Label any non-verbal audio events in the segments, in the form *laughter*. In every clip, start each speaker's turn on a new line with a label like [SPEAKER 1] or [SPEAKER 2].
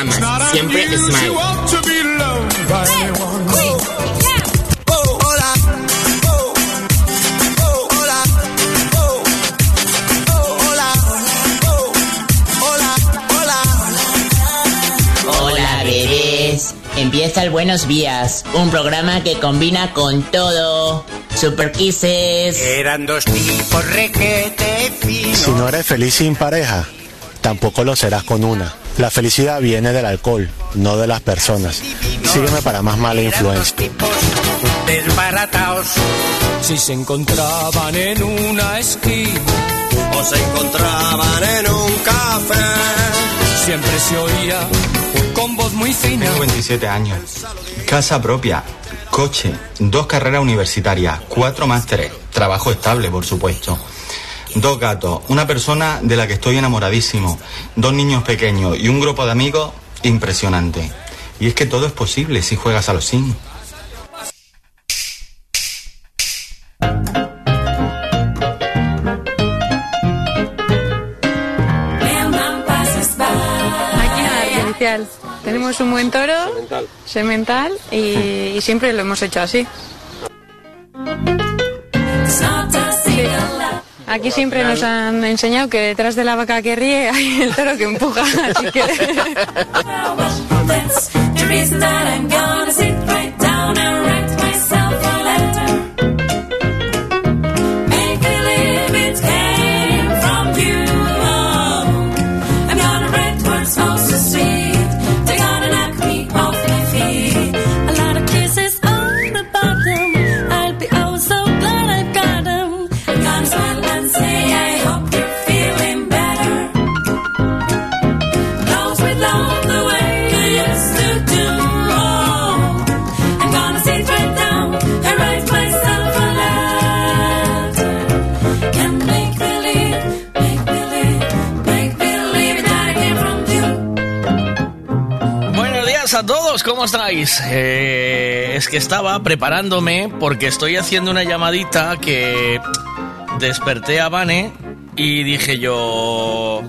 [SPEAKER 1] amas. Siempre smile.
[SPEAKER 2] Hola bebés, empieza el Buenos Días, un programa que combina con todo. Super Kisses.
[SPEAKER 3] Eran dos tipos requete finos.
[SPEAKER 4] Si no eres feliz sin pareja, tampoco lo serás con una. La felicidad viene del alcohol, no de las personas. Sígueme para más mala influencia.
[SPEAKER 3] desbarataos.
[SPEAKER 5] Si se encontraban en una esquina
[SPEAKER 6] o se encontraban en un café.
[SPEAKER 5] Siempre se oía con voz muy fina.
[SPEAKER 7] Tengo 27 años. Casa propia, coche, dos carreras universitarias, cuatro másteres, trabajo estable, por supuesto. Dos gatos, una persona de la que estoy enamoradísimo, dos niños pequeños y un grupo de amigos impresionante. Y es que todo es posible si juegas a los Sims.
[SPEAKER 8] Tenemos un buen toro, semental, y, y siempre lo hemos hecho así. Aquí siempre nos han enseñado que detrás de la vaca que ríe hay el toro que empuja, así que... *laughs*
[SPEAKER 9] ¿cómo estáis? Eh, es que estaba preparándome porque estoy haciendo una llamadita que desperté a Vane y dije yo...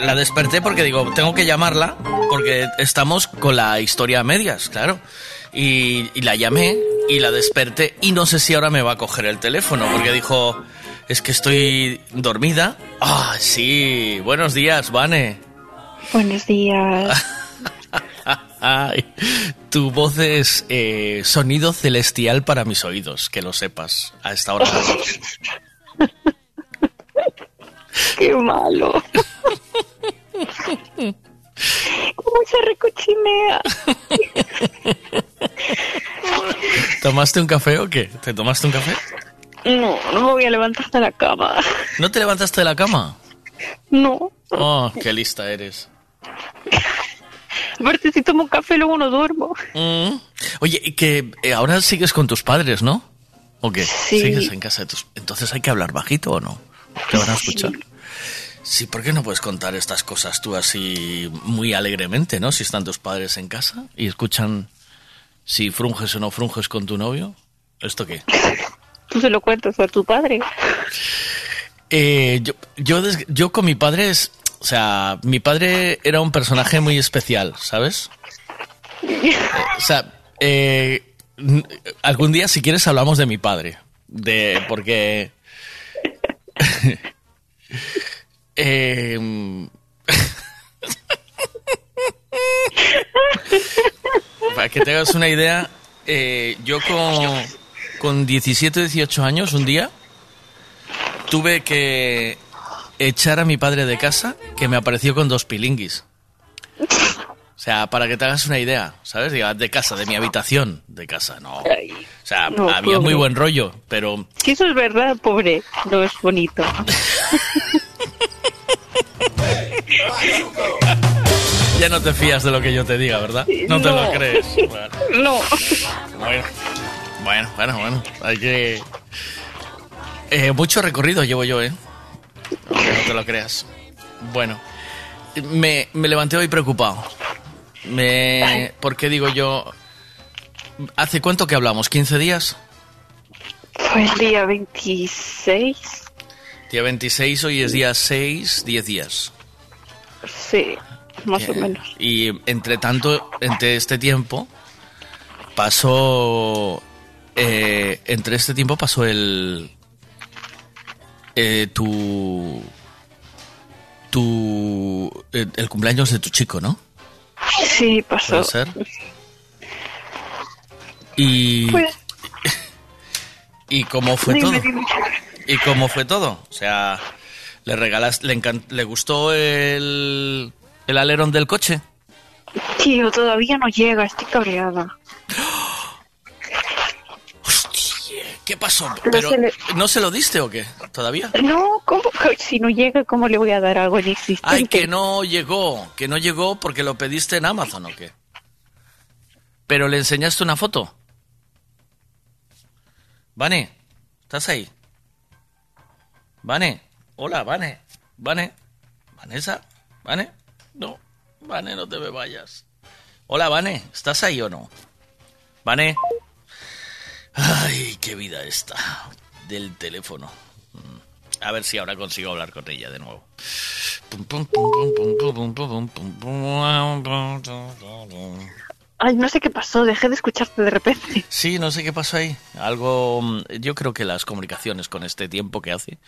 [SPEAKER 9] La desperté porque digo, tengo que llamarla porque estamos con la historia a medias, claro. Y, y la llamé y la desperté y no sé si ahora me va a coger el teléfono porque dijo, es que estoy dormida. Ah, sí, buenos días, Vane.
[SPEAKER 8] Buenos días. *laughs*
[SPEAKER 9] Ay, tu voz es eh, sonido celestial para mis oídos, que lo sepas a esta hora. de la noche. *laughs*
[SPEAKER 8] ¡Qué malo! *laughs* ¿Cómo se recochinea?
[SPEAKER 9] ¿Tomaste un café o qué? ¿Te tomaste un café?
[SPEAKER 8] No, no me voy a levantar de la cama.
[SPEAKER 9] ¿No te levantaste de la cama?
[SPEAKER 8] No.
[SPEAKER 9] Oh, qué lista eres.
[SPEAKER 8] Aparte, si tomo café, luego no duermo.
[SPEAKER 9] Mm. Oye, y que eh, ahora sigues con tus padres, ¿no? ¿O qué?
[SPEAKER 8] Sí.
[SPEAKER 9] ¿Sigues en casa de tus... Entonces hay que hablar bajito o no? ¿Te van a escuchar? Sí, ¿por qué no puedes contar estas cosas tú así muy alegremente, ¿no? Si están tus padres en casa y escuchan si frunges o no frunges con tu novio. ¿Esto qué? *laughs*
[SPEAKER 8] Tú se lo cuentas a tu padre.
[SPEAKER 9] Eh, yo, yo, yo con mi padre es... O sea, mi padre era un personaje muy especial, ¿sabes? Eh, *laughs* o sea, eh, algún día si quieres hablamos de mi padre. De... Porque... *laughs* eh, *laughs* para que te hagas una idea, eh, yo con, con 17 18 años, un día, tuve que echar a mi padre de casa, que me apareció con dos pilinguis. O sea, para que te hagas una idea, ¿sabes? De casa, de mi habitación, de casa, no. O sea,
[SPEAKER 8] no,
[SPEAKER 9] había muy
[SPEAKER 8] pobre.
[SPEAKER 9] buen rollo, pero
[SPEAKER 8] Si eso es verdad, pobre, no es bonito. *laughs*
[SPEAKER 9] ya no te fías de lo que yo te diga, ¿verdad? No te lo crees. Bueno, *laughs*
[SPEAKER 8] No.
[SPEAKER 9] bueno, bueno, bueno, bueno, hay que... Eh, mucho recorrido llevo yo, ¿eh? Aunque no te lo creas. Bueno, me, me levanté hoy preocupado. Me, ¿Por qué digo yo? ¿Hace cuánto que hablamos? ¿15 días?
[SPEAKER 8] Fue el día 26.
[SPEAKER 9] Día 26, hoy es día 6, 10 días.
[SPEAKER 8] Sí.
[SPEAKER 1] más o menos.
[SPEAKER 9] Y entre tanto, entre este tiempo, pasó. eh, entre este tiempo pasó el. Eh, tu. Tu. El, el cumpleaños de tu chico, ¿no?
[SPEAKER 1] Sí, pasó.
[SPEAKER 9] Puede ser. Y.
[SPEAKER 1] Pues, *laughs*
[SPEAKER 9] ¿Y cómo fue
[SPEAKER 1] dime,
[SPEAKER 9] todo?
[SPEAKER 1] dime.
[SPEAKER 9] ¿Y cómo fue todo? O sea, ¿le regalas, le, encan- le gustó el, el alerón del coche?
[SPEAKER 1] Tío, todavía no llega, estoy cabreada. *gasps* *gasps*
[SPEAKER 9] ¿Qué pasó?
[SPEAKER 1] Pero
[SPEAKER 9] ¿Pero
[SPEAKER 1] se le-
[SPEAKER 9] no se lo diste o qué? ¿Todavía?
[SPEAKER 1] No, ¿cómo? *laughs* Si no llega, ¿cómo le voy a dar algo inexistente?
[SPEAKER 9] Ay, que no llegó, que no llegó porque lo pediste en Amazon o qué. Pero le enseñaste una foto. Vane, ¿estás ahí? Vane, hola, Vane, Vane, Vanessa, Vane, no, Vane, no te me vayas. Hola, Vane, ¿estás ahí o no? Vane. Ay, qué vida esta del teléfono. Mm. A ver si ahora consigo hablar con ella de nuevo.
[SPEAKER 1] Ay, no sé qué pasó, dejé de escucharte de repente.
[SPEAKER 9] Sí, no sé qué pasó ahí. Algo. Mm, yo creo que las comunicaciones con este tiempo que hace,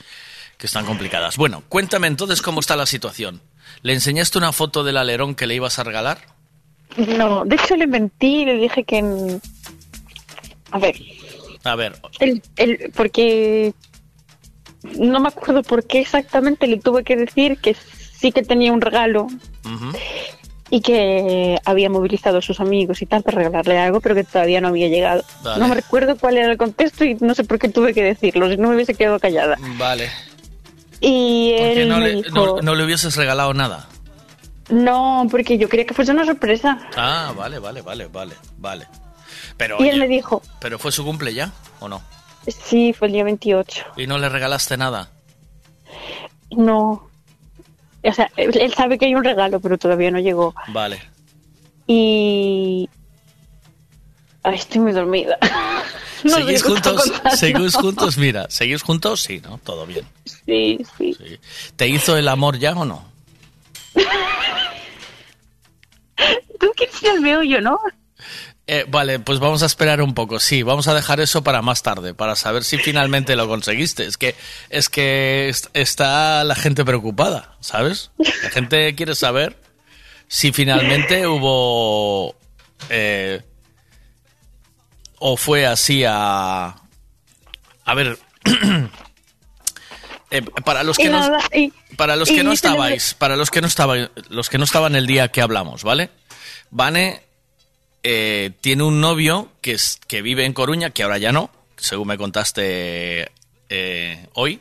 [SPEAKER 9] que están complicadas. Bueno, cuéntame entonces cómo está la situación. ¿Le enseñaste una foto del alerón que le ibas a regalar?
[SPEAKER 1] No, de hecho le mentí, le dije que, a ver,
[SPEAKER 9] A ver,
[SPEAKER 1] el, el, porque no me acuerdo por qué exactamente le tuve que decir que sí que tenía un regalo y que había movilizado a sus amigos y tal para regalarle algo, pero que todavía no había llegado.
[SPEAKER 9] Vale.
[SPEAKER 1] No me recuerdo cuál era el contexto y no sé por qué tuve que decirlo, si no me hubiese quedado callada.
[SPEAKER 9] vale.
[SPEAKER 1] Y
[SPEAKER 9] ¿Por qué
[SPEAKER 1] él
[SPEAKER 9] no
[SPEAKER 1] me
[SPEAKER 9] le,
[SPEAKER 1] dijo,
[SPEAKER 9] no- no le hubieses regalado nada?
[SPEAKER 1] no, porque yo quería que fuese una sorpresa.
[SPEAKER 9] Ah, vale, vale, vale, vale, vale. Pero,
[SPEAKER 1] Y él
[SPEAKER 9] oye,
[SPEAKER 1] me dijo,
[SPEAKER 9] ¿pero fue su cumple ya o no?
[SPEAKER 1] sí, fue el día 28.
[SPEAKER 9] ¿Y no le regalaste nada?
[SPEAKER 1] No. O sea, él, sabe que hay un regalo, pero todavía no llegó.
[SPEAKER 9] Vale.
[SPEAKER 1] Y... Ay, estoy muy dormida. *laughs* No
[SPEAKER 9] ¿Seguís juntos? ¿Seguís *laughs* juntos? Mira, ¿seguís juntos? Sí, ¿no? Todo bien.
[SPEAKER 1] Sí, sí.
[SPEAKER 9] Sí. ¿Te hizo el amor ya o no? *laughs*
[SPEAKER 1] Tú quieres ir al meollo, ¿no?
[SPEAKER 9] Eh, vale, pues vamos a esperar un poco. Sí, vamos a dejar eso para más tarde, para saber si finalmente lo conseguiste. Es que, es que est- está la gente preocupada, ¿sabes? La gente quiere saber si finalmente hubo... eh, o fue así a... A ver... *clears throat* eh, para los que no... Para los que no estabais, para los que no estaban, los que no estaban el día que hablamos, ¿vale? Vane eh, tiene un novio que es que vive en Coruña, que ahora ya no, según me contaste eh, hoy.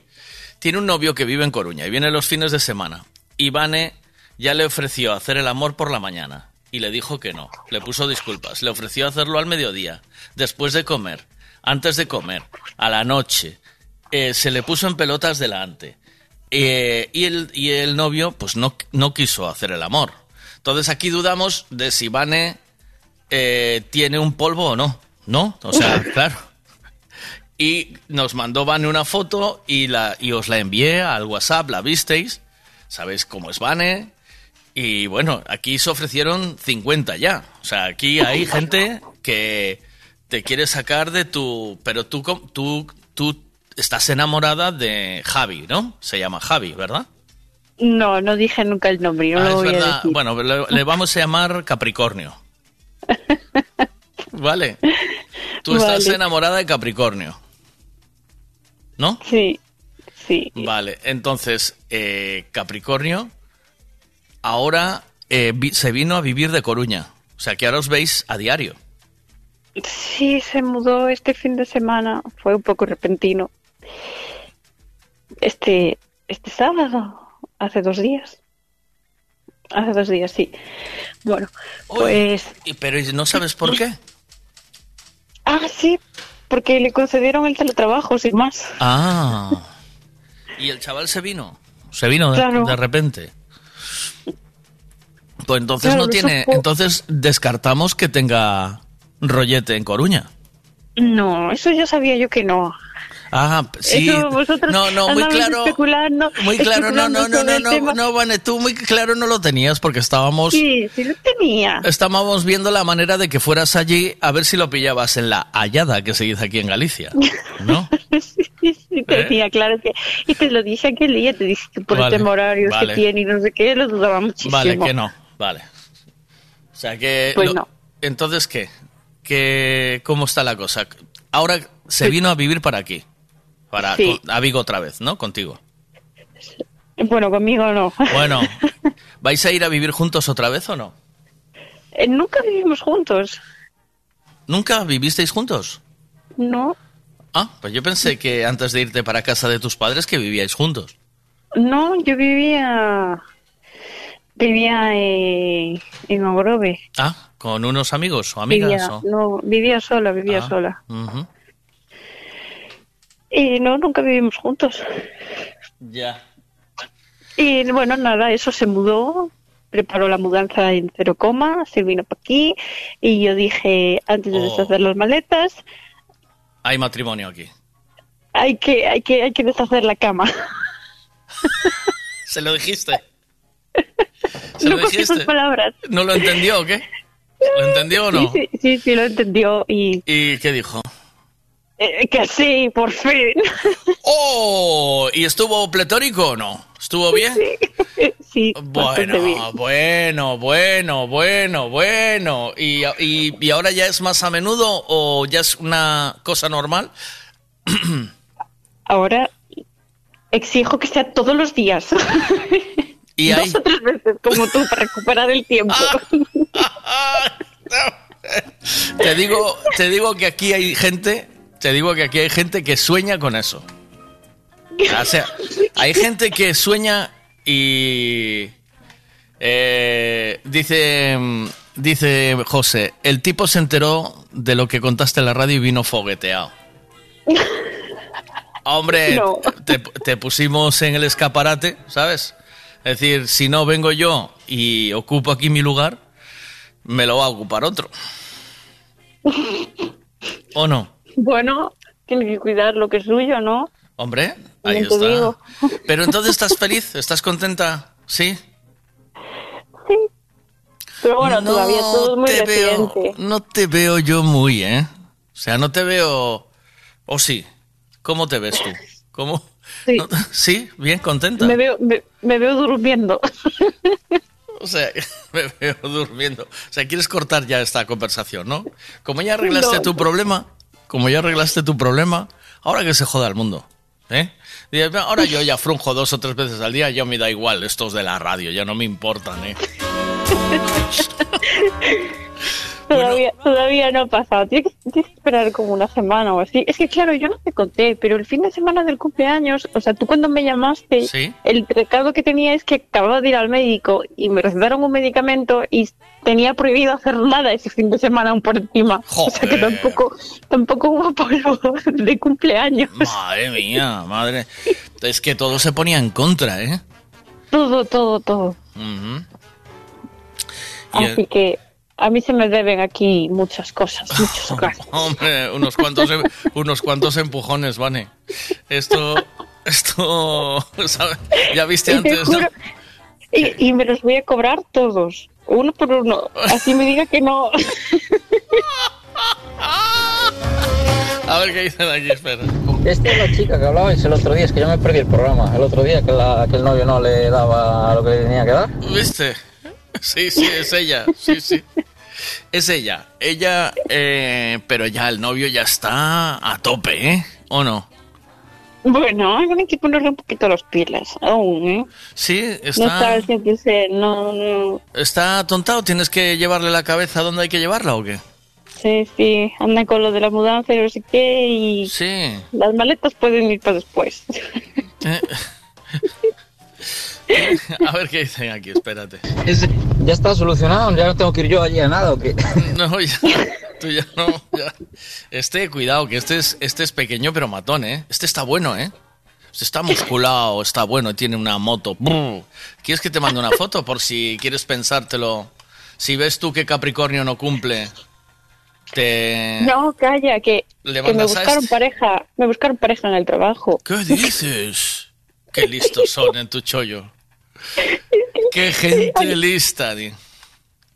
[SPEAKER 9] Tiene un novio que vive en Coruña y viene los fines de semana. Y Vane ya le ofreció hacer el amor por la mañana y le dijo que no. Le puso disculpas. Le ofreció hacerlo al mediodía, después de comer, antes de comer, a la noche. Eh, se le puso en pelotas delante. Y, el, y el novio, pues no, no quiso hacer el amor. Entonces aquí dudamos de si Vane eh, tiene un polvo o no. ¿No? O sea, claro. Y nos mandó Vane una foto y, la, y os la envié al WhatsApp, la visteis. Sabéis cómo es Vane. Y bueno, aquí se ofrecieron 50 ya. O sea, aquí hay gente que te quiere sacar de tu... Pero tú, tú, tú estás enamorada de Javi, ¿no? Se llama Javi, ¿verdad?
[SPEAKER 1] No, no dije nunca el nombre, no
[SPEAKER 9] Ah,
[SPEAKER 1] lo
[SPEAKER 9] es
[SPEAKER 1] voy a
[SPEAKER 9] verdad.
[SPEAKER 1] decir.
[SPEAKER 9] Bueno, le, le vamos a llamar Capricornio. Vale. Tú estás
[SPEAKER 1] Vale.
[SPEAKER 9] enamorada de Capricornio. ¿No?
[SPEAKER 1] Sí, sí.
[SPEAKER 9] Vale, entonces, eh, Capricornio ahora eh, vi- se vino a vivir de Coruña. O sea, que ahora os veis a diario.
[SPEAKER 1] Sí, se mudó este fin de semana, fue un poco repentino. Este, este sábado, hace dos días. Hace dos días, sí. Bueno, pues...
[SPEAKER 9] Pero ¿no sabes por qué?
[SPEAKER 1] Ah, sí, porque le concedieron el teletrabajo, sin más.
[SPEAKER 9] Ah. ¿Y el chaval se vino? Se vino de,
[SPEAKER 1] Claro.
[SPEAKER 9] de repente. Pues entonces
[SPEAKER 1] Claro,
[SPEAKER 9] no tiene. Entonces descartamos que tenga rollete en Coruña.
[SPEAKER 1] No, eso ya sabía yo que no.
[SPEAKER 9] Ah, sí.
[SPEAKER 1] Eso vosotros
[SPEAKER 9] no, no, muy claro. Muy claro, no, no, no, no, no, no, Vane, tú muy claro no lo tenías porque estábamos,
[SPEAKER 1] Sí, sí lo tenía.
[SPEAKER 9] estábamos viendo la manera de que fueras allí a ver si lo pillabas en la hallada que se dice aquí en Galicia, ¿no? *laughs*
[SPEAKER 1] Sí, sí, tenía, claro que. Y te lo dije aquel día, te dije que por
[SPEAKER 9] Vale,
[SPEAKER 1] horario
[SPEAKER 9] vale.
[SPEAKER 1] que tiene y no sé qué, lo dudaba muchísimo.
[SPEAKER 9] Vale, que no, vale. O sea que...
[SPEAKER 1] Pues
[SPEAKER 9] lo-
[SPEAKER 1] no.
[SPEAKER 9] Entonces, ¿qué? ¿Qué? ¿Cómo está la cosa? Ahora se vino a vivir para aquí, para
[SPEAKER 1] Sí.
[SPEAKER 9] con- a Vigo otra vez, ¿no? Contigo.
[SPEAKER 1] Bueno, conmigo no.
[SPEAKER 9] Bueno, *laughs* ¿vais a ir a vivir juntos otra vez o no?
[SPEAKER 1] Eh, Nunca vivimos juntos.
[SPEAKER 9] ¿Nunca vivisteis juntos?
[SPEAKER 1] No,
[SPEAKER 9] Ah, pues yo pensé que antes de irte para casa de tus padres que vivíais juntos.
[SPEAKER 1] no, yo vivía. Vivía eh, en Ogrove.
[SPEAKER 9] Ah, con unos amigos o amigas.
[SPEAKER 1] Vivía,
[SPEAKER 9] o-
[SPEAKER 1] no, vivía sola, vivía
[SPEAKER 9] Ah,
[SPEAKER 1] sola.
[SPEAKER 9] ujú.
[SPEAKER 1] Y no, nunca vivimos juntos.
[SPEAKER 9] Ya.
[SPEAKER 1] Y bueno, nada, eso se mudó, preparó la mudanza en cero coma, se vino para aquí y yo dije, antes de
[SPEAKER 9] Oh.
[SPEAKER 1] deshacer las maletas,
[SPEAKER 9] Hay matrimonio aquí.
[SPEAKER 1] hay que, hay que, hay que deshacer la cama.
[SPEAKER 9] ¿Se lo dijiste? *laughs* ¿Se
[SPEAKER 1] no
[SPEAKER 9] lo dijiste?
[SPEAKER 1] palabras.
[SPEAKER 9] ¿No lo entendió o qué? ¿Lo entendió o no?
[SPEAKER 1] Sí, sí, sí, sí, lo entendió y
[SPEAKER 9] ¿Y qué dijo?
[SPEAKER 1] Eh, que sí, por fin. *laughs*
[SPEAKER 9] ¡Oh! ¿Y estuvo pletórico o no? ¿Estuvo bien?
[SPEAKER 1] sí, *laughs* bien.
[SPEAKER 9] Bueno, bueno, bueno, bueno, bueno. ¿Y, y, y ahora ya es más a menudo o ya es una cosa normal? *clears throat*
[SPEAKER 1] Ahora exijo que sea todos los días. *laughs*
[SPEAKER 9] Y hay...
[SPEAKER 1] Dos o tres veces, como tú, para recuperar el tiempo.
[SPEAKER 9] Te digo, te digo que aquí hay gente, te digo que aquí hay gente que sueña con eso. O sea, hay gente que sueña y eh, dice, dice José, el tipo se enteró de lo que contaste en la radio y vino fogueteado. Hombre,
[SPEAKER 1] No.
[SPEAKER 9] te, te pusimos en el escaparate, ¿sabes? Es decir, si no vengo yo y ocupo aquí mi lugar, me lo va a ocupar otro. ¿O no?
[SPEAKER 1] Bueno, tiene que cuidar lo que es suyo, ¿no?
[SPEAKER 9] Hombre, ahí está.
[SPEAKER 1] digo. *laughs*
[SPEAKER 9] Pero entonces estás feliz, estás contenta, ¿sí?
[SPEAKER 1] Pero bueno, todavía todo es muy
[SPEAKER 9] te veo, no te veo yo muy, ¿eh? O sea, no te veo... ¿O sí? ¿Cómo te ves tú? ¿Cómo? *laughs*
[SPEAKER 1] Sí.
[SPEAKER 9] No- ¿Sí? ¿Bien contenta?
[SPEAKER 1] Me veo, me, me veo durmiendo. *laughs*
[SPEAKER 9] O sea, me veo durmiendo. O sea, quieres cortar ya esta conversación, ¿no? Como ya arreglaste
[SPEAKER 1] No.
[SPEAKER 9] tu problema, como ya arreglaste tu problema, ahora que se joda el mundo. ¿Eh? Ahora yo ya frunjo dos o tres veces al día, ya me da igual estos de la radio, ya no me importan, ¿eh? *laughs*
[SPEAKER 1] Todavía, todavía no ha pasado. Tienes que, tienes que esperar como una semana o así. Es que claro, yo no te conté, pero el fin de semana del cumpleaños, o sea, tú cuando me llamaste,
[SPEAKER 9] Sí.
[SPEAKER 1] el recado que tenía es que acababa de ir al médico y me recetaron un medicamento y tenía prohibido hacer nada ese fin de semana aún por encima. O sea que
[SPEAKER 9] Joder.
[SPEAKER 1] tampoco, tampoco hubo polvo *laughs* de cumpleaños.
[SPEAKER 9] Madre mía, madre. Es que todo se ponía en contra, ¿eh?
[SPEAKER 1] Todo, todo, todo. Así que a mí se me deben aquí muchas cosas, muchos *laughs* gastos.
[SPEAKER 9] Hombre, unos cuantos, em- unos cuantos empujones, Vane. Esto, esto, ¿sabes? Ya viste antes, ¿no?
[SPEAKER 1] juro- y, y me los voy a cobrar todos, uno por uno. Así me diga que no. *laughs*
[SPEAKER 9] A ver qué dicen aquí, espera.
[SPEAKER 10] Esta es la chica que hablabais el otro día, es que yo me perdí el programa. El otro día que, la- que el novio no le daba lo que le tenía que dar.
[SPEAKER 9] ¿Viste? Sí, sí, es ella. Sí, sí. Es ella. Ella, eh, pero ya el novio ya está a tope, ¿eh? ¿O no?
[SPEAKER 1] Bueno, hay que ponerle un poquito los pilas aún, ¿eh?
[SPEAKER 9] Sí,
[SPEAKER 1] No está
[SPEAKER 9] está,
[SPEAKER 1] al 100%, no, no.
[SPEAKER 9] está atontado. ¿Tienes que llevarle la cabeza donde hay que llevarla o qué?
[SPEAKER 1] Sí, sí, anda con lo de la mudanza y no sé qué, y
[SPEAKER 9] Sí.
[SPEAKER 1] las maletas pueden ir para después.
[SPEAKER 9] Eh. *laughs* A ver qué dicen aquí, espérate.
[SPEAKER 10] ¿Ya está solucionado? ¿Ya no tengo que ir yo allí a nada o qué? *laughs*
[SPEAKER 9] No, ya, tú ya no. ya. Este, cuidado, que este es, este es pequeño pero matón, ¿eh? Este está bueno, ¿eh? Este está musculado, está bueno, tiene una moto. ¿Quieres que te mande una foto por si quieres pensártelo? Si ves tú que Capricornio no cumple. Te...
[SPEAKER 1] No, calla, que,
[SPEAKER 9] ¿Le
[SPEAKER 1] que me buscaron
[SPEAKER 9] este?
[SPEAKER 1] pareja, me buscaron pareja en el trabajo.
[SPEAKER 9] ¿Qué dices? Qué listos son en tu chollo. Qué gente lista.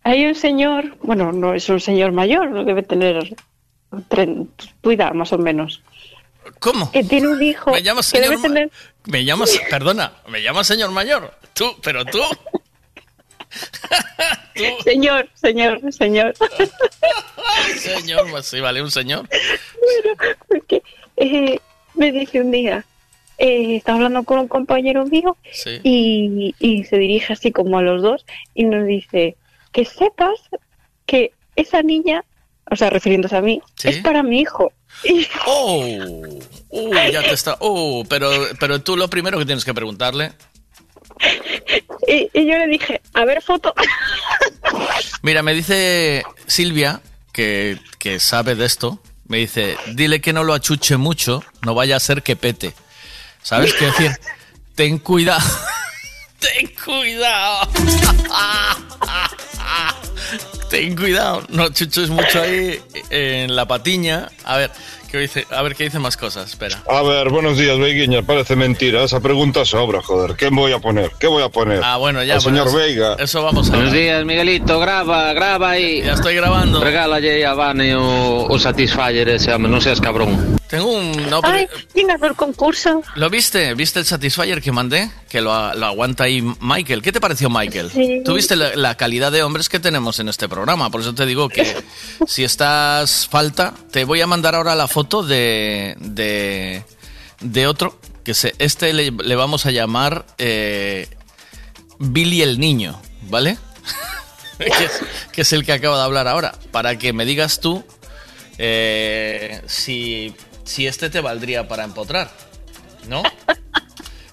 [SPEAKER 1] Hay un señor, bueno, no es un señor mayor, no debe tener tu edad más o menos.
[SPEAKER 9] ¿Cómo?
[SPEAKER 1] Que tiene un hijo
[SPEAKER 9] Me llamas señor
[SPEAKER 1] debe tener...
[SPEAKER 9] Me llamas, perdona, me llamas señor mayor. Tú, pero tú. *laughs*
[SPEAKER 1] Señor, señor, señor.
[SPEAKER 9] Señor, pues sí, vale, un señor.
[SPEAKER 1] Porque eh, me dice un día, eh, estaba hablando con un compañero mío
[SPEAKER 9] Sí.
[SPEAKER 1] y, y se dirige así como a los dos y nos dice que sepas que esa niña, o sea, refiriéndose a mí,
[SPEAKER 9] ¿Sí?
[SPEAKER 1] es para mi hijo. *laughs*
[SPEAKER 9] Oh, uh, ya te está. Oh, pero, pero tú lo primero que tienes que preguntarle. *laughs*
[SPEAKER 1] y- y yo le dije, a ver foto. *laughs*
[SPEAKER 9] Mira, me dice Silvia, que, que sabe de esto, me dice, dile que no lo achuche mucho, no vaya a ser que pete. ¿Sabes qué decir? Ten cuidado. *laughs* Ten cuidado. *laughs* Ten cuidado. No chuches mucho ahí en la patiña. A ver, ¿qué dice? A ver qué dice más cosas. Espera.
[SPEAKER 11] A ver, buenos días, Veiguiña. Parece mentira. Esa pregunta sobra, joder. ¿Qué voy a poner? ¿Qué voy a poner?
[SPEAKER 9] Ah, bueno, ya.
[SPEAKER 11] Al señor Veiga.
[SPEAKER 9] Eso vamos a
[SPEAKER 10] Buenos
[SPEAKER 9] hablar.
[SPEAKER 10] días, Miguelito, graba, graba aí.
[SPEAKER 9] Ya estoy grabando.
[SPEAKER 10] Regálalle a Vane o, o Satisfyer ese, home, non seas cabrón.
[SPEAKER 9] Tengo un... No, pero-
[SPEAKER 1] Ay, ¿quién ganó el concurso?
[SPEAKER 9] ¿Lo viste? ¿Viste el Satisfyer que mandé? Que lo, lo aguanta ahí Michael. ¿Qué te pareció Michael?
[SPEAKER 1] Sí.
[SPEAKER 9] Tú viste la, la calidad de hombres que tenemos en este programa. Por eso te digo que *laughs* si estás falta, te voy a mandar ahora la foto de, de, de otro. Que se, este le, le vamos a llamar eh, Billy el Niño, ¿vale? *laughs* que, es, que es el que acaba de hablar ahora. Para que me digas tú eh, si, si este te valdría para empotrar. ¿No?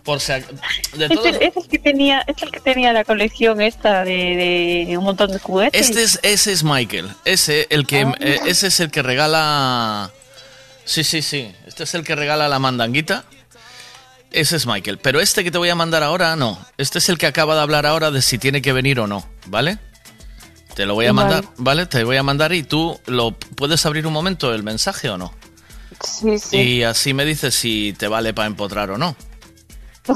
[SPEAKER 9] Por si de
[SPEAKER 1] Es el, es el que tenía, es el que tenía la colección esta de, de un montón de juguetes.
[SPEAKER 9] Este es, ese es Michael. Ese, el que,
[SPEAKER 1] Ah.
[SPEAKER 9] eh, ese es el que regala. Sí, sí, sí. Este es el que regala la mandanguita. Ese es Michael. Pero este que te voy a mandar ahora, no. Este es el que acaba de hablar ahora de si tiene que venir o no, ¿vale? Te lo voy a mandar, ¿vale? Te voy a mandar y tú lo puedes abrir un momento el mensaje o no.
[SPEAKER 1] Sí, sí.
[SPEAKER 9] Y así me dices si te vale para empotrar o no. *laughs*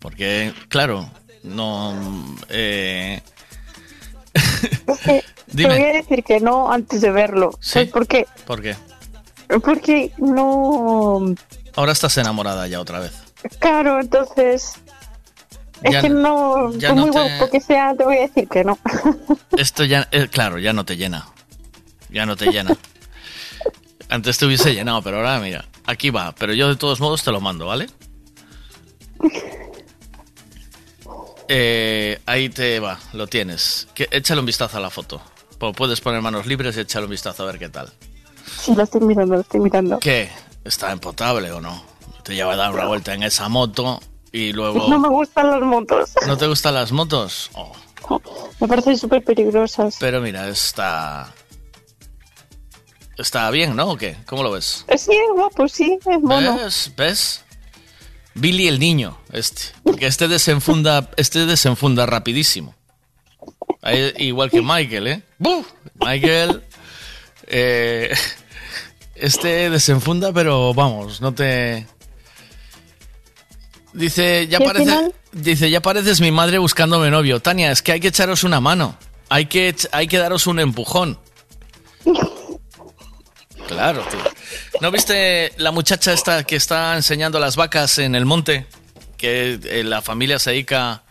[SPEAKER 9] Porque, claro, no. eh, *laughs*
[SPEAKER 1] Te voy a decir que no antes de verlo. ¿Sabes por qué?
[SPEAKER 9] ¿Por qué?
[SPEAKER 1] Porque no.
[SPEAKER 9] Ahora estás enamorada ya otra vez.
[SPEAKER 1] Claro, entonces.
[SPEAKER 9] Ya
[SPEAKER 1] es que
[SPEAKER 9] no-
[SPEAKER 1] no.
[SPEAKER 9] ya
[SPEAKER 1] por
[SPEAKER 9] no
[SPEAKER 1] muy
[SPEAKER 9] te-
[SPEAKER 1] guapo que sea, te voy a decir que no. *laughs*
[SPEAKER 9] Esto ya, eh, claro, ya no te llena. Ya no te llena. Antes te hubiese llenado, pero ahora mira, aquí va. Pero yo de todos modos te lo mando, ¿vale? Eh, ahí te va, lo tienes. Que, échale un vistazo a la foto. Po- Puedes poner manos libres y échale un vistazo a ver qué tal.
[SPEAKER 1] Sí, lo estoy mirando, lo estoy mirando.
[SPEAKER 9] ¿Qué? ¿Está empotable o no? Te lleva a dar una vuelta en esa moto y luego...
[SPEAKER 1] No me gustan las motos.
[SPEAKER 9] ¿No te gustan las motos? Oh,
[SPEAKER 1] Me parecen súper peligrosas.
[SPEAKER 9] pero mira, está... Está bien, ¿no? ¿O qué? ¿Cómo lo ves?
[SPEAKER 1] Sí, es guapo, sí, es mono.
[SPEAKER 9] ¿Ves? ¿Ves? Billy el niño, este. Porque este desenfunda, este desenfunda rapidísimo. Ahí- igual que Michael, ¿eh? ¡Buf! Michael. eh, este desenfunda, pero vamos, no te. Dice, ya
[SPEAKER 1] ¿Y al
[SPEAKER 9] parece.
[SPEAKER 1] final?
[SPEAKER 9] Dice, ya pareces mi madre buscándome novio. Tania, es que hay que echaros una mano. Hay que, hay que daros un empujón. *laughs* Claro, tío. ¿No viste la muchacha esta que está enseñando las vacas en el monte? Que eh, la familia se dedica.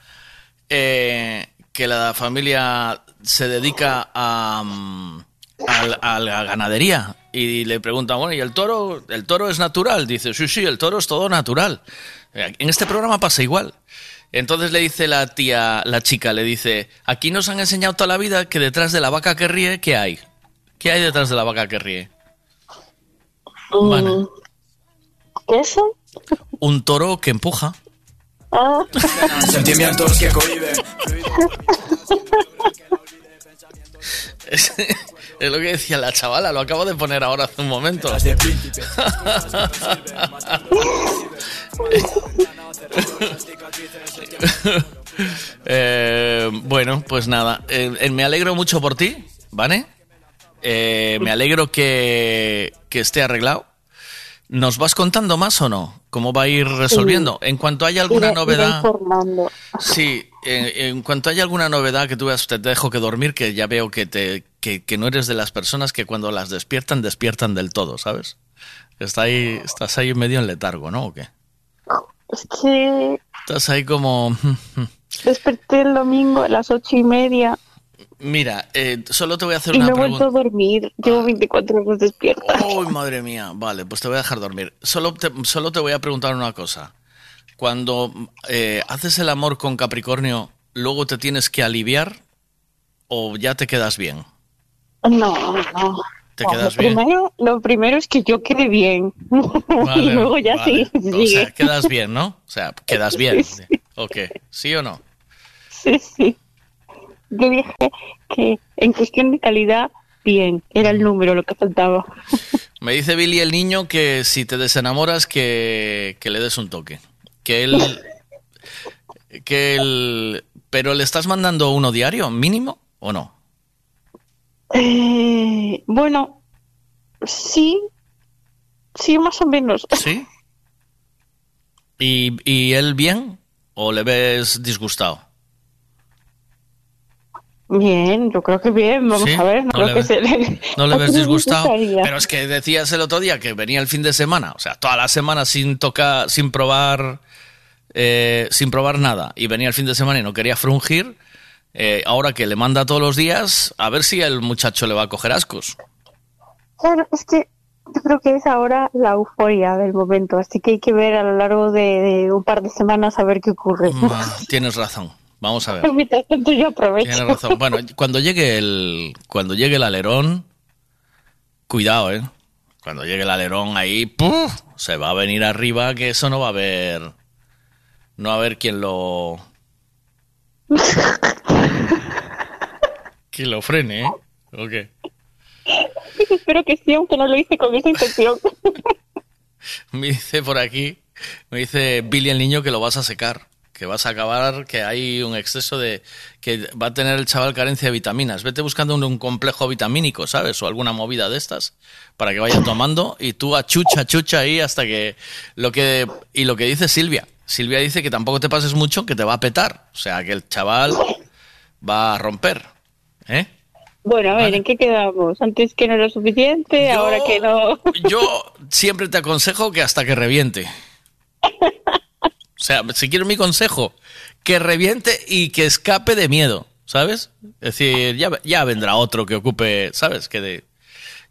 [SPEAKER 9] eh, que la familia se dedica a, mm, al- a la ganadería. Y le preguntan, bueno, ¿y el toro? ¿El toro es natural? Dice, sí, sí, el toro es todo natural. En este programa pasa igual. Entonces le dice la tía, la chica, le dice, aquí nos han enseñado toda la vida que detrás de la vaca que ríe, ¿qué hay? ¿Qué hay detrás de la vaca que ríe? Vale.
[SPEAKER 1] ¿Qué es eso?
[SPEAKER 9] Un toro que empuja.
[SPEAKER 1] Ah. *laughs*
[SPEAKER 5] Sentimientos que cohiben. *laughs*
[SPEAKER 9] Es, *laughs* es lo que decía la chavala, lo acabo de poner ahora hace un momento. *laughs* Eh, bueno, pues nada, eh, eh, me alegro mucho por ti, ¿vale? eh, me alegro que, que esté arreglado. ¿Nos vas contando más o no? ¿Cómo va a ir resolviendo? En cuanto haya alguna
[SPEAKER 1] Iré- iré
[SPEAKER 9] novedad...
[SPEAKER 1] informando.
[SPEAKER 9] Sí, en, en cuanto haya alguna novedad que tú veas, te dejo que dormir, que ya veo que, te, que, que no eres de las personas que cuando las despiertan, despiertan del todo, ¿sabes? Está ahí, estás ahí medio en letargo, ¿no? ¿O qué?
[SPEAKER 1] Es que
[SPEAKER 9] Estás ahí como... *laughs*
[SPEAKER 1] desperté el domingo a las ocho y media
[SPEAKER 9] Mira, eh, solo te voy a hacer
[SPEAKER 1] y
[SPEAKER 9] una
[SPEAKER 1] no he vuelto
[SPEAKER 9] pregunta.
[SPEAKER 1] a dormir. Llevo 24 horas despierta.
[SPEAKER 9] Uy, madre mía. Vale, pues te voy a dejar dormir. Solo te, solo te voy a preguntar una cosa. Cuando eh, haces el amor con Capricornio, ¿luego te tienes que aliviar o ya te quedas bien?
[SPEAKER 1] No, no.
[SPEAKER 9] ¿Te
[SPEAKER 1] No,
[SPEAKER 9] quedas
[SPEAKER 1] lo
[SPEAKER 9] bien?
[SPEAKER 1] Primero, lo primero es que yo quede bien. *laughs* y luego ya
[SPEAKER 9] vale.
[SPEAKER 1] sí,
[SPEAKER 9] O sea, quedas bien, ¿no? O sea, quedas bien. *laughs* Ok, ¿sí o no?
[SPEAKER 1] Sí, sí. Yo dije que en cuestión de calidad, bien. Era el número lo que faltaba. *laughs*
[SPEAKER 9] Me dice Billy el niño que si te desenamoras que, que le des un toque. Que él... *laughs* Que él... Pero le estás mandando uno diario, mínimo, ¿o no?
[SPEAKER 1] Eh, bueno, sí. Sí, más o menos. *laughs*
[SPEAKER 9] ¿Sí? ¿Y, y él bien? ¿O le ves disgustado?
[SPEAKER 1] Bien, yo creo que bien. Vamos
[SPEAKER 9] ¿Sí?
[SPEAKER 1] a ver. No,
[SPEAKER 9] No
[SPEAKER 1] creo
[SPEAKER 9] le
[SPEAKER 1] que
[SPEAKER 9] ves-
[SPEAKER 1] se le-
[SPEAKER 9] ¿No le
[SPEAKER 1] ¿A *laughs*
[SPEAKER 9] ves disgustado? Pero es que decías el otro día que venía el fin de semana, o sea, toda la semana sin tocar, sin probar, eh, sin probar nada, y venía el fin de semana y no quería frungir. eh, ahora que le manda todos los días, a ver si el muchacho le va a coger ascos.
[SPEAKER 1] Claro, es que yo creo que es ahora la euforia del momento. Así que hay que ver a lo largo de, de un par de semanas a ver qué ocurre.
[SPEAKER 9] Ah, Tienes razón. Vamos a ver. *laughs*
[SPEAKER 1] Yo.
[SPEAKER 9] Tienes razón. Bueno, cuando llegue el cuando llegue el alerón, cuidado, ¿eh? Cuando llegue el alerón ahí, ¡puf! se va a venir arriba que eso no va a haber no va a haber quien lo *laughs* quien lo frene, ¿eh? ¿O qué?
[SPEAKER 1] Espero que sí, aunque no lo hice con esa intención. *laughs*
[SPEAKER 9] Me dice por aquí, me dice Billy el niño que lo vas a secar, que vas a acabar, que hay un exceso de, que va a tener el chaval carencia de vitaminas. Vete buscando un, un complejo vitamínico, ¿sabes? O alguna movida de estas, para que vaya tomando y tú a chucha, chucha ahí hasta que lo que, y lo que dice Silvia. Silvia dice que tampoco te pases mucho, que te va a petar. O sea, que el chaval va a romper. ¿Eh?
[SPEAKER 1] Bueno, a ver, ¿en qué quedamos? Antes que no era suficiente, ahora que no. *laughs*
[SPEAKER 9] Yo siempre te aconsejo que hasta que reviente. *laughs* O sea, si quieres mi consejo, que reviente y que escape de miedo, ¿sabes? Es decir, ya, ya vendrá otro que ocupe, ¿sabes? Que de,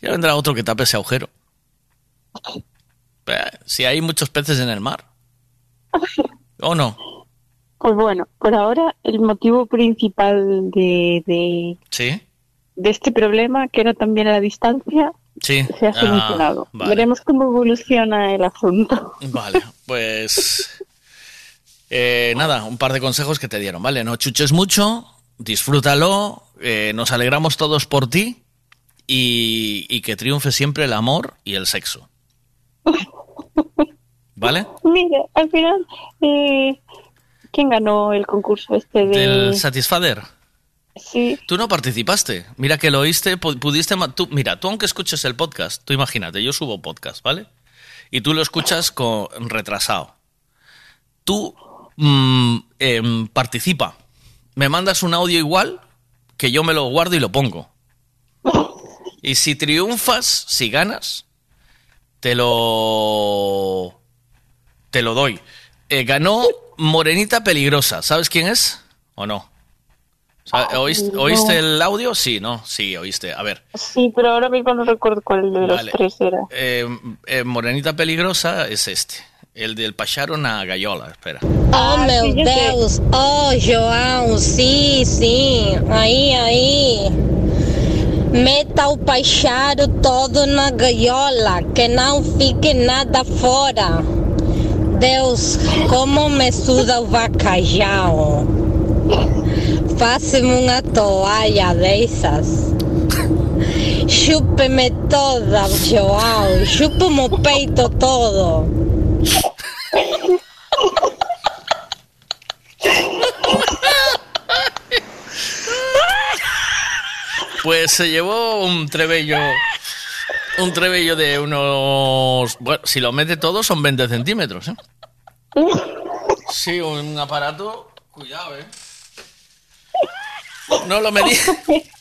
[SPEAKER 9] ya vendrá otro que tape ese agujero. Si hay muchos peces en el mar. ¿O no?
[SPEAKER 1] Pues bueno, por ahora el motivo principal de, de,
[SPEAKER 9] ¿Sí?
[SPEAKER 1] de este problema, que era también la distancia,
[SPEAKER 9] Sí.
[SPEAKER 1] se ha
[SPEAKER 9] Ah,
[SPEAKER 1] solucionado.
[SPEAKER 9] vale.
[SPEAKER 1] Veremos cómo evoluciona el asunto.
[SPEAKER 9] Vale, pues eh, nada, un par de consejos que te dieron, ¿vale? No chuches mucho, disfrútalo, eh, nos alegramos todos por ti y, y que triunfe siempre el amor y el sexo. *laughs* ¿Vale?
[SPEAKER 1] Mira, al final, eh, ¿quién ganó el concurso este de...?
[SPEAKER 9] Del Satisfader.
[SPEAKER 1] Sí,
[SPEAKER 9] Tú no participaste. Mira que lo oíste, pu- pudiste... Tú, mira, tú aunque escuches el podcast, tú imagínate, yo subo podcast, ¿vale? Y tú lo escuchas con retrasado. Tú mm, em, participa. Me mandas un audio igual que yo me lo guardo y lo pongo. Y si triunfas, si ganas, te lo... Te lo doy. Eh, ganó Morenita Peligrosa. ¿Sabes quién es? ¿O no? ¿oíste, oíste el audio? Sí, ¿no? Sí, oíste. A ver.
[SPEAKER 1] sí, pero ahora mismo no recuerdo cuál de los
[SPEAKER 9] Vale.
[SPEAKER 1] tres era.
[SPEAKER 9] Eh, eh, Morenita Peligrosa es este. El del Pacharo na Gaiola. Espera.
[SPEAKER 12] Oh, meu. Deus. Oh, João, sim, sim. Aí, aí. Meta o peixaro todo na gaiola, que não fique nada fora. Deus, como me suda o bacalhau. Faça-me uma toalha dessas. Chupe-me toda, João. Chupe-me o peito todo.
[SPEAKER 9] Pues se llevó un trebello. Un trebello de unos. Bueno, si lo mete todo son 20 centímetros, ¿eh? Sí, un aparato. Cuidado, ¿eh? No lo medí.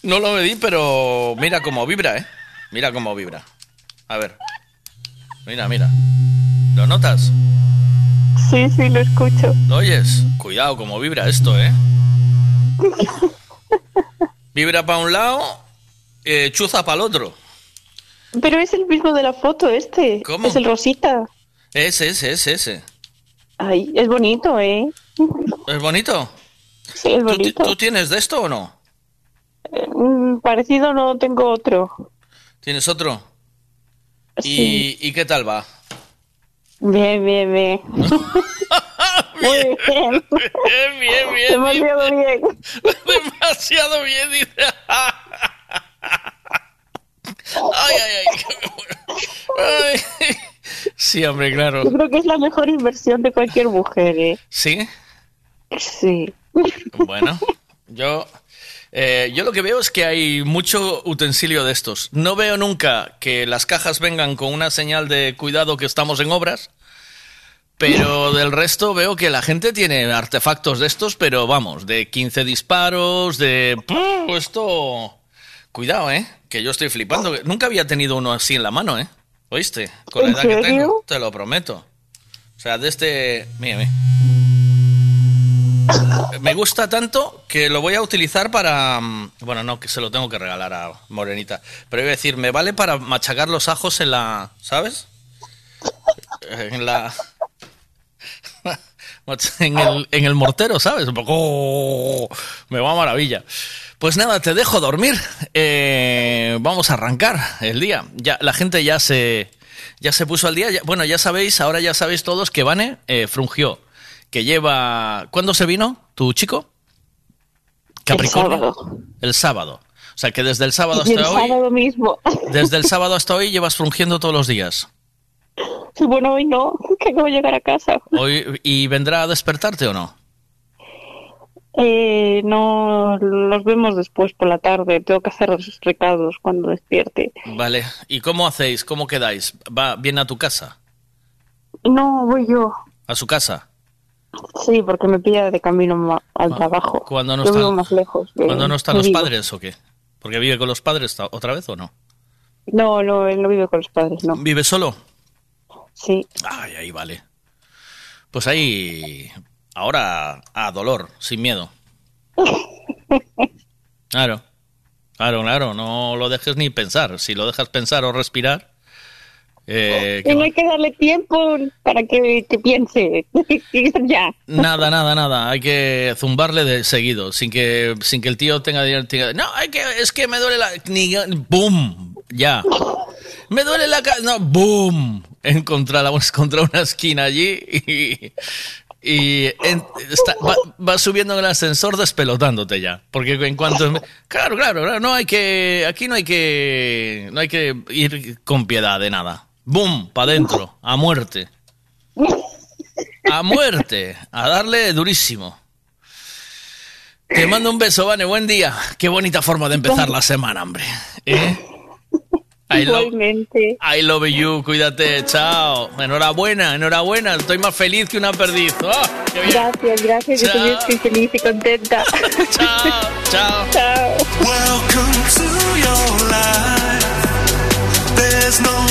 [SPEAKER 9] No lo medí, pero mira cómo vibra, ¿eh? Mira cómo vibra. A ver. Mira, mira. ¿Lo notas?
[SPEAKER 1] Sí, sí, lo escucho.
[SPEAKER 9] ¿Lo oyes? Cuidado cómo vibra esto, ¿eh? *laughs* Vibra para un lado, eh, chuza para el otro.
[SPEAKER 1] Pero es el mismo de la foto este.
[SPEAKER 9] ¿Cómo?
[SPEAKER 1] Es el rosita.
[SPEAKER 9] Ese, ese, ese, ese.
[SPEAKER 1] Ay, es bonito, ¿eh?
[SPEAKER 9] ¿Es bonito?
[SPEAKER 1] Sí, es
[SPEAKER 9] ¿Tú, ti-
[SPEAKER 1] bonito.
[SPEAKER 9] tú tienes de esto o no?
[SPEAKER 1] Mm, Parecido no tengo otro.
[SPEAKER 9] ¿Tienes otro?
[SPEAKER 1] Sí.
[SPEAKER 9] ¿Y, ¿Y qué tal va?
[SPEAKER 1] Bien, bien, *laughs* bien. Bien,
[SPEAKER 9] bien, bien.
[SPEAKER 1] Demasiado bien.
[SPEAKER 9] Demasiado bien, dice. Ay, ay, ay. Ay. Sí, hombre, claro.
[SPEAKER 1] Yo creo que es la mejor inversión de cualquier mujer, ¿eh?
[SPEAKER 9] ¿Sí?
[SPEAKER 1] Sí.
[SPEAKER 9] Bueno, yo, eh, yo lo que veo es que hay mucho utensilio de estos. No veo nunca que las cajas vengan con una señal de cuidado que estamos en obras, pero del resto veo que la gente tiene artefactos de estos, pero vamos, de 15 disparos, de... ¡Puh! Esto... Cuidado, ¿eh? Que yo estoy flipando. Nunca había tenido uno así en la mano, ¿eh? ¿Oíste? Con la
[SPEAKER 1] ¿En
[SPEAKER 9] edad que tengo, te lo prometo. O sea, de este... Mira, mira. Me gusta tanto que lo voy a utilizar para... mm, Bueno, no, que se lo tengo que regalar a Morenita. Pero iba a decir, me vale para machacar los ajos en la... ¿Sabes? En la... *laughs* En el, en el mortero, ¿sabes? Un poco... ¡oh! Me va a maravilla. Pues nada, te dejo dormir. Eh, vamos a arrancar el día. Ya, la gente ya se, ya se puso al día. Ya- bueno, ya sabéis, ahora ya sabéis todos que Vane eh, frungió. Que lleva... ¿Cuándo se vino tu chico? Capricornio.
[SPEAKER 1] sábado.
[SPEAKER 9] El sábado. O sea que desde el sábado
[SPEAKER 1] el
[SPEAKER 9] hasta hoy...
[SPEAKER 1] sábado mismo.
[SPEAKER 9] Desde el sábado hasta hoy llevas frungiendo todos los días.
[SPEAKER 1] Bueno, hoy no, que acabo de llegar a casa.
[SPEAKER 9] Hoy, ¿Y vendrá a despertarte o no?
[SPEAKER 1] Eh, no, los vemos después por la tarde. Tengo que hacer los recados cuando despierte.
[SPEAKER 9] Vale. ¿Y cómo hacéis? ¿Cómo quedáis? ¿Va bien a tu casa?
[SPEAKER 1] No, voy yo.
[SPEAKER 9] ¿A su casa?
[SPEAKER 1] Sí, porque me pilla de camino al trabajo.
[SPEAKER 9] Cuando no
[SPEAKER 1] yo
[SPEAKER 9] están-
[SPEAKER 1] vivo más lejos. de-
[SPEAKER 9] ¿Cuándo no están
[SPEAKER 1] de
[SPEAKER 9] los padres o qué? ¿Porque vive con los padres otra vez o no?
[SPEAKER 1] No, no, él no vive con los padres, no.
[SPEAKER 9] ¿Vive solo?
[SPEAKER 1] Sí.
[SPEAKER 9] Ay, ahí vale. Pues ahí... Ahora a dolor, sin miedo. *laughs* Claro. Claro, claro. No lo dejes ni pensar. Si lo dejas pensar o respirar... eh,
[SPEAKER 1] hay que darle tiempo para que, que piense. *laughs* ya.
[SPEAKER 9] Nada, nada, nada. Hay que zumbarle de seguido, sin que, sin que el tío tenga, tenga- No, hay que, es que me duele la. Ni, ¡Boom! Ya. Me duele la cabeza. No, ¡boom! En contra, la- *laughs* contra una esquina allí y. y en- está- va, va subiendo en el ascensor despelotándote ya. Porque en cuanto. Claro, claro, claro. No hay que. Aquí no hay que. No hay que ir con piedad de nada. ¡Boom! Para adentro. A muerte. A muerte, a darle durísimo. Te mando un beso, Vane, buen día. Qué bonita forma de empezar la semana, hombre. ¿Eh? I love,
[SPEAKER 1] Igualmente.
[SPEAKER 9] I love you, cuídate, chao. Enhorabuena, enhorabuena, estoy más feliz que una perdiz. ¡Ah!
[SPEAKER 1] Gracias, gracias. Yo
[SPEAKER 9] Chao.
[SPEAKER 1] también estoy feliz y contenta. *laughs*
[SPEAKER 9] Chao, chao.
[SPEAKER 1] Chao.
[SPEAKER 6] Welcome to your life. There's no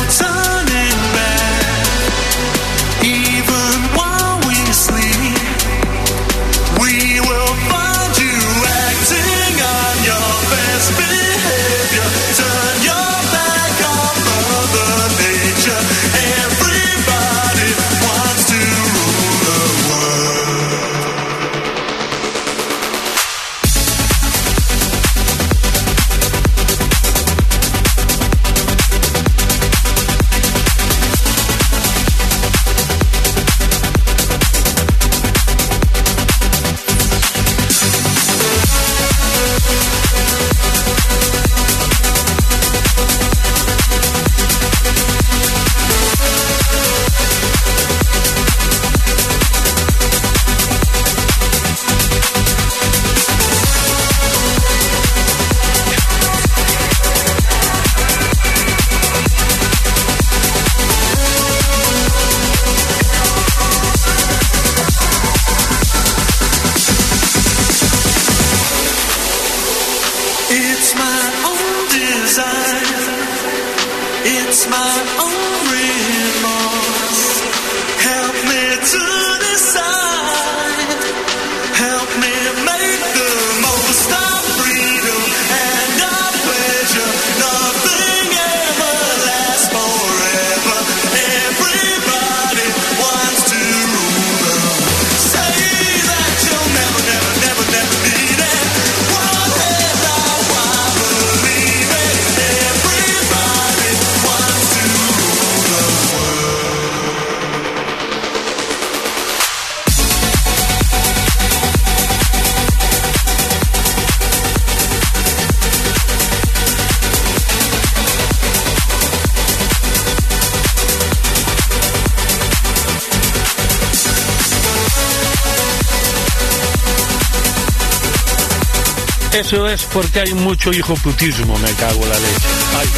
[SPEAKER 13] Eso es porque hay mucho hijo putismo, me cago en la leche. Ay,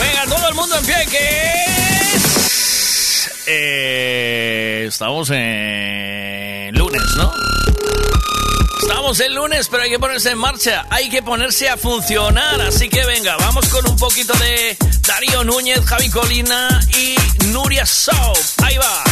[SPEAKER 9] Venga, todo En lunes, pero hay que ponerse en marcha, hay que ponerse a funcionar. Así que venga, vamos con un poquito de Darío Núñez, Javi Colina y Nuria Soap. Ahí va.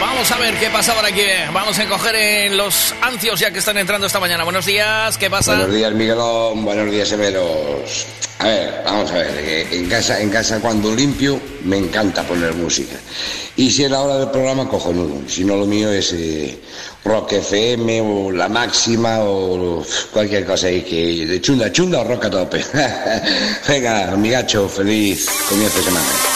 [SPEAKER 9] Vamos a ver qué pasa por aquí. Vamos a encoger en los ancios ya que están entrando esta mañana. Buenos días, ¿qué pasa?
[SPEAKER 14] Buenos días, Miguelón. Buenos días, Severos. A ver, vamos a ver. En casa, en casa cuando limpio, me encanta poner música. Y si es la hora del programa, cojonudo. Si no, lo mío es eh, rock FM o la máxima o cualquier cosa ahí que de chunda chunda o rock a tope. *laughs* Venga, amigacho, feliz comienzo de semana.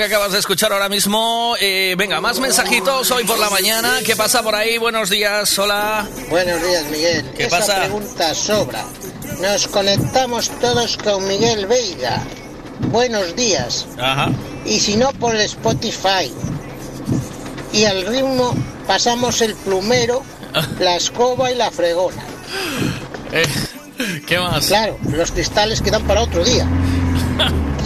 [SPEAKER 9] Que acabas de escuchar ahora mismo. Eh, venga, más mensajitos hoy por la mañana. ¿Qué pasa por ahí? Buenos días, hola.
[SPEAKER 15] Buenos días, Miguel.
[SPEAKER 9] ¿Qué
[SPEAKER 15] Esa
[SPEAKER 9] pasa?
[SPEAKER 15] pregunta sobra. Nos conectamos todos con Miguel Veiga. Buenos días.
[SPEAKER 9] Ajá.
[SPEAKER 15] Y si no, por Spotify. Y al ritmo pasamos el plumero, *laughs* la escoba y la fregona.
[SPEAKER 9] Eh, ¿Qué más?
[SPEAKER 15] Claro, los cristales quedan para otro día. *laughs*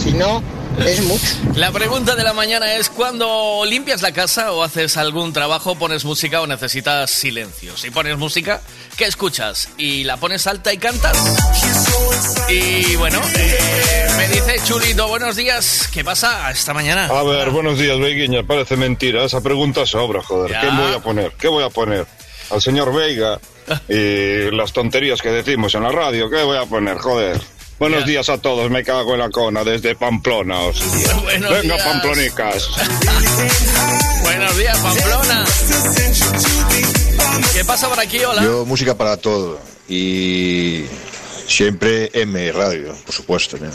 [SPEAKER 15] Si no, es mucho.
[SPEAKER 9] La pregunta de la mañana es cuando limpias la casa o haces algún trabajo, pones música o necesitas silencio. Si pones música, ¿qué escuchas? ¿Y la pones alta y cantas? Y bueno, eh, me dice Chulito, buenos días. ¿Qué pasa esta mañana?
[SPEAKER 11] A ver, buenos días, Veiguiña. Parece mentira. Esa pregunta sobra, joder.
[SPEAKER 9] Ya.
[SPEAKER 11] ¿Qué voy a poner? ¿Qué voy a poner? Al señor Veiga *laughs* y las tonterías que decimos en la radio. ¿Qué voy a poner? Joder. Buenos días a todos. Me cago en la cona desde Pamplona.
[SPEAKER 9] Buenos
[SPEAKER 11] Venga,
[SPEAKER 9] días.
[SPEAKER 11] Pamplonicas. *laughs*
[SPEAKER 9] Buenos días, Pamplona. ¿Qué pasa por aquí? Hola.
[SPEAKER 16] Yo música para todo y Siempre M Radio, por supuesto. ¿no?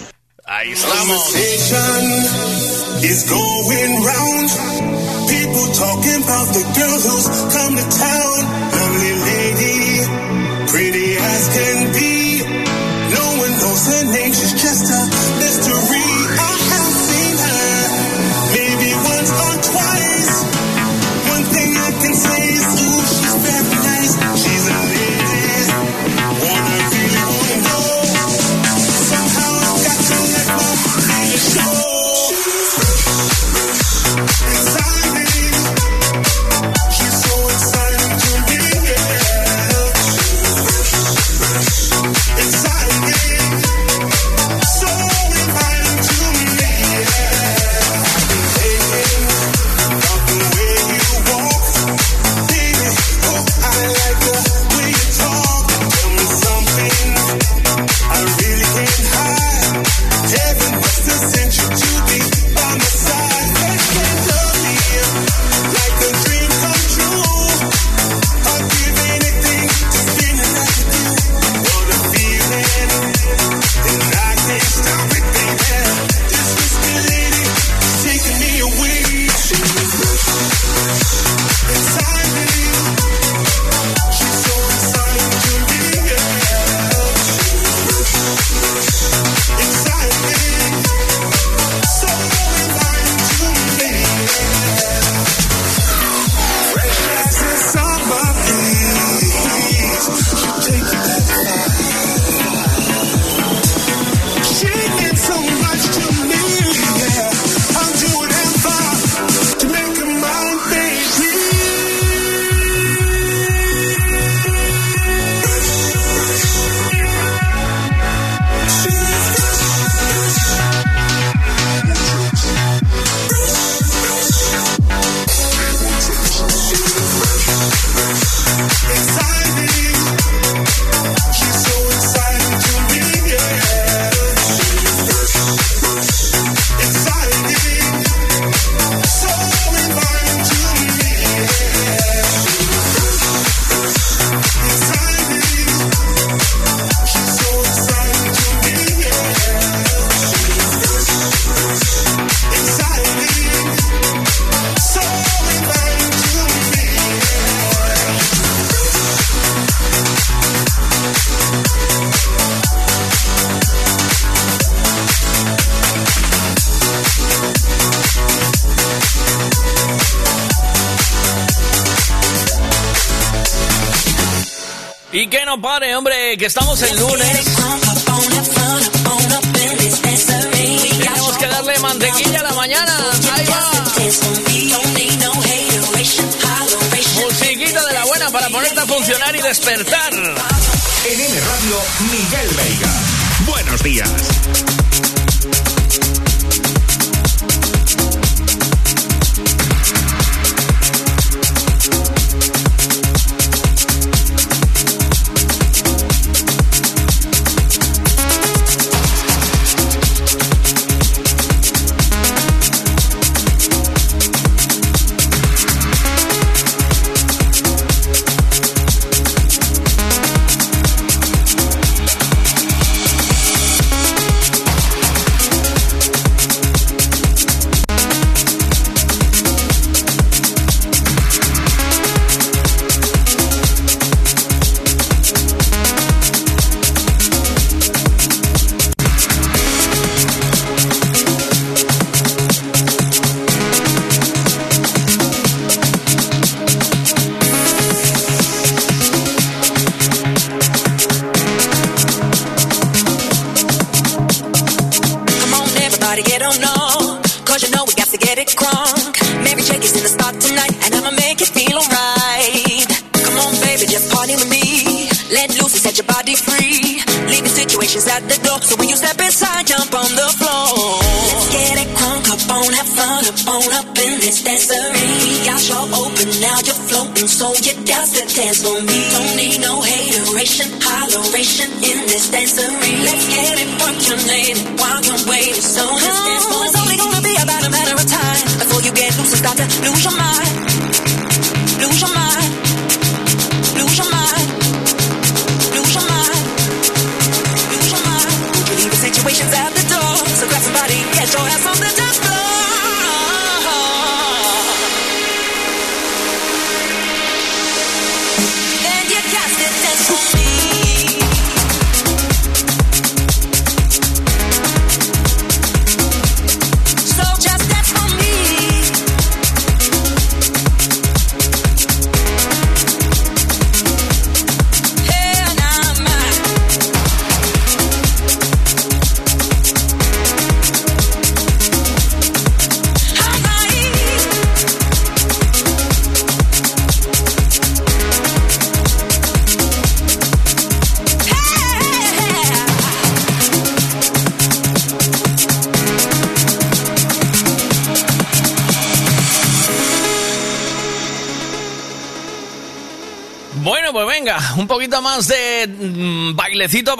[SPEAKER 9] Ahí estamos.
[SPEAKER 17] Conversation is going round. People talking about the girl who's come to town.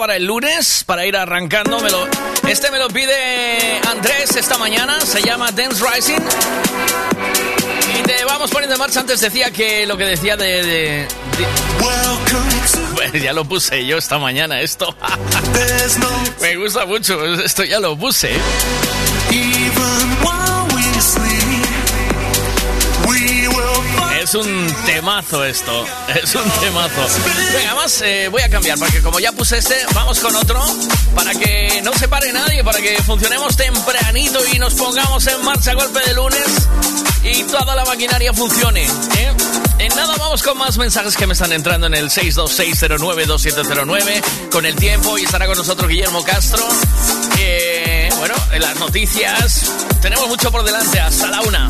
[SPEAKER 9] Para
[SPEAKER 18] el lunes, para ir arrancando. Me lo- este me lo pide Andrés esta mañana, se llama Dance Rising. Y te vamos poniendo en marcha. Antes decía que lo que decía de... de- de- Bueno, ya lo puse yo esta mañana esto. *laughs* me gusta mucho, esto ya lo puse. Es un temazo esto, es un temazo. Venga, más eh, voy a cambiar, porque como ya puse este, vamos con otro, para que no se pare nadie, para que funcionemos tempranito y nos pongamos en marcha a golpe de lunes y toda la maquinaria funcione. ¿eh? En nada, vamos con más mensajes que me están entrando en el 626092709 con el tiempo y estará con nosotros Guillermo Castro. Eh, bueno, en las noticias tenemos mucho por delante, hasta la una.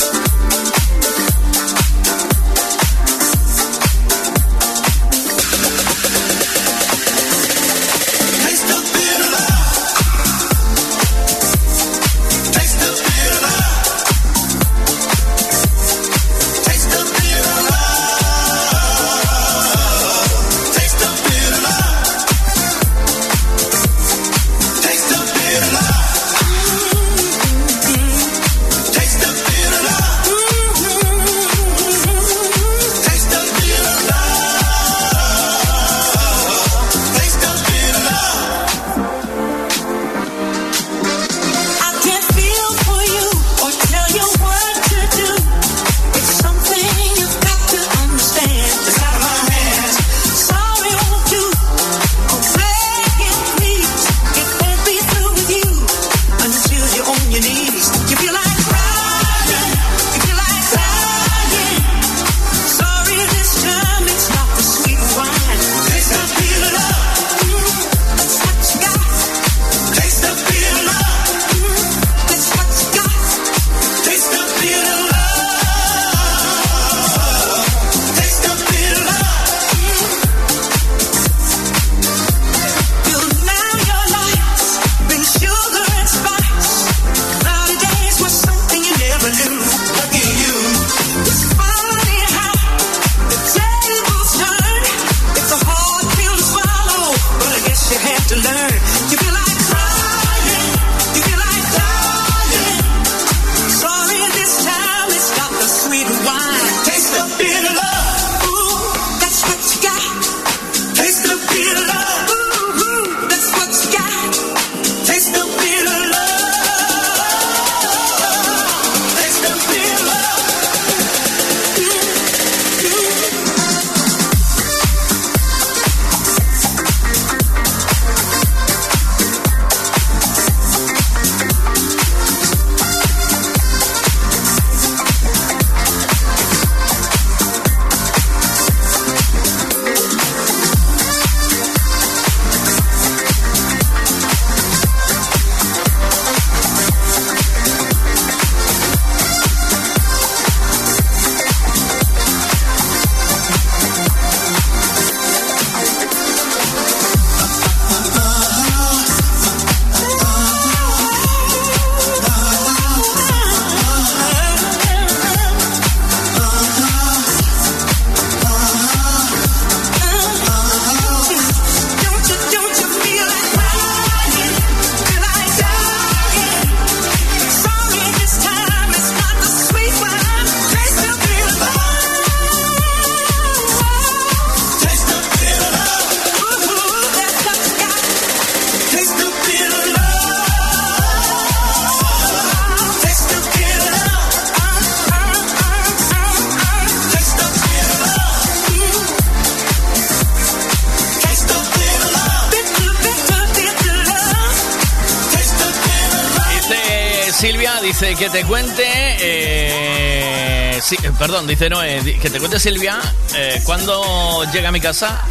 [SPEAKER 18] Dice no, eh, que te cuente Silvia eh, cuándo llega a mi casa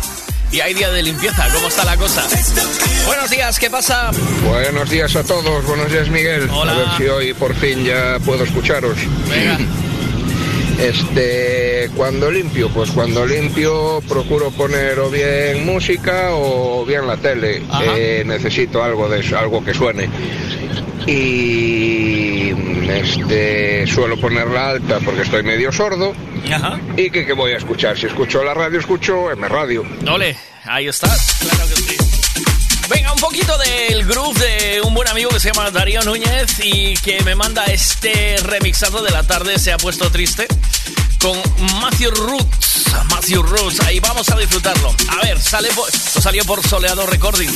[SPEAKER 18] y hay día de limpieza, cómo está la cosa. Buenos días, ¿qué pasa?
[SPEAKER 19] Buenos días a todos, buenos días Miguel.
[SPEAKER 18] Hola.
[SPEAKER 19] A ver si hoy por fin ya puedo escucharos. *laughs* Este, cuando limpio, pues cuando limpio procuro poner o bien música o bien la tele. Eh, necesito algo de eso, algo que suene. y este suelo ponerla alta porque estoy medio sordo. Y que, que voy a escuchar. Si escucho la radio, escucho M Radio.
[SPEAKER 18] Ole, ahí estás, claro que sí. Venga, un poquito del groove de un buen amigo que se llama Darío Núñez y que me manda este remixado de la tarde, se ha puesto triste, con Matthew Roots. Matthew Roots, ahí vamos a disfrutarlo. A ver, sale por, salió por Soleado Recording.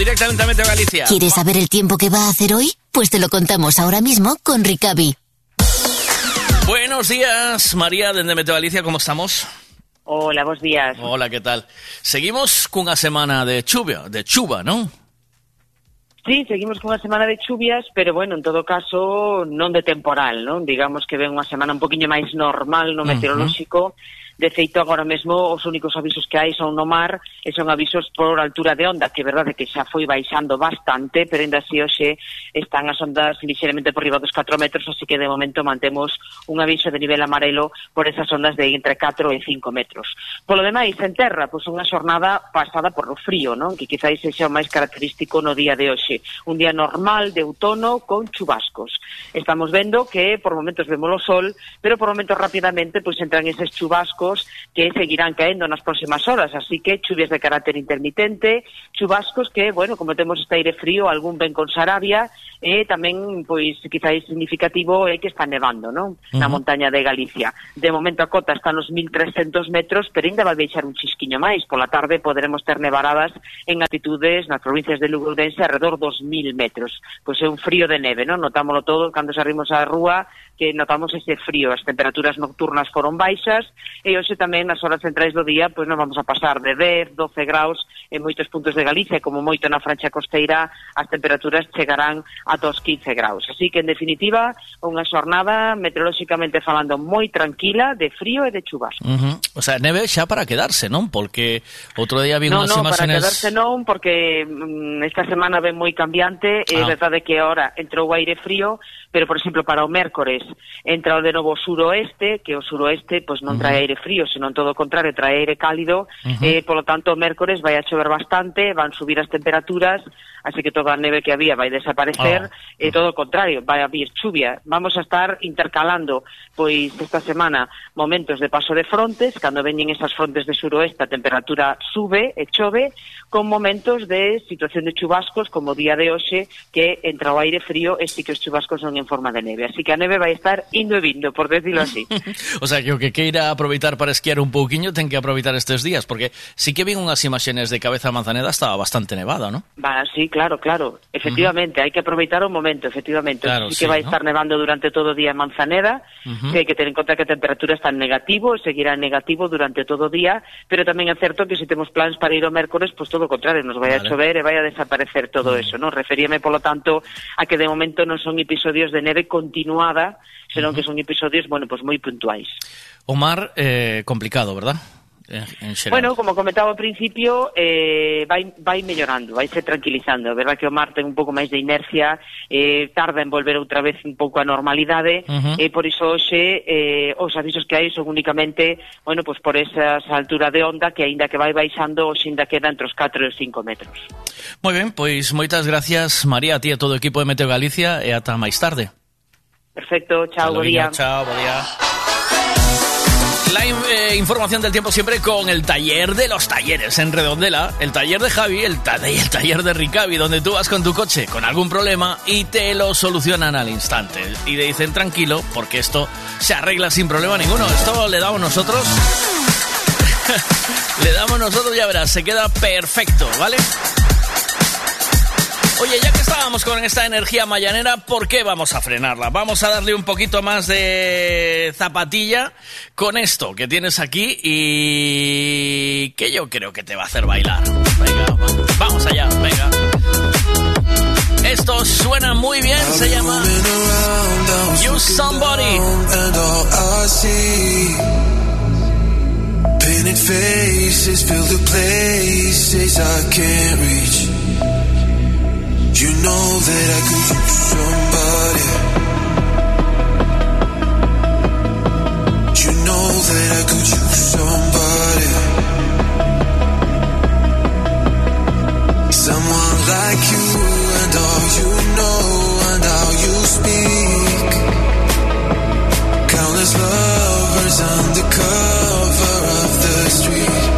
[SPEAKER 9] Directamente a Meteo Galicia.
[SPEAKER 2] ¿Quieres saber el tiempo que va a hacer hoy? Pues te lo contamos ahora mismo con Ricavi.
[SPEAKER 9] Buenos días, María, desde Meteo Galicia, ¿cómo estamos?
[SPEAKER 20] Hola, buenos días.
[SPEAKER 9] Hola, ¿qué tal? Seguimos con una semana de chuvia, de chuva, ¿no?
[SPEAKER 20] Sí, seguimos con unha semana de chuvias, pero bueno, en todo caso, non de temporal, non? Digamos que ven unha semana un poquinho máis normal no meteorolóxico. De feito, agora mesmo, os únicos avisos que hai son no mar e son avisos por altura de onda, que é verdade que xa foi baixando bastante, pero ainda así hoxe están as ondas lixeramente por riba dos 4 metros, así que de momento mantemos un aviso de nivel amarelo por esas ondas de entre 4 e 5 metros. Polo demais, en terra, pois unha xornada pasada por o frío, non? que quizáis sexa o máis característico no día de hoxe. Un día normal de outono con chubascos. Estamos vendo que por momentos vemos o sol, pero por momentos rapidamente pois entran eses chubascos que seguirán caendo nas próximas horas, así que chuvias de carácter intermitente, chubascos que, bueno, como temos este aire frío, algún ven con Sarabia, e tamén, pois, quizáis significativo é que está nevando, non? Na
[SPEAKER 21] uh -huh.
[SPEAKER 20] montaña de Galicia. De momento a cota está nos 1300 metros, pero ainda vai deixar un chisquiño máis. Pola tarde poderemos ter nevaradas en altitudes nas provincias de Lugo Ourense alrededor dos 1000 metros. Pois é un frío de neve, non? Notámolo todo, cando salimos á rúa, que notamos ese frío, as temperaturas nocturnas foron baixas e hoxe tamén nas horas centrais do día pois non vamos a pasar de 10, 12 graus en moitos puntos de Galicia, como moito na Francha Costeira as temperaturas chegarán a os 15 graus. Así que en definitiva unha xornada meteorolóxicamente falando moi tranquila de frío e de chuvas.
[SPEAKER 9] Uh -huh. O sea, neve xa para quedarse, non? Porque outro día vi
[SPEAKER 20] no,
[SPEAKER 9] unhas
[SPEAKER 20] no, imágenes...
[SPEAKER 9] Non, para
[SPEAKER 20] quedarse non, porque mm, esta semana ven moi cambiante,
[SPEAKER 9] ah.
[SPEAKER 20] é verdade que ahora entrou o aire frío, pero, por exemplo, para o mércores entra o de novo suroeste, que o suroeste pois non trae aire frío, senón todo o contrario, trae aire cálido,
[SPEAKER 21] Ujú.
[SPEAKER 20] eh, polo tanto, o mércores vai a chover bastante, van subir as temperaturas, así que toda a neve que había vai desaparecer, e todo o contrario, vai a vir chuvia. Vamos a estar intercalando, pois, esta semana, momentos de paso de frontes, cando veñen esas frontes de suroeste, a temperatura sube e chove, con momentos de situación de chubascos, como o día de hoxe, que entra o aire frío e sí que os chubascos son en forma de neve. Así que a neve vai estar indo e vindo, por decirlo así. *laughs*
[SPEAKER 9] O sea, que o que queira aproveitar para esquiar un pouquiño ten que aproveitar estes días, porque sí que vi unhas imaxenes de cabeza a Manzaneda estaba bastante nevada, ¿no?
[SPEAKER 20] Va, sí, claro, claro. Efectivamente, hai que aproveitar o momento, efectivamente.
[SPEAKER 9] Claro,
[SPEAKER 20] sí
[SPEAKER 9] sí,
[SPEAKER 20] que vai
[SPEAKER 9] ¿no?
[SPEAKER 20] estar nevando durante todo día en Manzaneda, que hai que ter en conta que a temperatura está en negativo, seguirá en negativo durante todo día, pero tamén é certo que se temos plans para ir ao mércores, pois todo o contrario, nos vai a chover e vai a desaparecer todo eso, non? Referíame, polo tanto, a que de momento non son episodios de neve continuada, senón que son episodios, bueno, pois moi puntuais.
[SPEAKER 9] O mar, eh, complicado, ¿verdad? en, en xeral?
[SPEAKER 20] Bueno, como comentaba ao principio, eh, vai, vai mellorando, vai se tranquilizando. A verdad que o mar ten un pouco máis de inercia, eh, tarda en volver outra vez un pouco a normalidade,
[SPEAKER 21] uh -huh.
[SPEAKER 20] e eh, por iso hoxe eh, os avisos que hai son únicamente, bueno, pues por esa altura de onda que aínda que vai baixando, hoxe ainda queda entre os 4 e os 5 metros.
[SPEAKER 9] Moi ben, pois moitas gracias, María, a ti e a todo o equipo de Meteo Galicia, e ata máis tarde.
[SPEAKER 20] Perfecto, chao, bo día.
[SPEAKER 9] Chao, bo día. La eh, información del tiempo siempre con el taller de los talleres en Redondela, el taller de Javi, el, el taller de Ricavi, donde tú vas con tu coche con algún problema y te lo solucionan al instante. Y te dicen tranquilo, porque esto se arregla sin problema ninguno. Esto le damos nosotros. *laughs* le damos nosotros, ya verás, se queda perfecto, ¿vale? Oye, ya que estábamos con esta energía mayanera, ¿por qué vamos a frenarla? Vamos a darle un poquito más de zapatilla con esto que tienes aquí y que yo creo que te va a hacer bailar. Venga, va- vamos allá, venga. Esto suena muy bien, se llama You Somebody.
[SPEAKER 22] Know that I could use somebody. You know that I could use somebody. Someone like you and all you know and how you speak. Countless lovers under cover of the street.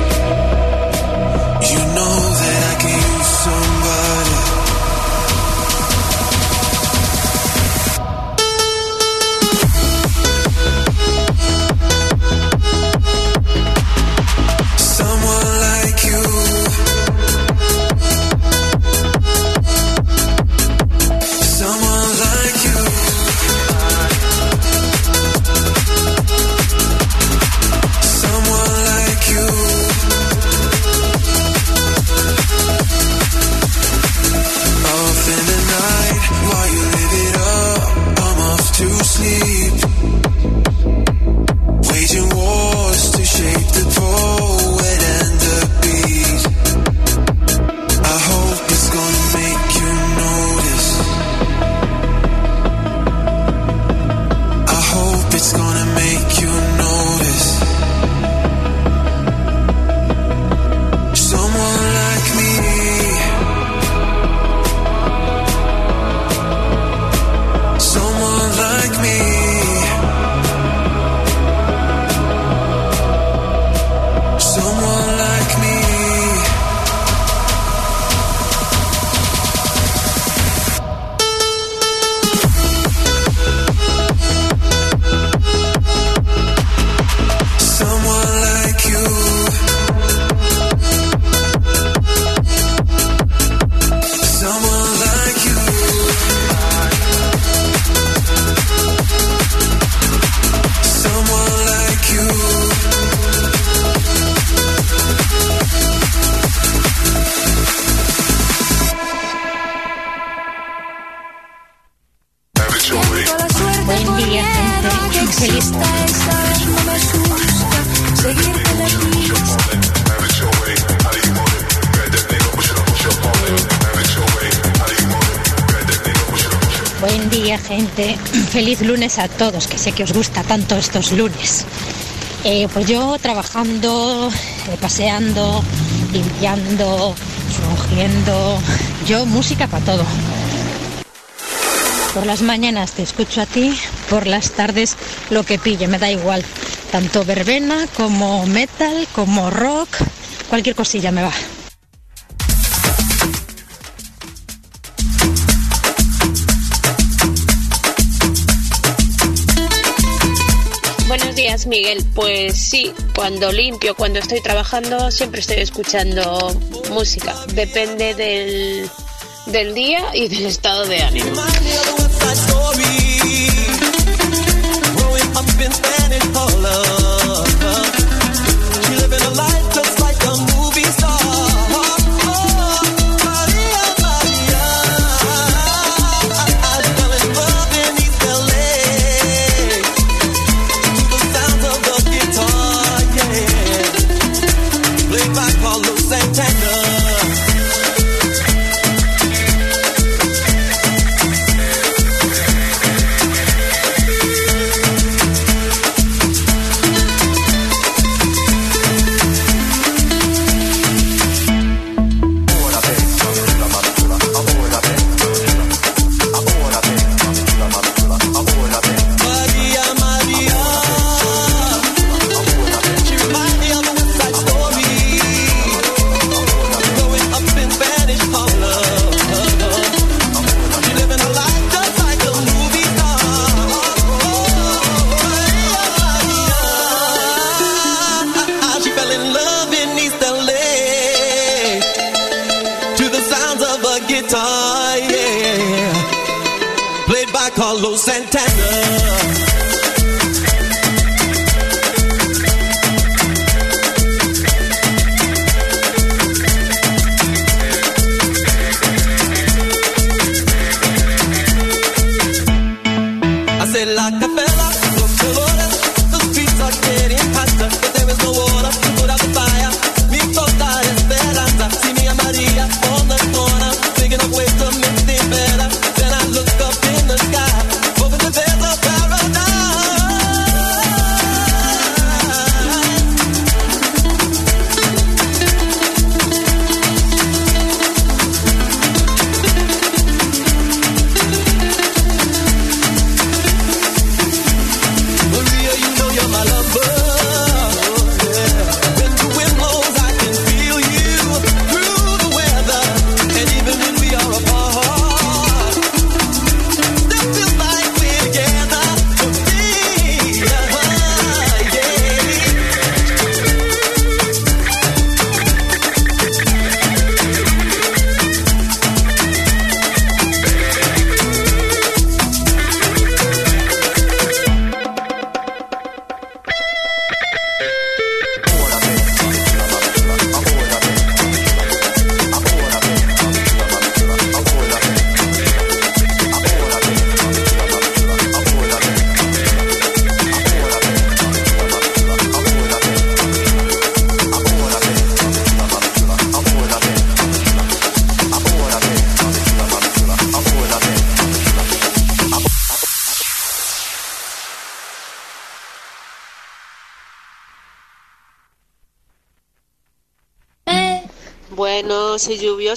[SPEAKER 22] to *clears throat*
[SPEAKER 23] Feliz lunes a todos, que sé que os gusta tanto estos lunes. Eh, pues yo trabajando, eh, paseando, limpiando, surgiendo. Yo música para todo. Por las mañanas te escucho a ti, por las tardes lo que pille, me da igual. Tanto verbena como metal, como rock, cualquier cosilla me va.
[SPEAKER 21] Miguel. Pues sí, cuando limpio, cuando estoy trabajando, siempre estoy escuchando música. Depende del, del día y del estado de ánimo.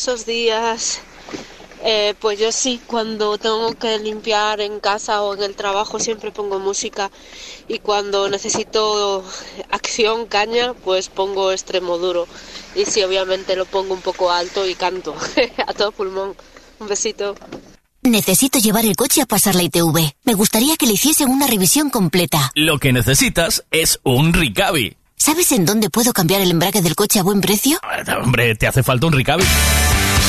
[SPEAKER 21] Lluviosos días. Eh, pues yo sí, cuando tengo que limpiar en casa o en el trabajo siempre pongo música y cuando necesito acción, caña, pues pongo extremo duro. Y sí, obviamente lo pongo un poco alto y canto *laughs* a todo pulmón. Un besito.
[SPEAKER 24] Necesito llevar el coche a pasar la ITV. Me gustaría que le hiciesen una revisión completa.
[SPEAKER 9] Lo que necesitas es un Ricavi.
[SPEAKER 24] ¿Sabes en dónde puedo cambiar el embrague del coche a buen precio?
[SPEAKER 9] Hombre, te hace falta un Ricavi.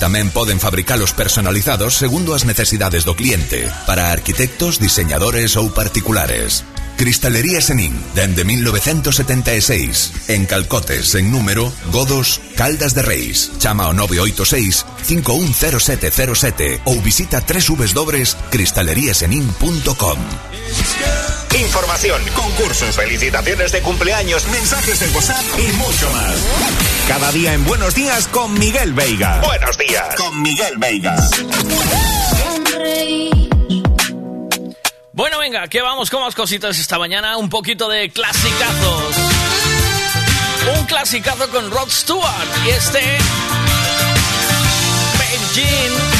[SPEAKER 25] Tamén poden fabricalos personalizados segundo as necesidades do cliente, para arquitectos, diseñadores ou particulares. Cristalería Senin, dende 1976, en Calcotes, en número, Godos, Caldas de Reis. Chama ao 986 510707 ou visita www.cristaleriasenin.com.
[SPEAKER 26] Información, concursos, felicitaciones de cumpleaños, mensajes en WhatsApp y mucho más. Cada día en Buenos Días con Miguel Veiga. Buenos días con Miguel Veiga.
[SPEAKER 9] Bueno, venga, que vamos con más cositas esta mañana. Un poquito de clasicazos. Un clasicazo con Rod Stewart. Y este. Babe.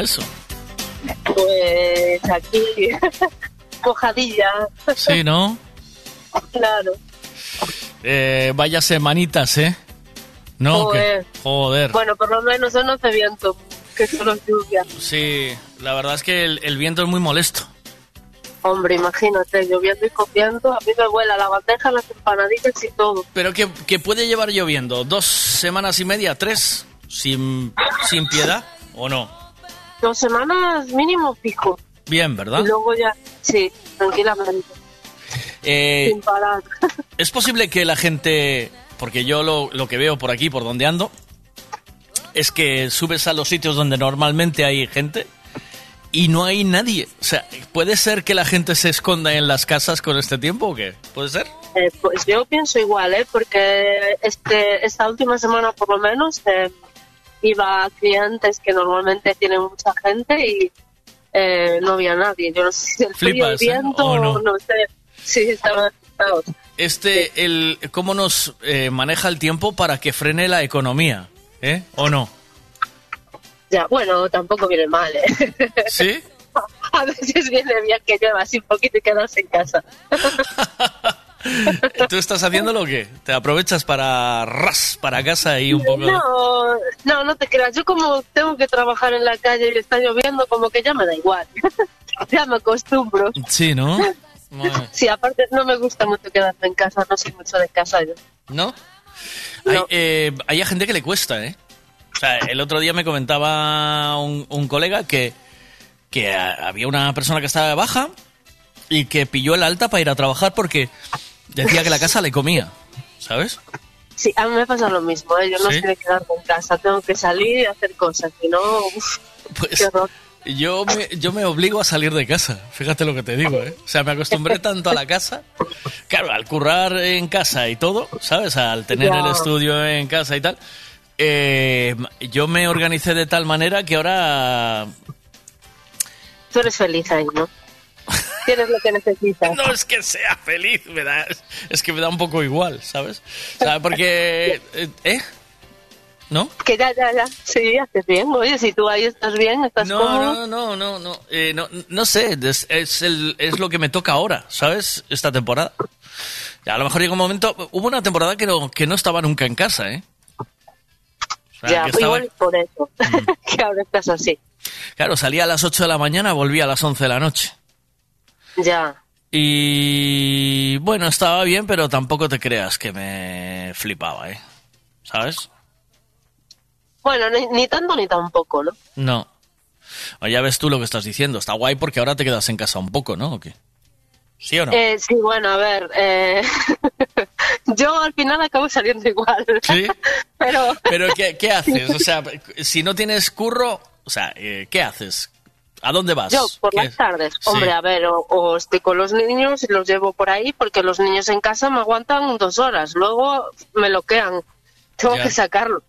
[SPEAKER 9] Eso?
[SPEAKER 27] Pues aquí, *laughs* mojadilla.
[SPEAKER 9] Sí, ¿no?
[SPEAKER 27] Claro.
[SPEAKER 9] Eh, vaya semanitas, ¿eh? No,
[SPEAKER 27] Joder.
[SPEAKER 9] que- joder.
[SPEAKER 27] Bueno, por lo menos no hace viento, que solo es lluvia.
[SPEAKER 9] Sí, la verdad es que el, el viento es muy molesto.
[SPEAKER 27] Hombre, imagínate, lloviendo y comiendo, a mí me vuela la bandeja, las empanadillas y todo.
[SPEAKER 9] Pero que, que puede llevar lloviendo dos semanas y media, tres, sin, sin piedad, ¿o no?
[SPEAKER 27] Dos semanas mínimo fijo.
[SPEAKER 9] Bien, ¿verdad?
[SPEAKER 27] Y luego ya, sí, tranquilamente,
[SPEAKER 9] Eh,
[SPEAKER 27] sin parar. *laughs*
[SPEAKER 9] es posible que la gente, porque yo lo, lo que veo por aquí, por donde ando, es que subes a los sitios donde normalmente hay gente y no hay nadie. O sea, ¿puede ser que la gente se esconda en las casas con este tiempo o qué? ¿Puede ser?
[SPEAKER 27] Eh, pues yo pienso igual, ¿eh? Porque este, esta última semana por lo menos eh, iba a clientes que normalmente tienen mucha gente y eh, no había nadie. Yo no sé si el frío, el
[SPEAKER 9] Flipas, ¿eh?
[SPEAKER 27] viento,
[SPEAKER 9] ¿O no?
[SPEAKER 27] no sé. Sí, estaban asustados.
[SPEAKER 9] Este, el, ¿cómo nos eh, maneja el tiempo para que frene la economía? ¿Eh? ¿O no?
[SPEAKER 27] Ya, bueno, tampoco viene mal, ¿eh?
[SPEAKER 9] ¿Sí? *laughs*
[SPEAKER 27] A veces viene bien que llueva así un poquito y quedarse en casa. *laughs* *laughs*
[SPEAKER 9] ¿Tú estás haciendo lo que? ¿Te aprovechas para ras, para casa y un poco.
[SPEAKER 27] No, no, no te creas. Yo como tengo que trabajar en la calle y está lloviendo, como que ya me da igual. *laughs* ya me acostumbro.
[SPEAKER 9] Sí, ¿no? Bueno, *laughs*
[SPEAKER 27] Sí, aparte no me gusta mucho quedarme en casa, no soy mucho de casa yo.
[SPEAKER 9] ¿No? Hay, eh, hay a gente que le cuesta, ¿eh? O sea, el otro día me comentaba un, un colega que, que a- había una persona que estaba de baja y que pilló el alta para ir a trabajar porque decía que la casa le comía, ¿sabes?
[SPEAKER 27] Sí, a mí me pasa lo mismo, ¿eh? yo no
[SPEAKER 9] ¿Sí?
[SPEAKER 27] sé quedarme en casa, tengo que salir y hacer cosas, si no, uf,
[SPEAKER 9] Pues
[SPEAKER 27] qué horror.
[SPEAKER 9] yo me, yo me obligo a salir de casa, fíjate lo que te digo, ¿eh? O sea, me acostumbré tanto a la casa, claro, al currar en casa y todo, ¿sabes? Al tener
[SPEAKER 27] Ya.
[SPEAKER 9] el estudio en casa y tal, eh, yo me organicé de tal manera que ahora
[SPEAKER 27] Tú eres feliz ahí, ¿no? Tienes lo que necesitas.
[SPEAKER 9] No es que sea feliz, me da, es que me da un poco igual, ¿sabes? O sea, porque... eh, ¿Eh? ¿No?
[SPEAKER 27] Que ya, ya, ya, sí, haces bien. Oye, si tú ahí estás bien, estás
[SPEAKER 9] No,
[SPEAKER 27] cómodo.
[SPEAKER 9] no, no, no, no, eh, no, no sé, es, es, el- es lo que me toca ahora, ¿sabes? Esta temporada. Ya, a lo mejor llega un momento, hubo una temporada que no, que no estaba nunca en casa, ¿eh? O sea,
[SPEAKER 27] ya,
[SPEAKER 9] que estaba-
[SPEAKER 27] igual es por eso, *laughs* que ahora estás así.
[SPEAKER 9] claro, salía a las 8 de la mañana, volvía a las 11 de la noche.
[SPEAKER 27] Ya,
[SPEAKER 9] Y bueno, estaba bien, pero tampoco te creas que me flipaba, ¿eh? ¿Sabes?
[SPEAKER 27] bueno, ni, ni tanto ni tampoco, ¿no?
[SPEAKER 9] No. O ya ves tú lo que estás diciendo. Está guay porque ahora te quedas en casa un poco, ¿no? ¿O qué? ¿Sí o no?
[SPEAKER 27] Eh, sí, bueno, a ver, eh, *laughs* yo al final acabo saliendo igual.
[SPEAKER 9] ¿Sí? *laughs*
[SPEAKER 27] Pero
[SPEAKER 9] Pero ¿qué, qué *laughs* haces? O sea, si no tienes curro, o sea, eh, ¿qué haces? ¿A dónde vas?
[SPEAKER 27] yo, por
[SPEAKER 9] ¿Qué-
[SPEAKER 27] las tardes,
[SPEAKER 9] Sí.
[SPEAKER 27] hombre, a ver, o, o estoy con los niños y los llevo por ahí porque los niños en casa me aguantan dos horas, luego me bloquean, tengo
[SPEAKER 9] Ya.
[SPEAKER 27] que sacarlo.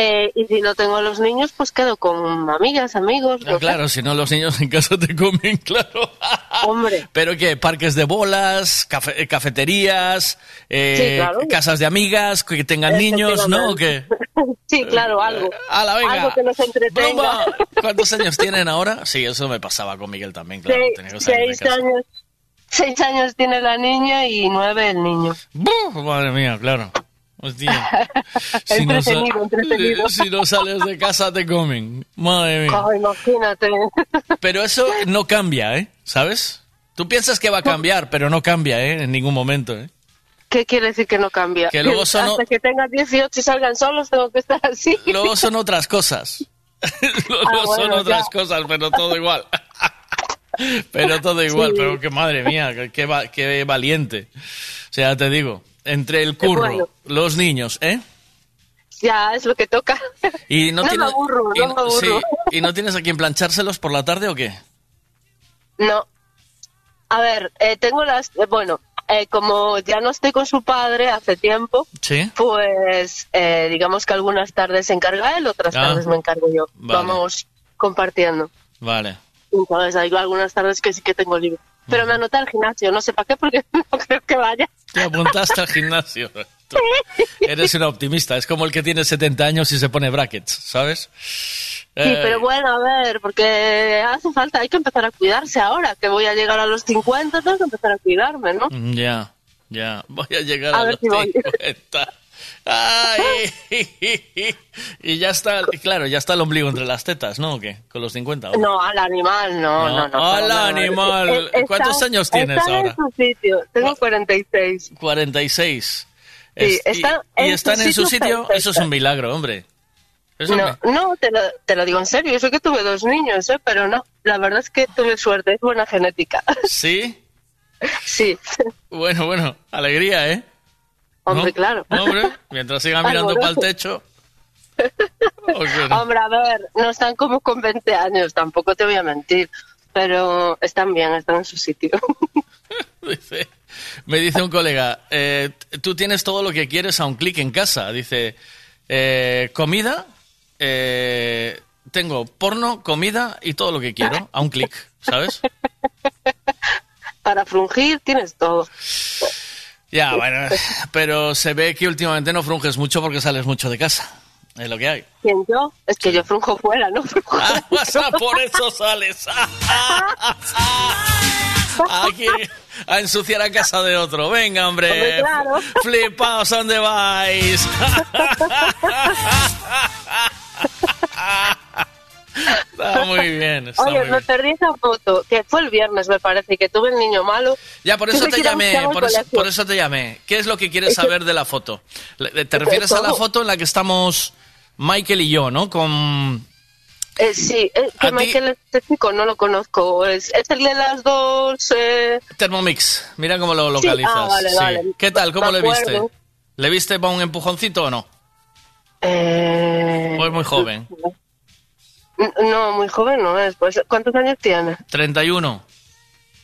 [SPEAKER 27] Eh, y si no tengo a los niños, pues quedo con amigas, amigos.
[SPEAKER 9] Ah, claro, si no los niños en casa te comen, *laughs* claro.
[SPEAKER 27] Hombre.
[SPEAKER 9] ¿Pero qué? ¿Parques de bolas? cafe- eh, ¿Cafeterías? eh,
[SPEAKER 27] Sí, claro.
[SPEAKER 9] ¿Casas de amigas que tengan niños? ¿No? ¿O qué? *laughs*
[SPEAKER 27] Sí, claro, algo.
[SPEAKER 9] ¡Hala, venga!
[SPEAKER 27] Algo que nos entretenga.
[SPEAKER 9] ¡Broma! *laughs* ¿Cuántos años tienen ahora? Sí, eso me pasaba con Miguel también, claro.
[SPEAKER 27] Seis-
[SPEAKER 9] tenía que salir de
[SPEAKER 27] seis
[SPEAKER 9] casa.
[SPEAKER 27] años. Seis años tiene la niña y nueve el niño.
[SPEAKER 9] ¡Buf! Madre mía, claro. Hostia. *laughs* Si no, sa-
[SPEAKER 27] entretenido, entretenido. *laughs*
[SPEAKER 9] si no sales de casa te comen. Madre mía.
[SPEAKER 27] Ay, imagínate. *laughs*
[SPEAKER 9] Pero eso no cambia, ¿eh? ¿Sabes? Tú piensas que va a cambiar, pero no cambia, ¿eh? En ningún momento, ¿eh?
[SPEAKER 27] ¿Qué quiere decir que no cambia?
[SPEAKER 9] Que luego son
[SPEAKER 27] Hasta que tenga 18 y salgan solos tengo que estar así.
[SPEAKER 9] Luego son otras cosas. Luego
[SPEAKER 27] Ah,
[SPEAKER 9] son
[SPEAKER 27] bueno,
[SPEAKER 9] otras
[SPEAKER 27] ya.
[SPEAKER 9] cosas, pero todo igual. pero todo igual,
[SPEAKER 27] Sí.
[SPEAKER 9] pero que madre mía, qué, va- qué valiente. O sea, te digo, entre el curro, los niños, ¿eh?
[SPEAKER 27] Ya, es lo que toca.
[SPEAKER 9] Y no, *laughs*
[SPEAKER 27] No me
[SPEAKER 9] tienes,
[SPEAKER 27] aburro,
[SPEAKER 9] y
[SPEAKER 27] no me aburro.
[SPEAKER 9] sí, ¿Y no tienes a quien planchárselos por la tarde o qué?
[SPEAKER 27] No. A ver, eh, tengo las... eh, bueno, eh, como ya no estoy con su padre hace tiempo,
[SPEAKER 9] Sí.
[SPEAKER 27] pues eh, digamos que algunas tardes se encarga él, otras
[SPEAKER 9] Ah.
[SPEAKER 27] tardes me encargo yo.
[SPEAKER 9] Vale.
[SPEAKER 27] Vamos compartiendo.
[SPEAKER 9] Vale.
[SPEAKER 27] Entonces hay algunas tardes que sí que tengo libre. Pero me anoté al gimnasio, no sé para qué, porque *laughs* no creo que vaya.
[SPEAKER 9] Te apuntaste al gimnasio. *laughs* Tú Eres una optimista. Es como el que tiene 70 años y se pone brackets, ¿sabes?
[SPEAKER 27] Sí,
[SPEAKER 9] Eh,
[SPEAKER 27] pero bueno, a ver, porque hace falta, hay que empezar a cuidarse ahora, que voy a llegar a los 50, tengo que empezar a cuidarme, ¿no?
[SPEAKER 9] Mm, Ya, ya. Voy a llegar
[SPEAKER 27] A
[SPEAKER 9] a,
[SPEAKER 27] ver
[SPEAKER 9] los
[SPEAKER 27] si voy.
[SPEAKER 9] 50. Ay, *laughs* y ya está, claro, ya está el ombligo entre las tetas, ¿no? ¿O qué? Con los 50. ¿o?
[SPEAKER 27] No, al animal, no, no, no.
[SPEAKER 9] Al
[SPEAKER 27] para nada.
[SPEAKER 9] animal.
[SPEAKER 27] Está-
[SPEAKER 9] ¿Cuántos años tienes
[SPEAKER 27] está
[SPEAKER 9] ahora?
[SPEAKER 27] en su sitio, tengo 46.
[SPEAKER 9] 46.
[SPEAKER 27] Sí,
[SPEAKER 9] Es- y-
[SPEAKER 27] está
[SPEAKER 9] y,
[SPEAKER 27] en
[SPEAKER 9] están
[SPEAKER 27] su
[SPEAKER 9] en su
[SPEAKER 27] sitio
[SPEAKER 9] sitio,
[SPEAKER 27] perfecto.
[SPEAKER 9] eso es un milagro, hombre. Eso
[SPEAKER 27] No,
[SPEAKER 9] me-
[SPEAKER 27] no te, lo, te lo digo en serio, eso que tuve dos niños, ¿eh? pero no, la verdad es que tuve suerte, es buena genética.
[SPEAKER 9] ¿Sí? *laughs*
[SPEAKER 27] Sí.
[SPEAKER 9] Bueno, bueno, alegría, ¿eh?
[SPEAKER 27] Hombre,
[SPEAKER 9] ¿No?
[SPEAKER 27] claro.
[SPEAKER 9] Hombre, mientras siga mirando para el techo. *laughs*
[SPEAKER 27] Hombre, a ver, no están como con 20 años, tampoco te voy a mentir, pero están bien, están en su sitio. *laughs*
[SPEAKER 9] Dice- me dice un colega, eh, tú tienes todo lo que quieres a un clic en casa. Dice, eh, comida, eh, tengo porno, comida y todo lo que quiero a un clic, ¿sabes? *laughs*
[SPEAKER 27] Para frungir tienes todo.
[SPEAKER 9] Ya, bueno, pero se ve que últimamente no frunges mucho porque sales mucho de casa. Es lo que hay.
[SPEAKER 27] ¿Quién yo? Es que yo frunjo fuera, ¿no? Frunjo.
[SPEAKER 9] Ah, *laughs* por eso sales. Aquí a ensuciar a casa de otro. Venga, hombre.
[SPEAKER 27] Hombre, claro.
[SPEAKER 9] Flipaos, ¿dónde vais? *laughs* Está muy bien. Está
[SPEAKER 27] Oye,
[SPEAKER 9] muy
[SPEAKER 27] me perdí esa foto, que fue el viernes, me parece, que tuve el niño malo.
[SPEAKER 9] Ya, por eso te llamé, por eso,
[SPEAKER 27] colegio.
[SPEAKER 9] por eso te llamé. ¿Qué es lo que quieres saber de la foto? ¿Te refieres a la foto en la que estamos Michael y yo, no? Con...
[SPEAKER 27] Eh, sí, eh, que. Michael este chico no lo conozco. Es, es el de las dos. Eh...
[SPEAKER 9] Thermomix, mira cómo lo
[SPEAKER 27] Sí,
[SPEAKER 9] localizas.
[SPEAKER 27] ah, vale,
[SPEAKER 9] Sí.
[SPEAKER 27] vale.
[SPEAKER 9] ¿Qué tal? ¿Cómo le viste? ¿Le viste para un empujoncito o no?
[SPEAKER 27] Eh...
[SPEAKER 9] ¿O es muy joven?
[SPEAKER 27] No, muy joven no es. Pues, ¿Cuántos años tiene?
[SPEAKER 9] 31.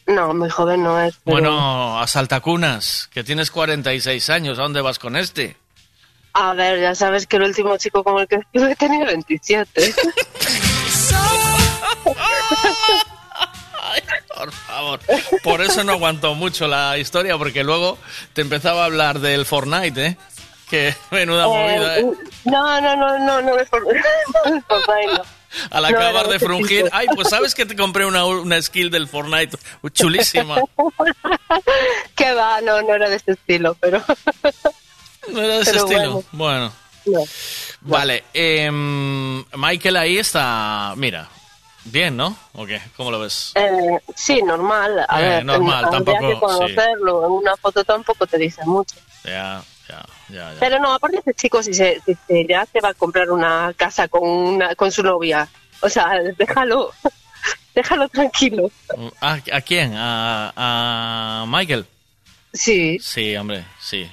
[SPEAKER 27] No, muy joven no es. pero-
[SPEAKER 9] Bueno, a saltacunas, que tienes 46 años, ¿a dónde vas con este?
[SPEAKER 27] A ver, ya sabes que el último chico con el que estuve tenía 27.
[SPEAKER 9] Por favor. Por eso no aguantó mucho la historia, porque luego te empezaba a hablar del Fortnite, ¿eh? Que menuda movida, ¿eh?
[SPEAKER 27] No, no, no, no, no no es por ahí, no.
[SPEAKER 9] Al acabar de
[SPEAKER 27] ese
[SPEAKER 9] frungir. Ay, pues sabes que te compré una, una skill del Fortnite chulísima. *laughs*
[SPEAKER 27] Que va, no, no era de este estilo, pero. *laughs*
[SPEAKER 9] No era de ese
[SPEAKER 27] Pero
[SPEAKER 9] estilo. Bueno.
[SPEAKER 27] No.
[SPEAKER 9] Vale. em, Michael ahí está. Mira. Bien, ¿no? ¿O qué? ¿Cómo lo ves?
[SPEAKER 27] Eh, sí, normal. A
[SPEAKER 9] Eh,
[SPEAKER 27] ver,
[SPEAKER 9] normal, tampoco,
[SPEAKER 27] que conocerlo. En una foto tampoco te dice mucho.
[SPEAKER 9] Ya, ya, ya, ya.
[SPEAKER 27] Pero no, aparte ese chico, si, se, si se- ya se va a comprar una casa con, una, con su novia, o sea, déjalo, *laughs* déjalo tranquilo.
[SPEAKER 9] ¿A, a quién? ¿A, a Michael?
[SPEAKER 27] Sí.
[SPEAKER 9] Sí, hombre, sí.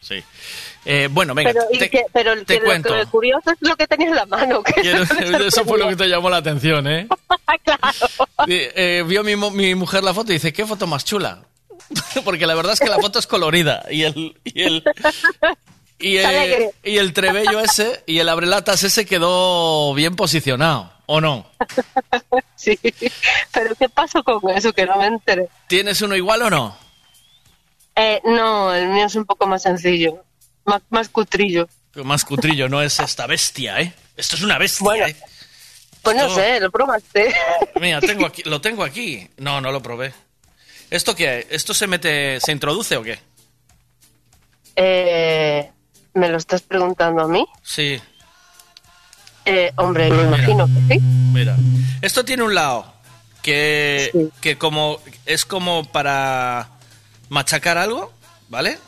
[SPEAKER 9] Sí. Eh, bueno, venga,
[SPEAKER 27] pero,
[SPEAKER 9] te,
[SPEAKER 27] que- pero el-
[SPEAKER 9] te
[SPEAKER 27] que lo-
[SPEAKER 9] cuento.
[SPEAKER 27] lo curioso es lo que tenía en la mano. que
[SPEAKER 9] Quiero- *laughs* *laughs*
[SPEAKER 27] eso
[SPEAKER 9] fue lo que te llamó la atención, ¿eh? Eh, eh, vio mi, mi mujer la foto y dice, ¿qué foto más chula? *laughs* Porque la verdad es que la foto es colorida y el... Y el y el, y el trebello ese y el abrelatas ese quedó bien posicionado, ¿o no? *laughs*
[SPEAKER 27] Sí, pero ¿qué pasó con eso? Que no me enteré.
[SPEAKER 9] ¿Tienes uno igual o no?
[SPEAKER 27] Eh, no, el mío es un poco más sencillo, más, más cutrillo.
[SPEAKER 9] Más cutrillo, no es esta bestia, ¿eh? Esto es una bestia, ¿eh?
[SPEAKER 27] Pues no
[SPEAKER 9] Esto-
[SPEAKER 27] sé, lo probaste.
[SPEAKER 9] Mira, tengo *laughs* aquí, lo tengo aquí. No, no lo probé. ¿Esto qué? ¿Esto se mete, se introduce o qué?
[SPEAKER 27] Eh, ¿Me lo estás preguntando a mí?
[SPEAKER 9] Sí,
[SPEAKER 27] Eh, hombre, me imagino que sí.
[SPEAKER 9] mira. Esto tiene un lado que, que como es como para machacar algo, ¿vale?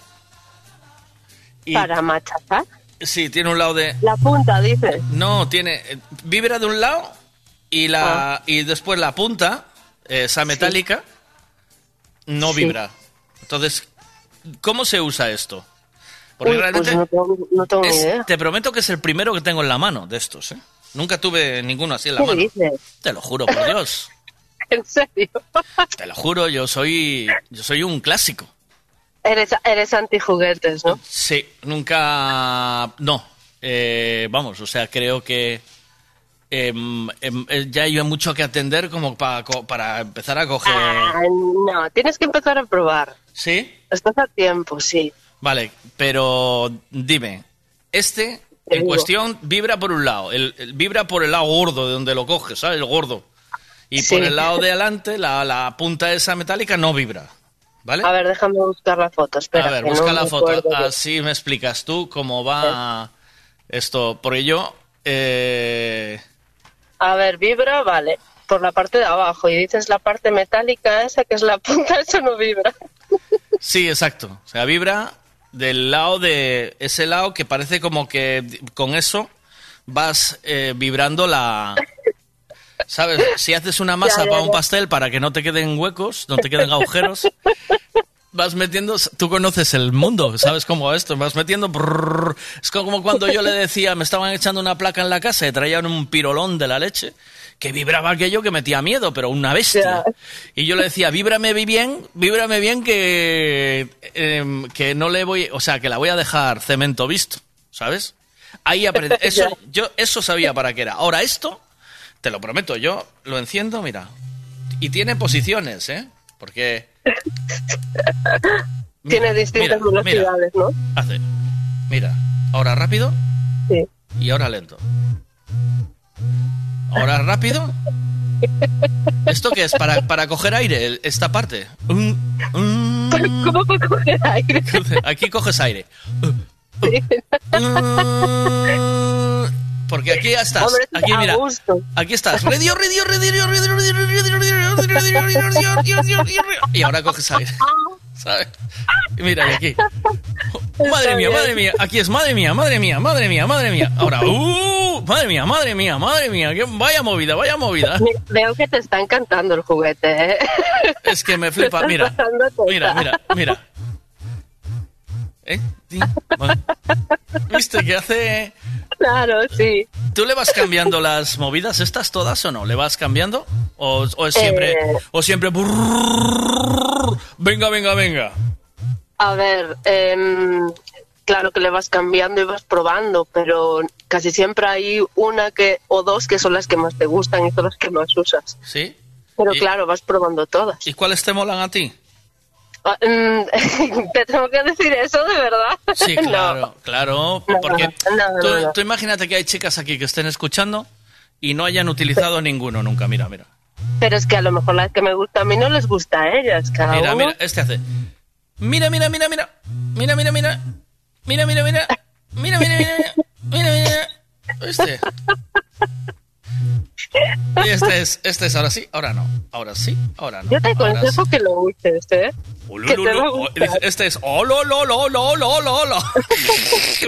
[SPEAKER 9] Y-
[SPEAKER 27] Para machacar.
[SPEAKER 9] Sí, tiene un lado de...
[SPEAKER 27] La punta, dices.
[SPEAKER 9] No, tiene... eh, Vibra de un lado y, la,
[SPEAKER 27] Ah.
[SPEAKER 9] y después la punta, eh, esa metálica, no
[SPEAKER 27] Sí.
[SPEAKER 9] vibra. Entonces, ¿cómo se usa esto? Porque
[SPEAKER 27] Uy,
[SPEAKER 9] realmente...
[SPEAKER 27] pues no tengo, no tengo ni idea.
[SPEAKER 9] te prometo que es el primero que tengo en la mano de estos, ¿eh? Nunca tuve ninguno así en la
[SPEAKER 27] ¿Qué
[SPEAKER 9] mano.
[SPEAKER 27] dices?
[SPEAKER 9] Te lo juro, por Dios. *laughs*
[SPEAKER 27] ¿En serio? *laughs*
[SPEAKER 9] Te lo juro, yo soy yo soy un clásico.
[SPEAKER 27] Eres, eres antijuguetes, ¿no?
[SPEAKER 9] Sí, nunca no. Eh, vamos, o sea, creo que em, eh, ya hay mucho que atender como pa- co- para empezar a coger.
[SPEAKER 27] Ah, no, tienes que empezar a probar.
[SPEAKER 9] ¿Sí?
[SPEAKER 27] Estás a tiempo, sí.
[SPEAKER 9] Vale, pero dime, este en
[SPEAKER 27] digo.
[SPEAKER 9] cuestión vibra por un lado, el, el- vibra por el lado gordo de donde lo coges, ¿sabes? El gordo. Y
[SPEAKER 27] Sí.
[SPEAKER 9] por el lado de adelante, la, la punta esa metálica no vibra. ¿Vale?
[SPEAKER 27] A ver, déjame buscar la foto. Espera,
[SPEAKER 9] A ver, busca
[SPEAKER 27] no
[SPEAKER 9] la foto. Así me explicas tú cómo va esto. Porque yo. eh,
[SPEAKER 27] A ver, vibra, vale, por la parte de abajo. Y dices la parte metálica esa, que es la *laughs* punta, eso no vibra.
[SPEAKER 9] sí, exacto. O sea, vibra del lado de. Ese lado que parece como que con eso vas eh, vibrando la. ¿Sabes? Si haces una masa
[SPEAKER 27] Ya, ya,
[SPEAKER 9] para un pastel para que no te queden huecos, no te queden agujeros, vas metiendo, tú conoces el mundo, ¿sabes cómo esto? Vas metiendo, brrr. es como cuando yo le decía, me estaban echando una placa en la casa y traían un pirolón de la leche, que vibraba aquello que metía miedo, pero una bestia. Y yo le decía, víbrame bien, víbrame bien que, em, que no le voy, o sea, que la voy a dejar cemento visto, ¿sabes? Ahí aprendí, *laughs* eso, yo eso sabía para qué era. Ahora esto, te lo prometo, yo lo enciendo, mira, y tiene posiciones, ¿eh? Porque... *laughs*
[SPEAKER 27] Tiene distintas
[SPEAKER 9] mira,
[SPEAKER 27] velocidades, ¿no?
[SPEAKER 9] Hace. Mira, ahora rápido.
[SPEAKER 27] Sí.
[SPEAKER 9] Y ahora lento. Ahora rápido. ¿Esto qué es? ¿Para, para coger aire? Esta parte.
[SPEAKER 27] ¿Cómo para coger aire? *laughs*
[SPEAKER 9] Aquí coges aire. Mm, porque aquí ya estás. Aquí, mira. Aquí estás. Redio, redio, redio, redio, redio, Y ahora coges aire. ¿Sabes? Mira, aquí. Madre mía, madre mía. Aquí es, madre mía, madre mía, madre mía, madre mía. Ahora, uh, madre mía, madre mía, madre mía. Vaya movida, vaya movida.
[SPEAKER 27] Veo que te está encantando el juguete, ¿eh?
[SPEAKER 9] Es que me flipa. Mira, mira, mira, mira. ¿Eh? ¿Viste que hace...
[SPEAKER 27] Claro, sí.
[SPEAKER 9] ¿Tú le vas cambiando las movidas estas todas o no? ¿Le vas cambiando? ¿O, o es siempre...
[SPEAKER 27] Eh.
[SPEAKER 9] O siempre... Venga, venga, venga.
[SPEAKER 27] A ver, em, claro que le vas cambiando y vas probando, pero casi siempre hay una que o dos que son las que más te gustan y son las que más usas.
[SPEAKER 9] ¿Sí?
[SPEAKER 27] Pero claro, vas probando todas.
[SPEAKER 9] ¿Y cuáles te molan a ti?
[SPEAKER 27] Ah, mm, *laughs* ¿Te tengo que decir eso de verdad?
[SPEAKER 9] Sí, *laughs*
[SPEAKER 27] No.
[SPEAKER 9] claro, claro.
[SPEAKER 27] No,
[SPEAKER 9] porque
[SPEAKER 27] no, no,
[SPEAKER 9] tú, tú imagínate que hay chicas aquí que estén escuchando y no hayan utilizado ninguno nunca. Mira, mira.
[SPEAKER 27] Pero es que a lo mejor las que me gusta a mí no les gusta a ellas, cada
[SPEAKER 9] Mira,
[SPEAKER 27] uno.
[SPEAKER 9] mira, este hace. Mira, mira, mira, mira. Mira, mira, mira. Mira, mira, mira. Mira, mira, mira. Mira, mira. Este. Y este es, este es ahora sí, ahora no. Ahora sí, ahora no.
[SPEAKER 27] Yo te aconsejo que lo uses, ¿eh?
[SPEAKER 9] Ulu,
[SPEAKER 27] que te va a gustar.
[SPEAKER 9] Este es olo, lo, lo, lo, lo, lo, lo.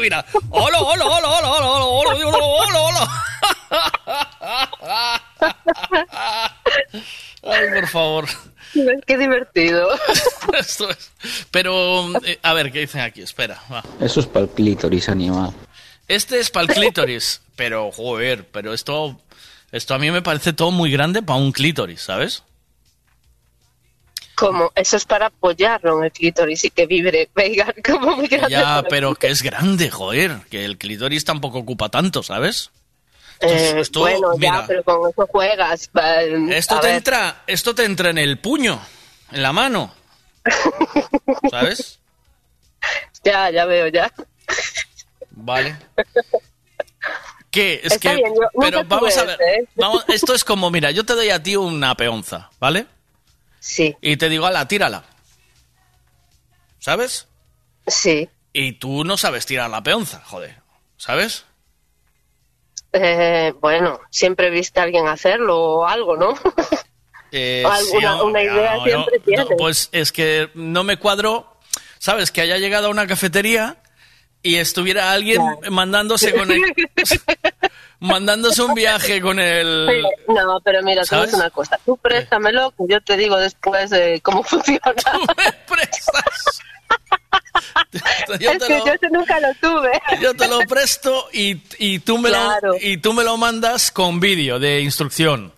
[SPEAKER 9] Mira, olo, olo, olo, olo, olo, olo, olo, olo, olo. Ay, por favor.
[SPEAKER 27] Qué divertido.
[SPEAKER 9] Esto es. Pero, eh, a ver, ¿qué dicen aquí? Espera, va.
[SPEAKER 28] Eso es para el clítoris animal.
[SPEAKER 9] Este es para el clítoris, pero, joder, pero esto, esto a mí me parece todo muy grande para un clítoris, ¿sabes?
[SPEAKER 27] Como, eso es para apoyarlo en el clítoris y que vibre. *laughs* Venga, como muy grande.
[SPEAKER 9] Ya, pero que es grande, joder, que el clítoris tampoco ocupa tanto, ¿sabes?
[SPEAKER 27] Eh,
[SPEAKER 9] esto,
[SPEAKER 27] bueno,
[SPEAKER 9] mira.
[SPEAKER 27] ya, pero con eso juegas.
[SPEAKER 9] Esto te
[SPEAKER 27] ver.
[SPEAKER 9] entra, esto te entra en el puño, en la mano, *laughs* ¿sabes?
[SPEAKER 27] Ya, ya veo, ya.
[SPEAKER 9] Vale. *laughs* ¿Qué? Es
[SPEAKER 27] Está
[SPEAKER 9] que,
[SPEAKER 27] bien, yo nunca
[SPEAKER 9] pero vamos a ver,
[SPEAKER 27] ¿eh? *laughs*
[SPEAKER 9] vamos- esto es como, mira, yo te doy a ti una peonza, ¿vale?
[SPEAKER 27] Sí.
[SPEAKER 9] Y te digo, ala, tírala. ¿Sabes?
[SPEAKER 27] Sí.
[SPEAKER 9] Y tú no sabes tirar la peonza, joder, ¿sabes?
[SPEAKER 27] Eh, bueno, siempre viste a alguien hacerlo o algo, ¿no? *laughs*
[SPEAKER 9] Eh,
[SPEAKER 27] Alguna-
[SPEAKER 9] sí,
[SPEAKER 27] una idea
[SPEAKER 9] no,
[SPEAKER 27] siempre
[SPEAKER 9] no,
[SPEAKER 27] tienes.
[SPEAKER 9] pues es que no me cuadro, ¿sabes? Que haya llegado a una cafetería y estuviera alguien mandándose con el, *laughs* mandándose un viaje con el...
[SPEAKER 27] Sí, No, pero mira, tú
[SPEAKER 9] ¿Sabes?
[SPEAKER 27] es una cosa. Tú préstamelo, que yo te digo después eh, cómo *laughs* funciona.
[SPEAKER 9] Yo *laughs*
[SPEAKER 27] es
[SPEAKER 9] te
[SPEAKER 27] que
[SPEAKER 9] lo-
[SPEAKER 27] yo ese nunca lo tuve.
[SPEAKER 9] Yo te lo presto y, y tú me
[SPEAKER 27] Claro.
[SPEAKER 9] lo y tú me lo mandas con vídeo de instrucción.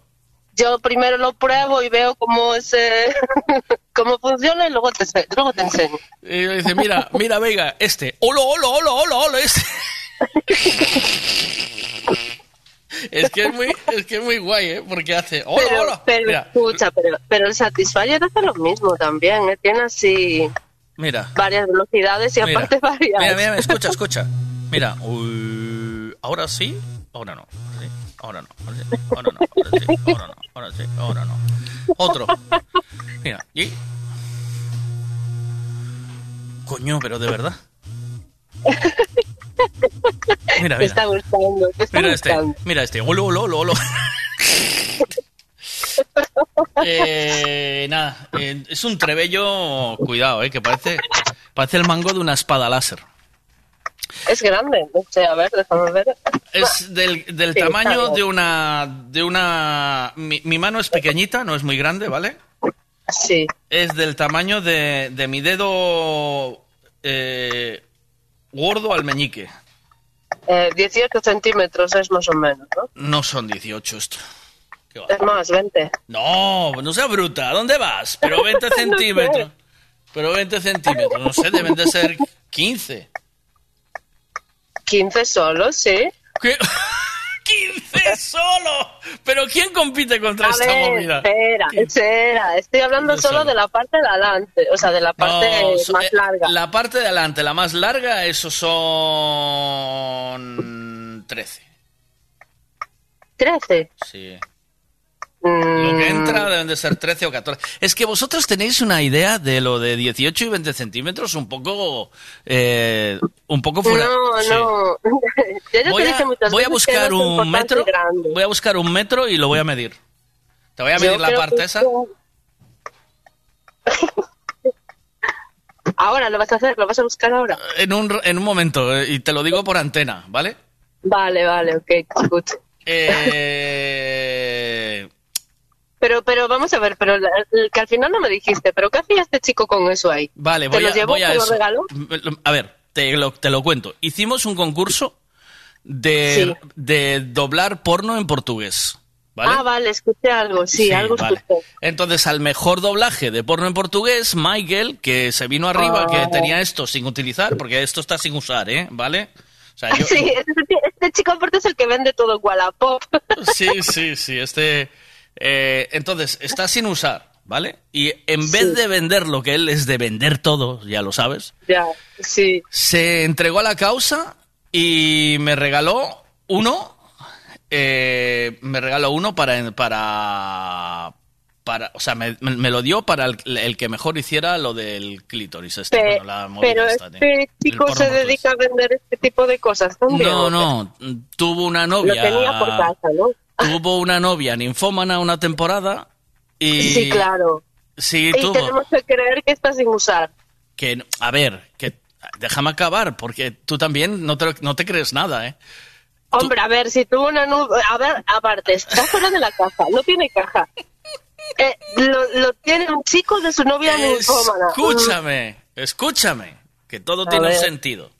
[SPEAKER 27] Yo primero lo pruebo y veo cómo es, eh, *laughs* cómo funciona y luego te, luego te enseño.
[SPEAKER 9] Y dice, mira, mira, Vega, este, hola, hola, hola, hola, hola, este. *laughs* Es que es muy, es que es muy guay, ¿eh? Porque hace, hola,
[SPEAKER 27] pero,
[SPEAKER 9] hola.
[SPEAKER 27] pero
[SPEAKER 9] Mira,
[SPEAKER 27] escucha, pero, pero el Satisfyer hace lo mismo también, ¿eh? Tiene así...
[SPEAKER 9] Mira.
[SPEAKER 27] varias velocidades y
[SPEAKER 9] Mira.
[SPEAKER 27] aparte *laughs* varias.
[SPEAKER 9] Mira, mira, escucha, escucha. Mira, uy, ahora sí, ahora no. Ahora no, ahora sí, ahora no, ahora sí, ahora no, ahora sí, ahora no. Otro. Mira, y. Coño, pero de verdad. Mira,
[SPEAKER 27] Te
[SPEAKER 9] mira.
[SPEAKER 27] está gustando, te está
[SPEAKER 9] Mira este, mira este. Olo, olo, olo, olo. Eh, nada, eh, es un trebello, cuidado, eh, que parece, parece el mango de una espada láser.
[SPEAKER 27] Es grande, no sé, a ver, déjame ver.
[SPEAKER 9] Es del, del
[SPEAKER 27] Sí,
[SPEAKER 9] tamaño de una, de una, mi, mi mano es pequeñita, no es muy grande, ¿vale?
[SPEAKER 27] Sí.
[SPEAKER 9] Es del tamaño de, de mi dedo eh, gordo al meñique.
[SPEAKER 27] Eh, 18 centímetros es más o menos, ¿no?
[SPEAKER 9] No son 18 esto.
[SPEAKER 27] Es más, 20.
[SPEAKER 9] No, no sea bruta, ¿a dónde vas? Pero 20 *laughs* centímetros. Pero 20 centímetros, no sé, deben de ser 15.
[SPEAKER 27] 15 solo, sí.
[SPEAKER 9] ¿Qué? *laughs* ¡15 solo! ¿Pero quién compite contra
[SPEAKER 27] A
[SPEAKER 9] esta
[SPEAKER 27] ver,
[SPEAKER 9] movida?
[SPEAKER 27] espera, espera. Estoy hablando solo
[SPEAKER 9] solo.
[SPEAKER 27] de la parte de adelante, o sea, de la parte
[SPEAKER 9] No,
[SPEAKER 27] más
[SPEAKER 9] eh,
[SPEAKER 27] larga.
[SPEAKER 9] La parte de adelante, la más larga, eso son 13.
[SPEAKER 27] 13.
[SPEAKER 9] Sí.
[SPEAKER 27] Mm,
[SPEAKER 9] Lo que entra deben de ser 13 o 14. Es que vosotros tenéis una idea de lo de 18 y 20 centímetros un poco... eh, un poco fuera...
[SPEAKER 27] No,
[SPEAKER 9] sí.
[SPEAKER 27] no. *laughs* Yo
[SPEAKER 9] Voy a, voy a buscar un metro. Voy a buscar un metro y lo voy a medir. Te voy a
[SPEAKER 27] Yo
[SPEAKER 9] medir la parte
[SPEAKER 27] que
[SPEAKER 9] esa. *laughs*
[SPEAKER 27] Ahora lo vas a hacer, lo vas a buscar ahora.
[SPEAKER 9] En un, en un momento, eh, y te lo digo por antena, ¿vale?
[SPEAKER 27] Vale, vale, ok, escucho.
[SPEAKER 9] Eh,
[SPEAKER 27] Pero, pero vamos a ver, pero que al final no me dijiste, pero ¿qué hacía este chico con eso ahí?
[SPEAKER 9] vale,
[SPEAKER 27] ¿Te
[SPEAKER 9] voy
[SPEAKER 27] lo
[SPEAKER 9] a,
[SPEAKER 27] llevó,
[SPEAKER 9] voy a
[SPEAKER 27] te lo regaló?
[SPEAKER 9] A ver, te lo, te lo cuento. Hicimos un concurso de, de doblar porno en portugués. ¿Vale?
[SPEAKER 27] Ah, vale, escuché algo, sí, algo
[SPEAKER 9] vale.
[SPEAKER 27] escuché.
[SPEAKER 9] Entonces, al mejor doblaje de porno en portugués, Michael, que se vino arriba,
[SPEAKER 27] Ah.
[SPEAKER 9] que tenía esto sin utilizar, porque esto está sin usar, ¿eh? ¿Vale? O sea, *laughs* yo,
[SPEAKER 27] Sí, este, este chico aparte es el que vende todo en Wallapop.
[SPEAKER 9] Sí, sí, sí. Este, eh, entonces, está sin usar, ¿vale? Y en vez de vender lo que él es de vender todo, ya lo sabes,
[SPEAKER 27] ya, sí.
[SPEAKER 9] se entregó a la causa y me regaló uno. eh, me regaló uno para. para para, o sea, me, lo dio para el, el que mejor hiciera lo del clítoris. Este,
[SPEAKER 27] Pe-
[SPEAKER 9] bueno, la
[SPEAKER 27] pero
[SPEAKER 9] esta,
[SPEAKER 27] este chico se dedica a vender este tipo de cosas también.
[SPEAKER 9] No, no, tuvo una
[SPEAKER 27] Lo
[SPEAKER 9] novia.
[SPEAKER 27] tenía por casa, ¿no?
[SPEAKER 9] Tuvo una novia ninfómana una temporada y...
[SPEAKER 27] Sí, claro.
[SPEAKER 9] Sí,
[SPEAKER 27] y
[SPEAKER 9] tuvo.
[SPEAKER 27] tenemos que creer que está sin usar.
[SPEAKER 9] Que, a ver, que déjame acabar, porque tú también no te, no te crees nada, ¿eh?
[SPEAKER 27] Hombre, a ver, si tuvo una nube... A ver, aparte, está fuera de la caja, no tiene caja. Eh, lo, lo tiene un chico de su novia ninfómana.
[SPEAKER 9] Escúchame, escúchame, que todo
[SPEAKER 27] A
[SPEAKER 9] tiene un sentido.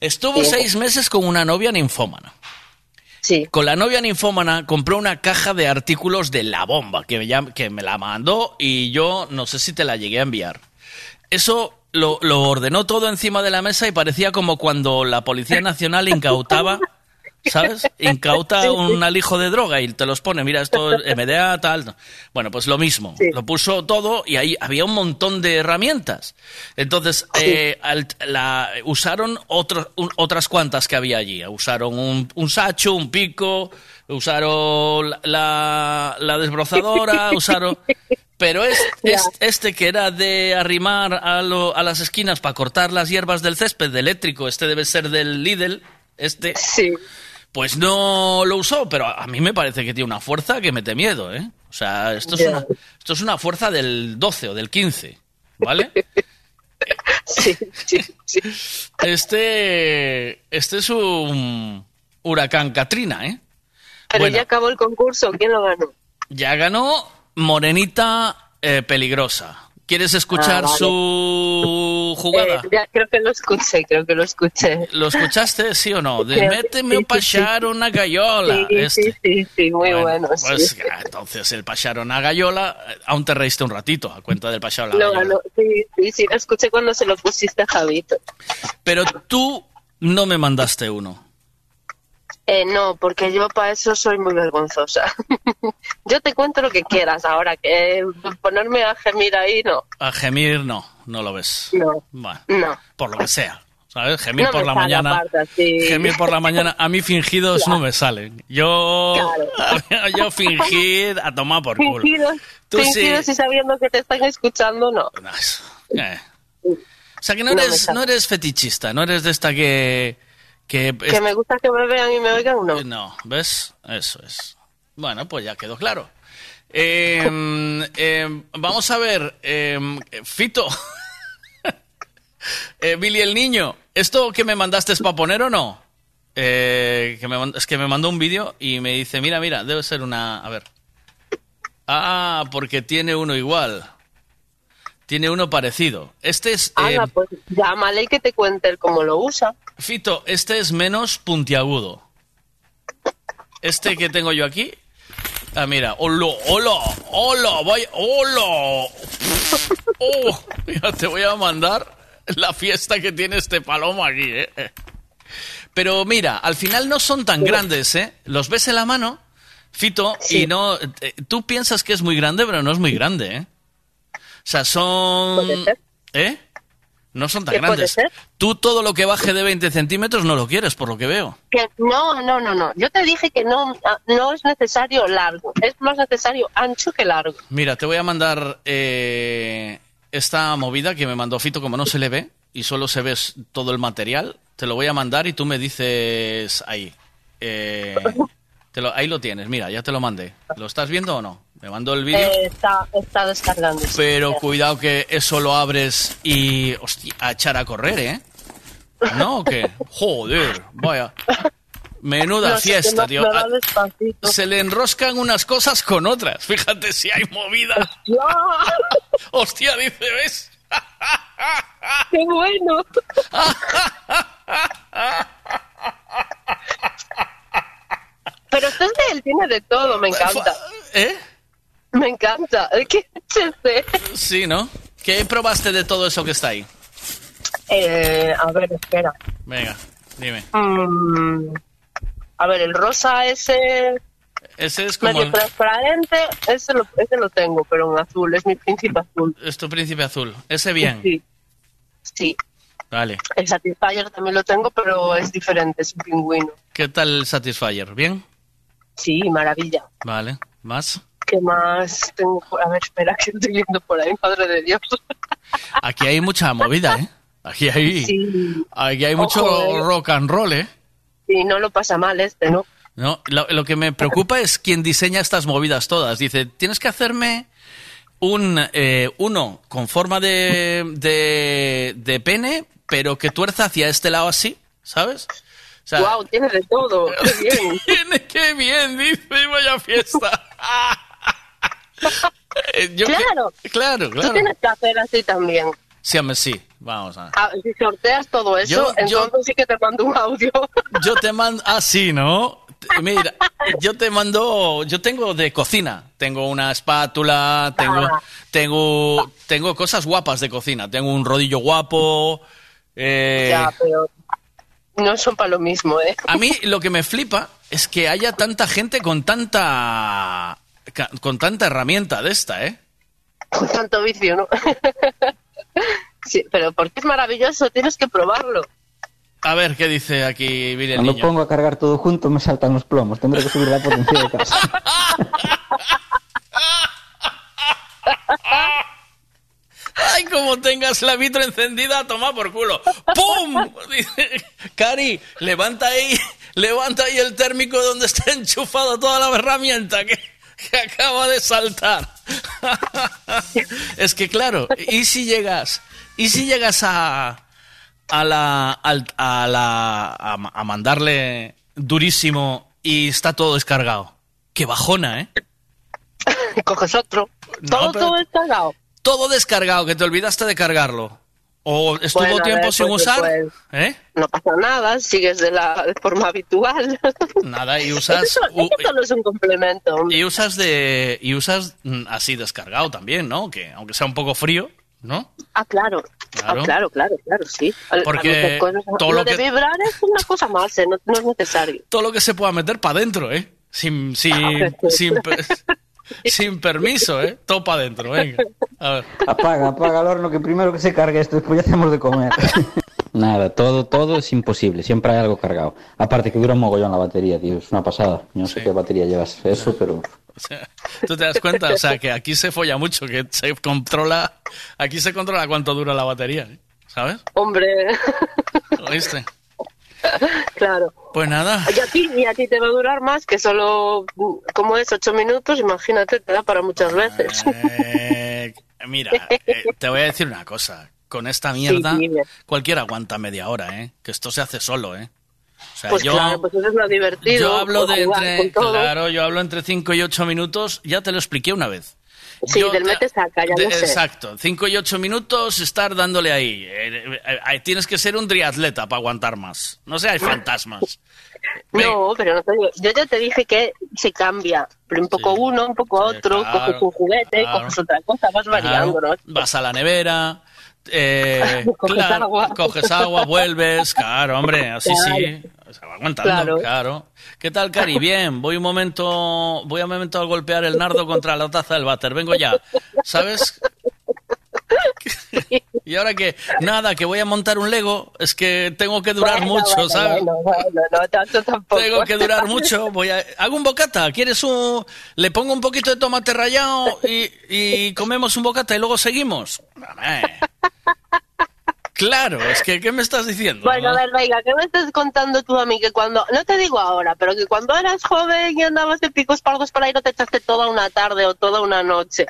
[SPEAKER 9] Estuvo
[SPEAKER 27] Sí.
[SPEAKER 9] seis meses con una novia ninfómana.
[SPEAKER 27] Sí.
[SPEAKER 9] Con la novia ninfómana compró una caja de artículos de la bomba, que me, que me la mandó y yo no sé si te la llegué a enviar. Eso lo, lo ordenó todo encima de la mesa y parecía como cuando la Policía Nacional incautaba, *laughs* ¿sabes? Incauta un alijo de droga y te los pone, mira, esto es MDA, tal. Bueno, pues lo mismo. Lo puso todo y ahí había un montón de herramientas. Entonces, eh, al- la, usaron otro- un- otras cuantas que había allí. Usaron un, un sacho, un pico, usaron la, la, la desbrozadora, *laughs* usaron... Pero es, es- este que era de arrimar a, lo- a las esquinas para cortar las hierbas del césped de eléctrico, este debe ser del Lidl, este. Pues no lo usó, pero a mí me parece que tiene una fuerza que mete miedo, ¿eh? O sea, esto es, una, esto es una fuerza del 12 o del 15, ¿vale? *laughs*
[SPEAKER 27] Sí, sí, sí.
[SPEAKER 9] Este, este es un huracán Katrina, ¿eh?
[SPEAKER 27] Pero
[SPEAKER 9] Bueno.
[SPEAKER 27] ya acabó el concurso, ¿quién lo ganó?
[SPEAKER 9] Ya ganó Morenita eh, Peligrosa. ¿Quieres escuchar
[SPEAKER 27] Ah, vale.
[SPEAKER 9] su jugada?
[SPEAKER 27] Eh, ya creo que lo escuché, creo que lo escuché.
[SPEAKER 9] ¿Lo escuchaste, sí o no? *laughs* De
[SPEAKER 27] Creo
[SPEAKER 9] méteme
[SPEAKER 27] sí,
[SPEAKER 9] un
[SPEAKER 27] sí, sí.
[SPEAKER 9] pachar una gallola.
[SPEAKER 27] Sí,
[SPEAKER 9] este.
[SPEAKER 27] sí, sí, sí, muy bueno. sí.
[SPEAKER 9] Pues ah, entonces el pachar una gallola, eh, aún te reíste un ratito a cuenta del pachar la
[SPEAKER 27] Lo
[SPEAKER 9] gallola.
[SPEAKER 27] ganó, sí, sí, sí, lo escuché cuando se lo pusiste a Javito.
[SPEAKER 9] Pero tú no me mandaste uno.
[SPEAKER 27] Eh, no, porque yo para eso soy muy vergonzosa. *laughs* yo te cuento lo que quieras ahora, que ponerme a gemir ahí, no.
[SPEAKER 9] A gemir no, no lo ves.
[SPEAKER 27] No.
[SPEAKER 9] Bueno,
[SPEAKER 27] No.
[SPEAKER 9] por lo que sea. ¿Sabes? Gemir
[SPEAKER 27] No
[SPEAKER 9] por la mañana.
[SPEAKER 27] aparte así.
[SPEAKER 9] Gemir por la mañana. A mí fingidos no me salen. Yo. *laughs* yo fingir a tomar por culo.
[SPEAKER 27] Fingidos,
[SPEAKER 9] Tú sí.
[SPEAKER 27] fingidos y sabiendo que te están escuchando, no.
[SPEAKER 9] Eh. O sea que no
[SPEAKER 27] No
[SPEAKER 9] eres, no eres fetichista, no eres de esta que. Que,
[SPEAKER 27] Que me gusta que me vean y me oigan, no.
[SPEAKER 9] No, ¿ves? Eso es. Bueno, pues ya quedó claro. Eh, eh, vamos a ver, eh, Fito. *laughs* Eh, Billy el niño, ¿esto que me mandaste es para poner o no? Eh, que me es que me mandó un vídeo y me dice, mira, mira, debe ser una... A ver. Ah, porque tiene uno igual. Tiene uno parecido. Este es... eh,
[SPEAKER 27] Anda, pues llámale y que te cuente cómo lo usa.
[SPEAKER 9] Fito, este es menos puntiagudo. Este que tengo yo aquí. Ah, mira. ¡Hola! ¡Hola! ¡Hola! ¡Vaya! ¡Hola! ¡Oh! Mira, te voy a mandar la fiesta que tiene este palomo aquí, ¿eh? Pero mira, al final no son tan grandes, ¿eh? Los ves en la mano, Fito, y no... eh, Tú piensas que es muy grande, pero no es muy grande, ¿eh? O sea, son... ¿Eh? No son tan
[SPEAKER 27] ¿Qué puede
[SPEAKER 9] grandes.
[SPEAKER 27] ser?
[SPEAKER 9] Tú todo lo que baje de 20 centímetros no lo quieres, por lo que veo.
[SPEAKER 27] Que no, no, no, no. Yo te dije que no, no es necesario largo. Es más necesario ancho que largo.
[SPEAKER 9] Mira, te voy a mandar eh, esta movida que me mandó Fito, como no se le ve y solo se ve todo el material. Te lo voy a mandar y tú me dices ahí. Eh, *laughs* te lo- ahí lo tienes, mira, ya te lo mandé. ¿Lo estás viendo o no? Me mandó el vídeo.
[SPEAKER 27] Eh, está, está descargando.
[SPEAKER 9] Pero cuidado que eso lo abres y, hostia, a echar a correr, ¿eh? ¿No o qué? *laughs* Joder, vaya. Menuda
[SPEAKER 27] No
[SPEAKER 9] fiesta,
[SPEAKER 27] me-
[SPEAKER 9] tío. Ah. Se le enroscan unas cosas con otras. Fíjate si hay movida. Hostia, *laughs* dice, ¿ves? *laughs*
[SPEAKER 27] ¡Qué bueno! Pero este es de él, tiene de todo, me encanta.
[SPEAKER 9] ¿Eh? *laughs*
[SPEAKER 27] Me encanta. ¿Qué es?
[SPEAKER 9] Sí, ¿no? ¿Qué probaste de todo eso que está ahí?
[SPEAKER 27] Eh, a ver, espera.
[SPEAKER 9] Venga, dime.
[SPEAKER 27] Mm, a ver, el rosa ese
[SPEAKER 9] Ese es como...
[SPEAKER 27] medio
[SPEAKER 9] el-
[SPEAKER 27] transparente, ese lo, ese lo tengo, pero en azul, es mi príncipe azul.
[SPEAKER 9] Es tu príncipe azul. Ese bien.
[SPEAKER 27] Sí. Sí.
[SPEAKER 9] Vale.
[SPEAKER 27] El Satisfyer también lo tengo, pero es diferente, es un pingüino.
[SPEAKER 9] ¿Qué tal el Satisfyer? ¿Bien?
[SPEAKER 27] Sí, maravilla.
[SPEAKER 9] Vale. ¿Más?
[SPEAKER 27] ¿Qué más tengo? A ver, espera, *laughs* que estoy viendo por ahí, madre de Dios.
[SPEAKER 9] Aquí hay mucha movida, ¿eh? Aquí hay,
[SPEAKER 27] Sí.
[SPEAKER 9] aquí hay mucho
[SPEAKER 27] Ojo, eh.
[SPEAKER 9] rock and roll, ¿eh?
[SPEAKER 27] Sí, no lo pasa mal este, ¿no?
[SPEAKER 9] No, lo, lo que me preocupa es quien diseña estas movidas todas. Dice, tienes que hacerme un eh, uno con forma de, de, de pene, pero que tuerza hacia este lado así, ¿sabes? O sea,
[SPEAKER 27] wow, tiene de todo. Qué bien. *laughs*
[SPEAKER 9] Tiene que bien, dice, vaya fiesta. *laughs* Eh, yo que-
[SPEAKER 27] claro.
[SPEAKER 9] claro,
[SPEAKER 27] Tú
[SPEAKER 9] claro.
[SPEAKER 27] tienes que hacer así también.
[SPEAKER 9] Sí, hombre, sí. Vamos a
[SPEAKER 27] Ah, si sorteas todo eso,
[SPEAKER 9] Yo- yo-
[SPEAKER 27] entonces sí que te mando un audio. *laughs*
[SPEAKER 9] Yo te mando. Ah, sí, ¿no? Mira, yo te mando. Yo tengo de cocina. Tengo una espátula, tengo,
[SPEAKER 27] Ah.
[SPEAKER 9] tengo, tengo cosas guapas de cocina. Tengo un rodillo guapo. eh,
[SPEAKER 27] Ya, pero no son para lo mismo, ¿eh?
[SPEAKER 9] A mí lo que me flipa es que haya tanta gente con tanta. Con tanta herramienta de esta, ¿eh?
[SPEAKER 27] Con tanto vicio, ¿no? *laughs* sí, pero porque es maravilloso, tienes que probarlo.
[SPEAKER 9] A ver qué dice aquí el
[SPEAKER 28] Cuando
[SPEAKER 9] niño.
[SPEAKER 28] pongo a cargar todo junto me saltan los plomos. Tendré que subir la potencia de casa. *laughs*
[SPEAKER 9] ¡Ay, como tengas la vitro encendida, toma por culo! ¡Pum! *laughs* Dice, Cari, levanta ahí, levanta ahí el térmico donde está enchufada toda la herramienta que, *laughs* que acaba de saltar. es que claro, ¿y si llegas, y si llegas a a la, a, la a, ma- a mandarle durísimo y está todo descargado? ¡Qué bajona, eh! *laughs*
[SPEAKER 27] Coges otro.
[SPEAKER 9] No,
[SPEAKER 27] todo,
[SPEAKER 9] pero-
[SPEAKER 27] todo descargado.
[SPEAKER 9] Todo descargado, que te olvidaste de cargarlo. ¿O estuvo
[SPEAKER 27] Bueno,
[SPEAKER 9] tiempo
[SPEAKER 27] ver,
[SPEAKER 9] sin
[SPEAKER 27] pues
[SPEAKER 9] usar?
[SPEAKER 27] después
[SPEAKER 9] ¿Eh?
[SPEAKER 27] No pasa nada, sigues de la de forma habitual.
[SPEAKER 9] Nada, y usas...
[SPEAKER 27] Es que solo- es que un complemento.
[SPEAKER 9] Y usas de... Y usas mm, así descargado también, ¿no? Que aunque sea un poco frío, ¿no?
[SPEAKER 27] Ah, claro. Ah, claro, claro, claro, sí.
[SPEAKER 9] Porque
[SPEAKER 27] cosas-
[SPEAKER 9] todo
[SPEAKER 27] lo
[SPEAKER 9] lo
[SPEAKER 27] de
[SPEAKER 9] que-
[SPEAKER 27] vibrar es una cosa más, ¿eh? no, no es necesario.
[SPEAKER 9] Todo lo que se pueda meter para adentro, ¿eh? Sin, sin, *laughs* sin, *laughs* sin permiso, ¿eh? Todo para adentro, venga. A ver.
[SPEAKER 28] Apaga, apaga el horno que primero que se cargue esto, después ya hacemos de comer. *laughs* Nada, todo, todo es imposible, siempre hay algo cargado. Aparte que dura un mogollón la batería, tío, es una pasada. Yo no sé qué batería llevas eso, pero...
[SPEAKER 9] O sea, ¿Tú te das cuenta? O sea, que aquí se folla mucho, que se controla... Aquí se controla cuánto dura la batería, ¿eh? ¿sabes?
[SPEAKER 27] Hombre,
[SPEAKER 9] ¿Oíste? *laughs*
[SPEAKER 27] claro.
[SPEAKER 9] Pues nada.
[SPEAKER 27] Y a, ti, y a ti te va a durar más que solo, como es, ocho minutos, imagínate, te da para muchas veces.
[SPEAKER 9] Eh, mira, eh, te voy a decir una cosa. Con esta mierda,
[SPEAKER 27] Sí,
[SPEAKER 9] cualquiera aguanta media hora, ¿eh? Que esto se hace solo, ¿eh? O sea,
[SPEAKER 27] pues
[SPEAKER 9] yo,
[SPEAKER 27] claro, pues eso es lo divertido.
[SPEAKER 9] yo hablo de entre, claro, yo hablo entre 5 y 8 minutos, ya te lo expliqué una vez.
[SPEAKER 27] Sí,
[SPEAKER 9] Yo
[SPEAKER 27] del
[SPEAKER 9] te-
[SPEAKER 27] mete saca, ya
[SPEAKER 9] de-
[SPEAKER 27] lo sé.
[SPEAKER 9] Exacto, 5 y 8 minutos estar dándole ahí. Eh, eh, eh, tienes que ser un triatleta para aguantar más. No seas fantasmas.
[SPEAKER 27] No, pero no te digo. Yo ya te dije que se cambia. Pero un poco uno, un poco otro,
[SPEAKER 9] claro,
[SPEAKER 27] coges un juguete,
[SPEAKER 9] claro.
[SPEAKER 27] coges otra cosa, vas variando,
[SPEAKER 9] Claro,
[SPEAKER 27] ¿no?
[SPEAKER 9] Vas a la nevera, eh, *laughs*
[SPEAKER 27] Coges agua.
[SPEAKER 9] coges agua, vuelves, claro, hombre, así sí, o sea, va aguantando, claro.
[SPEAKER 27] Claro.
[SPEAKER 9] ¿Qué tal, Cari? *laughs* Bien, voy un momento, voy un momento a golpear el nardo contra la taza del váter, vengo ya, ¿sabes? *laughs* Y ahora que, nada, que voy a montar un Lego, es que tengo que durar
[SPEAKER 27] Bueno,
[SPEAKER 9] mucho,
[SPEAKER 27] bueno,
[SPEAKER 9] ¿sabes?
[SPEAKER 27] bueno, bueno, no tanto tampoco.
[SPEAKER 9] Tengo que durar mucho. Voy a... Hago un bocata. ¿Quieres un...? Le pongo un poquito de tomate rallado y, y comemos un bocata y luego seguimos. Hombre. Claro, es que, ¿qué me estás diciendo?
[SPEAKER 27] Bueno, a ver, venga, ¿qué me estás contando tú a mí? Que cuando, no te digo ahora, pero que cuando eras joven y andabas de picos pardos por ahí no te echaste toda una tarde o toda una noche.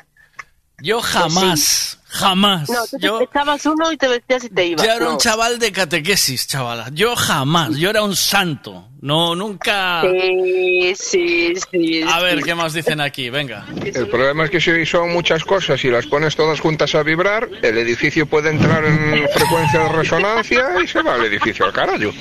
[SPEAKER 9] Yo jamás, jamás.
[SPEAKER 27] No, tú
[SPEAKER 9] yo,
[SPEAKER 27] te echabas uno y te vestías y te ibas.
[SPEAKER 9] yo era
[SPEAKER 27] no.
[SPEAKER 9] un chaval de catequesis, chavala. Yo jamás. Yo era un santo. No, nunca...
[SPEAKER 27] Sí, sí, sí.
[SPEAKER 9] A ver. ¿qué más dicen aquí? Venga.
[SPEAKER 19] El problema es que si son muchas cosas y las pones todas juntas a vibrar, el edificio puede entrar en frecuencia de resonancia y se va el edificio al carajo. *laughs*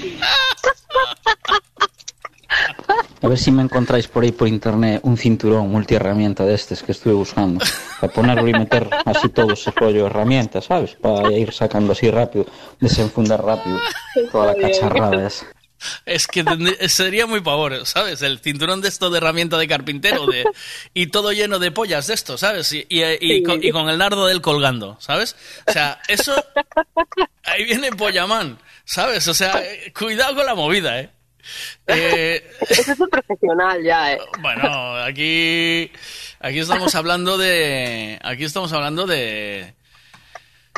[SPEAKER 28] A ver si me encontráis por ahí por internet un cinturón multiherramienta de estos que estuve buscando. Para ponerlo y meter así todo ese rollo de herramientas, ¿sabes? Para ir sacando así rápido, desenfundar rápido toda la cacharrada esa.
[SPEAKER 9] Es que sería muy pavor, ¿sabes? El cinturón de esto de herramienta de carpintero de, y todo lleno de pollas de esto, ¿sabes? Y, y- y con, y con el nardo del colgando, ¿sabes? O sea, eso... Ahí viene Pollamán, ¿sabes? O sea, eh, cuidado con la movida, ¿eh? *laughs* Eh,
[SPEAKER 27] Eso es un profesional ya, ¿eh?
[SPEAKER 9] bueno, aquí... Aquí estamos hablando de... Aquí estamos hablando de...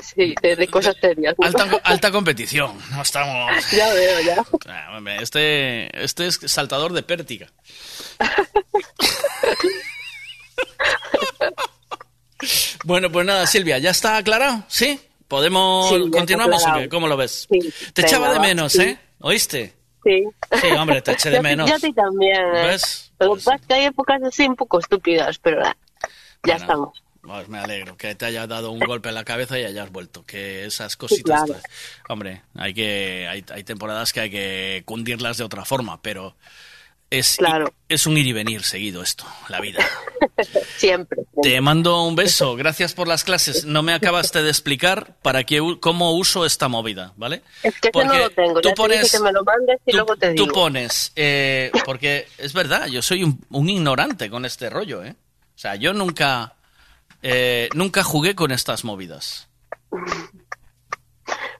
[SPEAKER 27] Sí, de, de cosas serias.
[SPEAKER 9] Alta, *laughs* alta competición, no estamos...
[SPEAKER 27] Ya veo, ya.
[SPEAKER 9] Ah, Este, este es saltador de pértiga. *laughs* bueno, pues nada, Silvia, ¿ya está aclarado? ¿Sí? ¿Podemos
[SPEAKER 27] Sí,
[SPEAKER 9] continuamos o
[SPEAKER 27] aclarado.
[SPEAKER 9] qué? ¿Cómo lo ves?
[SPEAKER 27] Sí,
[SPEAKER 9] Te
[SPEAKER 27] venga,
[SPEAKER 9] echaba de menos,
[SPEAKER 27] sí.
[SPEAKER 9] ¿eh? ¿Oíste?
[SPEAKER 27] Sí.
[SPEAKER 9] Sí, hombre, te eché de *laughs* menos.
[SPEAKER 27] Yo a ti también, ¿eh?
[SPEAKER 9] ¿Ves?
[SPEAKER 27] Lo que pasa es que hay épocas así un poco estúpidas, pero ah, ya
[SPEAKER 9] Bueno,
[SPEAKER 27] estamos.
[SPEAKER 9] Pues me alegro que te haya dado un golpe en la cabeza y hayas vuelto. Que esas cositas.
[SPEAKER 27] claro.
[SPEAKER 9] pues, hombre, hay que hay, hay temporadas que hay que cundirlas de otra forma, pero es, es un ir y venir seguido esto, la vida. *laughs*
[SPEAKER 27] Siempre.
[SPEAKER 9] Te mando un beso, gracias por las clases. No me acabaste de explicar para qué cómo uso esta movida, ¿vale?
[SPEAKER 27] Es que yo no
[SPEAKER 9] Porque
[SPEAKER 27] lo tengo.
[SPEAKER 9] tú
[SPEAKER 27] Ya te dije
[SPEAKER 9] pones-
[SPEAKER 27] que me lo mandes y luego te digo.
[SPEAKER 9] Tú pones, eh, porque es verdad, yo soy un, un ignorante con este rollo, ¿eh? O sea, yo nunca, eh, nunca jugué con estas movidas.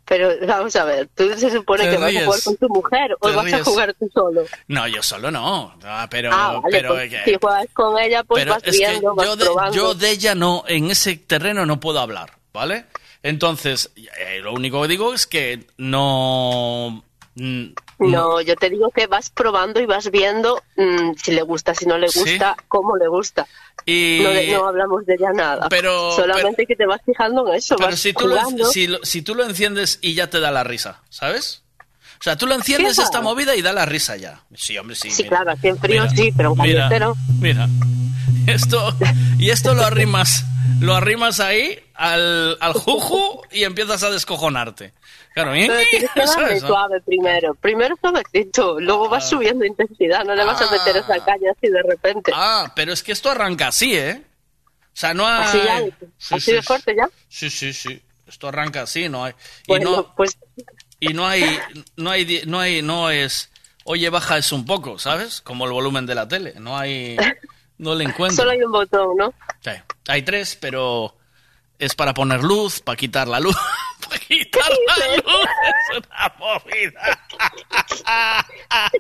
[SPEAKER 27] Pero vamos a ver, tú se supone
[SPEAKER 9] Te
[SPEAKER 27] que vas a jugar con tu mujer o vas a jugar tú solo.
[SPEAKER 9] No, yo solo no, Ah, pero,
[SPEAKER 27] ah, vale,
[SPEAKER 9] pero,
[SPEAKER 27] pues,
[SPEAKER 9] eh,
[SPEAKER 27] si juegas con ella, pues vas viendo, vas
[SPEAKER 9] yo de,
[SPEAKER 27] probando.
[SPEAKER 9] yo de ella no, en ese terreno no puedo hablar, ¿vale? Entonces, eh, lo único que digo es que no... mm,
[SPEAKER 27] No, yo te digo que vas probando y vas viendo mm, si le gusta, si no le
[SPEAKER 9] Sí.
[SPEAKER 27] gusta, cómo le gusta.
[SPEAKER 9] Y...
[SPEAKER 27] No, de- no hablamos de ella nada.
[SPEAKER 9] Pero-
[SPEAKER 27] Solamente que te vas fijando en eso,
[SPEAKER 9] Pero
[SPEAKER 27] vas
[SPEAKER 9] si tú, lo, si, si tú lo enciendes y ya te da la risa, ¿sabes? O sea, tú lo enciendes esta movida y da la risa ya. Sí, hombre, sí.
[SPEAKER 27] Sí,
[SPEAKER 9] mira.
[SPEAKER 27] claro, aquí en frío
[SPEAKER 9] Mira,
[SPEAKER 27] sí, pero en
[SPEAKER 9] mira. Mira, *laughs* esto, y esto lo arrimas, lo arrimas ahí al, al juju y empiezas a descojonarte. Claro, ¿eh?
[SPEAKER 27] Pero que *laughs*
[SPEAKER 9] ¿sabes?
[SPEAKER 27] suave primero. Primero suavecito, luego vas subiendo intensidad. No le vas a meter esa caña así de repente.
[SPEAKER 9] Ah, pero es que esto arranca así, ¿eh? O sea, no hay...
[SPEAKER 27] Así ya,
[SPEAKER 9] Sí,
[SPEAKER 27] así
[SPEAKER 9] sí,
[SPEAKER 27] de fuerte ya.
[SPEAKER 9] Sí, sí, sí. Esto arranca así, no hay. Y
[SPEAKER 27] Bueno,
[SPEAKER 9] no,
[SPEAKER 27] pues
[SPEAKER 9] y no hay, no hay, no hay, no es. Oye, baja eso un poco, ¿sabes? Como el volumen de la tele. No hay, no le *laughs* encuentro.
[SPEAKER 27] solo hay un botón, ¿no?
[SPEAKER 9] Sí. Hay tres, pero es para poner luz, para quitar la luz. *laughs* para quitar la luz. Es una movida.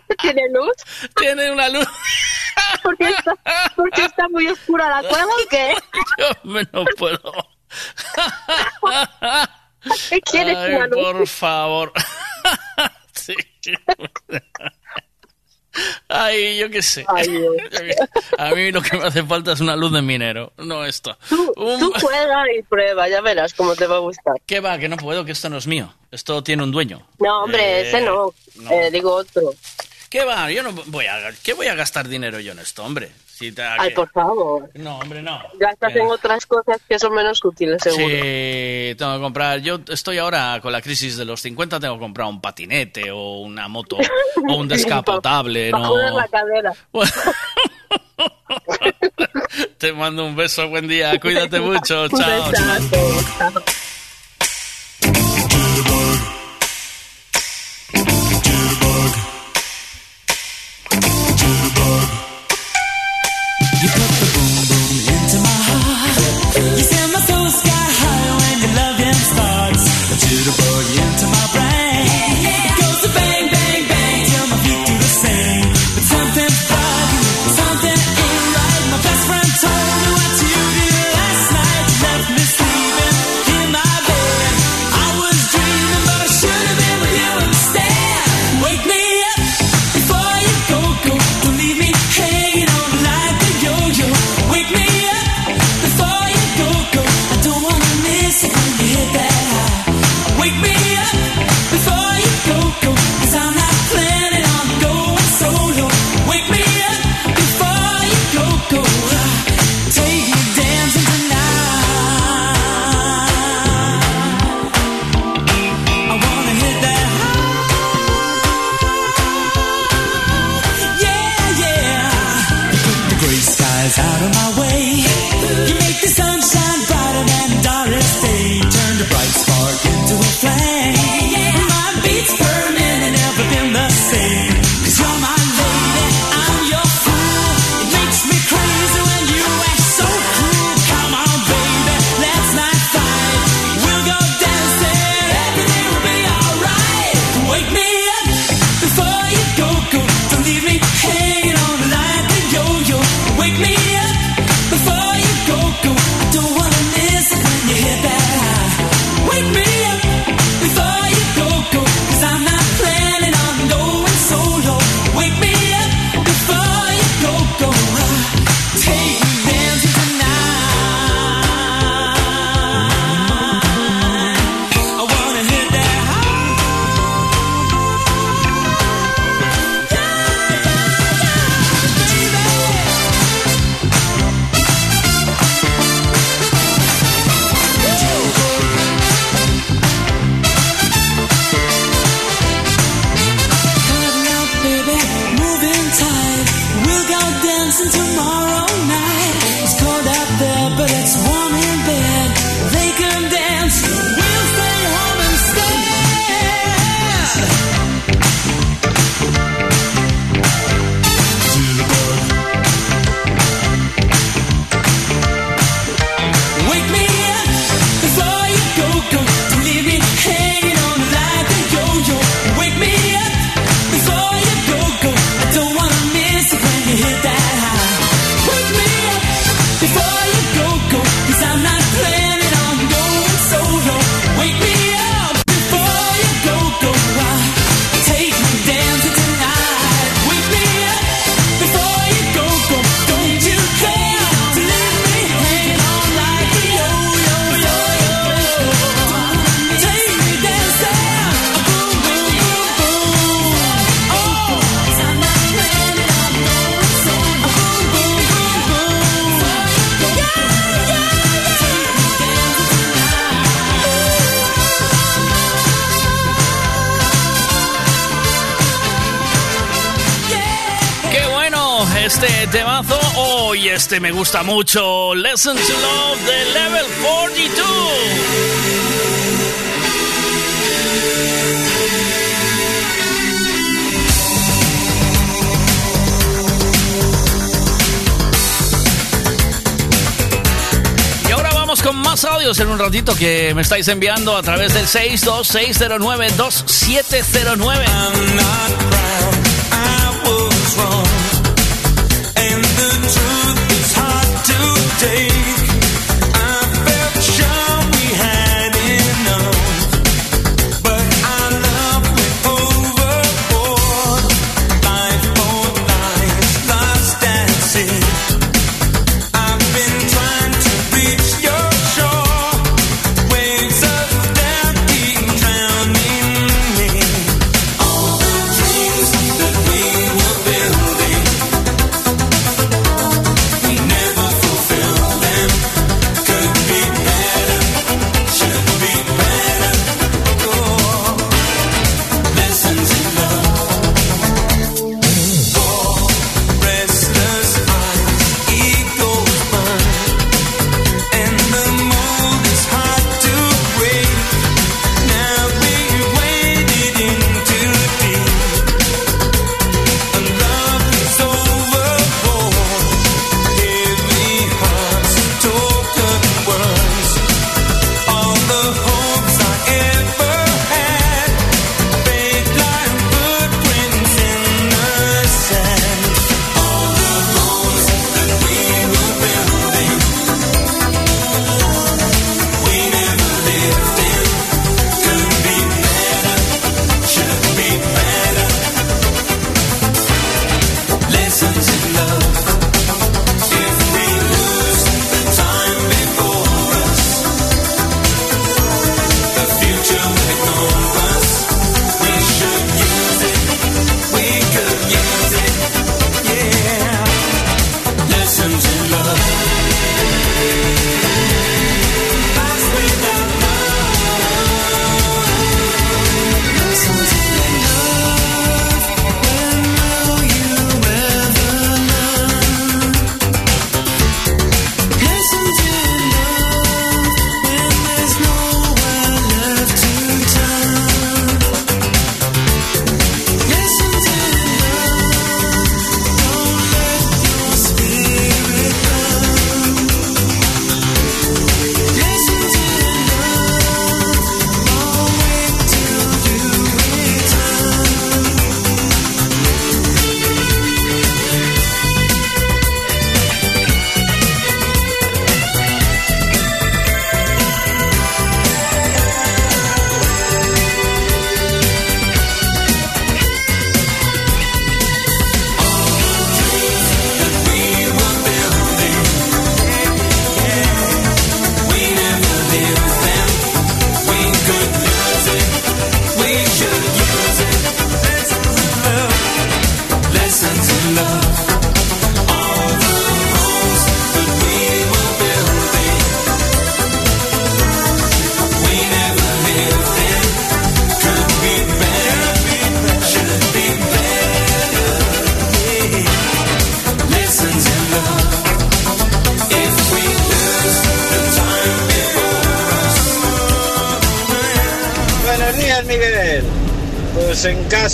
[SPEAKER 9] *laughs*
[SPEAKER 27] ¿Tiene luz?
[SPEAKER 9] Tiene una luz.
[SPEAKER 27] ¿Porque está, porque está muy oscura la cueva o qué?
[SPEAKER 9] Yo me no puedo. *laughs*
[SPEAKER 27] ¿Qué quieres,
[SPEAKER 9] Ay,
[SPEAKER 27] una luz?
[SPEAKER 9] por favor. Sí. Ay, *laughs* yo qué sé. A mí lo que me hace falta es una luz de minero, no esto. Un-
[SPEAKER 27] Tú juega y prueba, ya verás cómo te va a gustar.
[SPEAKER 9] ¿Qué va? Que no puedo, que esto no es mío. Esto tiene un dueño.
[SPEAKER 27] No, hombre,
[SPEAKER 9] Eh,
[SPEAKER 27] ese no.
[SPEAKER 9] no.
[SPEAKER 27] Eh, digo otro.
[SPEAKER 9] ¿Qué va? Yo no voy a... ¿Qué voy a gastar dinero yo en esto, hombre? Si te-
[SPEAKER 27] Ay, por favor.
[SPEAKER 9] No, hombre, no.
[SPEAKER 27] Gastas
[SPEAKER 9] Eh,
[SPEAKER 27] en otras cosas que son menos útiles, seguro.
[SPEAKER 9] Sí, tengo que comprar. Yo estoy ahora con la crisis de los 50, tengo que comprar un patinete o una moto o un *laughs* descapotable.
[SPEAKER 27] Para
[SPEAKER 9] no.
[SPEAKER 27] joder la cadera. *laughs*
[SPEAKER 9] Te mando un beso, buen día, cuídate mucho, *laughs*
[SPEAKER 27] Un
[SPEAKER 9] chao.
[SPEAKER 27] besazo, chao.
[SPEAKER 29] friend
[SPEAKER 9] Este me gusta mucho. Listen to Love de Level 42. Y ahora vamos con más audios en un ratito que me estáis enviando a través del 626092709.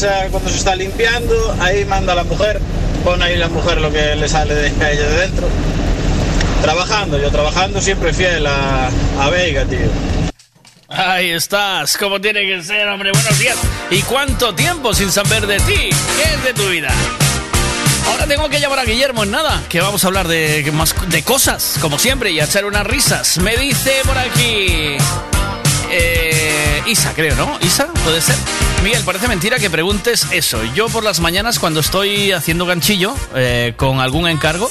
[SPEAKER 30] Casa, cuando se está limpiando, ahí manda la mujer, pone ahí la mujer lo que le sale de ella de dentro. Trabajando, yo trabajando siempre fiel a, a Veiga, tío.
[SPEAKER 9] Ahí estás, como tiene que ser, hombre. Buenos días. ¿Y cuánto tiempo sin saber de ti? ¿Qué es de tu vida? Ahora tengo que llamar a Guillermo en nada, que vamos a hablar de, de cosas, como siempre, y a echar unas risas. Me dice por aquí... Eh, Isa, creo, ¿no? Isa, puede ser. Miguel, parece mentira que preguntes eso. Yo por las mañanas cuando estoy haciendo ganchillo eh, con algún encargo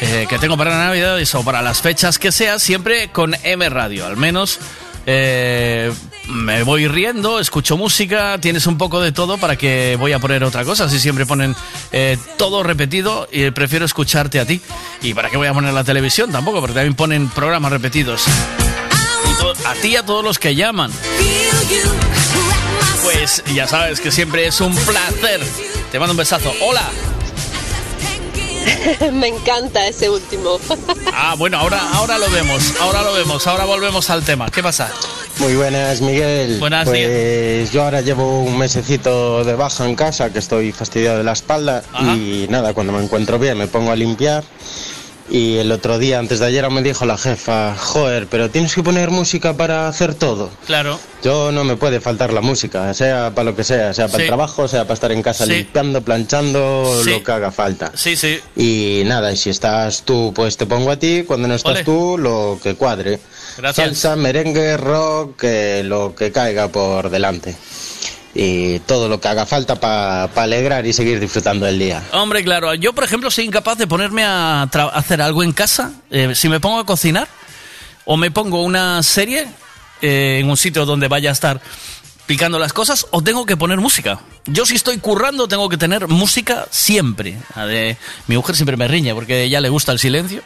[SPEAKER 9] eh, que tengo para Navidad o para las fechas que sea, siempre con M Radio. Al menos eh, me voy riendo, escucho música, tienes un poco de todo para que voy a poner otra cosa. Si siempre ponen todo repetido y prefiero escucharte a ti. ¿Y para qué voy a poner la televisión? Tampoco, porque también ponen programas repetidos. A ti y a todos los que llaman. Pues ya sabes que siempre es un placer. Te mando un besazo. Hola. *laughs*
[SPEAKER 27] Me encanta ese último. *laughs*
[SPEAKER 9] Ah, bueno, ahora, ahora lo vemos, ahora lo vemos, ahora volvemos al tema. ¿Qué pasa?
[SPEAKER 31] Muy buenas, Miguel.
[SPEAKER 9] Buenas
[SPEAKER 31] pues yo ahora llevo un mesecito de baja en casa, que estoy fastidiado de la espalda y nada, cuando me encuentro bien me pongo a limpiar. Y el otro día, antes de ayer, me dijo la jefa, joder, pero tienes que poner música para hacer todo.
[SPEAKER 9] Claro.
[SPEAKER 31] Yo no me puede faltar la música, sea para lo que sea, sea para
[SPEAKER 9] Sí.
[SPEAKER 31] el trabajo, sea para estar en casa
[SPEAKER 9] Sí.
[SPEAKER 31] limpiando, planchando,
[SPEAKER 9] Sí.
[SPEAKER 31] lo que haga falta.
[SPEAKER 9] Sí, sí.
[SPEAKER 31] Y nada, y si estás tú, pues te pongo a ti, cuando no estás
[SPEAKER 9] Ole.
[SPEAKER 31] tú, lo que cuadre.
[SPEAKER 9] Gracias.
[SPEAKER 31] Salsa, merengue, rock, eh, lo que caiga por delante. Y todo lo que haga falta para alegrar y seguir disfrutando el día.
[SPEAKER 9] Hombre, claro, yo por ejemplo soy incapaz de ponerme a hacer algo en casa. Eh, si me pongo a cocinar o me pongo una serie eh, en un sitio donde vaya a estar picando las cosas o tengo que poner música. Yo si estoy currando tengo que tener música siempre. Mi mujer siempre me riñe porque a ella le gusta el silencio.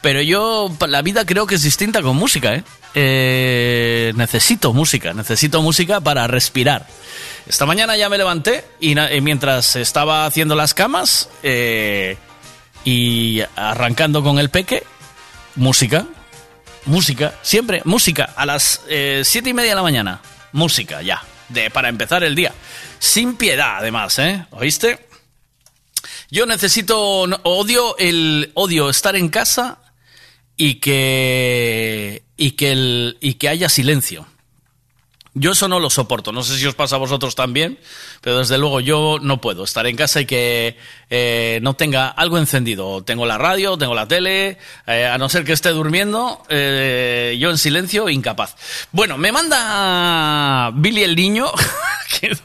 [SPEAKER 9] Pero yo, la vida creo que es distinta con música, ¿eh? Eh, necesito música, necesito música para respirar. Esta mañana ya me levanté y, mientras estaba haciendo las camas eh, y arrancando con el peque, música, música, siempre música, a las eh, siete y media de la mañana, música ya, de, para empezar el día. Sin piedad, además, ¿eh? ¿Oíste? Yo necesito, odio el, odio estar en casa y que, y que el, y que haya silencio. Yo eso no lo soporto. No sé si os pasa a vosotros también, pero desde luego yo no puedo estar en casa y que eh, no tenga algo encendido. Tengo la radio, tengo la tele, eh, a no ser que esté durmiendo, eh, yo en silencio, incapaz. Bueno, me manda Billy el niño, *laughs* que es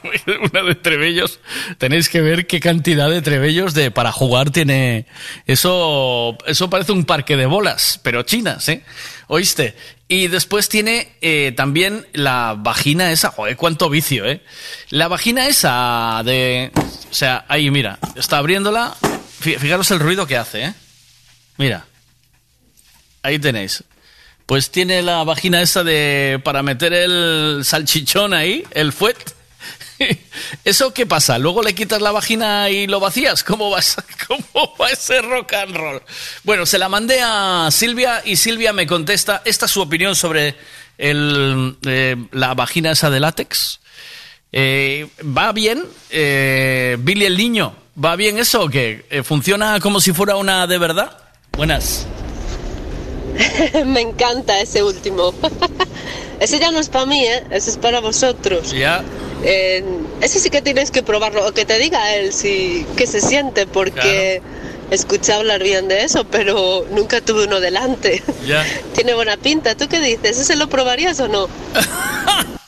[SPEAKER 9] una de trebellos. Tenéis que ver qué cantidad de trebellos de para jugar tiene. Eso, eso parece un parque de bolas, pero chinas, ¿eh? ¿Oíste? Y después tiene eh, también la vagina esa, joder, cuánto vicio, ¿eh? La vagina esa de... O sea, ahí, mira, está abriéndola. Fijaros el ruido que hace, ¿eh? Mira. Ahí tenéis. Pues tiene la vagina esa de... para meter el salchichón ahí, el fuet. *laughs* ¿Eso qué pasa? ¿Luego le quitas la vagina y lo vacías? ¿Cómo va, esa- *laughs* ¿Cómo va ese rock and roll? Bueno, se la mandé a Silvia y Silvia me contesta, esta es su opinión sobre eh, la vagina esa de látex. Eh, ¿Va bien? Eh, Billy el niño, ¿va bien eso o qué? Eh, ¿Funciona como si fuera una de verdad? Buenas. *laughs*
[SPEAKER 27] Me encanta ese último. Ese ya no es para mí, ¿eh? Ese es para vosotros.
[SPEAKER 9] Ya.
[SPEAKER 27] Eh, ese sí que tienes que probarlo, o que te diga él si qué se siente, porque escuché hablar bien de eso, pero nunca tuve uno delante.
[SPEAKER 9] Ya. *laughs*
[SPEAKER 27] Tiene buena pinta. ¿Tú qué dices? ¿Ese lo probarías o no? *laughs*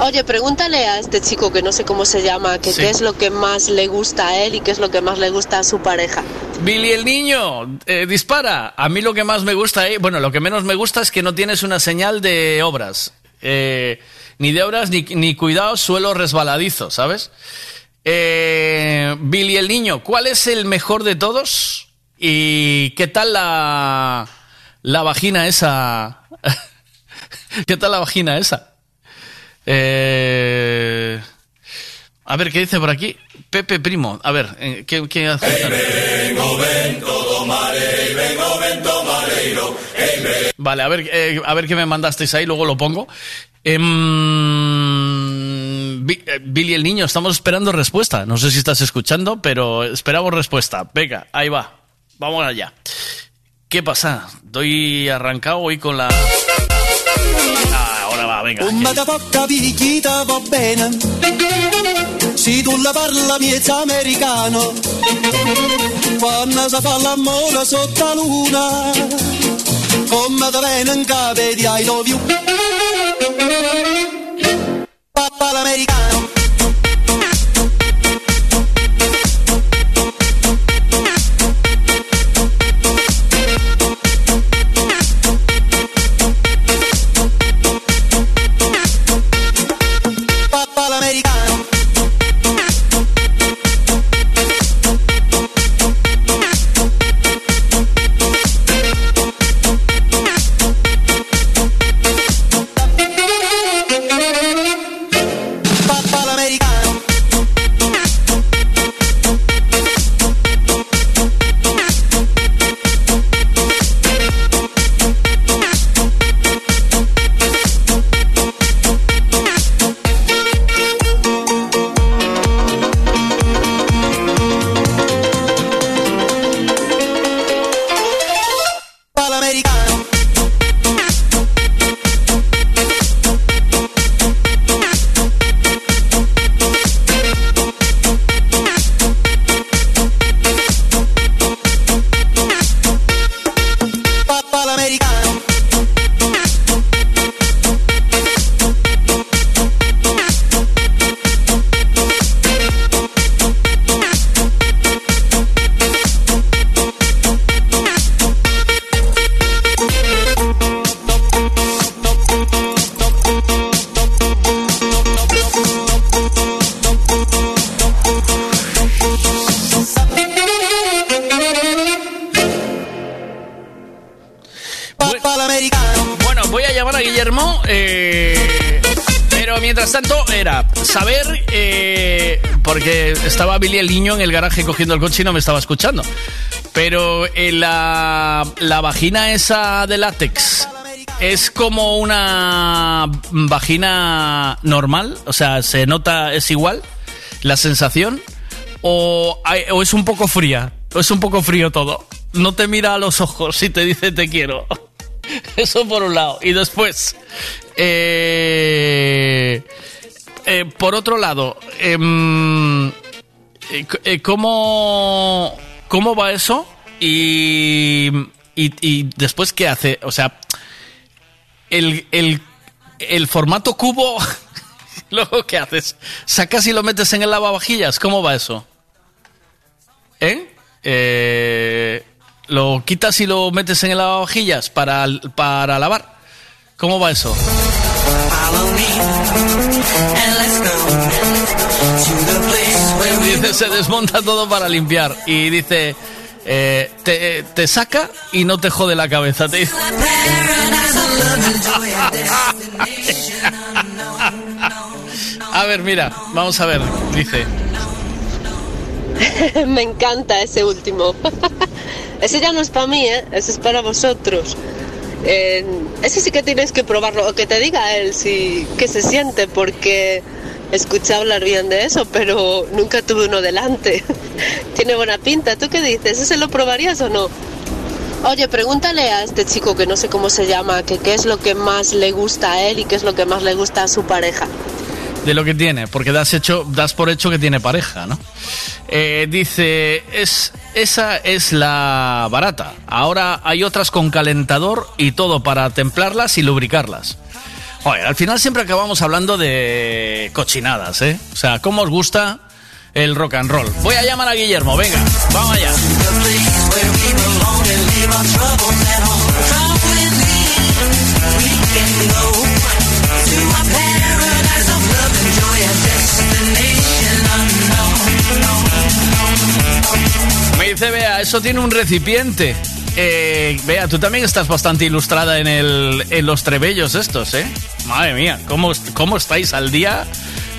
[SPEAKER 27] Oye, pregúntale a este chico que no sé cómo se llama, que
[SPEAKER 9] Sí.
[SPEAKER 27] qué es lo que más le gusta a él y qué es lo que más le gusta a su pareja.
[SPEAKER 9] Billy el niño, eh, dispara. A mí lo que más me gusta, ahí- bueno, lo que menos me gusta es que no tienes una señal de obras. Eh, ni de obras, ni, ni cuidado, suelo resbaladizo, ¿sabes? Eh, Billy el niño, ¿cuál es el mejor de todos? ¿Y qué tal la, la vagina esa? *laughs* ¿Qué tal la vagina esa? Eh, a ver, ¿qué dice por aquí? Pepe Primo, a ver, eh, ¿qué, qué hace? Vale, a ver, eh, a ver qué me mandasteis ahí, luego lo pongo. Em, eh, Billy el niño, estamos esperando respuesta. No sé si estás escuchando, pero esperamos respuesta. Venga, ahí va. Vamos allá. ¿Qué pasa? Doy arrancado hoy con la... Venga.
[SPEAKER 32] Come da poca picchita va bene. Se tu la parla miezza americano. Quando si fa l'amore sotto la luna Come da bene in capo di I love you. Papà l'americano
[SPEAKER 9] el niño en el garaje cogiendo el coche y no me estaba escuchando. Pero eh, la, la vagina esa de látex es como una vagina normal, o sea, se nota, es igual la sensación, o, o es un poco fría, o es un poco frío todo. No te mira a los ojos si te dice te quiero. *laughs* Eso por un lado. Y después, eh, eh, por otro lado, em, ¿cómo, ¿cómo va eso? Y, y, después, ¿qué hace? O sea, el, el, el formato cubo, *laughs* luego, ¿qué haces? ¿Sacas y lo metes en el lavavajillas? ¿Cómo va eso? ¿Eh? Eh, ¿Lo quitas y lo metes en el lavavajillas para, para lavar? ¿Cómo va eso? Se desmonta todo para limpiar. Y dice, eh, te, saca y no te jode la cabeza. Te. *laughs* A ver, mira, vamos a ver. Dice, *laughs*
[SPEAKER 27] Me encanta ese último. *laughs* ese ya no es para mí, ¿eh? Ese es para vosotros. Eh, ese sí que tienes que probarlo, o que te diga él si qué se siente, porque escuché hablar bien de eso, pero nunca tuve uno delante. *laughs* Tiene buena pinta. ¿Tú qué dices? ¿Ese lo probarías o no? Oye, pregúntale a este chico que no sé cómo se llama, que qué es lo que más le gusta a él y qué es lo que más le gusta a su pareja.
[SPEAKER 9] de lo que tiene, porque das, hecho, das por hecho que tiene pareja, ¿no? Eh, dice, es, esa es la barata. Ahora hay otras con calentador y todo para templarlas y lubricarlas. Al final siempre acabamos hablando de cochinadas, ¿eh? O sea, ¿cómo os gusta el rock and roll? Voy a llamar a Guillermo, venga, vamos allá. Me dice, vea, eso tiene un recipiente. Eh, tú también estás bastante ilustrada en, el, en los trebellos estos, ¿eh? Madre mía, ¿cómo, ¿cómo estáis al día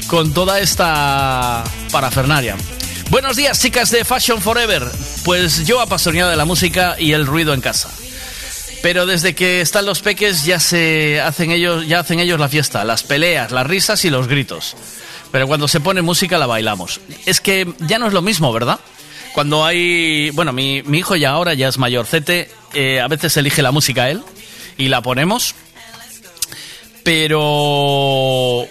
[SPEAKER 9] con toda esta parafernaria? Buenos días, chicas de Fashion Forever. Pues yo apasionado de la música y el ruido en casa. Pero desde que están los peques ya se hacen ellos, ya hacen ellos la fiesta, las peleas, las risas y los gritos. Pero cuando se pone música la bailamos. Es que ya no es lo mismo, ¿verdad? Cuando hay, bueno, mi, hijo ya ahora ya es mayorcete, eh, a veces elige la música él y la ponemos. Pero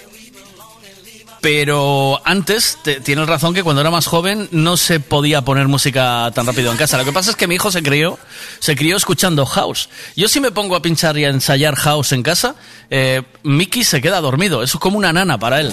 [SPEAKER 9] pero antes, te- tienes razón que cuando era más joven no se podía poner música tan rápido en casa. Lo que pasa es que mi hijo se crió, se crió escuchando house. Yo si me pongo a pinchar y a ensayar house en casa, eh, Mickey se queda dormido. Eso es como una nana para él.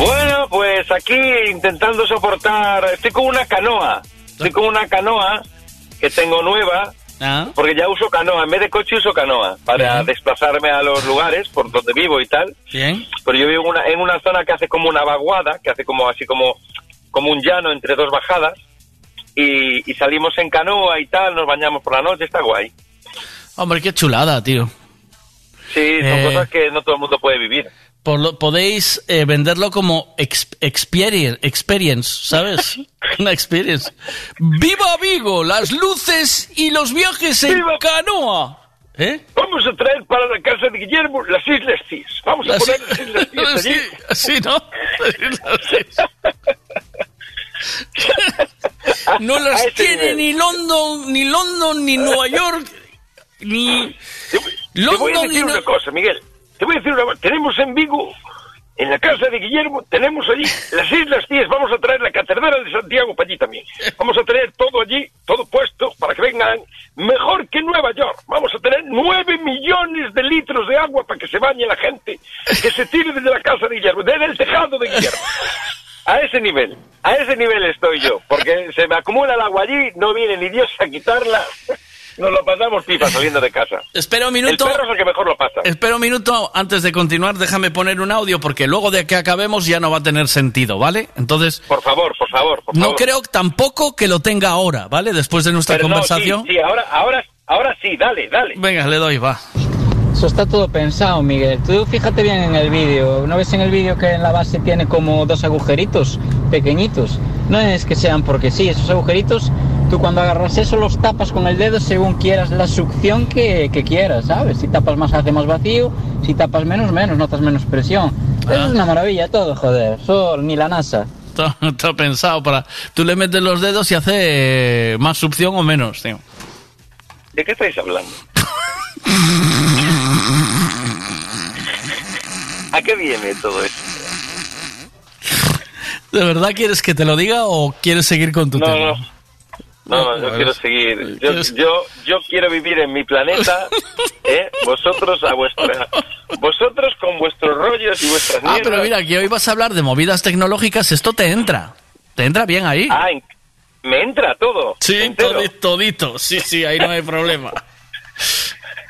[SPEAKER 33] Bueno, pues aquí intentando soportar. Estoy con una canoa. Estoy con una canoa que tengo nueva.
[SPEAKER 9] Ah.
[SPEAKER 33] Porque ya uso canoa. En vez de coche uso canoa para desplazarme a los lugares por donde vivo y tal.
[SPEAKER 9] Bien.
[SPEAKER 33] Pero yo vivo en una, en una zona que hace como una vaguada, que hace como así como, como un llano entre dos bajadas. Y, y salimos en canoa y tal, nos bañamos por la noche, está guay.
[SPEAKER 9] Hombre, qué chulada, tío.
[SPEAKER 33] Sí, son
[SPEAKER 9] Eh.
[SPEAKER 33] cosas que no todo el mundo puede vivir.
[SPEAKER 9] Por lo- podéis eh, venderlo como ex- experience, experience, ¿sabes? *laughs* Una experience. ¡Viva Vigo! Las luces y los viajes en canoa. ¿Eh?
[SPEAKER 33] Vamos a traer para la casa de Guillermo las Islas Cis. Vamos a
[SPEAKER 9] Las-
[SPEAKER 33] poner las Islas *laughs* Cis allí.
[SPEAKER 9] Sí, sí, ¿no? *laughs* No
[SPEAKER 33] A
[SPEAKER 9] las
[SPEAKER 33] ese
[SPEAKER 9] tiene
[SPEAKER 33] nivel.
[SPEAKER 9] ni London, ni London, ni Nueva York, ni
[SPEAKER 33] Te voy a
[SPEAKER 9] London,
[SPEAKER 33] decir
[SPEAKER 9] ni
[SPEAKER 33] una cosa, Miguel. Te voy a decir una cosa. Tenemos en Vigo en la casa de Guillermo tenemos allí las Islas Cíes. Vamos a traer la Catedral de Santiago para allí también. Vamos a tener todo allí, todo puesto, para que vengan mejor que Nueva York. Vamos a tener nueve millones de litros de agua para que se bañe la gente, que se tire desde la casa de Guillermo, desde el tejado de Guillermo. A ese nivel, a ese nivel estoy yo, porque se me acumula el agua allí, no viene ni Dios a quitarla. Nos lo pasamos pipa saliendo de casa.
[SPEAKER 9] Espera un minuto.
[SPEAKER 33] El perro es el que mejor lo pasa.
[SPEAKER 9] Espera un minuto antes de continuar, déjame poner un audio porque luego de que acabemos ya no va a tener sentido, ¿vale? Entonces,
[SPEAKER 33] Por favor, por favor, por
[SPEAKER 9] no
[SPEAKER 33] favor.
[SPEAKER 9] creo tampoco que lo tenga ahora, ¿vale? Después de nuestra
[SPEAKER 33] Pero no,
[SPEAKER 9] conversación.
[SPEAKER 33] sí, sí, ahora, ahora, ahora sí, dale, dale.
[SPEAKER 9] Venga, le doy, va.
[SPEAKER 28] Eso está todo pensado, Miguel. Tú fíjate bien en el vídeo. ¿No ves en el vídeo que en la base tiene como dos agujeritos pequeñitos? No es que sean porque sí, esos agujeritos, tú cuando agarras eso los tapas con el dedo según quieras la succión que, que quieras, ¿sabes? Si tapas más hace más vacío, si tapas menos, menos, notas menos presión. Eso es una maravilla todo, joder. Eso ni la NASA.
[SPEAKER 9] Está, está pensado para... Tú le metes los dedos y hace más succión o menos, tío.
[SPEAKER 33] ¿De qué estáis hablando? *laughs* ¿A qué viene todo esto?
[SPEAKER 9] ¿De verdad quieres que te lo diga o quieres seguir con tu
[SPEAKER 33] No,
[SPEAKER 9] tema?
[SPEAKER 33] no. No, no, yo quiero seguir. Yo, yo, yo quiero vivir en mi planeta, *laughs* ¿eh? Vosotros a vuestra... Vosotros con vuestros rollos y vuestras
[SPEAKER 9] Ah, pero mira, que hoy vas a hablar de movidas tecnológicas, esto te entra. Te entra bien ahí.
[SPEAKER 33] Ah, en- me entra todo.
[SPEAKER 9] Sí,
[SPEAKER 33] entero.
[SPEAKER 9] todi- todito. Sí, sí, ahí no hay problema. *laughs*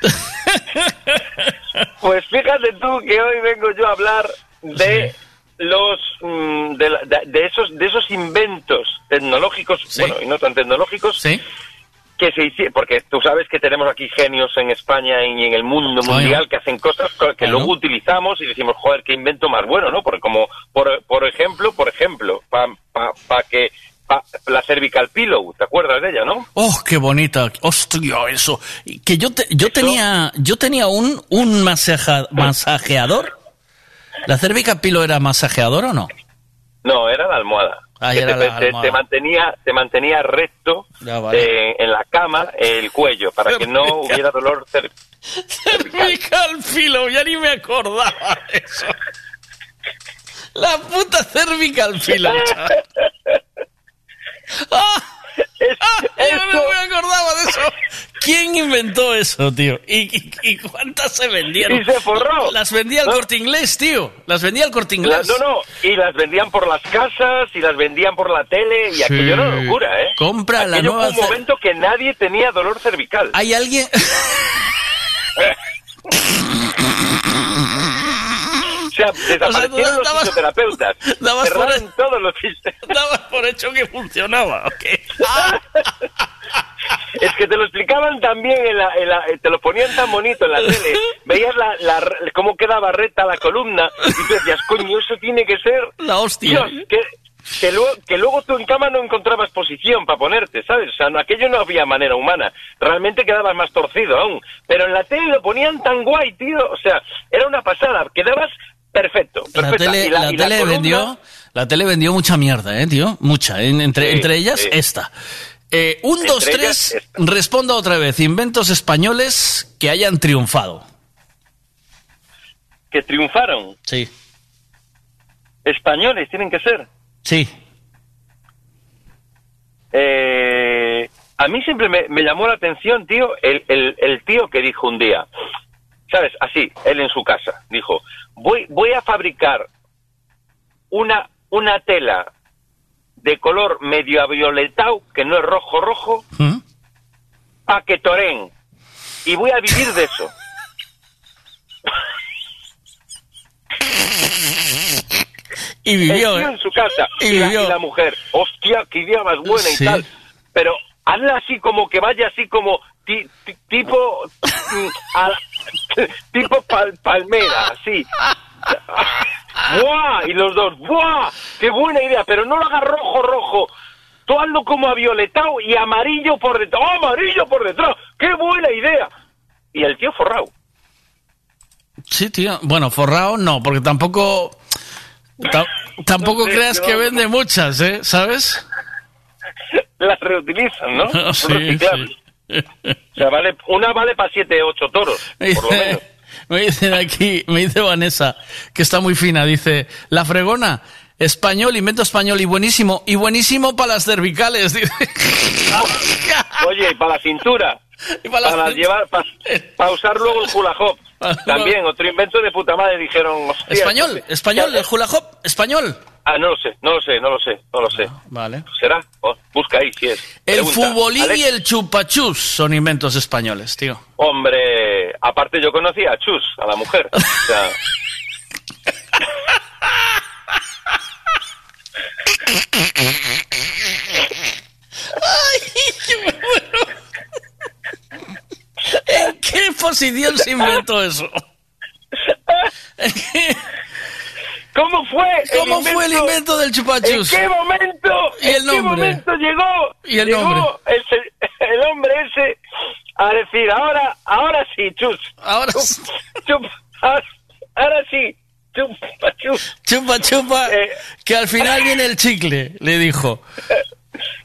[SPEAKER 9] *laughs*
[SPEAKER 33] Pues fíjate tú que hoy vengo yo a hablar de los mm, de, la- de- de esos de esos inventos tecnológicos, bueno, y no tan tecnológicos, que se hicieron, porque tú sabes que tenemos aquí genios en España y en el mundo mundial que hacen cosas co- que
[SPEAKER 9] Claro.
[SPEAKER 33] luego utilizamos y decimos, joder, qué invento más bueno, ¿no? Porque como, por, por ejemplo, por ejemplo, para pa, pa que la cervical pillow, ¿te acuerdas de ella, no?
[SPEAKER 9] Oh, qué bonita. Hostia, eso. Que yo, te- yo tenía, yo tenía un, un masaja- masajeador. ¿La cervical pilo era masajeador o no?
[SPEAKER 33] No, era la almohada.
[SPEAKER 9] Ah, era
[SPEAKER 33] te,
[SPEAKER 9] la
[SPEAKER 33] te-
[SPEAKER 9] almohada.
[SPEAKER 33] te mantenía, te mantenía recto
[SPEAKER 9] Ya, vale.
[SPEAKER 33] eh, en la cama el cuello para que no hubiera dolor cer-
[SPEAKER 9] Cervical pilo, ya ni me acordaba de eso. La puta cervical. ¡Ah! *laughs* ¡Ah! Yo no me acordaba de eso. ¿Quién inventó eso, tío? ¿Y, y- y cuántas se vendieron?
[SPEAKER 33] Y se forró.
[SPEAKER 9] Las vendía el
[SPEAKER 33] No.
[SPEAKER 9] corte inglés, tío. Las vendía el corte
[SPEAKER 33] La-
[SPEAKER 9] inglés.
[SPEAKER 33] no, no, y las vendían por las casas y las vendían por la tele y
[SPEAKER 9] Sí.
[SPEAKER 33] aquello era una locura, ¿eh?
[SPEAKER 9] Compra la
[SPEAKER 33] Aquello
[SPEAKER 9] nueva
[SPEAKER 33] fue un momento que nadie tenía dolor cervical.
[SPEAKER 9] ¿Hay alguien? *laughs*
[SPEAKER 33] O sea, desaparecieron los
[SPEAKER 9] dabas-
[SPEAKER 33] fisioterapeutas.
[SPEAKER 9] dabas por
[SPEAKER 33] cerraron todos los. *laughs*
[SPEAKER 9] Dabas por hecho que funcionaba, ¿ok? *laughs* *laughs*
[SPEAKER 33] Es que te lo explicaban también, en la, en la- te lo ponían tan bonito en la tele. *laughs* Veías la, la- cómo quedaba recta la columna y tú decías, coño, eso tiene que ser...
[SPEAKER 9] La hostia.
[SPEAKER 33] Dios, que, que, luego, que luego tú en cama no encontrabas posición para ponerte, ¿sabes? O sea, no, aquello no había manera humana. Realmente quedabas más torcido aún. Pero en la tele lo ponían tan guay, tío. O sea, era una pasada. Quedabas perfecto.
[SPEAKER 9] La tele,
[SPEAKER 33] Y la-
[SPEAKER 9] la
[SPEAKER 33] y la
[SPEAKER 9] tele
[SPEAKER 33] columna-
[SPEAKER 9] vendió, la tele vendió mucha mierda, eh, tío, mucha. En- entre,
[SPEAKER 33] Sí,
[SPEAKER 9] entre ellas
[SPEAKER 33] sí.
[SPEAKER 9] esta. Eh, un, dos, tres. Responda otra vez. Inventos españoles que hayan triunfado.
[SPEAKER 33] Que triunfaron.
[SPEAKER 9] Sí.
[SPEAKER 33] Españoles tienen que ser.
[SPEAKER 9] Sí.
[SPEAKER 33] Eh, a mí siempre me, me llamó la atención, tío, el, el, el tío que dijo un día, ¿sabes? Así, él en su casa, dijo, voy, voy a fabricar una, una tela de color medio avioletado, que no es rojo rojo,
[SPEAKER 9] ¿Mm?
[SPEAKER 33] pa' que toren. Y voy a vivir de eso.
[SPEAKER 9] Y vivió, ¿eh?
[SPEAKER 33] en su casa.
[SPEAKER 9] Y
[SPEAKER 33] Y, la,
[SPEAKER 9] vivió.
[SPEAKER 33] y la mujer, hostia, qué idea más buena
[SPEAKER 9] Sí.
[SPEAKER 33] y tal. Pero hazla así como que vaya así como ti- ti- tipo mm, a- *laughs* tipo pal- palmera, así. ¡Buah! Y los dos, ¡buah! ¡Qué buena idea! Pero no lo hagas rojo, rojo. Tú hazlo como a violetado y amarillo por detrás. ¡Oh, amarillo por detrás! ¡Qué buena idea! Y el tío forrado.
[SPEAKER 9] Sí, tío. Bueno, forrado no, porque tampoco. ta- tampoco *laughs*
[SPEAKER 33] No sé,
[SPEAKER 9] creas que vende muchas, ¿eh? ¿Sabes? *laughs*
[SPEAKER 33] Las reutilizan, ¿no? *laughs*
[SPEAKER 9] Sí.
[SPEAKER 33] O sea, vale, una vale para siete, ocho toros, por lo menos.
[SPEAKER 9] Me dicen aquí, me dice Vanessa, que está muy fina, dice, la fregona, español, invento español y buenísimo, y buenísimo para las cervicales, *laughs* dice.
[SPEAKER 33] Oye, y para la cintura. para llevar, para usar luego el hula hop. *laughs* También, otro invento de puta madre, dijeron.
[SPEAKER 9] Español,
[SPEAKER 33] esto-
[SPEAKER 9] español, el hula hop, español.
[SPEAKER 33] Ah, no lo sé, no lo sé, no lo sé, no lo sé.
[SPEAKER 9] Vale.
[SPEAKER 33] ¿Será? Oh, busca ahí si es.
[SPEAKER 9] El
[SPEAKER 33] Pregunta.
[SPEAKER 9] futbolín
[SPEAKER 33] Alex-
[SPEAKER 9] y el chupachus son inventos españoles, tío.
[SPEAKER 33] Hombre, aparte yo conocía a Chus, a la mujer. O sea,
[SPEAKER 9] ¿En qué posición se inventó eso? *laughs*
[SPEAKER 33] ¿Cómo fue?
[SPEAKER 9] ¿Cómo fue el invento del chupachus?
[SPEAKER 33] ¿En qué momento?
[SPEAKER 9] ¿Y el
[SPEAKER 33] ¿En qué
[SPEAKER 9] nombre?
[SPEAKER 33] momento llegó?
[SPEAKER 9] ¿Y el
[SPEAKER 33] llegó
[SPEAKER 9] nombre?
[SPEAKER 33] El, *laughs* el hombre ese a decir, ahora, ahora sí, chus.
[SPEAKER 9] Ahora
[SPEAKER 33] sí. *laughs* ahora, ahora sí, chupa, chus.
[SPEAKER 9] Chupa, chupa,
[SPEAKER 33] Eh,
[SPEAKER 9] que al final *laughs* viene el chicle, le dijo.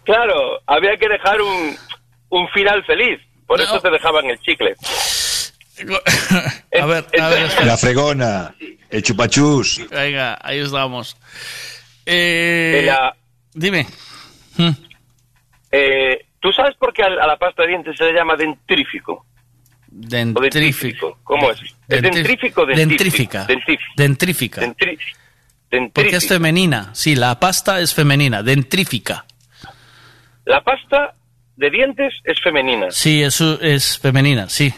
[SPEAKER 33] Claro, había que dejar un, un final feliz. Por eso te dejaban el chicle. *laughs*
[SPEAKER 9] A ver, a ver, espera.
[SPEAKER 16] La fregona, el chupachus.
[SPEAKER 9] Venga, ahí estamos. Eh,
[SPEAKER 33] la-
[SPEAKER 9] Dime.
[SPEAKER 33] eh, ¿Tú sabes por qué a, la pasta de dientes se le llama dentrífico?
[SPEAKER 9] Dentrífico.
[SPEAKER 33] ¿Cómo es? ¿Es dentrífico?
[SPEAKER 9] Dentrífica. Dentrífica.
[SPEAKER 33] Dentrí-
[SPEAKER 9] Porque es femenina. Sí, la pasta es femenina. Dentrífica.
[SPEAKER 33] La pasta de dientes es femenina,
[SPEAKER 9] Sí, eso es femenina, sí.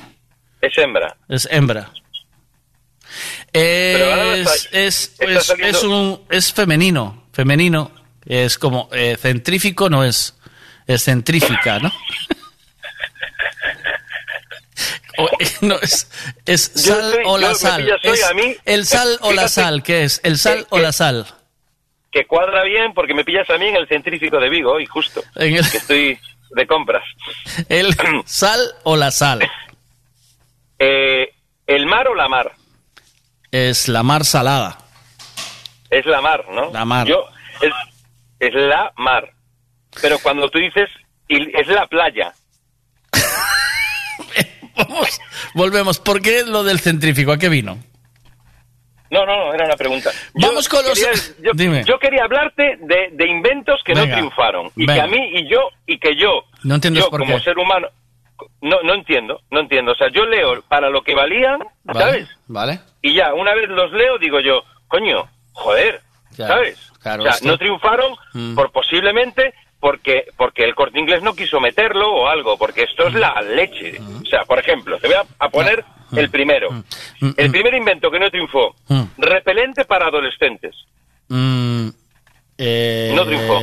[SPEAKER 33] Es hembra.
[SPEAKER 9] Es hembra. Es, es, es, es un, es femenino. Femenino. Es como eh, centrífico, no es. Es centrífica, ¿no? *laughs* O, eh, no, es, es sal
[SPEAKER 33] soy-
[SPEAKER 9] o la sal. Es el sal o la sal, ¿qué es? ¿El sal o la sal?
[SPEAKER 33] Que cuadra bien porque me pillas a mí en el centrífico de Vigo hoy, justo.
[SPEAKER 9] En el-
[SPEAKER 33] Que estoy de compras. *laughs*
[SPEAKER 9] ¿El *clears throat* sal o la sal?
[SPEAKER 33] Eh, ¿El mar o la mar?
[SPEAKER 9] Es la mar salada.
[SPEAKER 33] Es la mar, ¿no?
[SPEAKER 9] La mar.
[SPEAKER 33] Yo, es, es la mar. Pero cuando tú dices, es la playa. *laughs*
[SPEAKER 9] Volvemos. ¿Por qué lo del centrífico? ¿A qué vino?
[SPEAKER 33] No, no, no, era una pregunta.
[SPEAKER 9] Vamos con los-
[SPEAKER 33] quería- yo,
[SPEAKER 9] Dime.
[SPEAKER 33] yo quería hablarte de, de inventos que
[SPEAKER 9] Venga,
[SPEAKER 33] no triunfaron. Y
[SPEAKER 9] venga.
[SPEAKER 33] que a mí, y yo, y que yo,
[SPEAKER 9] No entiendes
[SPEAKER 33] yo
[SPEAKER 9] por
[SPEAKER 33] como
[SPEAKER 9] qué.
[SPEAKER 33] ser humano, no, no entiendo, no entiendo. O sea, yo leo para lo que valían,
[SPEAKER 9] Vale.
[SPEAKER 33] ¿sabes?
[SPEAKER 9] Vale.
[SPEAKER 33] Y ya, una vez los leo, digo yo, coño, joder,
[SPEAKER 9] Claro,
[SPEAKER 33] ¿sabes?
[SPEAKER 9] claro,
[SPEAKER 33] o sea, no triunfaron
[SPEAKER 9] Mm.
[SPEAKER 33] por posiblemente porque porque el corte inglés no quiso meterlo o algo, porque esto es la leche.
[SPEAKER 9] Mm.
[SPEAKER 33] O sea, por ejemplo, te voy a, a poner el primero. El primer invento que no triunfó,
[SPEAKER 9] Mm.
[SPEAKER 33] repelente para adolescentes.
[SPEAKER 9] Mm, eh,
[SPEAKER 33] No triunfó.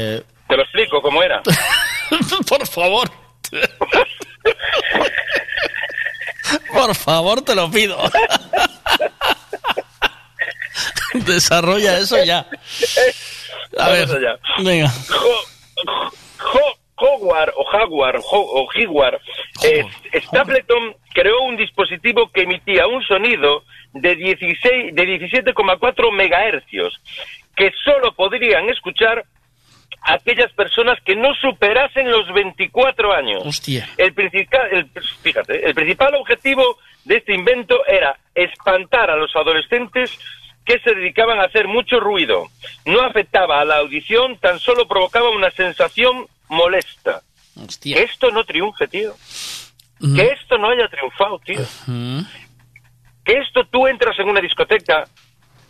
[SPEAKER 33] Te lo explico cómo era. *laughs*
[SPEAKER 9] Por favor. *laughs* Por favor, te lo pido. *laughs* Desarrolla eso ya. A ver, venga.
[SPEAKER 33] Jo- Jo- Howard o Jaguar o Higuar eh, Stapleton creó un dispositivo que emitía un sonido de 16 de 17,4 megahercios que solo podrían escuchar aquellas personas que no superasen los 24 años.
[SPEAKER 9] Hostia.
[SPEAKER 33] El principal, el- fíjate, el principal objetivo de este invento era espantar a los adolescentes que se dedicaban a hacer mucho ruido. No afectaba a la audición, tan solo provocaba una sensación molesta. Que esto no triunfe, tío. Que esto no haya triunfado, tío.
[SPEAKER 9] Mm.
[SPEAKER 33] Que esto tú entras en una discoteca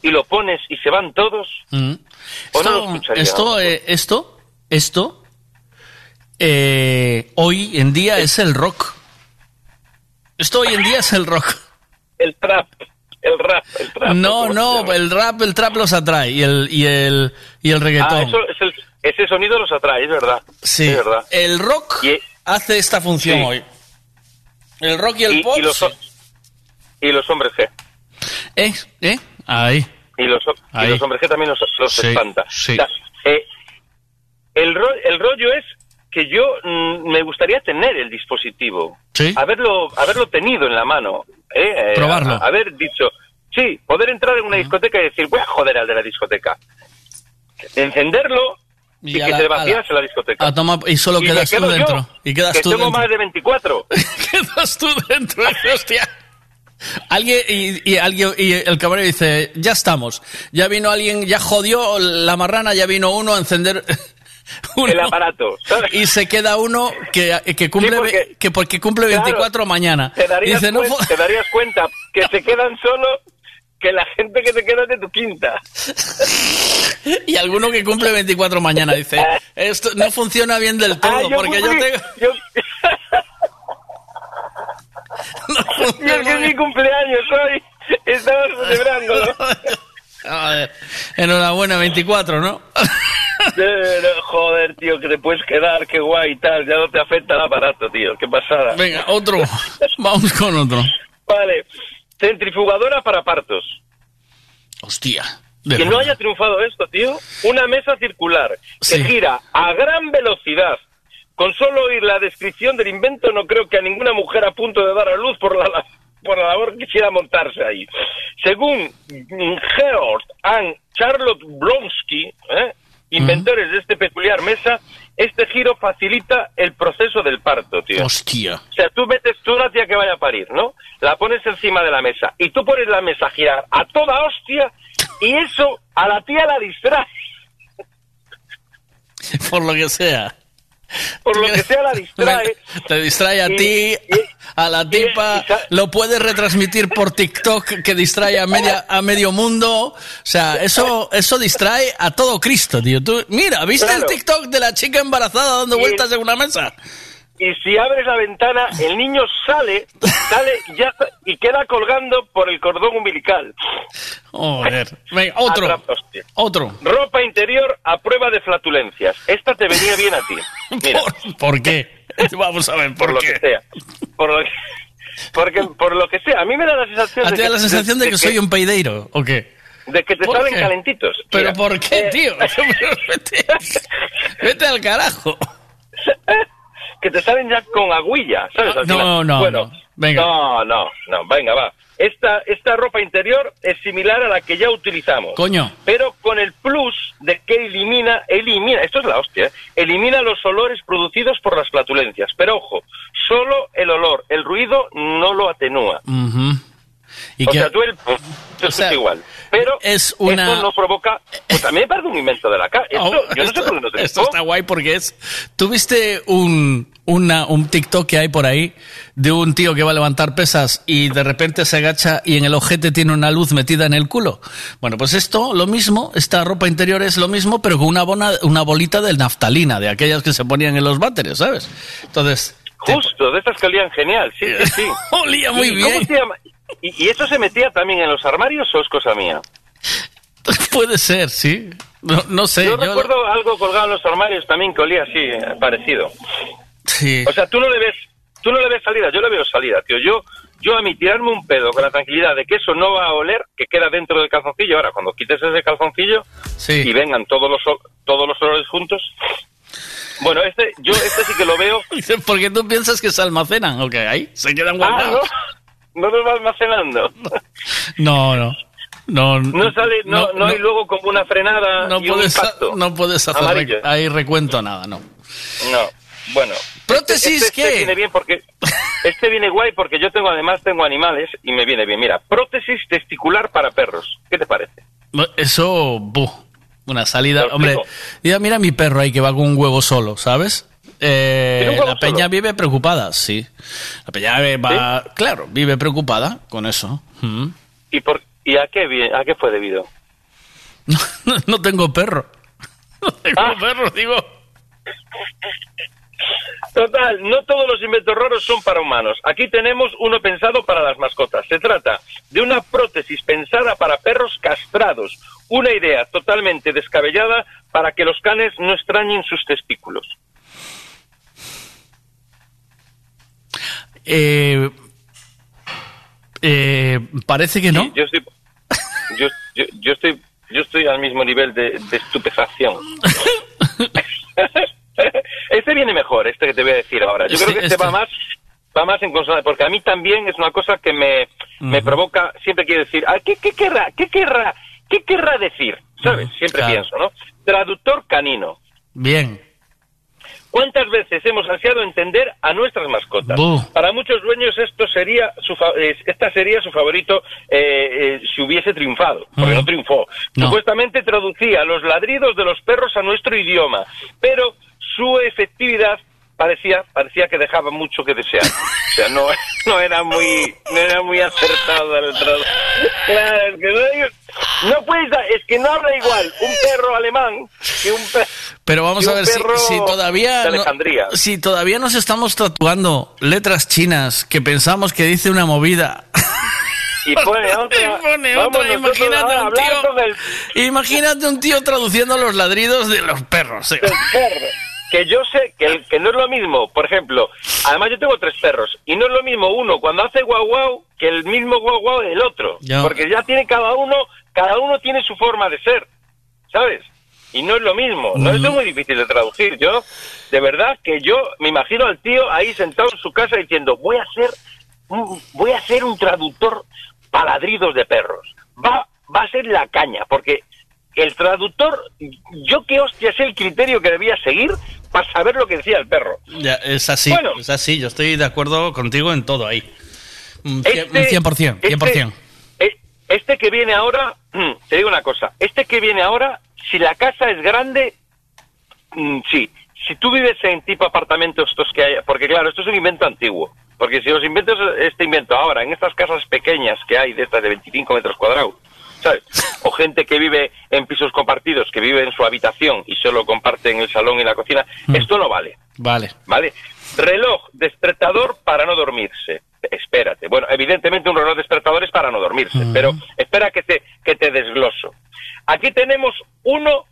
[SPEAKER 33] y lo pones y se van todos.
[SPEAKER 9] Mm.
[SPEAKER 33] ¿O no lo
[SPEAKER 9] Esto, esto, eh, esto, esto, eh, hoy en día es el rock. Esto hoy en día es el rock.
[SPEAKER 33] El trap, el rap, el trap.
[SPEAKER 9] No,
[SPEAKER 33] ¿cómo se
[SPEAKER 9] no, el rap, el trap los atrae y el, y el, y el
[SPEAKER 33] Ah,
[SPEAKER 9] reggaetón.
[SPEAKER 33] eso, es el- ese sonido los atrae, es verdad.
[SPEAKER 9] Sí,
[SPEAKER 33] Es verdad.
[SPEAKER 9] el rock hace esta función
[SPEAKER 33] Sí.
[SPEAKER 9] hoy. El rock y el
[SPEAKER 33] y,
[SPEAKER 9] pop.
[SPEAKER 33] y los, ho- y los hombres G.
[SPEAKER 9] ¿Eh? ¿Eh? Ahí.
[SPEAKER 33] Y los, y los hombres G también los, los
[SPEAKER 9] Sí,
[SPEAKER 33] espanta.
[SPEAKER 9] sí.
[SPEAKER 33] O sea, eh, el, ro- el rollo es que yo mm, me gustaría tener el dispositivo.
[SPEAKER 9] Sí.
[SPEAKER 33] Haberlo, haberlo tenido en la mano. ¿eh? Eh,
[SPEAKER 9] Probarlo.
[SPEAKER 33] a- haber dicho, sí, poder entrar en una discoteca y decir, voy a joder al de la discoteca. Encenderlo y, que
[SPEAKER 9] la-
[SPEAKER 33] se
[SPEAKER 9] a la-
[SPEAKER 33] vaciase la, discoteca.
[SPEAKER 9] Toma, y solo quedas tú
[SPEAKER 33] yo,
[SPEAKER 9] dentro. Y quedas
[SPEAKER 33] que
[SPEAKER 9] tú
[SPEAKER 33] tengo
[SPEAKER 9] dentro.
[SPEAKER 33] más de 24. *laughs*
[SPEAKER 9] quedas tú dentro, *laughs* hostia. Alguien y, y alguien y el camarero dice, ya estamos. Ya vino alguien, ya jodió la marrana, ya vino uno a encender *laughs* uno,
[SPEAKER 33] El aparato. ¿sabes?
[SPEAKER 9] y se queda uno que, que cumple
[SPEAKER 33] Sí, porque-
[SPEAKER 9] que porque cumple
[SPEAKER 33] Claro,
[SPEAKER 9] 24 mañana.
[SPEAKER 33] Te darías,
[SPEAKER 9] Dice, no
[SPEAKER 33] cuen-
[SPEAKER 9] fu-
[SPEAKER 33] te darías cuenta que *laughs* se quedan solo que la gente que te queda es de tu quinta. *laughs*
[SPEAKER 9] y alguno que cumple 24 mañana dice, esto no funciona bien del todo
[SPEAKER 33] Ah, yo
[SPEAKER 9] porque yo tengo
[SPEAKER 33] yo- Y es que es mi cumpleaños hoy. Estamos celebrándolo. *laughs*
[SPEAKER 9] Joder, enhorabuena 24, ¿no? *laughs*
[SPEAKER 33] Eh, no, Joder, tío, que te puedes quedar, qué guay y tal. Ya no te afecta el aparato, tío. Qué pasada.
[SPEAKER 9] Venga, otro. *laughs* Vamos con otro.
[SPEAKER 33] Vale. Centrifugadora para partos.
[SPEAKER 9] Hostia.
[SPEAKER 33] Que no haya triunfado esto, tío. Una mesa circular que gira a gran velocidad. Con solo oír la descripción del invento, no creo que a ninguna mujer a punto de dar a luz por la, por la labor quisiera montarse ahí. Según Georg and Charlotte Blonsky, ¿eh? inventores de este peculiar mesa, este giro facilita el proceso del parto, tío.
[SPEAKER 9] Hostia.
[SPEAKER 33] O sea, tú metes tú una tía que vaya a parir, ¿no? La pones encima de la mesa y tú pones la mesa a girar a toda hostia y eso a la tía la distrae. *laughs*
[SPEAKER 9] Por lo que sea.
[SPEAKER 33] Por lo que sea la *laughs* distrae.
[SPEAKER 9] Te distrae a ti, a la tipa, lo puedes retransmitir por TikTok que distrae a media a medio mundo. O sea, eso eso distrae a todo Cristo, tío. Tú, mira, ¿viste
[SPEAKER 33] Claro.
[SPEAKER 9] el TikTok de la chica embarazada dando vueltas en una mesa?
[SPEAKER 33] Y si abres la ventana, el niño sale, sale y ya y queda colgando por el cordón umbilical.
[SPEAKER 9] Joder. Venga, otro. Otro.
[SPEAKER 33] Ropa interior a prueba de flatulencias. Esta te venía bien a ti. *laughs* Mira,
[SPEAKER 9] ¿Por qué? *laughs* Vamos a ver, ¿por,
[SPEAKER 33] por lo
[SPEAKER 9] qué?
[SPEAKER 33] que sea. Por lo que, porque, por lo que sea. A mí me da la sensación
[SPEAKER 9] ¿A ti da la sensación de que soy un peideiro o qué?
[SPEAKER 33] de que te
[SPEAKER 9] ¿Por
[SPEAKER 33] salen
[SPEAKER 9] qué?
[SPEAKER 33] calentitos.
[SPEAKER 9] ¿Pero
[SPEAKER 33] Mira,
[SPEAKER 9] por qué,
[SPEAKER 33] eh,
[SPEAKER 9] tío? *laughs* vete, vete al carajo.
[SPEAKER 33] Que te salen ya con aguilla, ¿sabes? Al
[SPEAKER 9] No,
[SPEAKER 33] final.
[SPEAKER 9] no,
[SPEAKER 33] bueno,
[SPEAKER 9] no. Venga.
[SPEAKER 33] No, no, no, venga, va. Esta, esta ropa interior es similar a la que ya utilizamos.
[SPEAKER 9] Coño.
[SPEAKER 33] Pero con el plus de que elimina, elimina, esto es la hostia, ¿eh? elimina los olores producidos por las flatulencias. Pero ojo, solo el olor, el ruido no lo atenúa.
[SPEAKER 9] Y
[SPEAKER 33] o
[SPEAKER 9] que-
[SPEAKER 33] sea, tú el... Es igual. Pero
[SPEAKER 9] es una-
[SPEAKER 33] esto no provoca... Pues también me parece un invento de la cara. *laughs* Esto,
[SPEAKER 9] Oh,
[SPEAKER 33] yo no sé
[SPEAKER 9] esto-
[SPEAKER 33] por qué no te
[SPEAKER 9] esto está guay porque es. ¿Tuviste un, una, un TikTok que hay por ahí de un tío que va a levantar pesas y de repente se agacha y en el ojete tiene una luz metida en el culo? Bueno, pues esto, lo mismo, esta ropa interior es lo mismo, pero con una, bona, una bolita de naftalina, de aquellas que se ponían en los váteres, ¿sabes? Entonces.
[SPEAKER 33] Justo, de estas que olían genial, sí, sí, sí. *laughs*
[SPEAKER 9] Olía muy
[SPEAKER 33] ¿Y cómo
[SPEAKER 9] bien.
[SPEAKER 33] ¿Y, y eso se metía también en los armarios o es cosa mía? *laughs*
[SPEAKER 9] Puede ser, sí. No, no sé.
[SPEAKER 33] yo,
[SPEAKER 9] yo-
[SPEAKER 33] recuerdo algo colgado en los armarios también que olía así, eh, parecido.
[SPEAKER 9] Sí.
[SPEAKER 33] O sea, tú no le ves, tú no le ves salida, yo le veo salida, tío. Yo, yo a mí tirarme un pedo con la tranquilidad de que eso no va a oler, que queda dentro del calzoncillo. Ahora, cuando quites ese calzoncillo
[SPEAKER 9] Sí.
[SPEAKER 33] y vengan todos los o- todos los olores juntos. Bueno, este, yo este sí que lo veo. *laughs*
[SPEAKER 9] Porque tú piensas que se almacenan, ok, ahí se quedan
[SPEAKER 33] Ah,
[SPEAKER 9] guardados.
[SPEAKER 33] no, no los va almacenando.
[SPEAKER 9] No, no. No,
[SPEAKER 33] No sale, no, no, hay luego como una frenada
[SPEAKER 9] no
[SPEAKER 33] y un
[SPEAKER 9] puedes,
[SPEAKER 33] impacto.
[SPEAKER 9] no puedes hacer rec- ahí recuento nada, no.
[SPEAKER 33] No, bueno.
[SPEAKER 9] ¿Prótesis
[SPEAKER 33] este, este
[SPEAKER 9] qué?
[SPEAKER 33] viene bien porque este viene guay porque yo tengo además tengo animales y me viene bien. Mira, prótesis testicular para perros. ¿Qué te parece?
[SPEAKER 9] Eso, buh, una salida. Hombre, mira, mira mi perro ahí que va con un huevo solo, ¿sabes? Eh,
[SPEAKER 33] ¿Tiene un huevo
[SPEAKER 9] la peña
[SPEAKER 33] solo?
[SPEAKER 9] vive preocupada, sí. La peña va, claro, vive preocupada con eso. Mm.
[SPEAKER 33] ¿Y por y a qué a qué fue debido? *laughs*
[SPEAKER 9] No tengo perro. *laughs* No tengo
[SPEAKER 33] Ah.
[SPEAKER 9] perro, digo. *laughs*
[SPEAKER 33] Total, no todos los inventos raros son para humanos. Aquí tenemos uno pensado para las mascotas. Se trata de una prótesis pensada para perros castrados. Una idea totalmente descabellada para que los canes no extrañen sus testículos.
[SPEAKER 9] Eh, eh, parece que no.
[SPEAKER 33] Yo estoy, yo, yo, yo estoy, yo estoy al mismo nivel de, de estupefacción. *laughs* *laughs* este viene mejor, este que te voy a decir ahora. Yo
[SPEAKER 9] Este-
[SPEAKER 33] creo que este,
[SPEAKER 9] este.
[SPEAKER 33] va más, va más en consonancia, porque a mí también es una cosa que me, me provoca, siempre quiero decir, ah, ¿qué, qué querrá, qué querrá, qué querrá decir? ¿Sabes? Siempre
[SPEAKER 9] claro.
[SPEAKER 33] pienso, ¿no? Traductor canino.
[SPEAKER 9] Bien.
[SPEAKER 33] ¿Cuántas veces hemos ansiado entender a nuestras mascotas?
[SPEAKER 9] Buh.
[SPEAKER 33] Para muchos dueños esto sería su fa- esta sería su favorito eh, eh, si hubiese triunfado, porque no triunfó.
[SPEAKER 9] No.
[SPEAKER 33] Supuestamente traducía los ladridos de los perros a nuestro idioma, pero su efectividad parecía parecía que dejaba mucho que desear. O sea, no, *laughs* no era muy no era muy acertado el traductor. Claro, es que no, no puedes es que no habla igual un perro alemán que un perro
[SPEAKER 9] Pero vamos a ver si, si todavía no- si todavía nos estamos tatuando letras chinas que pensamos que dice una movida.
[SPEAKER 33] y *laughs* pone otra,
[SPEAKER 9] pone imagínate un tío.
[SPEAKER 33] el
[SPEAKER 9] Imagínate un tío traduciendo los ladridos de los perros. ¿eh?
[SPEAKER 33] del perro. Que yo sé que, el- que no es lo mismo, por ejemplo, además yo tengo tres perros, y no es lo mismo uno cuando hace guau guau que el mismo guau guau del otro, porque ya tiene cada uno, cada uno tiene su forma de ser, ¿sabes? Y no es lo mismo, no es muy difícil de traducir. Yo, de verdad que yo me imagino al tío ahí sentado en su casa diciendo, voy a hacer, un- voy a un traductor para ladridos de perros. Va, va a ser la caña, porque el traductor, yo qué hostia es el criterio que debía seguir para saber lo que decía el perro.
[SPEAKER 9] Ya, es así,
[SPEAKER 33] Bueno.
[SPEAKER 9] es así. Yo estoy de acuerdo contigo en todo ahí. Un cien-
[SPEAKER 33] Este-
[SPEAKER 9] un 100%, 100%.
[SPEAKER 33] Este, este que viene ahora, te digo una cosa, este que viene ahora, si la casa es grande, mm, sí. Si tú vives en tipo apartamento estos que hay, porque claro, esto es un invento antiguo. Porque si los inventos este invento ahora, en estas casas pequeñas que hay de estas de 25 metros cuadrados, ¿sabes? O gente que vive en pisos compartidos, que vive en su habitación y solo comparten el salón y la cocina, esto no vale.
[SPEAKER 9] Vale.
[SPEAKER 33] ¿Vale? Reloj despertador para no dormirse. Espérate. Bueno, evidentemente un reloj despertador es para no dormirse, pero espera que te, que te desgloso. Aquí tenemos uno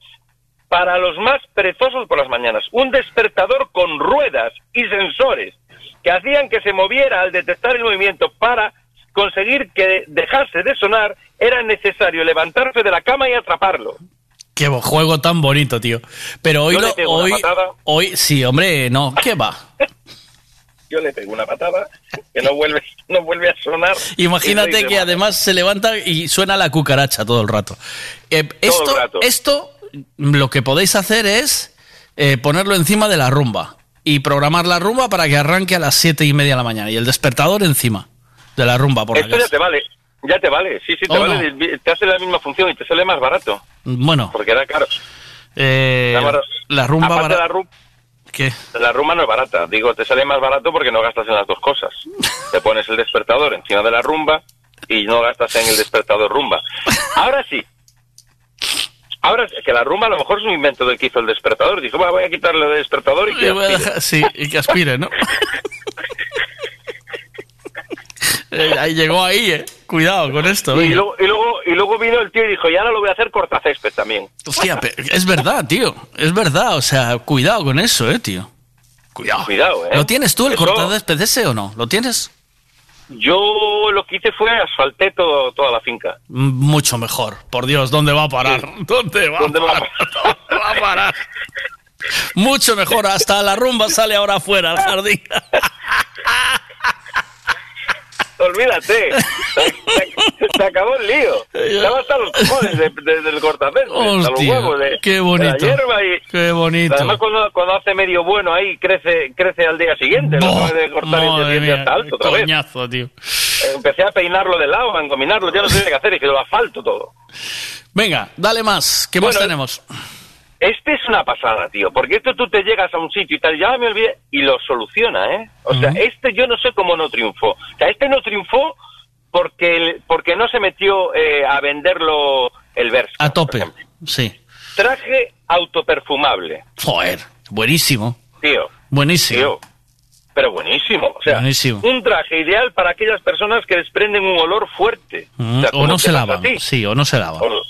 [SPEAKER 33] para los más perezosos por las mañanas. Un despertador con ruedas y sensores que hacían que se moviera al detectar el movimiento para conseguir que dejase de sonar, era necesario levantarse de la cama y atraparlo.
[SPEAKER 9] Qué juego tan bonito, tío. Pero hoy, lo-
[SPEAKER 33] pego una
[SPEAKER 9] hoy,
[SPEAKER 33] patada.
[SPEAKER 9] hoy, sí, hombre, no, ¿qué va? *laughs*
[SPEAKER 33] Yo le pego una patada que no vuelve, no vuelve a sonar.
[SPEAKER 9] Imagínate que además se levanta y suena la cucaracha todo el rato. Eh, esto,
[SPEAKER 33] el rato.
[SPEAKER 9] esto, lo que podéis hacer es eh, ponerlo encima de la rumba y programar la rumba para que arranque a las siete y media de la mañana y el despertador encima de la rumba por la
[SPEAKER 33] Esto ya te vale, ya te vale, sí, sí, te
[SPEAKER 9] ¿O
[SPEAKER 33] vale, te hace la misma función y te sale más barato,
[SPEAKER 9] Bueno,
[SPEAKER 33] porque era caro.
[SPEAKER 9] eh,
[SPEAKER 33] Era
[SPEAKER 9] la rumba
[SPEAKER 33] Aparte
[SPEAKER 9] bara-
[SPEAKER 33] la, ru-
[SPEAKER 9] ¿Qué?
[SPEAKER 33] la rumba no es barata, digo, te sale más barato porque no gastas en las dos cosas. *laughs* te pones el despertador encima de la rumba y no gastas en el despertador rumba. Ahora sí. Ahora sí, que la rumba a lo mejor es un invento del que hizo el despertador. Dijo, "Va, voy a quitarle el despertador y que
[SPEAKER 9] Y voy a
[SPEAKER 33] aspire".
[SPEAKER 9] dejar- sí, y que aspire, ¿no? *laughs* Eh, ahí llegó ahí, eh. Cuidado con esto.
[SPEAKER 33] Y luego, y, luego, y luego vino el tío y dijo, y ahora lo voy a hacer cortacésped también.
[SPEAKER 9] Hostia, es verdad, tío. Es verdad. O sea, cuidado con eso, eh, tío. Cuidado.
[SPEAKER 33] Cuidado, ¿eh?
[SPEAKER 9] ¿Lo tienes tú el
[SPEAKER 33] Eso-
[SPEAKER 9] cortacésped ese o no? ¿Lo tienes?
[SPEAKER 33] Yo lo que hice fue asfalté todo, toda la finca.
[SPEAKER 9] Mucho mejor. Por Dios, ¿dónde va a parar? *laughs* ¿Dónde va
[SPEAKER 33] ¿Dónde
[SPEAKER 9] a
[SPEAKER 33] va a
[SPEAKER 9] parar? *laughs* ¿Dónde va a parar? Mucho mejor. Hasta la rumba sale ahora afuera al jardín. *laughs*
[SPEAKER 33] Olvídate. *laughs* Se, se acabó el lío. Estaba hasta los cojones de- de- del cortacésped. hasta los huevos de,
[SPEAKER 9] qué
[SPEAKER 33] de
[SPEAKER 9] bonito.
[SPEAKER 33] la hierba y...
[SPEAKER 9] Qué bonito.
[SPEAKER 33] Además, cuando, cuando hace medio bueno ahí, crece crece al día siguiente. Lo acabas de cortar y
[SPEAKER 9] mía,
[SPEAKER 33] está alto otra vez.
[SPEAKER 9] coñazo, tío.
[SPEAKER 33] Empecé a peinarlo del lado, a engominarlo. Ya no sé qué hacer. Y que lo asfalto todo.
[SPEAKER 9] Venga, dale más. ¿Qué más tenemos?
[SPEAKER 33] Este es una pasada, tío, porque esto tú te llegas a un sitio y tal, ya me olvidé, y lo soluciona, ¿eh? O sea, este yo no sé cómo no triunfó. O sea, este no triunfó porque, el- porque no se metió eh, a venderlo el verso.
[SPEAKER 9] A tope. Sí.
[SPEAKER 33] Traje autoperfumable,
[SPEAKER 9] Joder, buenísimo.
[SPEAKER 33] tío.
[SPEAKER 9] Buenísimo.
[SPEAKER 33] Tío. Pero buenísimo. O sea,
[SPEAKER 9] Buenísimo.
[SPEAKER 33] un traje ideal para aquellas personas que desprenden un olor fuerte.
[SPEAKER 9] Mm,
[SPEAKER 33] sea,
[SPEAKER 9] o no se lavan. Sí, o no se lavan.
[SPEAKER 33] o,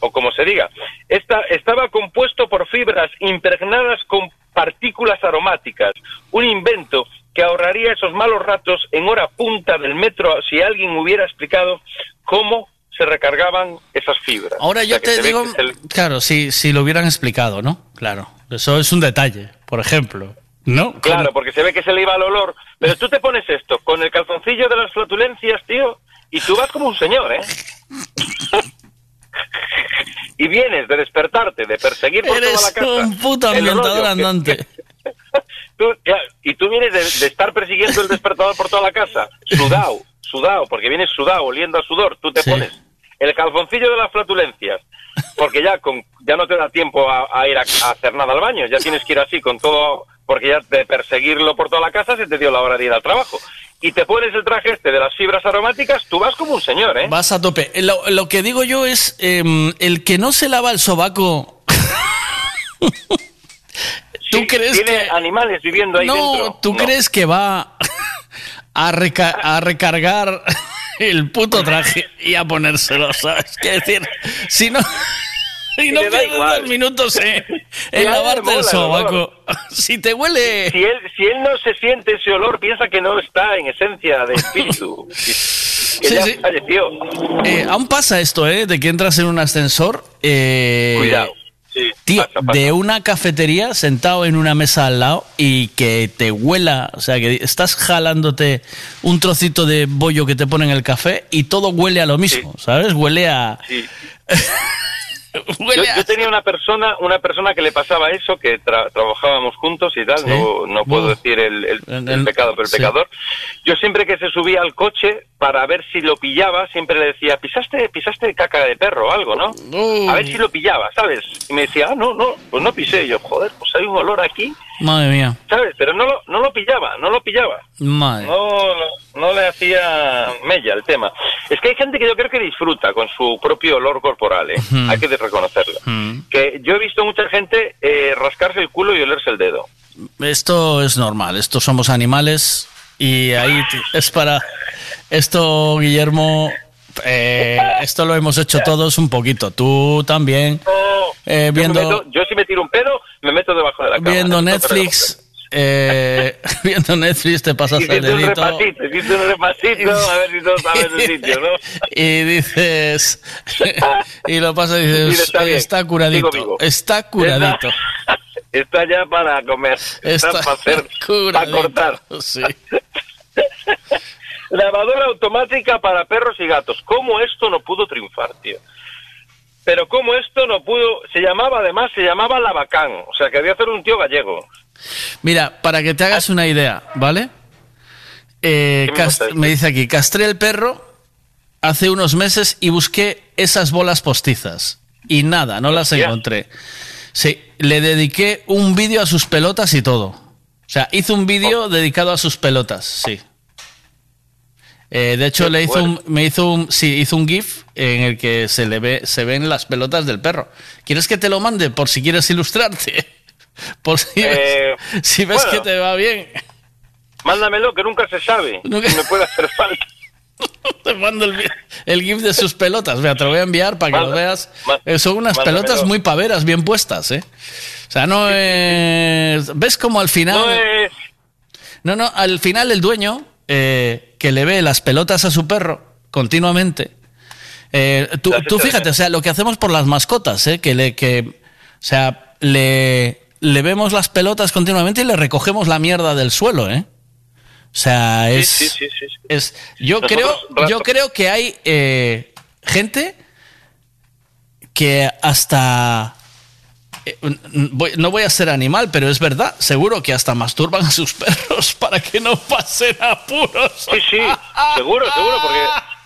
[SPEAKER 33] o como se diga. Esta, estaba compuesto por fibras impregnadas con partículas aromáticas, un invento que ahorraría esos malos ratos en hora punta del metro si alguien hubiera explicado cómo se recargaban esas fibras.
[SPEAKER 9] Ahora
[SPEAKER 33] O sea,
[SPEAKER 9] yo te digo,
[SPEAKER 33] el-
[SPEAKER 9] claro, si, si lo hubieran explicado, ¿no? Claro, eso es un detalle, por ejemplo. ¿No?
[SPEAKER 33] Claro, porque se ve que se le iba el olor. Pero tú te pones esto con el calzoncillo de las flatulencias, tío, y tú vas como un señor, ¿eh? *laughs* y vienes de despertarte, de perseguir por
[SPEAKER 9] Eres
[SPEAKER 33] toda la casa.
[SPEAKER 9] un puto ambientador andante. *laughs*
[SPEAKER 33] tú, y tú vienes de, de estar persiguiendo el despertador por toda la casa, sudado, sudado, porque vienes sudado, oliendo a sudor, tú te
[SPEAKER 9] Sí.
[SPEAKER 33] pones el calzoncillo de las flatulencias, porque ya con ya no te da tiempo a, a ir a, a hacer nada al baño, ya tienes que ir así con todo, porque ya de perseguirlo por toda la casa se te dio la hora de ir al trabajo. Y te pones el traje este de las fibras aromáticas, tú vas como un señor, ¿eh?
[SPEAKER 9] Vas a tope. Eh, Lo, lo que digo yo es, em, el que no se lava el sobaco... *laughs* ¿Tú crees
[SPEAKER 33] Tiene
[SPEAKER 9] que...
[SPEAKER 33] animales viviendo ahí
[SPEAKER 9] no,
[SPEAKER 33] dentro.
[SPEAKER 9] ¿tú crees que va a, reca- a recargar *laughs* el puto traje y a ponérselo, ¿sabes? Qué decir, si no... *laughs* Y no
[SPEAKER 33] igual.
[SPEAKER 9] dos minutos
[SPEAKER 33] a *laughs*
[SPEAKER 9] en lavarte
[SPEAKER 33] mola
[SPEAKER 9] el sobaco. *laughs* Si te huele...
[SPEAKER 33] Si él, si él no se siente ese olor, piensa que no está en esencia de espíritu. que
[SPEAKER 9] Sí,
[SPEAKER 33] ya
[SPEAKER 9] sí.
[SPEAKER 33] falleció.
[SPEAKER 9] Eh, aún pasa esto, ¿eh? De que entras en un ascensor. eh,
[SPEAKER 33] Cuidado. Sí,
[SPEAKER 9] Tío,
[SPEAKER 33] pasa, pasa.
[SPEAKER 9] de una cafetería sentado en una mesa al lado y que te huela, o sea, que estás jalándote un trocito de bollo que te pone en el café y todo huele a lo mismo, ¿sabes? Huele a...
[SPEAKER 33] Sí. *laughs* Yo, yo tenía una persona, una persona que le pasaba eso, que tra- trabajábamos juntos y tal,
[SPEAKER 9] Sí.
[SPEAKER 33] no, no puedo decir el, el-
[SPEAKER 9] El-
[SPEAKER 33] el pecado, pero el
[SPEAKER 9] sí.
[SPEAKER 33] pecador. Yo siempre que se subía al coche para ver si lo pillaba, siempre le decía, pisaste, pisaste caca de perro o algo, ¿no? A ver si lo pillaba, ¿sabes? Y me decía, ah, no, no, pues no pisé. Y yo, joder, pues hay un olor aquí,
[SPEAKER 9] Madre mía,
[SPEAKER 33] ¿sabes? Pero no lo, no lo pillaba, no lo pillaba.
[SPEAKER 9] madre.
[SPEAKER 33] No, no, no le hacía mella el tema. Es que hay gente que yo creo que disfruta con su propio olor corporal, ¿eh? Hay que reconocerlo.
[SPEAKER 9] Mm.
[SPEAKER 33] Que yo he visto mucha gente eh, rascarse el culo y olerse el dedo.
[SPEAKER 9] Esto es normal, esto somos animales y ahí es para... Esto, Guillermo, eh, esto lo hemos hecho todos un poquito, tú también. Eh,
[SPEAKER 33] Yo, me
[SPEAKER 9] viendo...
[SPEAKER 33] meto- yo si me tiro un pedo, me meto debajo de la cama.
[SPEAKER 9] viendo Netflix, eh, *laughs* viendo Netflix te pasas el
[SPEAKER 33] Hiciste un
[SPEAKER 9] dedito
[SPEAKER 33] repasito, un repasito, a ver si todos sabes el sitio, ¿no? *laughs* *laughs*
[SPEAKER 9] y dices y lo pasas y dices
[SPEAKER 33] está
[SPEAKER 9] "Oye,
[SPEAKER 33] bien,
[SPEAKER 9] está curadito,
[SPEAKER 33] vivo".
[SPEAKER 9] está curadito.
[SPEAKER 33] Está, está ya para comer, está, para *laughs* hacer, para cortar.
[SPEAKER 9] sí. *laughs*
[SPEAKER 33] Lavadora automática para perros y gatos. ¿Cómo esto no pudo triunfar, tío? Pero cómo esto no pudo... Se llamaba, además, se llamaba Lavacán. O sea, que había hacer un tío gallego.
[SPEAKER 9] Mira, para que te hagas una idea, ¿vale? Eh,
[SPEAKER 33] ¿Qué me
[SPEAKER 9] me dice aquí, castré el perro hace unos meses y busqué esas bolas postizas. Y nada, no las encontré. Sí, le dediqué un vídeo a sus pelotas y todo. O sea, hizo un vídeo
[SPEAKER 33] Oh.
[SPEAKER 9] dedicado a sus pelotas, sí. Eh, de hecho,
[SPEAKER 33] Qué
[SPEAKER 9] le hizo un, me hizo un, sí, hizo un GIF en el que se le ve, se ven las pelotas del perro. ¿Quieres que te lo mande por si quieres ilustrarte? *laughs* Por si
[SPEAKER 33] Eh,
[SPEAKER 9] ves, si ves
[SPEAKER 33] bueno.
[SPEAKER 9] que te va bien.
[SPEAKER 33] Mándamelo, que nunca se sabe.
[SPEAKER 9] Nunca-
[SPEAKER 33] Si me puede hacer falta. *laughs*
[SPEAKER 9] Te mando el, el GIF de sus pelotas. Mira, te lo voy a enviar para que lo veas. Eh, Son unas
[SPEAKER 33] mándamelo.
[SPEAKER 9] pelotas muy paveras, bien puestas, ¿eh? O sea, no es... ¿Ves como al final...
[SPEAKER 33] No es...
[SPEAKER 9] No, no, al final el dueño, eh, que le ve las pelotas a su perro continuamente. eh, tú, tú fíjate, o sea, lo que hacemos por las mascotas, ¿eh? Que le, que, o sea, le, le vemos las pelotas continuamente y le recogemos la mierda del suelo, ¿eh? O sea,
[SPEAKER 33] Sí,
[SPEAKER 9] es,
[SPEAKER 33] sí, sí, sí.
[SPEAKER 9] es yo
[SPEAKER 33] Nosotros,
[SPEAKER 9] creo, yo creo que hay eh, gente que hasta eh, voy- no voy a ser animal, pero es verdad, seguro que hasta masturban a sus *laughs* perros para que no pasen apuros.
[SPEAKER 33] Sí, sí, seguro, seguro, porque,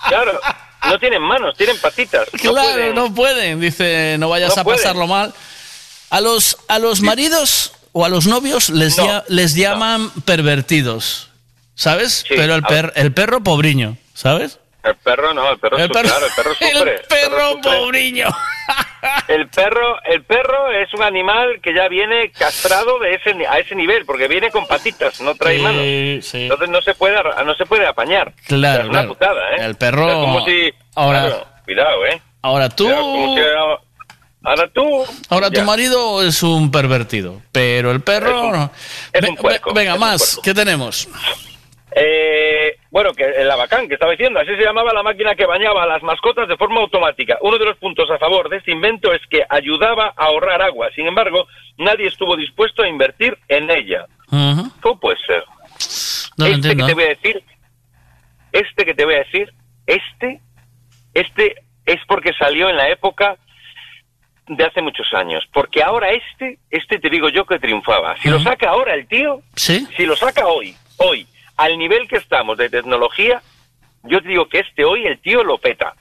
[SPEAKER 33] claro, no tienen manos, tienen patitas. No
[SPEAKER 9] claro,
[SPEAKER 33] pueden.
[SPEAKER 9] no pueden, dice, no vayas
[SPEAKER 33] No
[SPEAKER 9] a
[SPEAKER 33] pueden.
[SPEAKER 9] pasarlo mal. A los, a los maridos o a los novios les,
[SPEAKER 33] No,
[SPEAKER 9] ya- les llaman pervertidos, ¿sabes?
[SPEAKER 33] Sí,
[SPEAKER 9] pero el, per- el perro pobriño, ¿sabes?
[SPEAKER 33] El perro no, el perro,
[SPEAKER 9] El perro-
[SPEAKER 33] claro, el perro *laughs*
[SPEAKER 9] el
[SPEAKER 33] sufre.
[SPEAKER 9] perro
[SPEAKER 33] sufre.
[SPEAKER 9] pobriño. *laughs*
[SPEAKER 33] El perro, el perro es un animal que ya viene castrado de ese a ese nivel, porque viene con patitas, no trae
[SPEAKER 9] Sí,
[SPEAKER 33] manos.
[SPEAKER 9] sí.
[SPEAKER 33] Entonces no se puede no se puede apañar.
[SPEAKER 9] Claro,
[SPEAKER 33] es una putada, ¿eh?
[SPEAKER 9] El perro-
[SPEAKER 33] O sea, como si
[SPEAKER 9] Ahora-
[SPEAKER 33] claro, cuidado, ¿eh?
[SPEAKER 9] Ahora tú,
[SPEAKER 33] Cuidado, si ahora- tú
[SPEAKER 9] ahora tu marido es un pervertido, pero el perro...
[SPEAKER 33] Es un-
[SPEAKER 9] no.
[SPEAKER 33] es
[SPEAKER 9] Ve-
[SPEAKER 33] un puerco,
[SPEAKER 9] ve- venga,
[SPEAKER 33] es
[SPEAKER 9] más. ¿qué tenemos?
[SPEAKER 33] Eh, bueno, que el Abacán, que estaba diciendo, así se llamaba la máquina que bañaba a las mascotas de forma automática. Uno de los puntos a favor de este invento es que ayudaba a ahorrar agua. Sin embargo, nadie estuvo dispuesto a invertir en ella. ¿Cómo puede ser?
[SPEAKER 9] No
[SPEAKER 33] este
[SPEAKER 9] entiendo.
[SPEAKER 33] que te voy a decir, este que te voy a decir, este, este es porque salió en la época de hace muchos años, porque ahora este, este te digo yo que triunfaba. Si lo saca ahora el tío,
[SPEAKER 9] ¿Sí?
[SPEAKER 33] si lo saca hoy, hoy, al nivel que estamos de tecnología, yo te digo que este hoy el tío lo peta.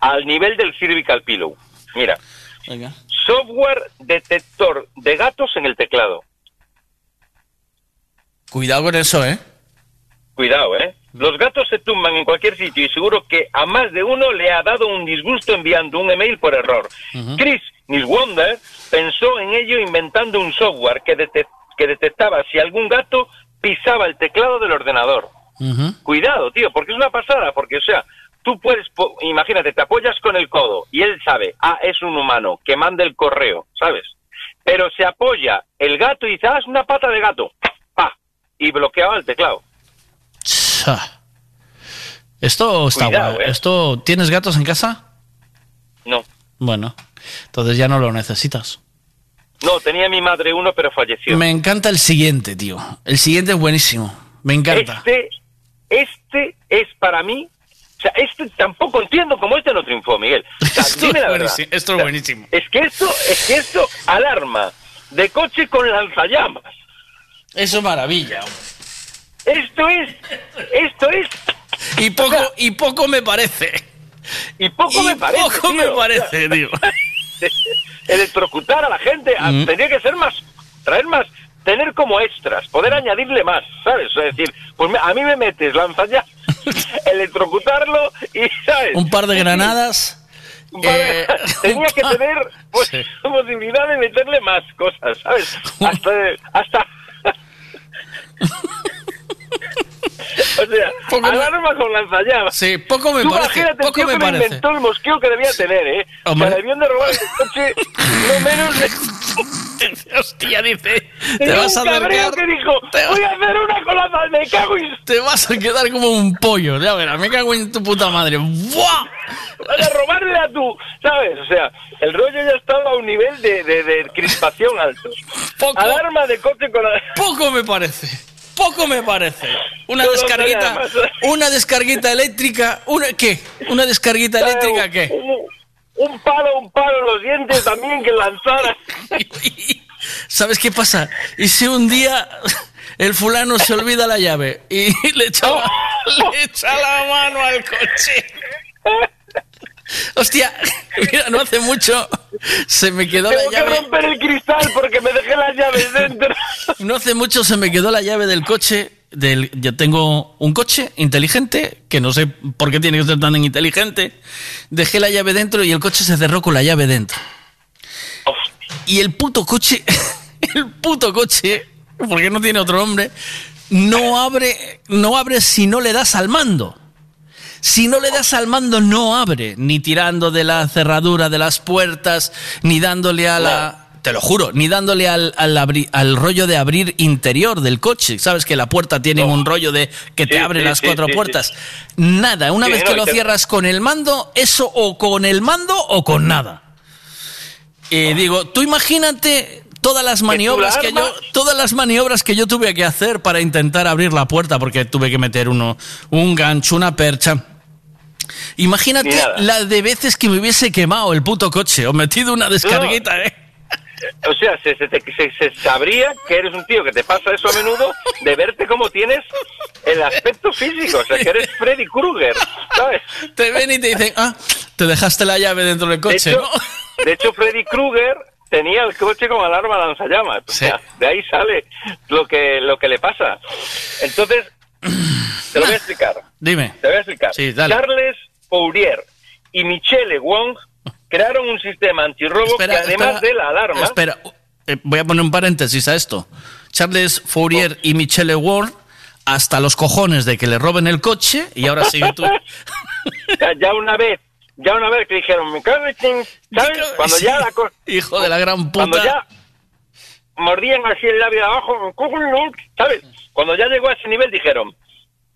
[SPEAKER 33] Al nivel del cervical pillow. Mira,
[SPEAKER 9] Venga.
[SPEAKER 33] software detector de gatos en el teclado.
[SPEAKER 9] Cuidado con eso, ¿eh?
[SPEAKER 33] Cuidado, ¿eh? Los gatos se tumban en cualquier sitio y seguro que a más de uno le ha dado un disgusto enviando un email por error. Chris Niswonder pensó en ello inventando un software que, que detectaba si algún gato pisaba el teclado del ordenador. Cuidado, tío, porque es una pasada, porque, o sea, tú puedes, imagínate, te apoyas con el codo y él sabe, ah, es un humano que manda el correo, ¿sabes? Pero se apoya el gato y dice, ah, es una pata de gato, pa, y bloqueaba el teclado.
[SPEAKER 9] Esto está
[SPEAKER 33] Cuidado,
[SPEAKER 9] guay.
[SPEAKER 33] ¿eh?
[SPEAKER 9] Esto, ¿Tienes gatos en casa?
[SPEAKER 33] No,
[SPEAKER 9] Bueno, entonces ya no lo necesitas.
[SPEAKER 33] No, tenía mi madre uno, pero falleció.
[SPEAKER 9] Me encanta el siguiente, tío. El siguiente es buenísimo. Me encanta.
[SPEAKER 33] Este, este es para mí, o sea, este tampoco entiendo cómo este no triunfó, Miguel. O sea, *laughs*
[SPEAKER 9] Esto
[SPEAKER 33] dime
[SPEAKER 9] es
[SPEAKER 33] la verdad.
[SPEAKER 9] buenísimo, esto es buenísimo.
[SPEAKER 33] Es que esto, es que esto, alarma de coche con lanzallamas.
[SPEAKER 9] Eso es maravilla. hombre.
[SPEAKER 33] Esto es, esto es.
[SPEAKER 9] Y poco, y poco me parece.
[SPEAKER 33] Y poco me parece.
[SPEAKER 9] poco me parece, tío. *laughs* *laughs*
[SPEAKER 33] Electrocutar a la gente,
[SPEAKER 9] Mm.
[SPEAKER 33] tendría que ser más, traer más, tener como extras, poder añadirle más, ¿sabes? Es decir, pues me- a mí me metes lanzallamas, *laughs* electrocutarlo y, ¿sabes?
[SPEAKER 9] Un par de granadas.
[SPEAKER 33] Vale,
[SPEAKER 9] eh, *laughs*
[SPEAKER 33] tenía que tener pues,
[SPEAKER 9] Sí.
[SPEAKER 33] posibilidad de meterle más cosas, ¿sabes? Hasta, hasta... o sea,
[SPEAKER 9] Poco me-
[SPEAKER 33] alarma con lanzallamas.
[SPEAKER 9] Sí, poco me
[SPEAKER 33] Tú
[SPEAKER 9] parece, poco
[SPEAKER 33] tío
[SPEAKER 9] me
[SPEAKER 33] que
[SPEAKER 9] parece.
[SPEAKER 33] inventó el mosqueo que debía tener, ¿eh?
[SPEAKER 9] Hombre.
[SPEAKER 33] O sea, debían de robar el coche no menos de... *laughs*
[SPEAKER 9] Hostia, dice. Te vas a acercar.
[SPEAKER 33] que dijo, voy a hacer una con la me cago en...
[SPEAKER 9] Te vas a quedar como un pollo. Ya verás, me cago en tu puta madre. ¡Buah!
[SPEAKER 33] Para robarle a tu, ¿sabes? O sea, el rollo ya estaba a un nivel de, de, de crispación alto.
[SPEAKER 9] Poco-
[SPEAKER 33] Alarma de coche con la...
[SPEAKER 9] Poco me parece. Poco me parece. Una descarguita, *laughs* una descarguita eléctrica, una ¿qué? Una descarguita eléctrica qué?
[SPEAKER 33] Un, un palo, un palo en los dientes también que lanzara. *laughs*
[SPEAKER 9] ¿Sabes qué pasa? Y si un día el fulano se olvida la llave y *laughs* le echa la, le echa la mano al coche. Hostia, *laughs* mira, no hace mucho se me quedó la
[SPEAKER 33] Tengo que
[SPEAKER 9] llave.
[SPEAKER 33] romper el cristal porque me dejé las llaves dentro. *laughs*
[SPEAKER 9] No hace mucho se me quedó la llave del coche. Del, yo tengo un coche inteligente, que no sé por qué tiene que ser tan inteligente. Dejé la llave dentro y el coche se cerró con la llave dentro. Y el puto coche, *laughs* el puto coche, porque no tiene otro nombre, no abre, no abre si no le das al mando. Si no le das al mando, no abre, ni tirando de la cerradura de las puertas, ni dándole a la. Te lo juro, ni dándole al, al, abri- al rollo de abrir interior del coche. Sabes que la puerta tiene un rollo de que te
[SPEAKER 33] Sí,
[SPEAKER 9] abre
[SPEAKER 33] sí,
[SPEAKER 9] las cuatro
[SPEAKER 33] sí,
[SPEAKER 9] puertas. Nada, una vez
[SPEAKER 33] no,
[SPEAKER 9] que lo
[SPEAKER 33] te-
[SPEAKER 9] cierras con el mando, eso o con el mando o con nada. Y digo, tú imagínate todas las maniobras que yo, todas las maniobras que yo tuve que hacer para intentar abrir la puerta, porque tuve que meter uno, un gancho, una percha. Imagínate la de veces que me hubiese quemado el puto coche o metido una descarguita, ¿eh?
[SPEAKER 33] O sea, se, se, te- se- se sabría que eres un tío que te pasa eso a menudo de verte como tienes el aspecto físico. O sea, que eres Freddy Krueger, ¿sabes?
[SPEAKER 9] Te ven y te dicen, ah, te dejaste la llave dentro del
[SPEAKER 33] De
[SPEAKER 9] coche,
[SPEAKER 33] hecho,
[SPEAKER 9] ¿no?
[SPEAKER 33] de hecho, Freddy Krueger tenía el coche con alarma lanzallamas. O sea, de ahí sale lo que, lo que le pasa. Entonces, te lo voy a explicar.
[SPEAKER 9] Dime.
[SPEAKER 33] Te voy a explicar.
[SPEAKER 9] Sí, dale.
[SPEAKER 33] Charles Fourier y Michele Wong crearon un sistema antirrobo
[SPEAKER 9] Espera,
[SPEAKER 33] que además
[SPEAKER 9] espera,
[SPEAKER 33] de la alarma...
[SPEAKER 9] Espera, eh, voy a poner un paréntesis a esto. Charles Fourier y Michelle Ward hasta los cojones de que le roben el coche y ahora sigue tú. *laughs*
[SPEAKER 33] ya, una vez, ya una vez que dijeron, me cago en chin", ¿sabes? Cuando ya la cosa...
[SPEAKER 9] Hijo de la gran puta.
[SPEAKER 33] Cuando ya mordían así el labio de abajo, ¿sabes? Cuando ya llegó a ese nivel dijeron,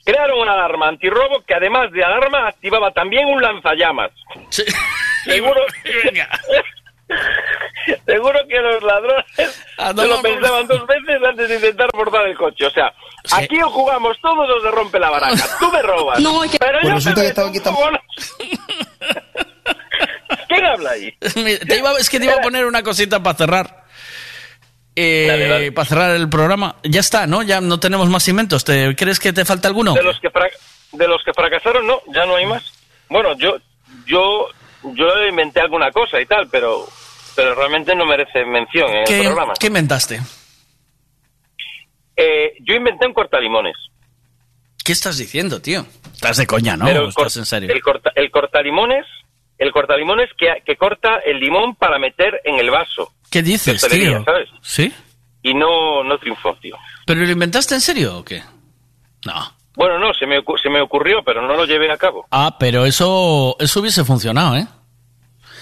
[SPEAKER 33] crearon una alarma antirrobo que además de alarma activaba también un lanzallamas. *laughs* Seguro, *laughs* *laughs* seguro que los ladrones se lo pensaban dos veces antes de intentar forzar el coche. O sea, aquí o jugamos todos o se rompe la baraja. Tú me robas.
[SPEAKER 34] No, es que-
[SPEAKER 33] pero
[SPEAKER 34] Pues
[SPEAKER 33] yo
[SPEAKER 34] resulta
[SPEAKER 33] te
[SPEAKER 34] que estaba
[SPEAKER 33] meto
[SPEAKER 34] aquí.
[SPEAKER 33] ¿Quién habla ahí?
[SPEAKER 9] Te iba, es que te iba a poner una cosita para cerrar. Eh,
[SPEAKER 33] Dale, dale.
[SPEAKER 9] Para cerrar el programa. Ya está, ¿no? Ya no tenemos más inventos. ¿Te, ¿Crees que te falta alguno?
[SPEAKER 33] De los que fra- de los que fracasaron, no, ya no hay más. Bueno, yo yo yo inventé alguna cosa y tal, pero pero realmente no merece mención en el
[SPEAKER 9] ¿Qué,
[SPEAKER 33] programa.
[SPEAKER 9] ¿Qué inventaste?
[SPEAKER 33] Eh, yo inventé un cortalimones.
[SPEAKER 9] ¿Qué estás diciendo, tío? Estás de coña, ¿no?
[SPEAKER 33] Pero
[SPEAKER 9] ¿O
[SPEAKER 33] el, cor-
[SPEAKER 9] estás en serio?
[SPEAKER 33] el corta- el cortalimones, el cortalimones que, que corta el limón para meter en el vaso.
[SPEAKER 9] ¿Qué dices, tío?
[SPEAKER 33] ¿sabes?
[SPEAKER 9] ¿Sí?
[SPEAKER 33] Y no, no triunfó, tío.
[SPEAKER 9] ¿Pero lo inventaste en serio o qué? No.
[SPEAKER 33] Bueno, no, se me, se me ocurrió, pero no lo llevé a cabo.
[SPEAKER 9] Ah, pero eso, eso hubiese funcionado, ¿eh?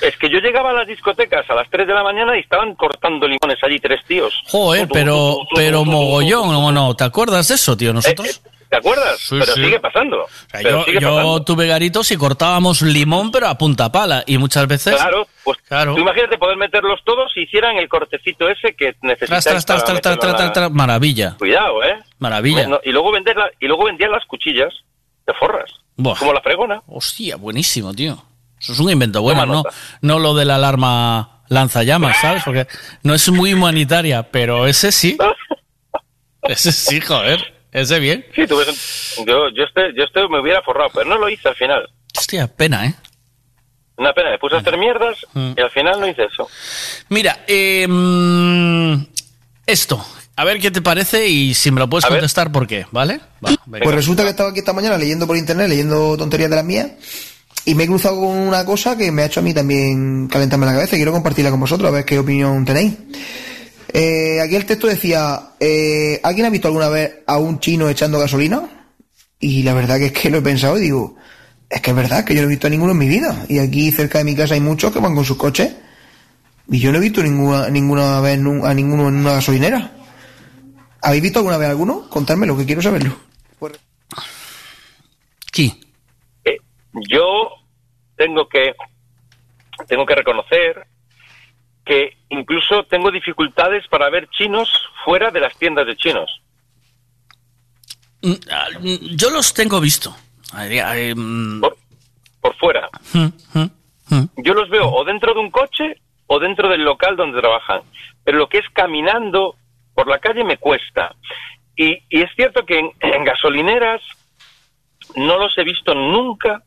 [SPEAKER 33] Es que yo llegaba a las discotecas a las 3 de la mañana y estaban cortando limones allí tres tíos.
[SPEAKER 9] Joder, pero, pero mogollón, ¿o no? ¿Te acuerdas de eso, tío? Nosotros...
[SPEAKER 33] ¿Te acuerdas?
[SPEAKER 9] Sí,
[SPEAKER 33] pero
[SPEAKER 9] sí.
[SPEAKER 33] sigue pasando.
[SPEAKER 9] sea,
[SPEAKER 33] Pero
[SPEAKER 9] yo
[SPEAKER 33] sigue
[SPEAKER 9] yo
[SPEAKER 33] pasando.
[SPEAKER 9] tuve garitos y cortábamos limón, pero a punta pala. Y muchas veces...
[SPEAKER 33] Claro, pues
[SPEAKER 9] Claro.
[SPEAKER 33] tú imagínate poder meterlos todos y hicieran el cortecito ese que necesitas.
[SPEAKER 9] Tras, tras, tras, tras, tras, tras. Maravilla.
[SPEAKER 33] Cuidado, ¿eh?
[SPEAKER 9] Maravilla.
[SPEAKER 33] Bueno, y luego vender la- y luego vendían las cuchillas de forras,
[SPEAKER 9] Buah.
[SPEAKER 33] como la fregona.
[SPEAKER 9] Hostia, buenísimo, tío. Eso es un invento bueno, ¿no? No lo de la alarma lanzallamas, ¿sabes? Porque no es muy humanitaria, pero ese sí. *laughs* Ese sí, joder. Ese bien.
[SPEAKER 33] Sí, tú ves, yo, yo, este, yo este me hubiera forrado, pero no lo hice al final.
[SPEAKER 9] Hostia, pena, ¿eh?
[SPEAKER 33] Una pena, me puse a hacer mierdas
[SPEAKER 9] Mm.
[SPEAKER 33] y al final no hice eso.
[SPEAKER 9] Mira, eh, esto. A ver qué te parece y si me lo puedes contestar, ¿por qué? ¿Vale? Va.
[SPEAKER 35] Pues resulta que estaba aquí esta mañana leyendo por internet, leyendo tonterías de las mías, y me he cruzado con una cosa que me ha hecho a mí también calentarme la cabeza y quiero compartirla con vosotros, a ver qué opinión tenéis. Eh, aquí el texto decía, eh, ¿alguien ha visto alguna vez a un chino echando gasolina? Y la verdad que es que lo he pensado y digo, es que es verdad que yo no he visto a ninguno en mi vida. Y aquí cerca de mi casa hay muchos que van con sus coches. Y yo no he visto ninguna, ninguna vez a ninguno en una gasolinera. ¿Habéis visto alguna vez a alguno? Contármelo, que quiero saberlo.
[SPEAKER 33] Eh, yo tengo que tengo que reconocer que incluso tengo dificultades para ver chinos fuera de las tiendas de chinos.
[SPEAKER 9] Mm, ah, mm, Yo los tengo visto. Mm,
[SPEAKER 33] por fuera.
[SPEAKER 9] mm, mm.
[SPEAKER 33] Yo los veo o dentro de un coche o dentro del local donde trabajan. Pero lo que es caminando por la calle me cuesta. Y, y es cierto que en, en gasolineras no los he visto nunca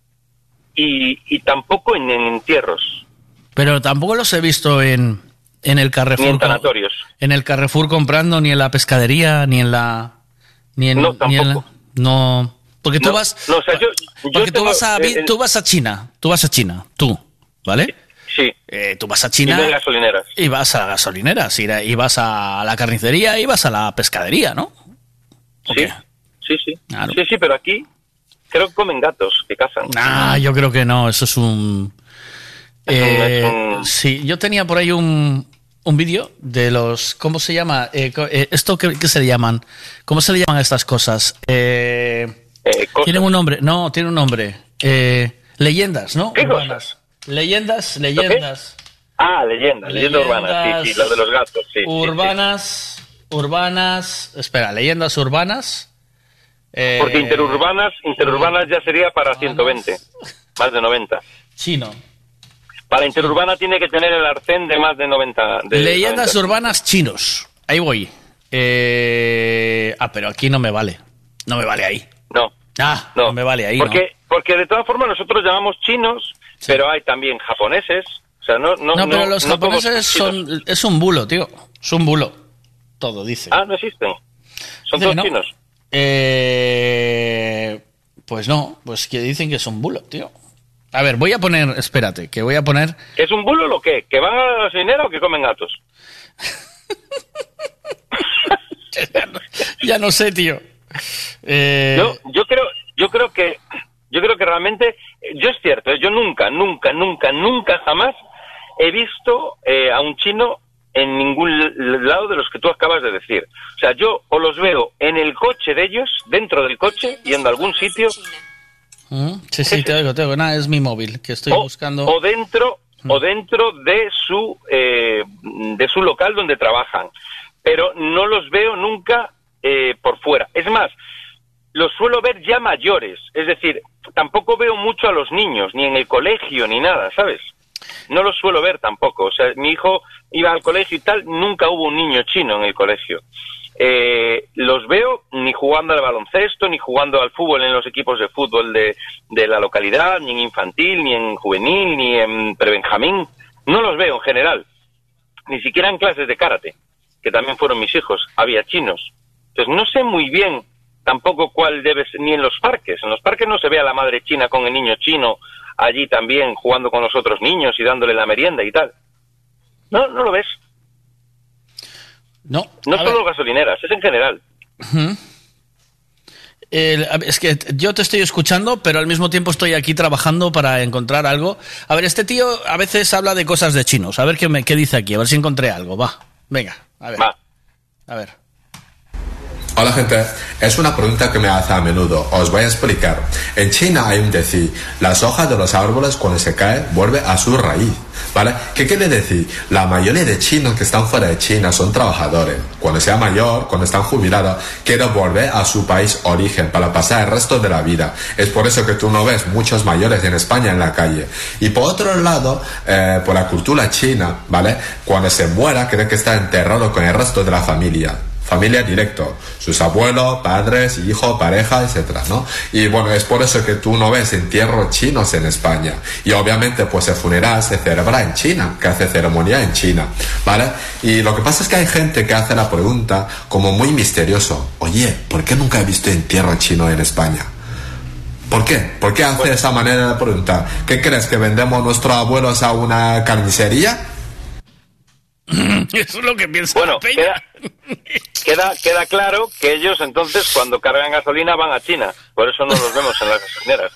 [SPEAKER 33] y, y tampoco en, en entierros
[SPEAKER 9] Pero tampoco los he visto en, en el Carrefour.
[SPEAKER 33] ni en sanatorios.
[SPEAKER 9] en el Carrefour comprando, ni en la pescadería, ni en la. Ni en,
[SPEAKER 33] No,
[SPEAKER 9] ni en la- no. Porque tú
[SPEAKER 33] No,
[SPEAKER 9] vas.
[SPEAKER 33] no, o sea, yo- yo
[SPEAKER 9] porque tú vas, a, vi- tú vas a China. Tú vas a China. Tú. ¿Vale?
[SPEAKER 33] Sí.
[SPEAKER 9] Eh, tú vas a
[SPEAKER 33] Y
[SPEAKER 9] China.
[SPEAKER 33] en gasolineras.
[SPEAKER 9] Y vas a la gasolinera, sí, y vas a la carnicería y vas a la pescadería, ¿no?
[SPEAKER 33] Sí, sí, sí. Sí, sí, pero aquí creo que comen gatos que cazan.
[SPEAKER 9] Ah, yo creo que no, eso es un... Eh, *laughs*
[SPEAKER 33] un-
[SPEAKER 9] Sí, yo tenía por ahí un, un vídeo de los... ¿Cómo se llama? Eh, eh, ¿Esto qué, qué se le llaman? ¿Cómo se le llaman a estas cosas? Eh, tienen un nombre, no, tiene un nombre. Eh, leyendas, ¿no?
[SPEAKER 33] ¿Qué
[SPEAKER 9] Urbanas. Leyendas, leyendas.
[SPEAKER 33] Ah, leyendas, leyendas urbanas, sí, sí, las de los gatos, sí. sí, sí.
[SPEAKER 9] Urbanas, urbanas... Espera, leyendas urbanas. eh,
[SPEAKER 33] Porque interurbanas, interurbanas ya sería para 120, más de 90.
[SPEAKER 9] Chino.
[SPEAKER 33] Para interurbana tiene que tener el arcén de más de 90. De
[SPEAKER 9] Leyendas
[SPEAKER 33] 90.
[SPEAKER 9] urbanas chinos. Ahí voy. Eh, Ah, pero aquí no me vale. No me vale ahí.
[SPEAKER 33] No.
[SPEAKER 9] Ah, no, me vale ahí. ¿no?
[SPEAKER 33] Porque, porque de todas formas nosotros llamamos chinos, pero hay también japoneses. O sea, no, no,
[SPEAKER 9] No, pero los japoneses son. Es un bulo, tío. Es un bulo. Todo dice.
[SPEAKER 33] Ah, no existen. Son
[SPEAKER 9] Dice
[SPEAKER 33] todos chinos.
[SPEAKER 9] Eh, pues no, pues que dicen que es un bulo, tío. A ver, voy a poner. Espérate, que voy a poner.
[SPEAKER 33] ¿Que es un bulo lo que? ¿Que van a la gasolinera o que comen gatos? *laughs*
[SPEAKER 9] Ya no sé, tío. Eh,
[SPEAKER 33] Yo, yo creo, yo creo que, yo creo que realmente, yo es cierto, eh, yo nunca, nunca, nunca, nunca jamás he visto eh, a un chino en ningún lado de los que tú acabas de decir. O sea, yo o los veo en el coche de ellos, dentro del coche, yendo a algún sitio,
[SPEAKER 9] Sí, sí, te oigo, te oigo. Nada, es mi móvil, que estoy buscando.
[SPEAKER 33] o dentro, o dentro de su, eh, de su local donde trabajan. Pero no los veo nunca eh, por fuera. Es más, los suelo ver ya mayores. Es decir, tampoco veo mucho a los niños, ni en el colegio, ni nada, ¿sabes? No los suelo ver tampoco. O sea, mi hijo iba al colegio y tal, nunca hubo un niño chino en el colegio. Eh, los veo ni jugando al baloncesto, ni jugando al fútbol en los equipos de fútbol de, de la localidad, ni en infantil, ni en juvenil, ni en prebenjamín. No los veo en general. Ni siquiera en clases de karate, que también fueron mis hijos. Había chinos. Entonces no sé muy bien tampoco cuál debe ser, ni en los parques. En los parques no se ve a la madre china con el niño chino allí también jugando con los otros niños y dándole la merienda y tal. No, no lo ves.
[SPEAKER 9] No.
[SPEAKER 33] No solo gasolineras, es en general.
[SPEAKER 9] El- es que yo te estoy escuchando, pero al mismo tiempo estoy aquí trabajando para encontrar algo. A ver, este tío a veces habla de cosas de chinos. A ver qué, me, qué dice aquí, a ver si encontré algo. Va, venga, a ver. A ver.
[SPEAKER 36] Hola gente, es una pregunta que me hace a menudo. Os voy a explicar. En China hay un decir, las hojas de los árboles cuando se caen vuelve a su raíz. ¿Vale? ¿Qué quiere decir? La mayoría de chinos que están fuera de China son trabajadores. Cuando sea mayor, cuando están jubilados, quieren volver a su país origen para pasar el resto de la vida. Es por eso que tú no ves muchos mayores en España en la calle. Y por otro lado, eh, por la cultura china, ¿vale? Cuando se muera, cree que está enterrado con el resto de la familia familia directo, sus abuelos, padres, hijos, pareja, etcétera, ¿no? Y bueno, es por eso que tú no ves entierros chinos en España. Y obviamente, pues el funeral se celebra en China, que hace ceremonia en China, ¿vale? Y lo que pasa es que hay gente que hace la pregunta como muy misterioso, oye, ¿por qué nunca he visto entierro chino en España? ¿Por qué? ¿Por qué hace esa manera de preguntar? ¿Qué crees? ¿Que vendemos nuestros abuelos a una carnicería? *laughs*
[SPEAKER 9] Eso es lo que piensa
[SPEAKER 33] Bueno,
[SPEAKER 9] la peña.
[SPEAKER 33] queda, queda, queda claro que ellos entonces cuando cargan gasolina van a China. Por eso no los vemos en las gasolineras.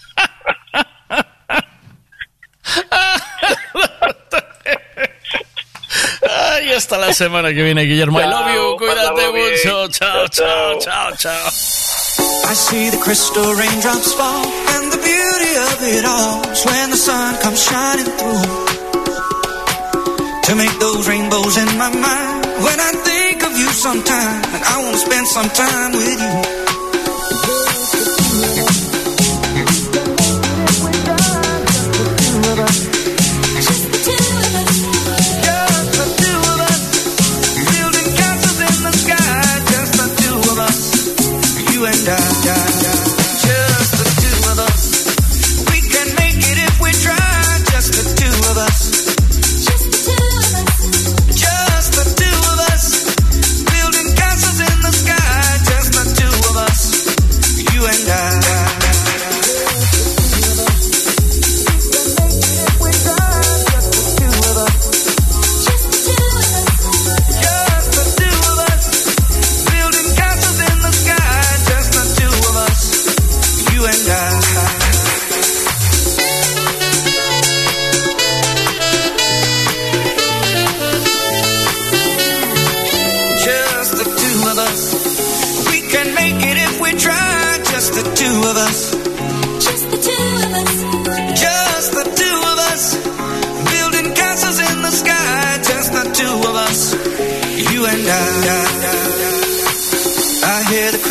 [SPEAKER 9] Ay, hasta la semana que viene, Guillermo. I love you. Cuídate mucho. Chao, chao, chao, chao.
[SPEAKER 32] I see the crystal raindrops fall, and the beauty of it all is when the sun comes shining through. To make those rainbows in my mind, when I think of you sometime, and I want to spend some time with you.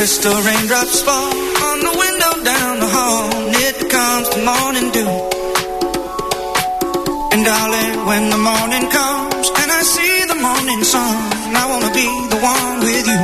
[SPEAKER 32] Crystal raindrops fall on the window down the hall. It comes the morning dew. And darling, when the morning comes and I see the morning sun, I wanna be the one with you.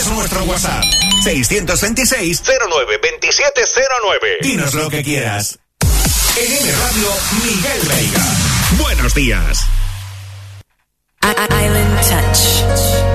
[SPEAKER 26] Es nuestro WhatsApp. 626 09 2709. Dinos lo que quieras. En M Radio, Miguel Veiga. Buenos días.
[SPEAKER 29] Island Touch.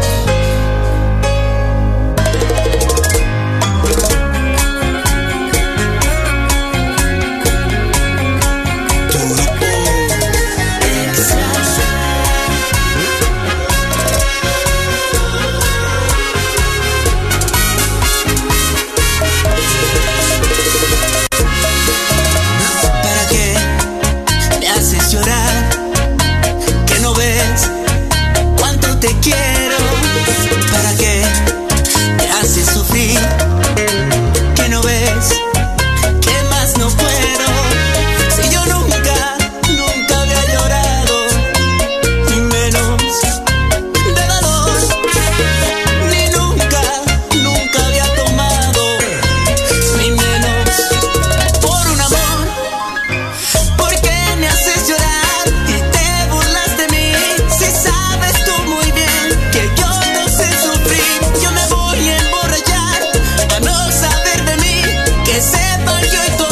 [SPEAKER 37] proyecto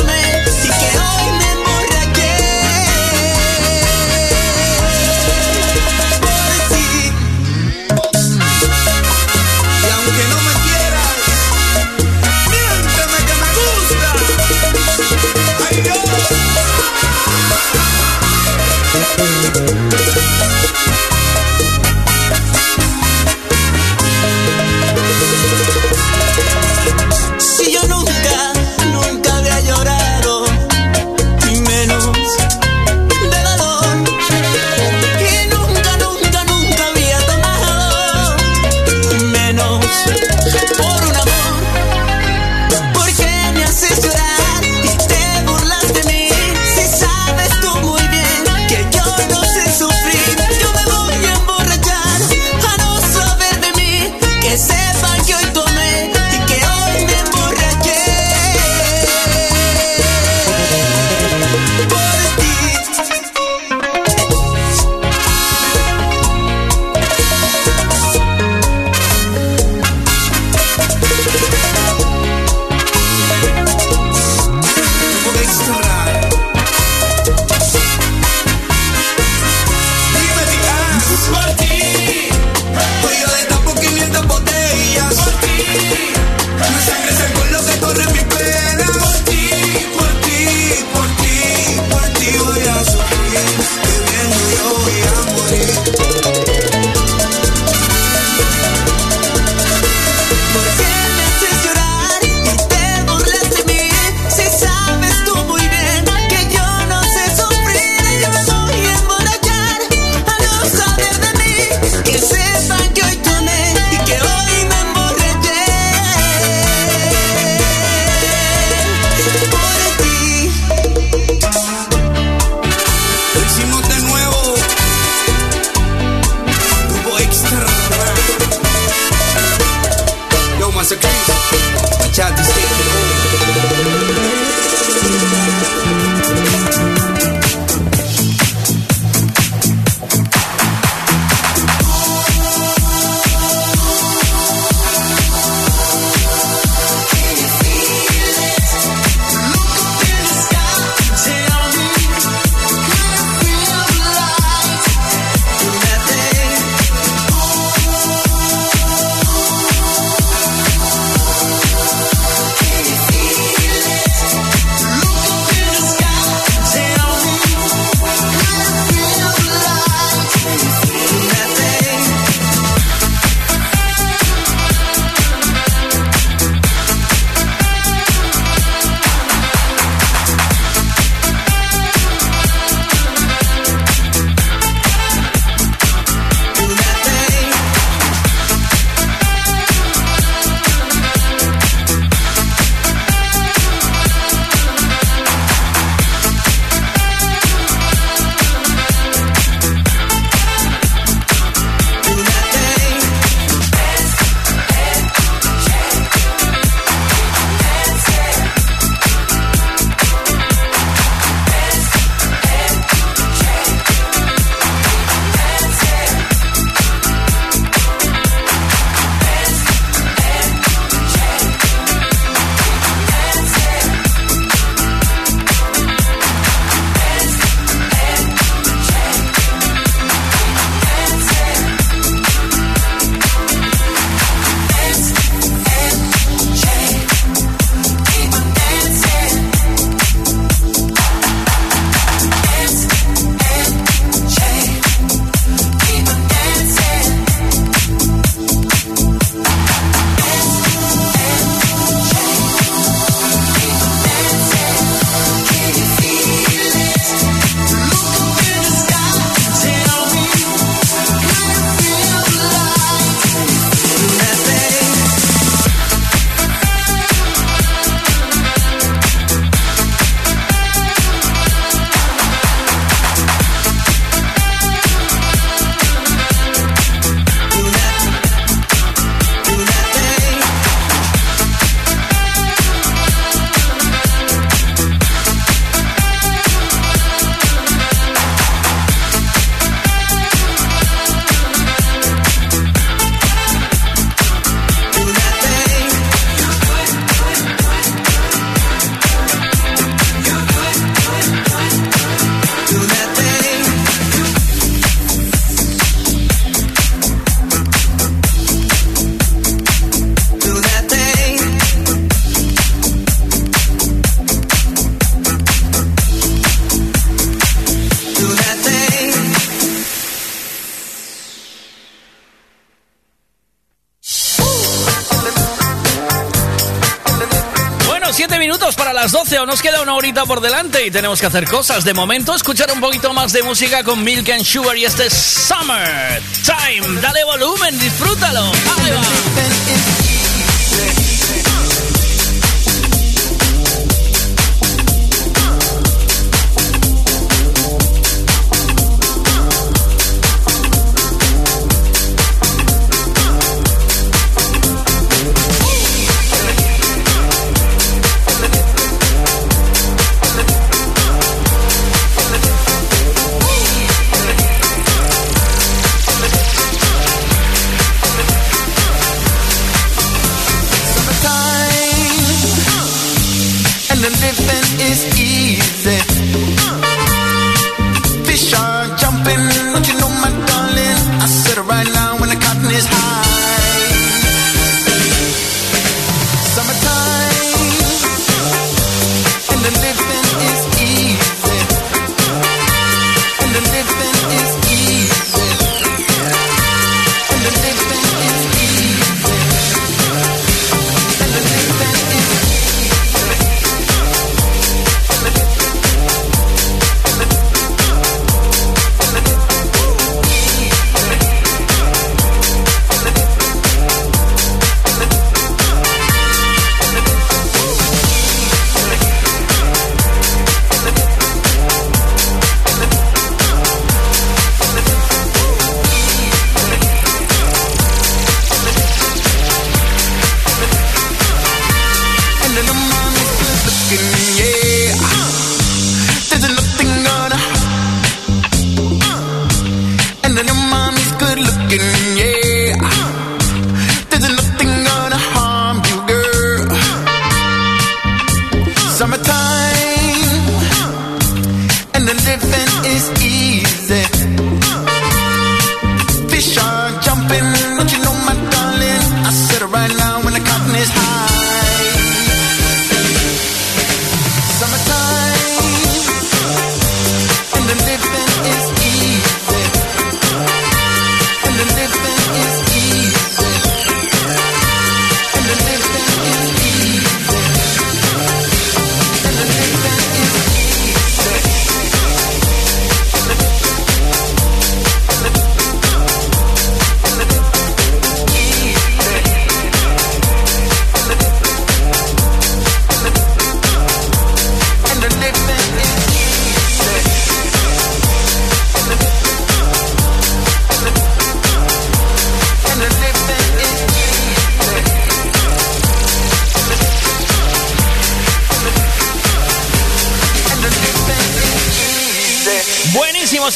[SPEAKER 37] por delante y tenemos que hacer cosas. De momento, escuchar un poquito más de música con Milk and Sugar y este es Summer Time. Dale volumen, disfrútalo. Va.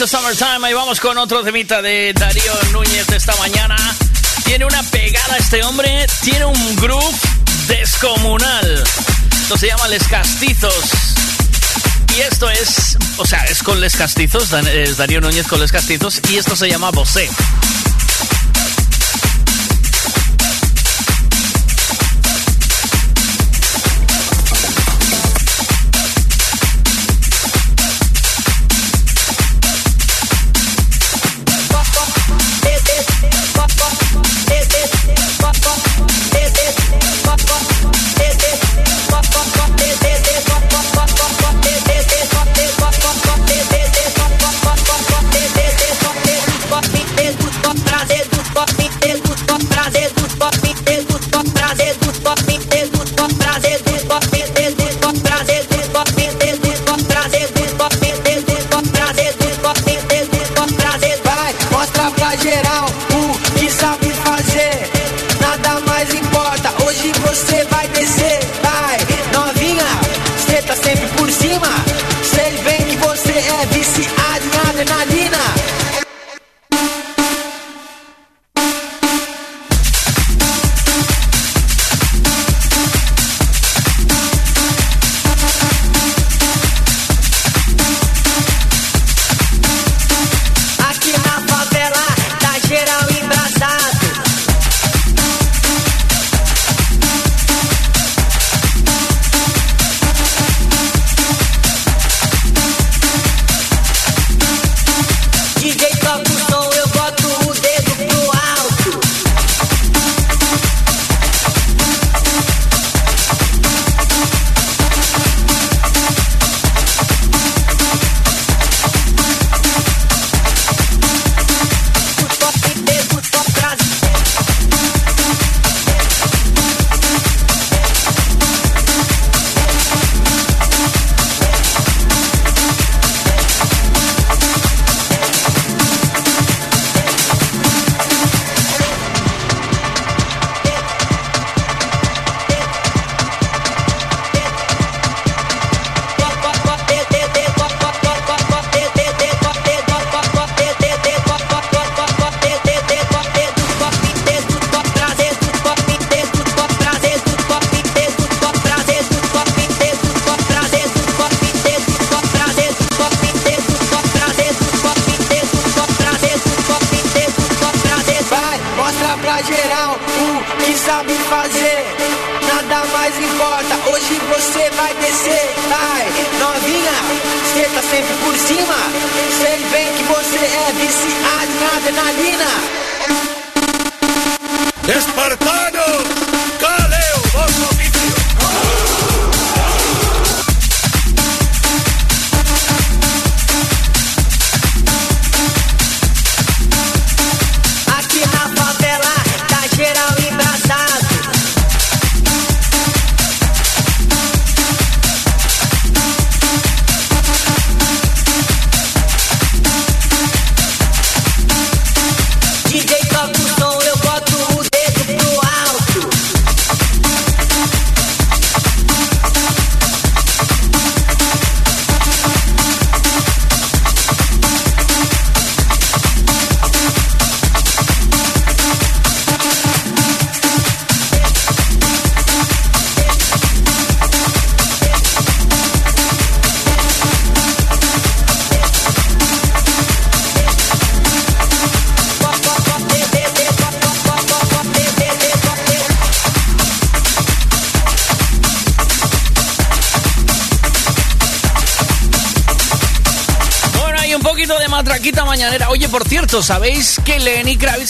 [SPEAKER 9] Summertime.
[SPEAKER 37] Ahí vamos con otro temita de Darío Núñez de esta mañana. Tiene una pegada este hombre, tiene un groove descomunal. Esto se llama Les Castizos. Y esto es, o sea, es con Les Castizos, es Darío Núñez con Les Castizos, y esto se llama Bosé.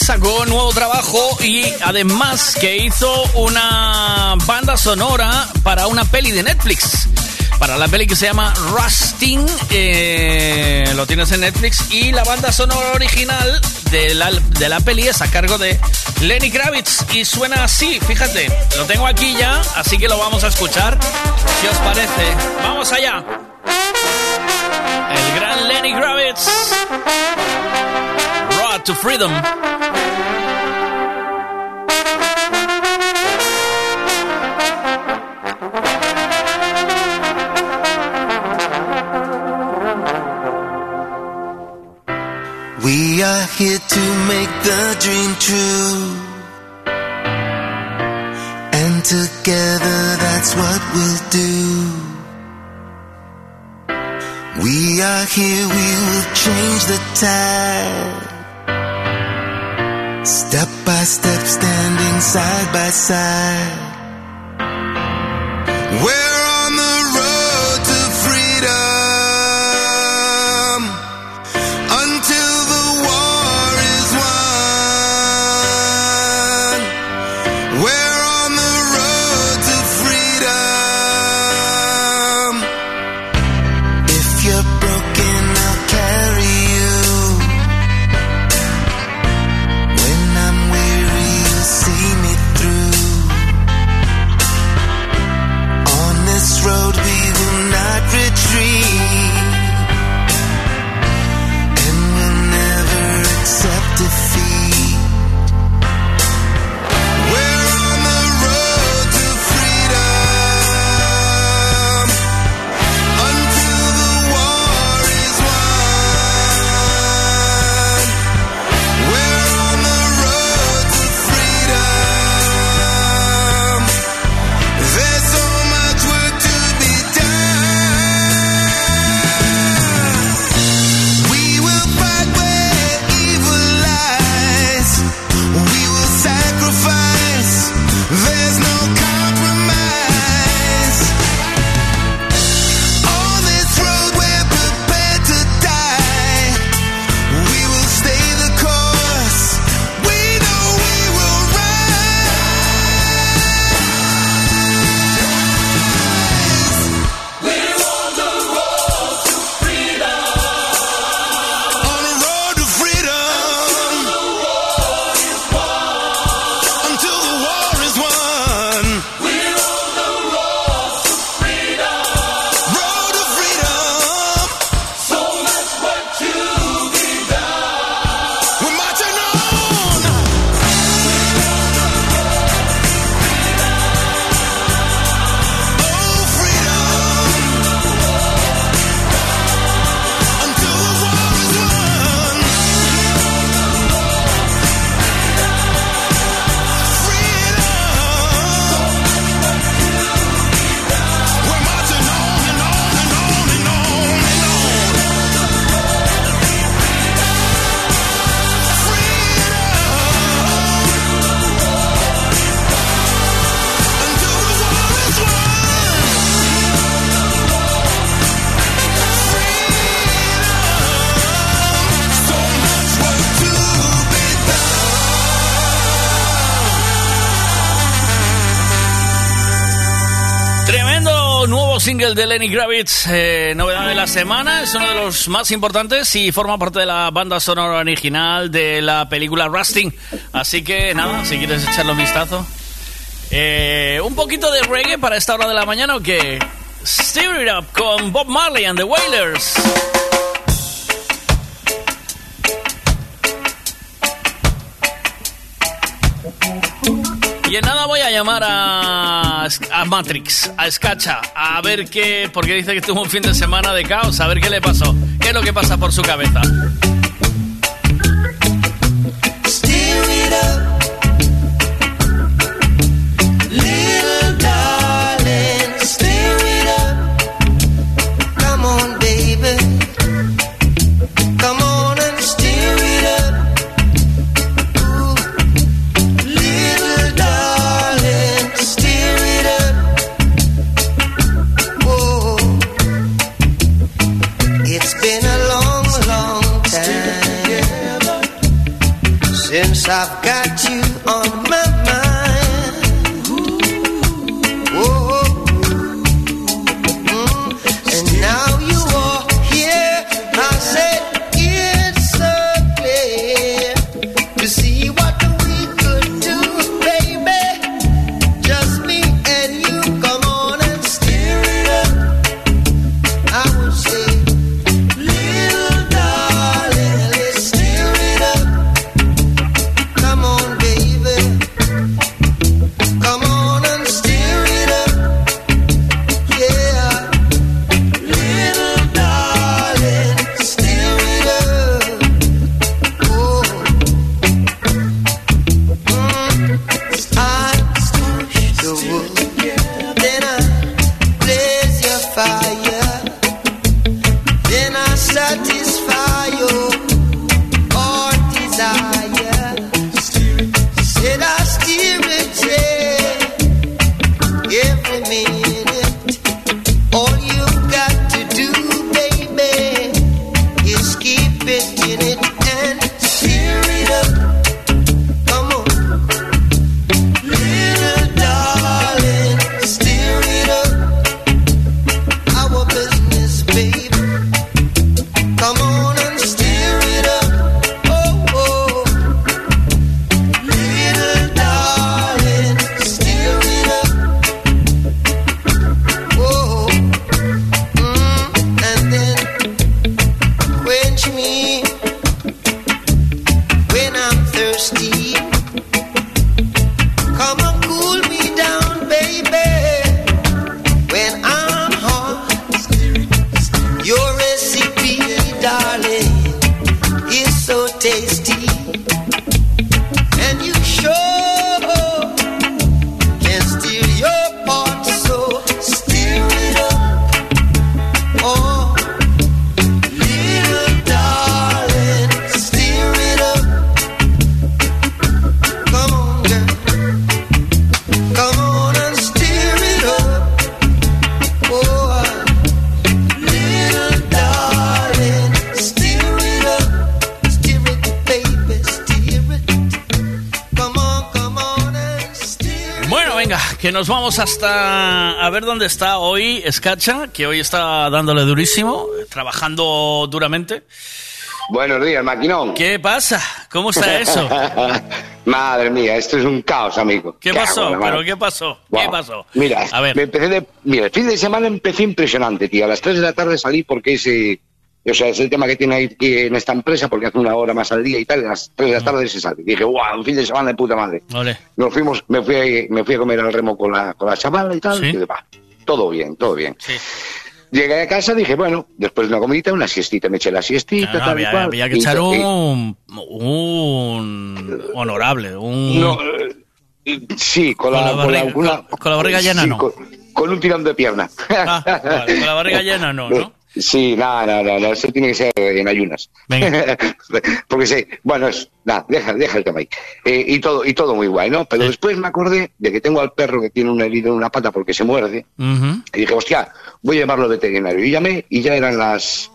[SPEAKER 9] Sacó nuevo trabajo y además que hizo una banda sonora para una peli de Netflix? Para la peli que se llama Rusting, eh, lo tienes en Netflix, y la banda sonora original de la, de la peli es a cargo de Lenny Kravitz y suena así, fíjate, lo tengo aquí ya, así que lo vamos a escuchar, si os parece. Vamos allá. El gran Lenny Kravitz. Road to Freedom.
[SPEAKER 37] Here to make the dream true. And together that's what we'll do. We are here, we will change the tide. Step by step, standing side by side.
[SPEAKER 9] Single de Lenny Kravitz, eh, novedad de la semana, es uno de los más importantes y forma parte de la banda sonora original de la película Rusting. Así que nada, si quieres echarle un vistazo. Eh, un poquito de reggae para esta hora de la mañana o qué? Steer It Up con Bob Marley and the Wailers. Y en nada voy a llamar a, a Matrix, a Skacha, a ver qué, porque dice que tuvo un fin de semana de caos, a ver qué le pasó, qué es lo que pasa por su cabeza.
[SPEAKER 38] I've got you
[SPEAKER 9] vamos hasta a ver dónde está hoy Skacha, que hoy está dándole durísimo, trabajando duramente.
[SPEAKER 39] Buenos días, maquinón.
[SPEAKER 9] ¿Qué pasa? ¿Cómo está eso? *laughs*
[SPEAKER 39] Madre mía, esto es un caos, amigo.
[SPEAKER 9] ¿Qué pasó? ¿Pero qué pasó? ¿Qué pasó?
[SPEAKER 39] Mira,
[SPEAKER 9] A ver.
[SPEAKER 39] me empecé de, mira, el fin de semana empecé impresionante, tío. A las 3 de la tarde salí porque ese, o sea, es el tema que tiene ahí en esta empresa, porque hace una hora más al día y tal, y a las 3 de la tarde se sale. Dije, guau, un fin de semana de puta madre.
[SPEAKER 9] Ole.
[SPEAKER 39] Nos fuimos, me fui, a- me fui a comer al remo con la, con la chavala y tal, y dije, va, todo bien, todo bien. Llegué a casa, dije, bueno, después de una comidita, una siestita, me eché la siestita,
[SPEAKER 9] No, no,
[SPEAKER 39] tal y
[SPEAKER 9] había,
[SPEAKER 39] cual.
[SPEAKER 9] había que
[SPEAKER 39] Y-
[SPEAKER 9] echar
[SPEAKER 39] y-
[SPEAKER 9] un, un honorable, un...
[SPEAKER 39] No, eh, sí, con la,
[SPEAKER 9] Con la
[SPEAKER 39] con la-
[SPEAKER 9] barriga-
[SPEAKER 39] con la-
[SPEAKER 9] con la barriga llena,
[SPEAKER 39] sí,
[SPEAKER 9] no.
[SPEAKER 39] Con, un tirón de pierna.
[SPEAKER 9] Vale, con la barriga llena no, ¿no?
[SPEAKER 39] Sí, nada, nada, nada, eso tiene que ser en ayunas. *laughs* Porque sí, bueno, es, nada, deja, deja el tema ahí. Eh, y todo, y todo muy guay, ¿no? Pero después me acordé de que tengo al perro que tiene un herido en una pata porque se muerde. Y dije, hostia, voy a llamarlo veterinario. Y llamé y ya eran las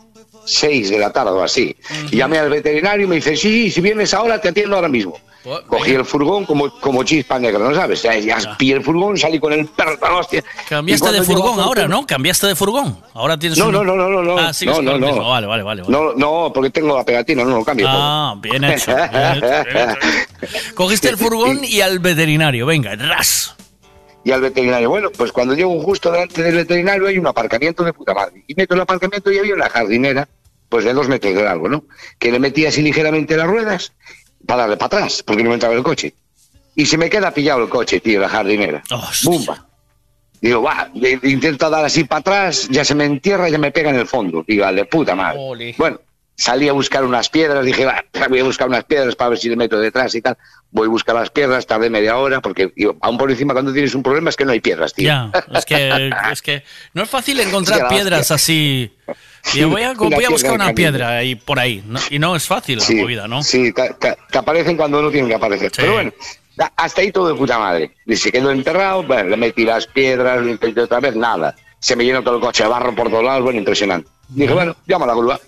[SPEAKER 39] 6 de la tarde o así. Y llamé al veterinario y me dice, sí, si vienes ahora te atiendo ahora mismo. Cogí el furgón como, como chispa negra, ¿no sabes? Ya, ya pillé el furgón, salí con el perro, hostia.
[SPEAKER 9] Cambiaste de furgón ahora, ¿no? Cambiaste de furgón. Ahora tienes
[SPEAKER 39] No,
[SPEAKER 9] un-
[SPEAKER 39] no, no, no, no.
[SPEAKER 9] Ah, sigues
[SPEAKER 39] no, no, no.
[SPEAKER 9] vale, vale. vale.
[SPEAKER 39] No, no, porque tengo la pegatina, no lo cambio.
[SPEAKER 9] Ah, bien hecho, bien hecho, bien hecho. *laughs* Cogiste el furgón y al veterinario. Venga, ras.
[SPEAKER 39] Y al veterinario. Bueno, pues cuando llego justo delante del veterinario hay un aparcamiento de puta madre. Y meto el aparcamiento y había una jardinera, pues de dos metros de largo, ¿no? Que le metí así ligeramente las ruedas para darle para atrás, porque no me entraba el coche. Y se me queda pillado el coche, tío, la jardinera. ¡Bumba! Digo, va, intento dar así para atrás, ya se me entierra y ya me pega en el fondo. Digo, de puta madre. Bueno, salí a buscar unas piedras, dije, va, *laughs* voy a buscar unas piedras para ver si le meto detrás y tal. Voy a buscar las piedras, tardé media hora, porque digo, aún por encima cuando tienes un problema es que no hay piedras, tío.
[SPEAKER 9] Ya, es que, es que no es fácil
[SPEAKER 39] Sí,
[SPEAKER 9] encontrar *laughs*
[SPEAKER 39] la
[SPEAKER 9] piedras así. *laughs* Y voy a, voy a buscar una piedra ahí por ahí. ¿no? Y no es fácil la
[SPEAKER 39] Sí,
[SPEAKER 9] movida, ¿no?
[SPEAKER 39] Sí, que, que- que aparecen cuando no tienen que aparecer. Pero bueno, hasta ahí todo de puta madre. Y se quedó enterrado, bueno, le metí las piedras, le intenté otra vez, nada. Se me llenó todo el coche de barro por todos lados, bueno, impresionante. Dije, bueno, llama a la grúa.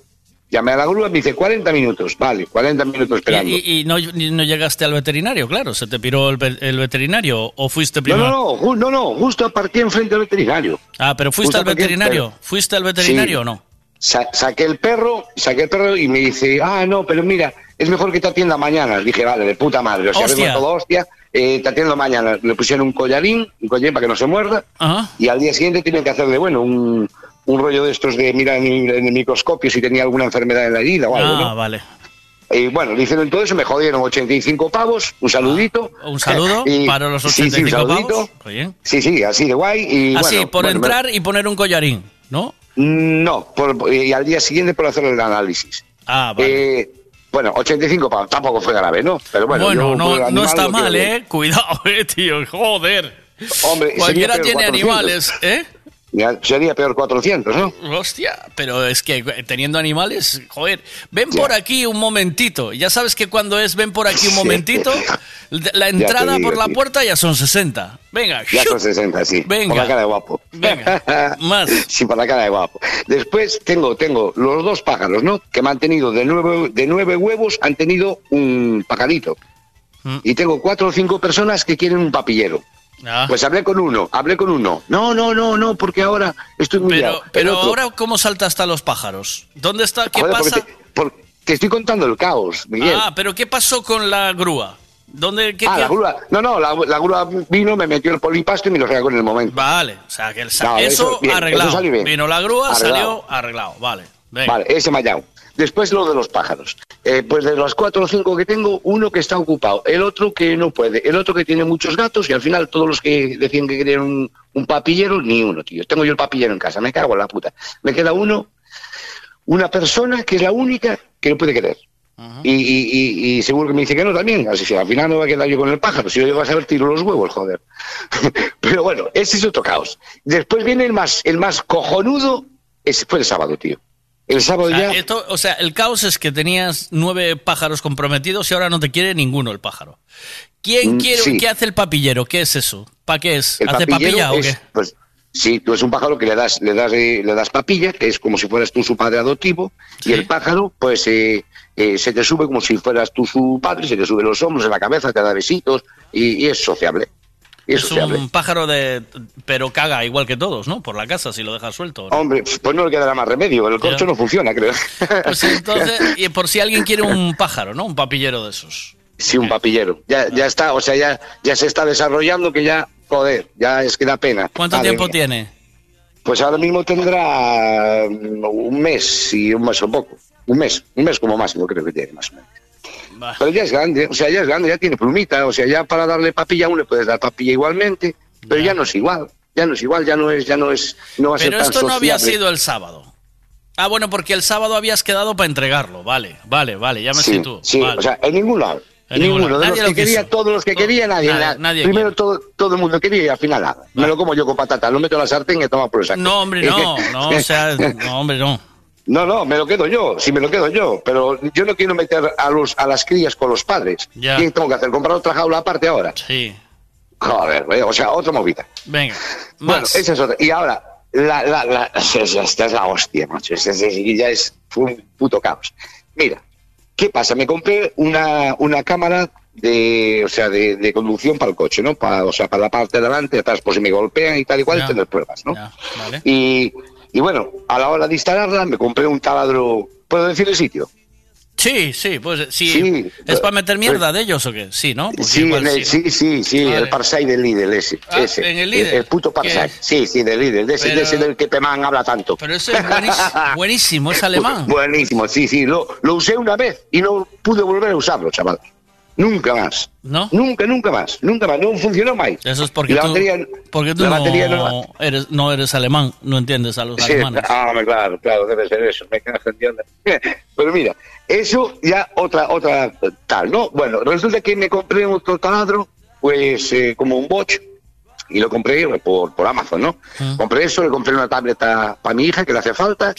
[SPEAKER 39] Llamé a la grúa, me dice 40 minutos, vale, 40 minutos esperando.
[SPEAKER 9] Y, y- y no, y no llegaste al veterinario, claro. ¿Se te piró el, ve- el veterinario o fuiste primero?
[SPEAKER 39] no, no, no, no, justo aparqué enfrente del veterinario.
[SPEAKER 9] Ah, pero fuiste
[SPEAKER 39] Justo
[SPEAKER 9] al veterinario. ¿Fuiste al veterinario
[SPEAKER 39] Sí.
[SPEAKER 9] o no?
[SPEAKER 39] Sa- saqué el perro, saqué el perro y me dice, ah, no, pero mira, es mejor que te atienda mañana. Dije, vale, de puta madre, o sea,
[SPEAKER 9] Hostia.
[SPEAKER 39] vengo todo hostia, eh, te atiendo mañana. Le pusieron un collarín, un collarín para que no se muerda,
[SPEAKER 9] Ajá.
[SPEAKER 39] y al día siguiente tienen que hacerle, bueno, un, un rollo de estos de mirar en, el- en el microscopio si tenía alguna enfermedad en la herida o algo,
[SPEAKER 9] Ah,
[SPEAKER 39] ¿no?
[SPEAKER 9] vale.
[SPEAKER 39] Y bueno, le hicieron todo eso, me jodieron 85 pavos, un saludito.
[SPEAKER 9] Un saludo *laughs*
[SPEAKER 39] Y-
[SPEAKER 9] para los
[SPEAKER 39] sí, sí, un
[SPEAKER 9] 85
[SPEAKER 39] saludito.
[SPEAKER 9] pavos. Oye.
[SPEAKER 39] Sí, sí, así de guay. Y,
[SPEAKER 9] Así,
[SPEAKER 39] bueno,
[SPEAKER 9] por
[SPEAKER 39] bueno, me-
[SPEAKER 9] entrar y poner un collarín, ¿no?
[SPEAKER 39] no, por- y al día siguiente por hacer el análisis.
[SPEAKER 9] Ah, vale.
[SPEAKER 39] Eh, bueno, 85 pounds, tampoco fue grave, ¿no? Pero bueno,
[SPEAKER 9] Bueno,
[SPEAKER 39] yo
[SPEAKER 9] no, no está mal,
[SPEAKER 39] bien.
[SPEAKER 9] ¿eh? *laughs* Cuidado, eh, tío. Joder.
[SPEAKER 39] Hombre,
[SPEAKER 9] Cualquiera tiene
[SPEAKER 39] 400.
[SPEAKER 9] animales, ¿eh?
[SPEAKER 39] Ya, Sería peor 400, ¿no?
[SPEAKER 9] Hostia, pero es que eh, teniendo animales, joder, ven por aquí un momentito. Ya sabes que cuando es ven por aquí un momentito, *laughs* la entrada
[SPEAKER 39] digo,
[SPEAKER 9] por la
[SPEAKER 39] tío.
[SPEAKER 9] puerta ya son 60. Venga,
[SPEAKER 39] Ya son 60, sí.
[SPEAKER 9] Venga.
[SPEAKER 39] Por la cara de guapo.
[SPEAKER 9] Venga, *laughs* más.
[SPEAKER 39] Sí, por la cara de guapo. Después tengo, tengo los dos pájaros, ¿no? Que me han tenido de nueve, de nueve huevos, han tenido un pajarito.
[SPEAKER 9] Mm.
[SPEAKER 39] Y tengo cuatro o cinco personas que quieren un papillero.
[SPEAKER 9] Ah.
[SPEAKER 39] Pues hablé con uno, hablé con uno. No, no, no, no, porque ahora estoy muy
[SPEAKER 9] Pero, pero ahora, ¿cómo saltaste a los pájaros? ¿Dónde está? ¿Qué
[SPEAKER 39] joder, porque
[SPEAKER 9] pasa?
[SPEAKER 39] te, estoy contando el caos, Miguel.
[SPEAKER 9] Ah, pero ¿qué pasó con la grúa? ¿Dónde? ¿Qué,
[SPEAKER 39] Ah,
[SPEAKER 9] qué-
[SPEAKER 39] la grúa. No, no, la, la grúa vino, me metió el polipasto y me lo sacó en el momento.
[SPEAKER 9] Vale, o sea, que el
[SPEAKER 39] No,
[SPEAKER 9] eso,
[SPEAKER 39] eso, bien,
[SPEAKER 9] arreglado.
[SPEAKER 39] eso.
[SPEAKER 9] Vino la grúa,
[SPEAKER 39] Arreglado.
[SPEAKER 9] salió arreglado. Vale, venga.
[SPEAKER 39] Vale, ese mallao. Después lo de los pájaros. Eh, pues de los cuatro o cinco que tengo, uno que está ocupado, el otro que no puede, el otro que tiene muchos gatos y al final todos los que decían que querían un, un papillero, ni uno, tío. Tengo yo el papillero en casa, me cago en la puta. Me queda uno, una persona que es la única que lo puede querer. y, y- y- y seguro que me dice que no también, así que al final me voy a quedar yo con el pájaro, si yo llego a saber tiro los huevos, joder. *laughs* Pero bueno, ese es otro caos. Después viene el más, el más cojonudo, ese fue el sábado, tío. El sábado ya...
[SPEAKER 9] esto- o sea, el caos es que tenías nueve pájaros comprometidos y ahora no te quiere ninguno el pájaro. ¿Quién
[SPEAKER 39] Mm,
[SPEAKER 9] quiere,
[SPEAKER 39] sí.
[SPEAKER 9] qué hace el papillero? ¿Qué es eso? ¿Para qué es?
[SPEAKER 39] El
[SPEAKER 9] ¿Hace
[SPEAKER 39] papillero
[SPEAKER 9] papilla o qué?
[SPEAKER 39] Pues, sí, tú es un pájaro que le das, le das, eh, le das papilla, que es como si fueras tú su padre adoptivo, y el pájaro, pues, eh, eh, se te sube como si fueras tú su padre, se te sube los hombros, en la cabeza, te da besitos, y, y es sociable. Es,
[SPEAKER 9] un pájaro de... pero caga igual que todos, ¿no? Por la casa si lo dejas suelto. ¿no?
[SPEAKER 39] Hombre, pues no le quedará más remedio, el corcho no funciona, creo.
[SPEAKER 9] Pues *laughs* entonces, y por si alguien quiere un pájaro, ¿no? Un papillero de esos.
[SPEAKER 39] Sí, un papillero. Ya, ya está, o sea, ya, ya se está desarrollando que ya, joder, ya es que da pena.
[SPEAKER 9] ¿Cuánto
[SPEAKER 39] Madre
[SPEAKER 9] tiempo
[SPEAKER 39] mía.
[SPEAKER 9] tiene?
[SPEAKER 39] Pues ahora mismo tendrá mm, un mes y un mes o poco. Un mes, un mes como máximo creo que tiene más o menos. Pero ya es grande, o sea, ya es grande, ya tiene plumita, o sea, ya para darle papilla aún le puedes dar papilla igualmente, pero ya no es igual, ya no es igual, ya no es, ya no es, no va a
[SPEAKER 9] Pero
[SPEAKER 39] ser tan
[SPEAKER 9] esto no había sido el sábado. Ah, bueno, porque el sábado habías quedado para entregarlo. Vale, vale, vale, ya me
[SPEAKER 39] Sí,
[SPEAKER 9] sitúo.
[SPEAKER 39] sí,
[SPEAKER 9] Vale.
[SPEAKER 39] o sea, en ningún lado.
[SPEAKER 9] En
[SPEAKER 39] ninguno.
[SPEAKER 9] lado.
[SPEAKER 39] De
[SPEAKER 9] Nadie
[SPEAKER 39] los
[SPEAKER 9] lo
[SPEAKER 39] que quería, todos los que quería, nadie.
[SPEAKER 9] Nadie-
[SPEAKER 39] nada.
[SPEAKER 9] nadie
[SPEAKER 39] Primero todo, todo el mundo quería y al final nada. Me lo como yo con patata, lo meto en la sartén y toma por el saco.
[SPEAKER 9] No, hombre, *laughs* no, no, o sea, no, hombre, no.
[SPEAKER 39] No, no, me lo quedo yo, sí me lo quedo yo, pero yo no quiero meter a los a las crías con los padres.
[SPEAKER 9] Ya.
[SPEAKER 39] ¿Qué tengo que hacer? ¿Comprar otra jaula aparte ahora?
[SPEAKER 9] Sí.
[SPEAKER 39] Joder, güey, o sea, otra movida.
[SPEAKER 9] Venga,
[SPEAKER 39] Bueno, esa es otra. Y ahora, la, la, la- esta es la hostia, macho. Esta es- ya es un puto caos. Mira, ¿qué pasa? Me compré una, una cámara de, o sea, de, de conducción para el coche, ¿no? Para, o sea, para la parte de delante, atrás, por si me golpean y tal y cual,
[SPEAKER 9] Ya.
[SPEAKER 39] tener pruebas, ¿no?
[SPEAKER 9] Vale.
[SPEAKER 39] Y, y bueno, a la hora de instalarla me compré un taladro, ¿puedo decir el sitio?
[SPEAKER 9] Sí, sí, pues sí.
[SPEAKER 39] Sí,
[SPEAKER 9] ¿Es para meter
[SPEAKER 39] pues-
[SPEAKER 9] mierda de ellos o qué? Sí, ¿no?
[SPEAKER 39] Sí,
[SPEAKER 9] igual
[SPEAKER 39] el-
[SPEAKER 9] sí.
[SPEAKER 39] sí, sí,
[SPEAKER 9] Vale.
[SPEAKER 39] el Parsai del Lidl, ese.
[SPEAKER 9] Ah,
[SPEAKER 39] ese.
[SPEAKER 9] ¿en el Lidl?
[SPEAKER 39] puto Parsai. Sí, sí, del Lidl, de ese,
[SPEAKER 9] Pero-
[SPEAKER 39] de ese del que Peman habla tanto.
[SPEAKER 9] Pero ese es buenísimo, *laughs* buenísimo, es alemán.
[SPEAKER 39] Buenísimo, sí, sí. Lo, lo usé una vez y no pude volver a usarlo, chaval. Nunca más.
[SPEAKER 9] ¿No?
[SPEAKER 39] Nunca, nunca más. Nunca más. No funcionó más.
[SPEAKER 9] Eso es porque
[SPEAKER 39] la
[SPEAKER 9] tú,
[SPEAKER 39] batería,
[SPEAKER 9] porque tú
[SPEAKER 39] la
[SPEAKER 9] no,
[SPEAKER 39] batería no-
[SPEAKER 9] eres, no eres alemán, no entiendes a los
[SPEAKER 39] Sí,
[SPEAKER 9] alemanes.
[SPEAKER 39] ah, claro, claro, debe ser eso, me. *laughs* Pero mira, eso ya otra, otra tal, ¿no? Bueno, resulta que me compré otro taladro, pues eh, como un Bosch, y lo compré por, por Amazon, ¿no?
[SPEAKER 9] Ah.
[SPEAKER 39] Compré eso, le compré una tableta para mi hija que le hace falta,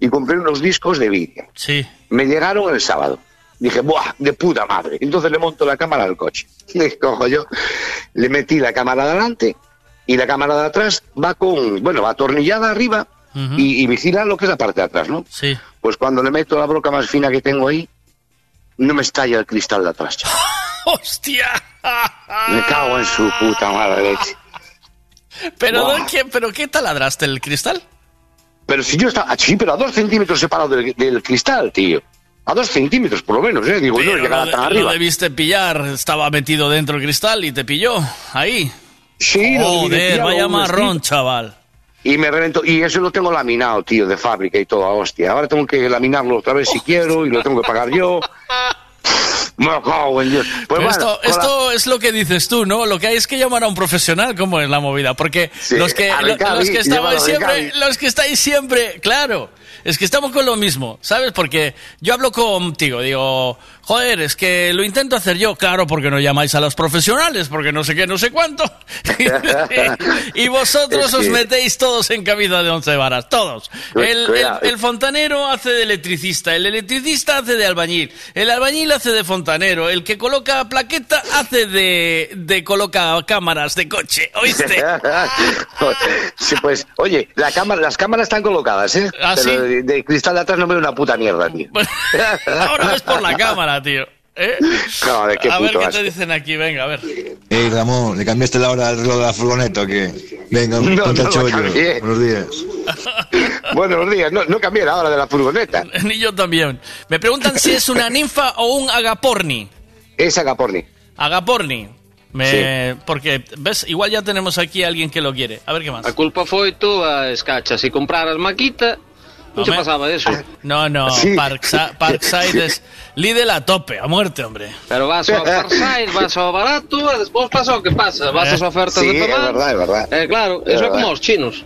[SPEAKER 39] y compré unos discos de vídeo.
[SPEAKER 9] Sí.
[SPEAKER 39] Me llegaron el sábado. Dije, ¡buah! De puta madre. Entonces le monto la cámara al coche. *laughs* Le cojo yo, le metí la cámara de adelante y la cámara de atrás va con, bueno, va atornillada arriba y, y vigila lo que es la parte de atrás, ¿no?
[SPEAKER 9] Sí.
[SPEAKER 39] Pues cuando le meto la broca más fina que tengo ahí, no me estalla el cristal de atrás, chaval. *laughs*
[SPEAKER 9] ¡Hostia!
[SPEAKER 39] Me cago en su puta madre leche.
[SPEAKER 9] ¿Pero. ¿de qué, ¿Pero qué taladraste el cristal?
[SPEAKER 39] Pero si yo estaba, sí, pero a dos centímetros separado del, del cristal, tío. A dos centímetros, por lo menos, ¿eh? Digo, no
[SPEAKER 9] Pero
[SPEAKER 39] llegaba
[SPEAKER 9] lo,
[SPEAKER 39] tan arriba.
[SPEAKER 9] lo debiste pillar, estaba metido dentro el cristal y te pilló, ahí.
[SPEAKER 39] Sí,
[SPEAKER 9] Joder, vaya marrón, chaval.
[SPEAKER 39] Y me reventó. Y eso lo tengo laminado, tío, de fábrica y toda hostia. Ahora tengo que laminarlo otra vez si quiero y lo tengo que pagar yo. *laughs* Me cago en Dios. Pues bueno,
[SPEAKER 9] esto,
[SPEAKER 39] la-
[SPEAKER 9] esto es lo que dices tú, ¿no? Lo que hay es que llamar a un profesional, como es la movida, porque
[SPEAKER 39] Sí,
[SPEAKER 9] los que los que
[SPEAKER 39] a
[SPEAKER 9] siempre, los que estáis siempre, claro, es que estamos con lo mismo, ¿sabes? Porque yo hablo contigo, digo, joder, es que lo intento hacer yo, claro, porque no llamáis a los profesionales, porque no sé qué, no sé cuánto, *laughs* y vosotros
[SPEAKER 40] Es
[SPEAKER 9] os
[SPEAKER 40] que-
[SPEAKER 9] metéis todos en camisa de once varas, todos. El, el- el fontanero hace de electricista, el electricista hace de albañil, el albañil hace de fontanero, el que coloca plaqueta hace de, de coloca cámaras de coche, ¿oíste? *laughs*
[SPEAKER 39] Sí, pues, oye, la cámara, las cámaras están colocadas, ¿eh?
[SPEAKER 9] ¿Ah,
[SPEAKER 39] Pero
[SPEAKER 9] sí?
[SPEAKER 39] de, de cristal de atrás no veo una puta mierda, tío. *laughs*
[SPEAKER 9] Ahora es por la *laughs* cámara, tío. ¿eh?
[SPEAKER 39] No, de qué
[SPEAKER 9] a ver qué te dicen aquí, venga, a ver.
[SPEAKER 16] Hey Ramón, ¿le cambiaste la hora al reloj de la furgoneta o qué? Venga,
[SPEAKER 39] No, no cambié.
[SPEAKER 16] Buenos días.
[SPEAKER 39] Buenos días, no, no cambié la hora de la furgoneta. *laughs*
[SPEAKER 9] Ni yo también. Me preguntan si es una ninfa o un agaporni.
[SPEAKER 39] Es agaporni.
[SPEAKER 9] Agaporni. Me... Porque, ¿ves? Igual ya tenemos aquí a alguien que lo quiere. A ver qué más.
[SPEAKER 40] A culpa foi túa, escacha. Si compraras maquita, non se pasaba eso.
[SPEAKER 9] No, no, *laughs*
[SPEAKER 40] Sí.
[SPEAKER 9] Parksa- Parkside es Lidl a tope, a muerte, hombre.
[SPEAKER 40] Pero vas ao *laughs* Parside, vas ao barato despois pasa o que pasa. Vas ás ofertas
[SPEAKER 39] Sí,
[SPEAKER 40] de
[SPEAKER 39] é
[SPEAKER 40] Pemán.
[SPEAKER 39] verdad, é verdad.
[SPEAKER 40] Eh, claro, eso
[SPEAKER 39] verdad.
[SPEAKER 40] como os chinos.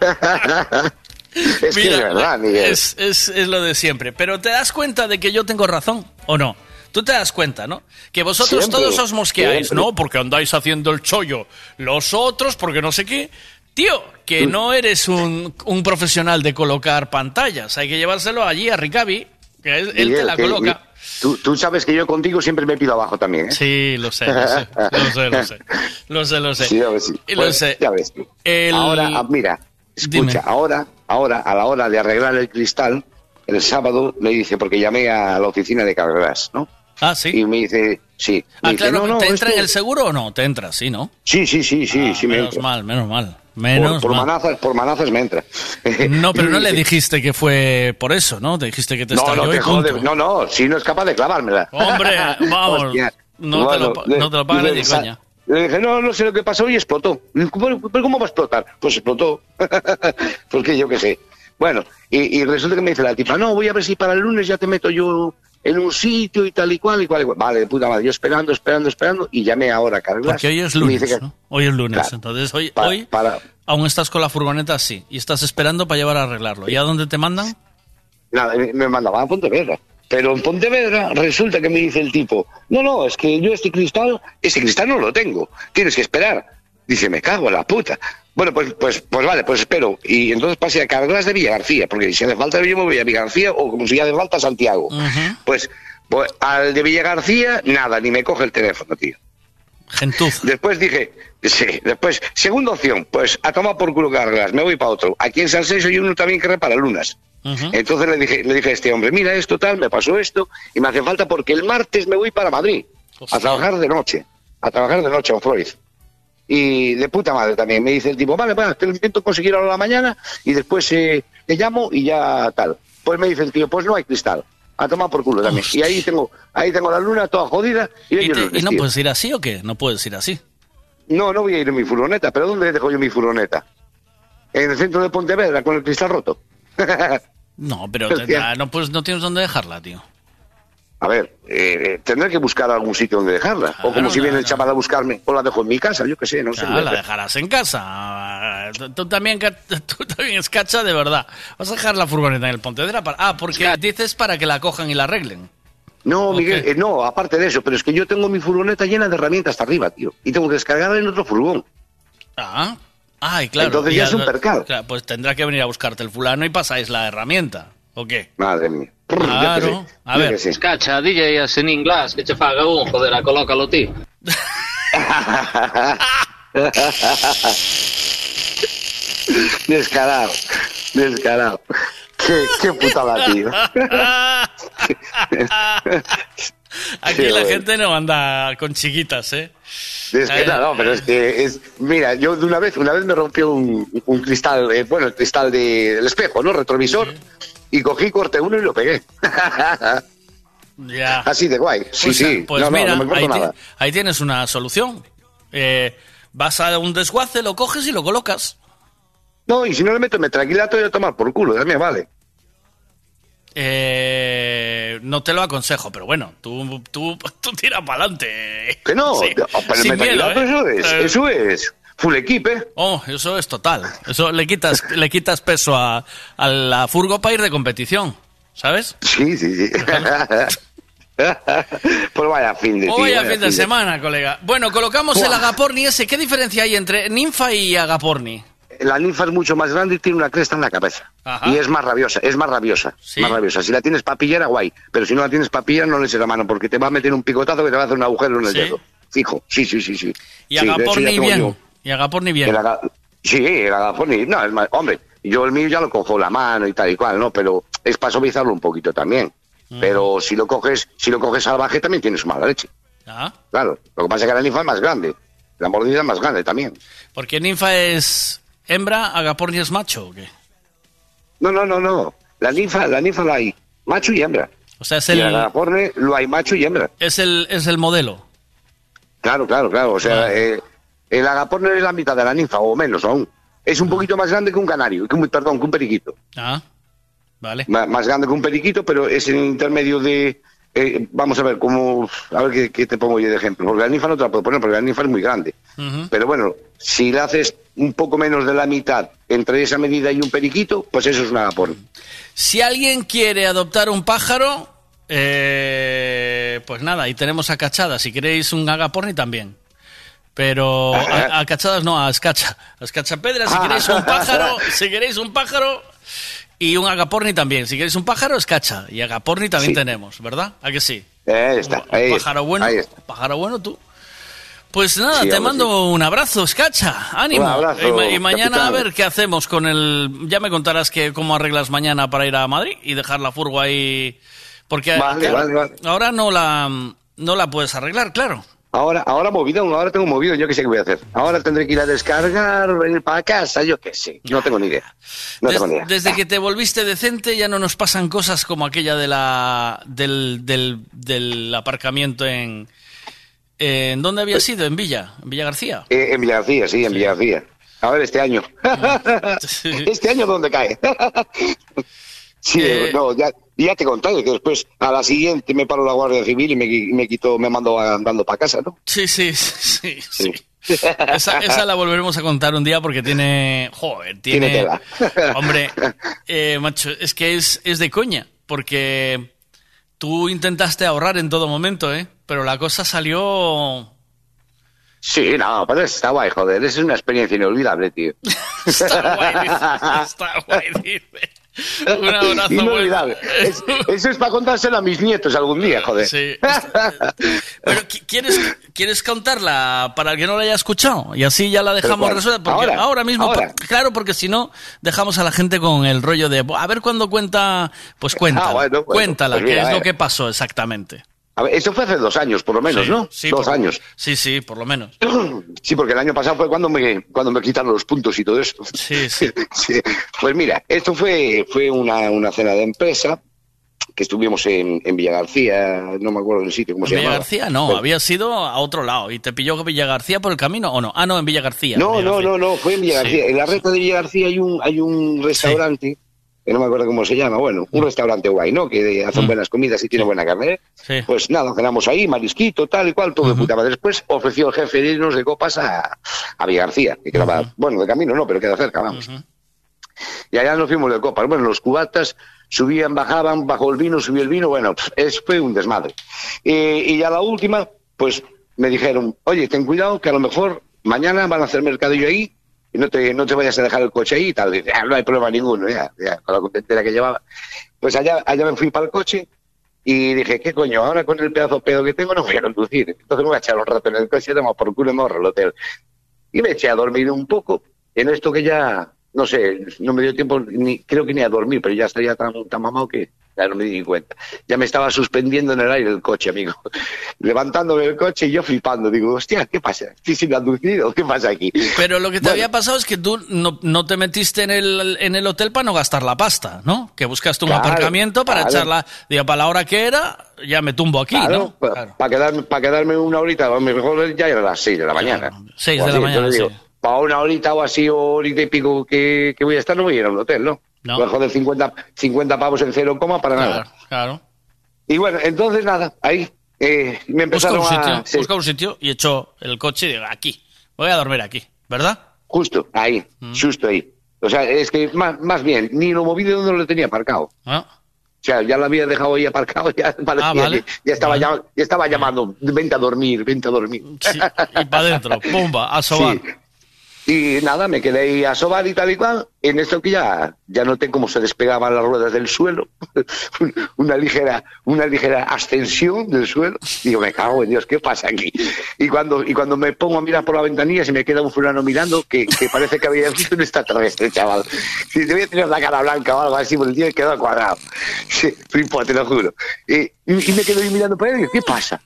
[SPEAKER 40] *laughs*
[SPEAKER 39] es que es verdad, Miguel.
[SPEAKER 9] Es, es- es lo de siempre. Pero ¿te das cuenta de que yo tengo razón o no? Tú te das cuenta, ¿no? Que vosotros
[SPEAKER 39] Siempre,
[SPEAKER 9] todos os mosqueáis,
[SPEAKER 39] siempre.
[SPEAKER 9] ¿no? Porque andáis haciendo el chollo. Los otros, porque no sé qué. Tío, que
[SPEAKER 39] Mm.
[SPEAKER 9] no eres un, un profesional de colocar pantallas. Hay que llevárselo allí a Ricavi, que él, te la
[SPEAKER 39] que-
[SPEAKER 9] coloca.
[SPEAKER 39] Tú, tú sabes que yo contigo siempre me pido abajo también, ¿eh?
[SPEAKER 9] Sí, lo sé, lo sé, lo sé, lo sé. *laughs* Lo sé, lo sé.
[SPEAKER 39] Sí, sí.
[SPEAKER 9] Lo sé.
[SPEAKER 39] ya ves.
[SPEAKER 9] El-
[SPEAKER 39] Ahora, ah, mira, escucha,
[SPEAKER 9] Dime.
[SPEAKER 39] ahora, ahora, a la hora de arreglar el cristal, el sábado le dice, porque llamé a la oficina de Carglass, ¿no?
[SPEAKER 9] Ah, sí.
[SPEAKER 39] Y me dice, sí. me
[SPEAKER 9] Ah,
[SPEAKER 39] dice,
[SPEAKER 9] claro,
[SPEAKER 39] no, no,
[SPEAKER 9] ¿te entra
[SPEAKER 39] esto-
[SPEAKER 9] en el seguro o no? Te entra, sí, ¿no?
[SPEAKER 39] Sí, sí, sí, sí,
[SPEAKER 9] Ah,
[SPEAKER 39] sí me
[SPEAKER 9] menos
[SPEAKER 39] entra.
[SPEAKER 9] mal, menos mal. Menos
[SPEAKER 39] por, por
[SPEAKER 9] mal.
[SPEAKER 39] manazas, por manazas me entra.
[SPEAKER 9] No, *laughs* pero no
[SPEAKER 39] me
[SPEAKER 9] le dijiste que fue por eso, ¿no? Te dijiste que te
[SPEAKER 39] No, no te jode, no, no, si no es capaz de clavármela.
[SPEAKER 9] Hombre, *laughs* vamos,
[SPEAKER 39] Hostia.
[SPEAKER 9] no te lo no te lo pagan ni coña.
[SPEAKER 39] Le dije, no, no sé lo que pasó y explotó. ¿Pero, pero cómo va a explotar? Pues explotó. *laughs* Porque yo qué sé. Bueno, y, y resulta que me dice la tipa, no, voy a ver si para el lunes ya te meto yo en un sitio y tal y cual y cual. y cual. Vale, puta madre, yo esperando, esperando, esperando y llamé ahora a Carglass.
[SPEAKER 9] Porque hoy es lunes,
[SPEAKER 39] dice que-
[SPEAKER 9] ¿no? Hoy es lunes,
[SPEAKER 39] Claro.
[SPEAKER 9] entonces hoy, hoy
[SPEAKER 39] para,
[SPEAKER 9] aún estás con la furgoneta así y estás esperando para llevar a arreglarlo. ¿Y a dónde te mandan?
[SPEAKER 39] Nada, me- me mandaba a Pontevedra. Pero en Pontevedra resulta que me dice el tipo, no, no, es que yo este cristal, ese cristal no lo tengo, tienes que esperar. Dice, me cago en la puta. Bueno, pues, pues, pues vale, pues espero. Y entonces pasé a Carglass de Villa García, porque si hace falta yo me voy a Villa García o como si hace falta Santiago. Pues, pues al de Villa García, nada, ni me coge el teléfono, tío.
[SPEAKER 9] Gentuz.
[SPEAKER 39] Después dije, sí, después, segunda opción, pues a tomar por culo cargas, me voy para otro. Aquí en San Seso hay uno también que repara lunas. Entonces le dije, le dije a este hombre, mira esto tal, me pasó esto y me hace falta porque el martes me voy para Madrid a trabajar de noche, a trabajar de noche a Freud. Y de puta madre también. Me dice el tipo, vale, bueno, te lo intento conseguir ahora a la mañana y después eh, te llamo y ya tal. Pues me dice el tío, pues no hay cristal. A tomar por culo también. Y ahí tengo, ahí tengo la luna toda jodida y,
[SPEAKER 9] ¿Y, te- y no puedes ir así o qué? No puedes ir así.
[SPEAKER 39] No, no voy a ir en mi furgoneta, pero ¿dónde dejo yo mi furgoneta? En el centro de Pontevedra con el cristal roto.
[SPEAKER 9] No, pero tendrá- no, pues, no tienes dónde dejarla, tío.
[SPEAKER 39] A ver, eh, eh, tendré que buscar algún sitio donde dejarla. o como si viene el chaval a buscarme, o la dejo en mi casa, yo qué sé, no sé.
[SPEAKER 9] Ah, la dejarás en casa. Tú, tú también, *laughs* tú también es cacha de verdad. Vas a dejar la furgoneta en el Pontevedra para... Ah, porque dices para que la cojan y la arreglen.
[SPEAKER 39] No, Miguel, eh, no, aparte de eso, pero es que yo tengo mi furgoneta llena de herramientas hasta arriba, tío. Y tengo que descargarla en otro furgón.
[SPEAKER 9] Ah, ay, claro.
[SPEAKER 39] Entonces ya es un percal.
[SPEAKER 9] claro, pues tendrá que venir a buscarte el fulano y pasáis la herramienta. ¿O qué?
[SPEAKER 39] Madre mía.
[SPEAKER 9] Claro. A ver.
[SPEAKER 40] Escacha, DJ en inglés, que che faga un, joder, a colócalo ti. *laughs*
[SPEAKER 39] descarado, descarado. Qué, qué putada, tío. *laughs*
[SPEAKER 9] Aquí
[SPEAKER 39] Sí,
[SPEAKER 9] la
[SPEAKER 39] bueno.
[SPEAKER 9] gente no anda con chiquitas, ¿eh?
[SPEAKER 39] Es que no, no, pero es que es. Mira, yo de una vez, una vez me rompió un, un cristal, eh, bueno, el cristal de- del espejo, ¿no? Retrovisor. Y cogí, corté uno y lo pegué.
[SPEAKER 9] Ya. *laughs*
[SPEAKER 39] Así de guay. Sí,
[SPEAKER 9] Pues,
[SPEAKER 39] sí.
[SPEAKER 9] Pues
[SPEAKER 39] no,
[SPEAKER 9] mira,
[SPEAKER 39] no me
[SPEAKER 9] ahí,
[SPEAKER 39] nada.
[SPEAKER 9] ahí tienes una solución. Eh, vas a un desguace, lo coges y lo colocas.
[SPEAKER 39] No, y si no le meto metraquilato y a tomar por culo, también vale.
[SPEAKER 9] Eh, no te lo aconsejo, pero bueno, tú, tú, *laughs* tú tira para adelante.
[SPEAKER 39] Que no, el metraquilato eso es, eso es full equip, ¿eh?
[SPEAKER 9] Oh, eso es total. Eso le quitas, *laughs* le quitas peso a, a la furgo para ir de competición, ¿sabes?
[SPEAKER 39] Sí, sí, sí. *laughs* pues vaya fin de tío,
[SPEAKER 9] Hoy a fin de semana, colega. Bueno, colocamos el agaporni ese. ¿Qué diferencia hay entre ninfa y agaporni?
[SPEAKER 39] La ninfa es mucho más grande y tiene una cresta en la cabeza.
[SPEAKER 9] Ajá.
[SPEAKER 39] Y es más rabiosa, es más rabiosa.
[SPEAKER 9] Sí.
[SPEAKER 39] Más rabiosa. Si la tienes papillera, guay. Pero si no la tienes papillera, no le eches la mano porque te va a meter un picotazo que te va a hacer un agujero en el
[SPEAKER 9] Sí.
[SPEAKER 39] dedo. Fijo, sí, sí, sí, sí.
[SPEAKER 9] Y
[SPEAKER 39] Sí,
[SPEAKER 9] agaporni bien.
[SPEAKER 39] yo
[SPEAKER 9] Y agaporni bien.
[SPEAKER 39] el aga- Sí, el agaporni. No, es más, hombre, yo el mío ya lo cojo la mano y tal y cual, ¿no? Pero es para suavizarlo un poquito también. Pero si lo coges, si lo coges salvaje también tienes mala leche.
[SPEAKER 9] Ah,
[SPEAKER 39] Claro. Lo que pasa es que la ninfa es más grande. La mordida es más grande también.
[SPEAKER 9] porque ninfa es hembra, agaporni es macho, ¿o qué?
[SPEAKER 39] No, no, no, no. La ninfa, la ninfa la hay macho y hembra.
[SPEAKER 9] O sea, es
[SPEAKER 39] Y
[SPEAKER 9] el,
[SPEAKER 39] el agaporni lo hay macho y hembra.
[SPEAKER 9] es el, es el modelo.
[SPEAKER 39] Claro, claro, claro. O
[SPEAKER 9] Ah.
[SPEAKER 39] sea, eh, el agaporni es la mitad de la ninfa, o menos aún. Es un poquito más grande que un canario, que un, perdón, que un periquito.
[SPEAKER 9] Ah, vale.
[SPEAKER 39] Más, grande que un periquito, pero es en intermedio de... eh, vamos a ver, cómo... A ver qué, qué te pongo yo de ejemplo. Porque la ninfa no te la puedo poner, porque la ninfa es muy grande. Pero bueno, si le haces un poco menos de la mitad entre esa medida y un periquito, pues eso es un agaporni.
[SPEAKER 9] Si alguien quiere adoptar un pájaro, eh, pues nada, ahí tenemos a Cachada. Si queréis un agaporni también. Pero a, a Cachadas no, a Escacha. A Escacha Pedra, si queréis un pájaro, *laughs* si queréis un pájaro y un agaporni también. Si queréis un pájaro, Escacha. Y agaporni también
[SPEAKER 39] Sí.
[SPEAKER 9] tenemos, ¿verdad? ¿A que sí?
[SPEAKER 39] Ahí está, ahí está,
[SPEAKER 9] pájaro bueno,
[SPEAKER 39] ahí está.
[SPEAKER 9] pájaro bueno tú. Pues nada,
[SPEAKER 39] Sí,
[SPEAKER 9] te mando un abrazo, Escacha. Ánimo.
[SPEAKER 39] Un abrazo,
[SPEAKER 9] y, ma- y mañana
[SPEAKER 39] capitán.
[SPEAKER 9] a ver qué hacemos con el. Ya me contarás que cómo arreglas mañana para ir a Madrid y dejar la furgo ahí. Porque
[SPEAKER 39] Vale,
[SPEAKER 9] claro,
[SPEAKER 39] vale, vale.
[SPEAKER 9] ahora no la no la puedes arreglar, claro.
[SPEAKER 39] Ahora, ahora movido, ahora tengo movido, yo qué sé qué voy a hacer. Ahora tendré que ir a descargar, venir para casa, yo qué sé. No tengo ni idea. No
[SPEAKER 9] Des-
[SPEAKER 39] tengo ni idea.
[SPEAKER 9] desde que te volviste decente ya no nos pasan cosas como aquella de la del, del, del aparcamiento en en dónde había sido en Villa, en Villa García.
[SPEAKER 39] Eh, en Villagarcía, sí, en Villagarcía. A ver, este año. *laughs* este año, ¿dónde cae? *laughs* sí,
[SPEAKER 9] Eh,
[SPEAKER 39] no, ya, ya te conté que después a la siguiente me paró la Guardia Civil y me, me quitó, me mandó andando para casa, ¿no?
[SPEAKER 9] Sí, *laughs* sí, sí, sí. Esa, esa la volveremos a contar un día porque tiene. Joder, tiene.
[SPEAKER 39] Tiene tela.
[SPEAKER 9] Hombre, eh, macho, es que es, es de coña. Porque tú intentaste ahorrar en todo momento, ¿eh? Pero la cosa salió.
[SPEAKER 39] Sí, no, pero está guay, joder, es una experiencia inolvidable, tío. *laughs*
[SPEAKER 9] Está guay, dice. Está guay, *laughs* dice. *laughs* Un abrazo.
[SPEAKER 39] Inolvidable. Es- eso es para contárselo a mis nietos algún día, joder.
[SPEAKER 9] Sí. Pero ¿qui- ¿quieres, ¿quieres contarla para el que no la haya escuchado? Y así ya la dejamos resuelta. Porque ahora,
[SPEAKER 39] Ahora,
[SPEAKER 9] mismo,
[SPEAKER 39] ahora.
[SPEAKER 9] claro, porque si no, dejamos a la gente con el rollo de, a ver cuándo cuenta, pues cuéntala,
[SPEAKER 39] Ah, bueno, bueno,
[SPEAKER 9] cuéntala,
[SPEAKER 39] pues
[SPEAKER 9] es lo que pasó exactamente.
[SPEAKER 39] A ver, eso fue hace dos años, por lo menos,
[SPEAKER 9] Sí,
[SPEAKER 39] ¿no?
[SPEAKER 9] sí,
[SPEAKER 39] dos
[SPEAKER 9] por-
[SPEAKER 39] años.
[SPEAKER 9] Sí, sí, por lo menos. *clears throat*
[SPEAKER 39] Sí, porque el año pasado fue cuando me, cuando me quitaron los puntos y todo eso.
[SPEAKER 9] Sí, sí. *laughs*
[SPEAKER 39] Sí. Pues mira, esto fue, fue una, una cena de empresa que estuvimos en, en Villa García, no me acuerdo del sitio, ¿cómo se
[SPEAKER 9] Villa
[SPEAKER 39] llamaba?
[SPEAKER 9] García no,
[SPEAKER 39] Pues-
[SPEAKER 9] había sido a otro lado. ¿Y te pilló Villa García por el camino o no? Ah, no, en Villa García.
[SPEAKER 39] No, no, no, no, fue en Villa
[SPEAKER 9] Sí.
[SPEAKER 39] García. En la reta de Villa García hay un, hay un restaurante, que no me acuerdo cómo se llama, bueno, un restaurante guay, ¿no? Que hacen buenas comidas y tiene buena carne. ¿eh?
[SPEAKER 9] Mm. Sí.
[SPEAKER 39] Pues nada, cenamos ahí, marisquito, tal y cual, todo de puta madre. Después ofreció el jefe de irnos de copas a, a Villa García, que quedaba, bueno, de camino no, pero queda cerca, vamos. Y allá nos fuimos de copas. Bueno, los cubatas subían, bajaban, bajó el vino, subió el vino, bueno, es, fue un desmadre. Eh, y ya la última, pues me dijeron, oye, ten cuidado que a lo mejor mañana van a hacer mercadillo ahí y no te, no te vayas a dejar el coche ahí y tal. Dice, "Ah, no hay problema ninguno, ya, ya, con la contentera que llevaba. Pues allá, allá me fui para el coche y dije, ¿qué coño? Ahora con el pedazo pedo que tengo no voy a conducir. Entonces me voy a echar un rato en el coche, toma por culo y me ahorro el hotel. Y me eché a dormir un poco en esto que ya, no sé, no me dio tiempo, ni creo que ni a dormir, pero ya estaría tan, tan mamado que ya no me di ni cuenta. Ya me estaba suspendiendo en el aire el coche, amigo. *laughs* Levantándome el coche y yo flipando. Digo, hostia, ¿qué pasa? ¿Estoy sin aducido? ¿Qué pasa aquí?
[SPEAKER 9] Pero lo que te
[SPEAKER 39] Bueno.
[SPEAKER 9] había pasado es que tú no, no te metiste en el, en el hotel para no gastar la pasta, ¿no? Que buscaste un
[SPEAKER 39] Claro,
[SPEAKER 9] aparcamiento para
[SPEAKER 39] claro.
[SPEAKER 9] echarla, digo, para la hora que era, ya me tumbo aquí, ¿no?
[SPEAKER 39] Para quedarme, para quedarme una horita, mejor ya era las 6 de la mañana.
[SPEAKER 9] Seis
[SPEAKER 39] O
[SPEAKER 9] de la mañana, sí.
[SPEAKER 39] Para una horita o así, o horita y pico que, que voy a estar, no voy a ir a un hotel, ¿no?
[SPEAKER 9] No.
[SPEAKER 39] Voy a joder 50, 50 pavos en cero coma para
[SPEAKER 9] Claro,
[SPEAKER 39] nada.
[SPEAKER 9] claro.
[SPEAKER 39] Y bueno, entonces nada, ahí eh, me
[SPEAKER 9] Busca
[SPEAKER 39] empezaron
[SPEAKER 9] un sitio,
[SPEAKER 39] a... sí,
[SPEAKER 9] busca un sitio y echó el coche y digo, aquí, voy a dormir aquí, ¿verdad?
[SPEAKER 39] Justo, ahí,
[SPEAKER 9] Mm.
[SPEAKER 39] justo ahí. O sea, es que más, más bien, ni lo moví de donde lo tenía aparcado.
[SPEAKER 9] Ah.
[SPEAKER 39] O sea, ya lo había dejado ahí aparcado, *laughs* ya parecía
[SPEAKER 9] Ah, vale.
[SPEAKER 39] que ya estaba, ya, ya estaba llamando, vente a dormir, vente a dormir.
[SPEAKER 9] Y para adentro, *laughs* pumba, a sobar.
[SPEAKER 39] Sí. Y nada, me quedé ahí a sobar y tal y cual. En esto que ya, ya noté cómo se despegaban las ruedas del suelo. *laughs* una ligera, una ligera ascensión del suelo. Digo, me cago en Dios, ¿qué pasa aquí? Y cuando, y cuando me pongo a mirar por la ventanilla, se me queda un fulano mirando que, que parece que había visto un extraterrestre, chaval. Si te tener la cara blanca o algo así, porque tiene quedado cuadrado. Sí, flipo, te lo juro. Y, me quedo ahí mirando para él y digo, ¿qué pasa?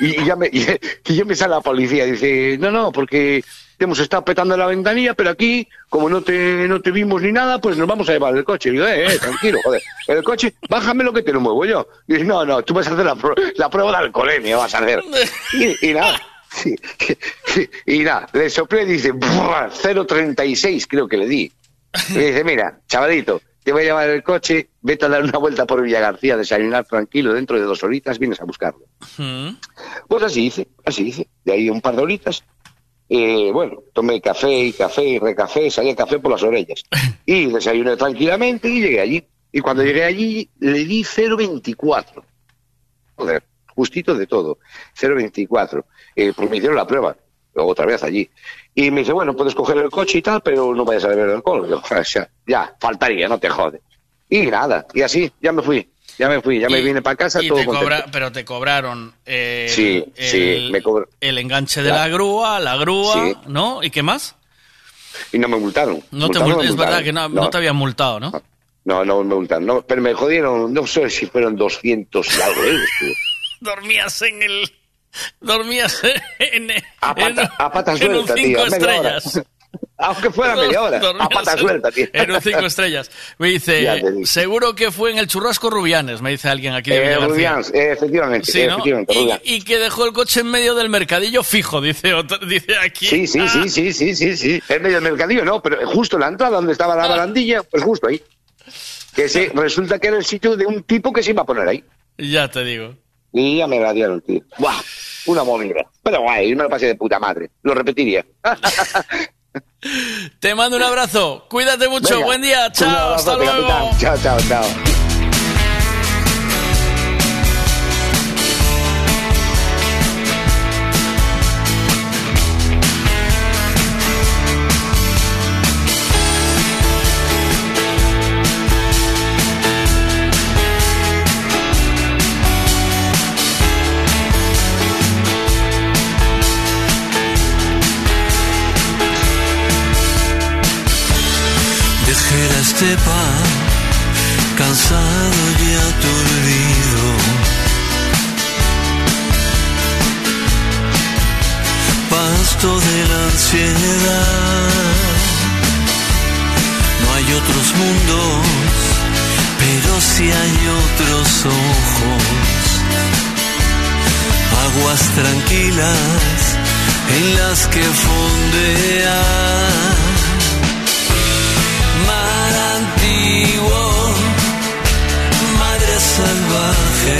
[SPEAKER 39] Y, y ya me, *laughs* y, y me sale la policía dice, no, no, porque te hemos estado petando la ventanilla, pero aquí, como no te, no te vimos ni nada, pues nos vamos a llevar el coche. Y digo, eh, eh, tranquilo, joder, el coche, bájame lo que te lo muevo yo. Y dice, no, no, tú vas a hacer la, la prueba de alcoholemia, vas a hacer. Y, y nada, sí, y nada, le soplé y dice, "Buah, 0.36 creo que le di. Y dice, mira, chavalito, te voy a llevar el coche, vete a dar una vuelta por Villa García, desayunar tranquilo, dentro de dos horitas vienes a buscarlo.
[SPEAKER 9] Mm.
[SPEAKER 39] Pues así hice, así hice. De ahí un par de horitas. Eh, bueno, tomé café y café y recafé, salía café por las orejas. *laughs* Y desayuné tranquilamente y llegué allí. Y cuando llegué allí le di 0,24. Joder, justito de todo. 0,24. Eh, pues me hicieron la prueba. Otra vez allí. Y me dice, bueno, puedes coger el coche y tal, pero no vayas a beber alcohol. Yo, *laughs* o sea, ya, faltaría, no te jode. Y nada, y así, ya me fui. Ya me fui, ya me vine para casa,
[SPEAKER 9] Y
[SPEAKER 39] todo
[SPEAKER 9] te cobra, pero te cobraron eh,
[SPEAKER 39] Sí, sí,
[SPEAKER 9] el,
[SPEAKER 39] me cobr-
[SPEAKER 9] el enganche de la grúa, la grúa,
[SPEAKER 39] Sí.
[SPEAKER 9] ¿no? ¿Y qué más?
[SPEAKER 39] Y no me multaron.
[SPEAKER 9] No te
[SPEAKER 39] Multaron,
[SPEAKER 9] es verdad que no, no te habían multado, ¿no?
[SPEAKER 39] No, no me multaron. No, pero me jodieron, no sé si fueron 200 y algo euros. *laughs* tío.
[SPEAKER 9] Dormías en el... Dormías en,
[SPEAKER 39] A pata, a pata
[SPEAKER 9] en un
[SPEAKER 39] suelta,
[SPEAKER 9] cinco
[SPEAKER 39] tío.
[SPEAKER 9] estrellas.
[SPEAKER 39] Aunque fuera media hora. A pata suelta, tío.
[SPEAKER 9] En un cinco estrellas. Me dice, seguro que fue en el churrasco Rubianes, me dice alguien aquí de
[SPEAKER 39] Eh. Rubians, eh, efectivamente,
[SPEAKER 9] Sí, ¿no?
[SPEAKER 39] efectivamente,
[SPEAKER 9] y, que dejó el coche en medio del mercadillo fijo, dice otro, dice aquí.
[SPEAKER 39] Sí, sí, sí, sí, sí, sí, sí. En medio del mercadillo, no, pero justo en la entrada donde estaba la barandilla, pues justo ahí. Que se, resulta que era el sitio de un tipo que se iba a poner ahí.
[SPEAKER 9] Ya te digo.
[SPEAKER 39] Y ya me la dieron, tío. ¡Buah! Una movida. Pero guay, me lo pasé de puta madre. Lo repetiría. *laughs*
[SPEAKER 9] Te mando un abrazo. Cuídate mucho.
[SPEAKER 39] Venga.
[SPEAKER 9] Buen día. Chao. Hasta luego.
[SPEAKER 39] capitán. Chao, chao, chao.
[SPEAKER 41] Estepa, cansado y aturdido. Pasto de la ansiedad. No hay otros mundos, pero sí hay otros ojos. Aguas tranquilas en las que fondea madre salvaje,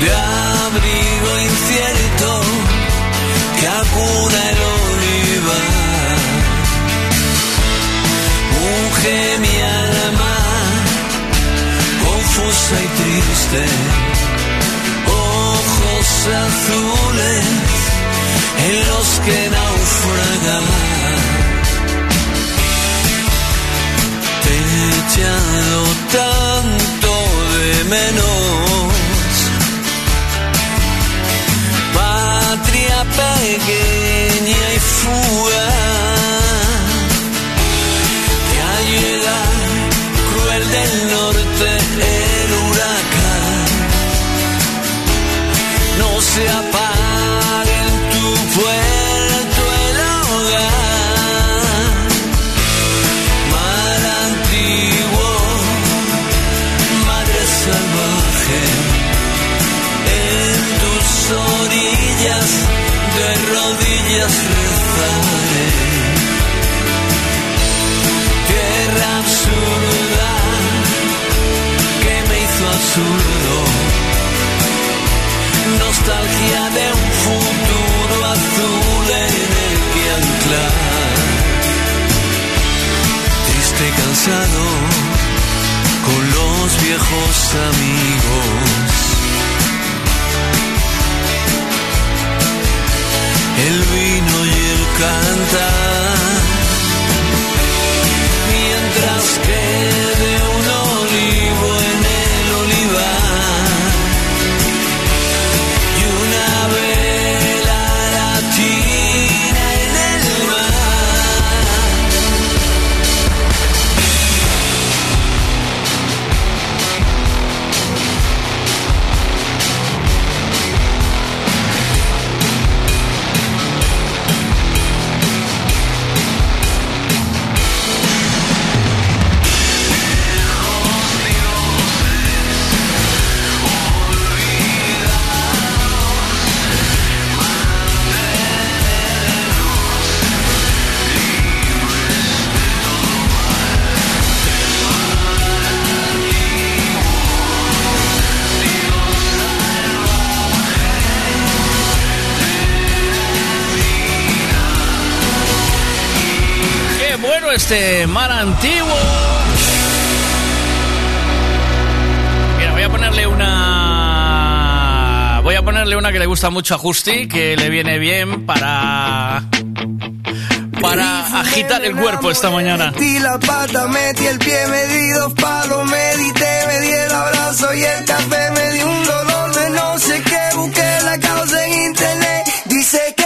[SPEAKER 41] de abrigo incierto que acuna el olivar. Unge mi alma, confusa y triste, ojos azules en los que naufragan. Echado tanto de menos. Patria pequeña y fugaz. Ya llega cruel del norte el huracán. No se apague Con los viejos amigos. El vino y el cantar.
[SPEAKER 9] Este mar antiguo. Mira, voy a ponerle una. Voy a ponerle una que le gusta mucho a Justi, que le viene bien para. Para agitar el cuerpo esta mañana.
[SPEAKER 42] Metí la pata, metí el pie, me di dos palos, medité, me di el abrazo y el café, me di un dolor de no sé qué, busqué la causa en internet. Dice que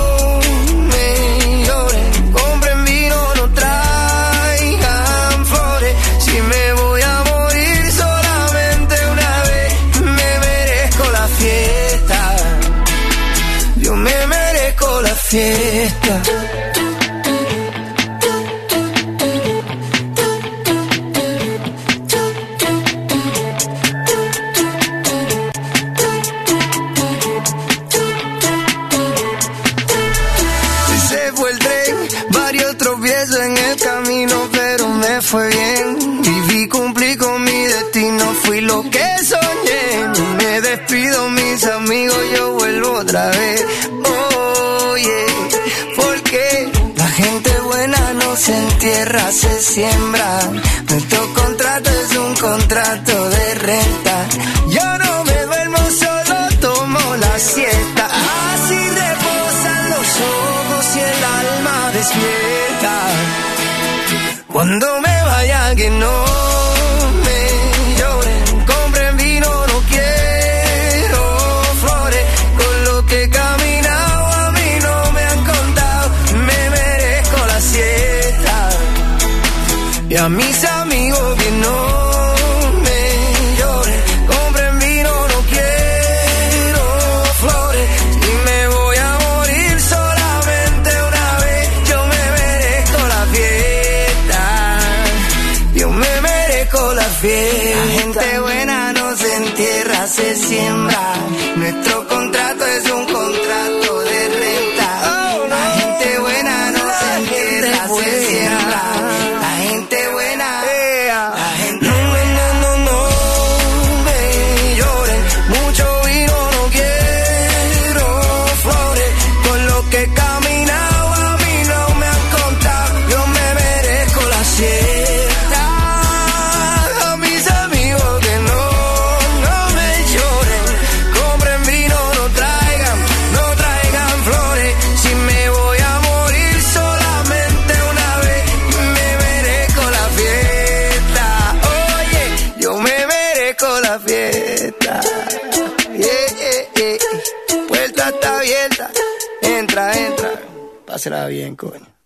[SPEAKER 42] fiesta. Entierra, se siembra.
[SPEAKER 29] Pásela bien, coño.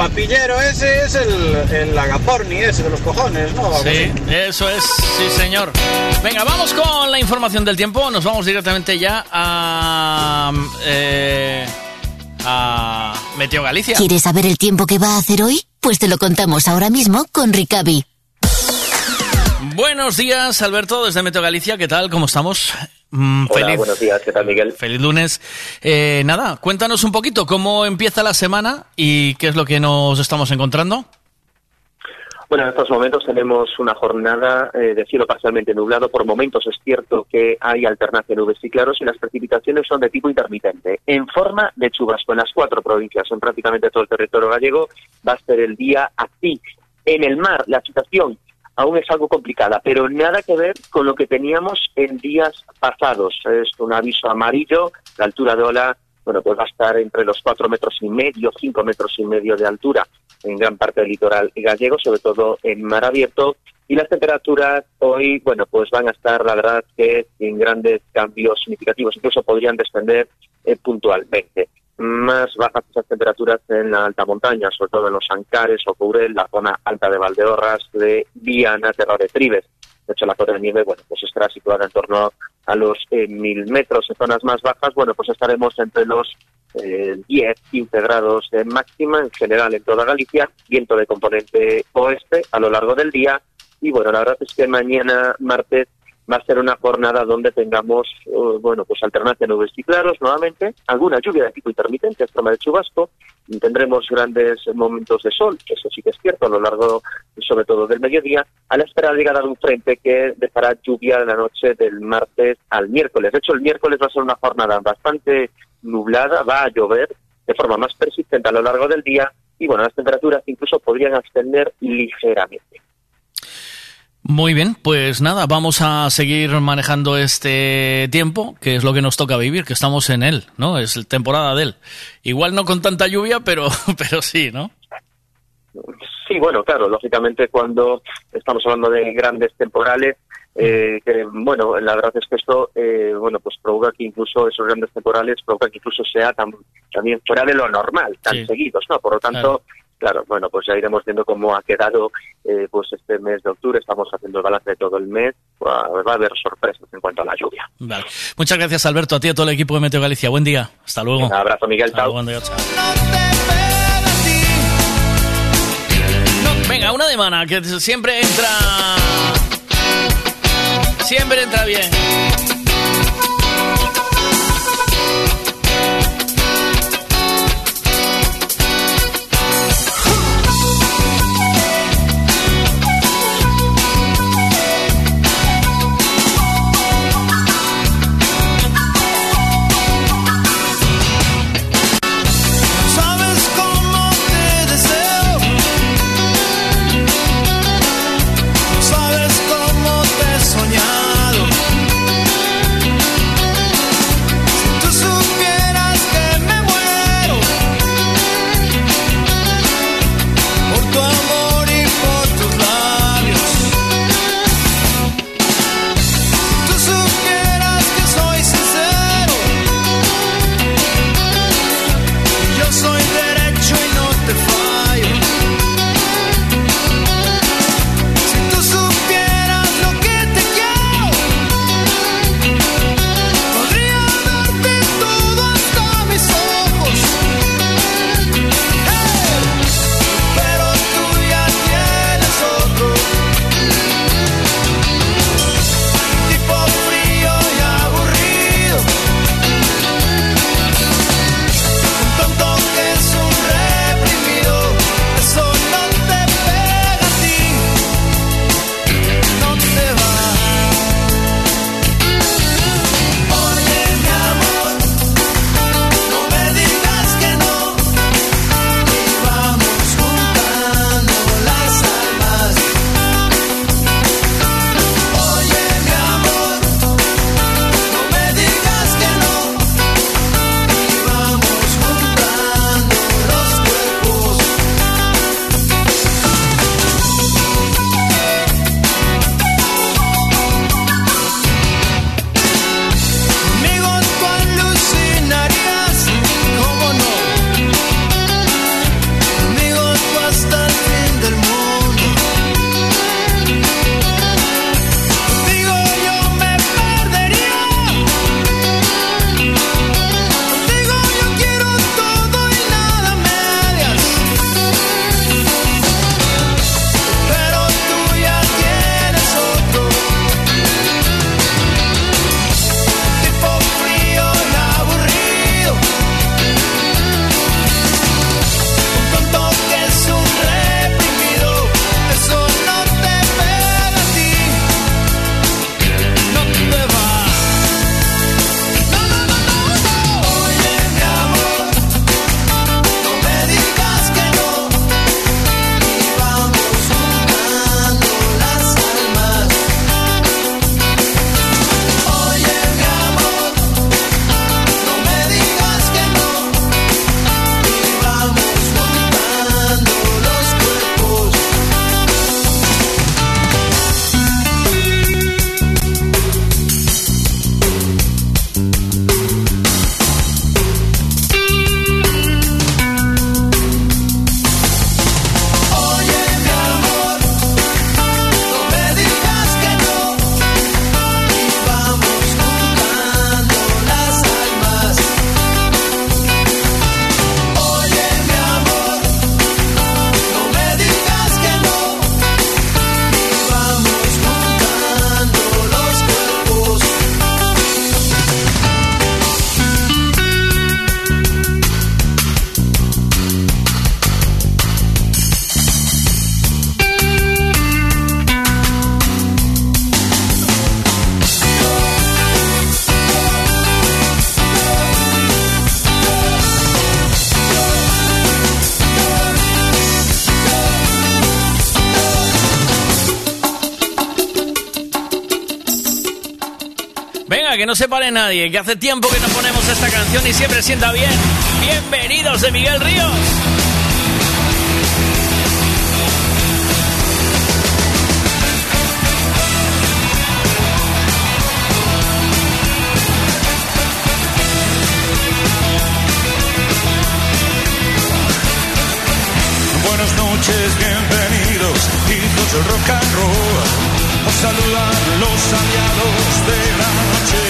[SPEAKER 30] Papillero ese es el, el agaporni ese de los cojones, ¿no?
[SPEAKER 9] Sí, eso es, sí señor. Venga, vamos con la información del tiempo. Nos vamos directamente ya a... eh, a Meteo Galicia.
[SPEAKER 24] ¿Quieres saber el tiempo que va a hacer hoy? Pues te lo contamos ahora mismo con Ricavi.
[SPEAKER 9] Buenos días, Alberto, desde Meteo Galicia. ¿Qué tal? ¿Cómo estamos? Mm,
[SPEAKER 43] Hola, buenos días. ¿Qué tal, Miguel?
[SPEAKER 9] Feliz lunes. Eh, nada, cuéntanos un poquito cómo empieza la semana y qué es lo que nos estamos encontrando.
[SPEAKER 43] Bueno, en estos momentos tenemos una jornada eh, de cielo parcialmente nublado. Por momentos es cierto que hay alternancia de nubes y claros y las precipitaciones son de tipo intermitente. En forma de chubasco en las cuatro provincias, en prácticamente todo el territorio gallego, va a ser el día así. En el mar, la situación aún es algo complicada, pero nada que ver con lo que teníamos en días pasados. Es un aviso amarillo, la altura de ola, bueno, pues va a estar entre los cuatro metros y medio, cinco metros y medio de altura en gran parte del litoral gallego, sobre todo en mar abierto. Y las temperaturas hoy, bueno, pues van a estar, la verdad, que sin grandes cambios significativos, incluso podrían descender eh, puntualmente. Más bajas esas temperaturas en la alta montaña, sobre todo en los Ancares o Courel, la zona alta de Valdeorras, de Viana, Terra de Tribes. De hecho, la cota de nieve, bueno, pues estará situada en torno a los eh, mil metros. En zonas más bajas, bueno, pues estaremos entre los eh, 10, 15 grados de máxima en general en toda Galicia, viento de componente oeste a lo largo del día. Y bueno, la verdad es que mañana, martes, va a ser una jornada donde tengamos, eh, bueno, pues alternancia nubes y claros nuevamente, alguna lluvia de tipo intermitente, forma de chubasco, tendremos grandes momentos de sol, eso sí que es cierto, a lo largo, sobre todo del mediodía, a la espera de la llegada de un frente que dejará lluvia en la noche del martes al miércoles. De hecho, el miércoles va a ser una jornada bastante nublada, va a llover de forma más persistente a lo largo del día, y bueno, las temperaturas incluso podrían ascender ligeramente.
[SPEAKER 9] Muy bien, pues nada, vamos a seguir manejando este tiempo, que es lo que nos toca vivir, que estamos en él, ¿no? Es la temporada de él. Igual no con tanta lluvia, pero, *laughs* pero sí, ¿no?
[SPEAKER 43] Sí, bueno, claro, lógicamente cuando estamos hablando de grandes temporales, eh, que bueno, la verdad es que esto, eh, bueno, pues provoca que incluso esos grandes temporales provoca que incluso sea tan, también fuera de lo normal, tan
[SPEAKER 9] Sí.
[SPEAKER 43] seguidos, ¿no? Por lo tanto, claro, bueno, pues ya iremos viendo cómo ha quedado, eh, pues este mes de octubre, estamos haciendo el balance de todo el mes, va, va a haber sorpresas en cuanto a la lluvia.
[SPEAKER 9] Vale. Muchas gracias, Alberto, a ti y a todo el equipo de Meteo Galicia. Buen día. Hasta luego.
[SPEAKER 43] Un abrazo, Miguel.
[SPEAKER 9] Hasta
[SPEAKER 43] Chao.
[SPEAKER 9] luego, chao. Venga, una demanda que siempre entra. Siempre entra bien. Que no se pare nadie, que hace tiempo que no ponemos esta canción y siempre sienta bien. Bienvenidos de Miguel Ríos.
[SPEAKER 44] Buenas noches, bienvenidos, hijos del rock and roll. Os saludan los aliados de la noche.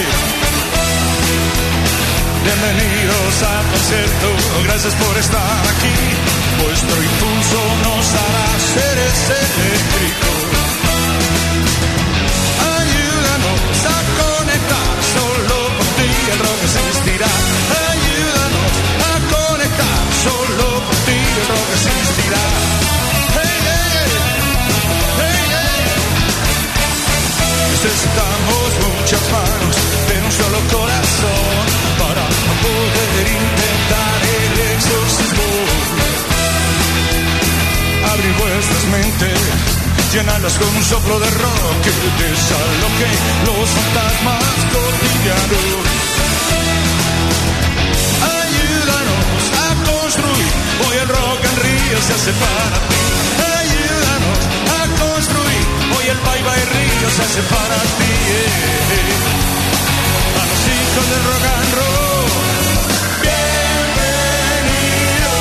[SPEAKER 44] Bienvenidos al concierto, gracias por estar aquí. Vuestro impulso nos hará seres eléctricos. Ayúdanos a conectar, solo por ti el rock existirá. Ayúdanos a conectar, solo Necesitamos muchas manos, pero un solo corazón para poder intentar el exorcismo. Abrir vuestras mentes, llenarlas con un soplo de rock que desaloje los fantasmas cotidianos. Ayúdanos a construir, hoy el rock en Río se hace para ti. El bye bye Río se hace para ti. eh. A los hijos del rock and roll, bienvenidos,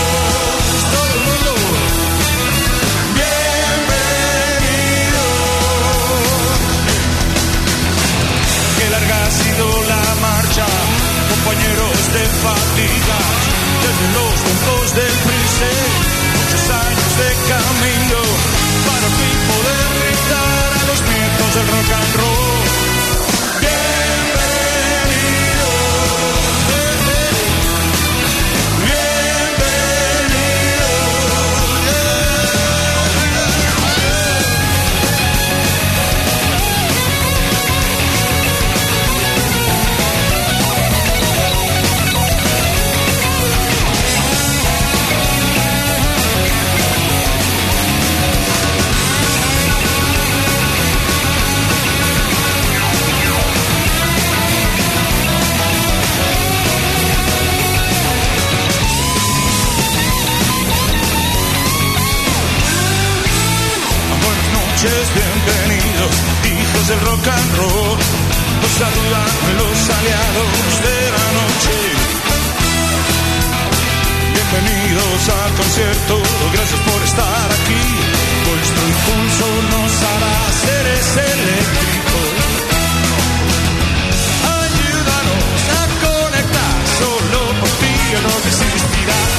[SPEAKER 44] todo el mundo. Bienvenidos. Qué larga ha sido la marcha, compañeros de fatiga, desde los tiempos del Prince, muchos años de camino, para fin poder los vientos del rock and roll. Hijos del rock and roll. Los saludan los aliados de la noche. Bienvenidos al concierto, gracias por estar aquí. Vuestro impulso nos hará seres eléctricos. Ayúdanos a conectar, solo por ti el rock existirá.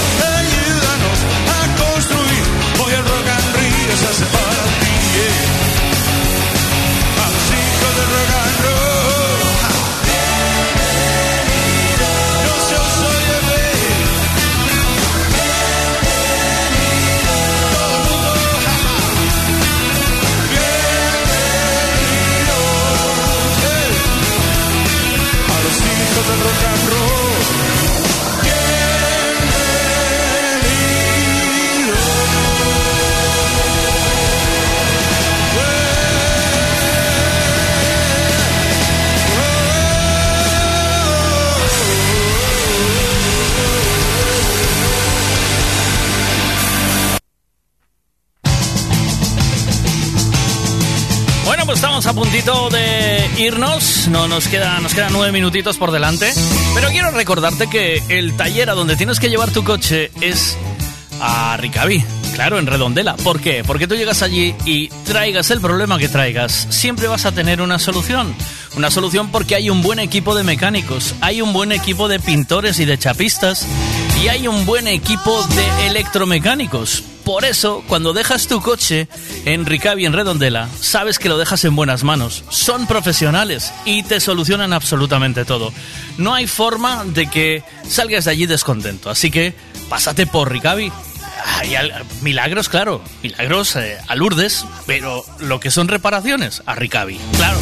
[SPEAKER 9] Puntito de irnos. No nos queda, nos quedan nueve minutitos por delante. Pero quiero recordarte que el taller a donde tienes que llevar tu coche es a Ricavi. Claro, en Redondela. ¿Por qué? Porque tú llegas allí y traigas el problema que traigas, siempre vas a tener una solución. Una solución porque hay un buen equipo de mecánicos, hay un buen equipo de pintores y de chapistas y hay un buen equipo de electromecánicos. Por eso, cuando dejas tu coche en Ricavi, en Redondela, sabes que lo dejas en buenas manos. Son profesionales y te solucionan absolutamente todo. No hay forma de que salgas de allí descontento. Así que, pásate por Ricavi. Hay milagros, claro. Milagros eh, a Lourdes, pero lo que son reparaciones, a Ricavi. Claro.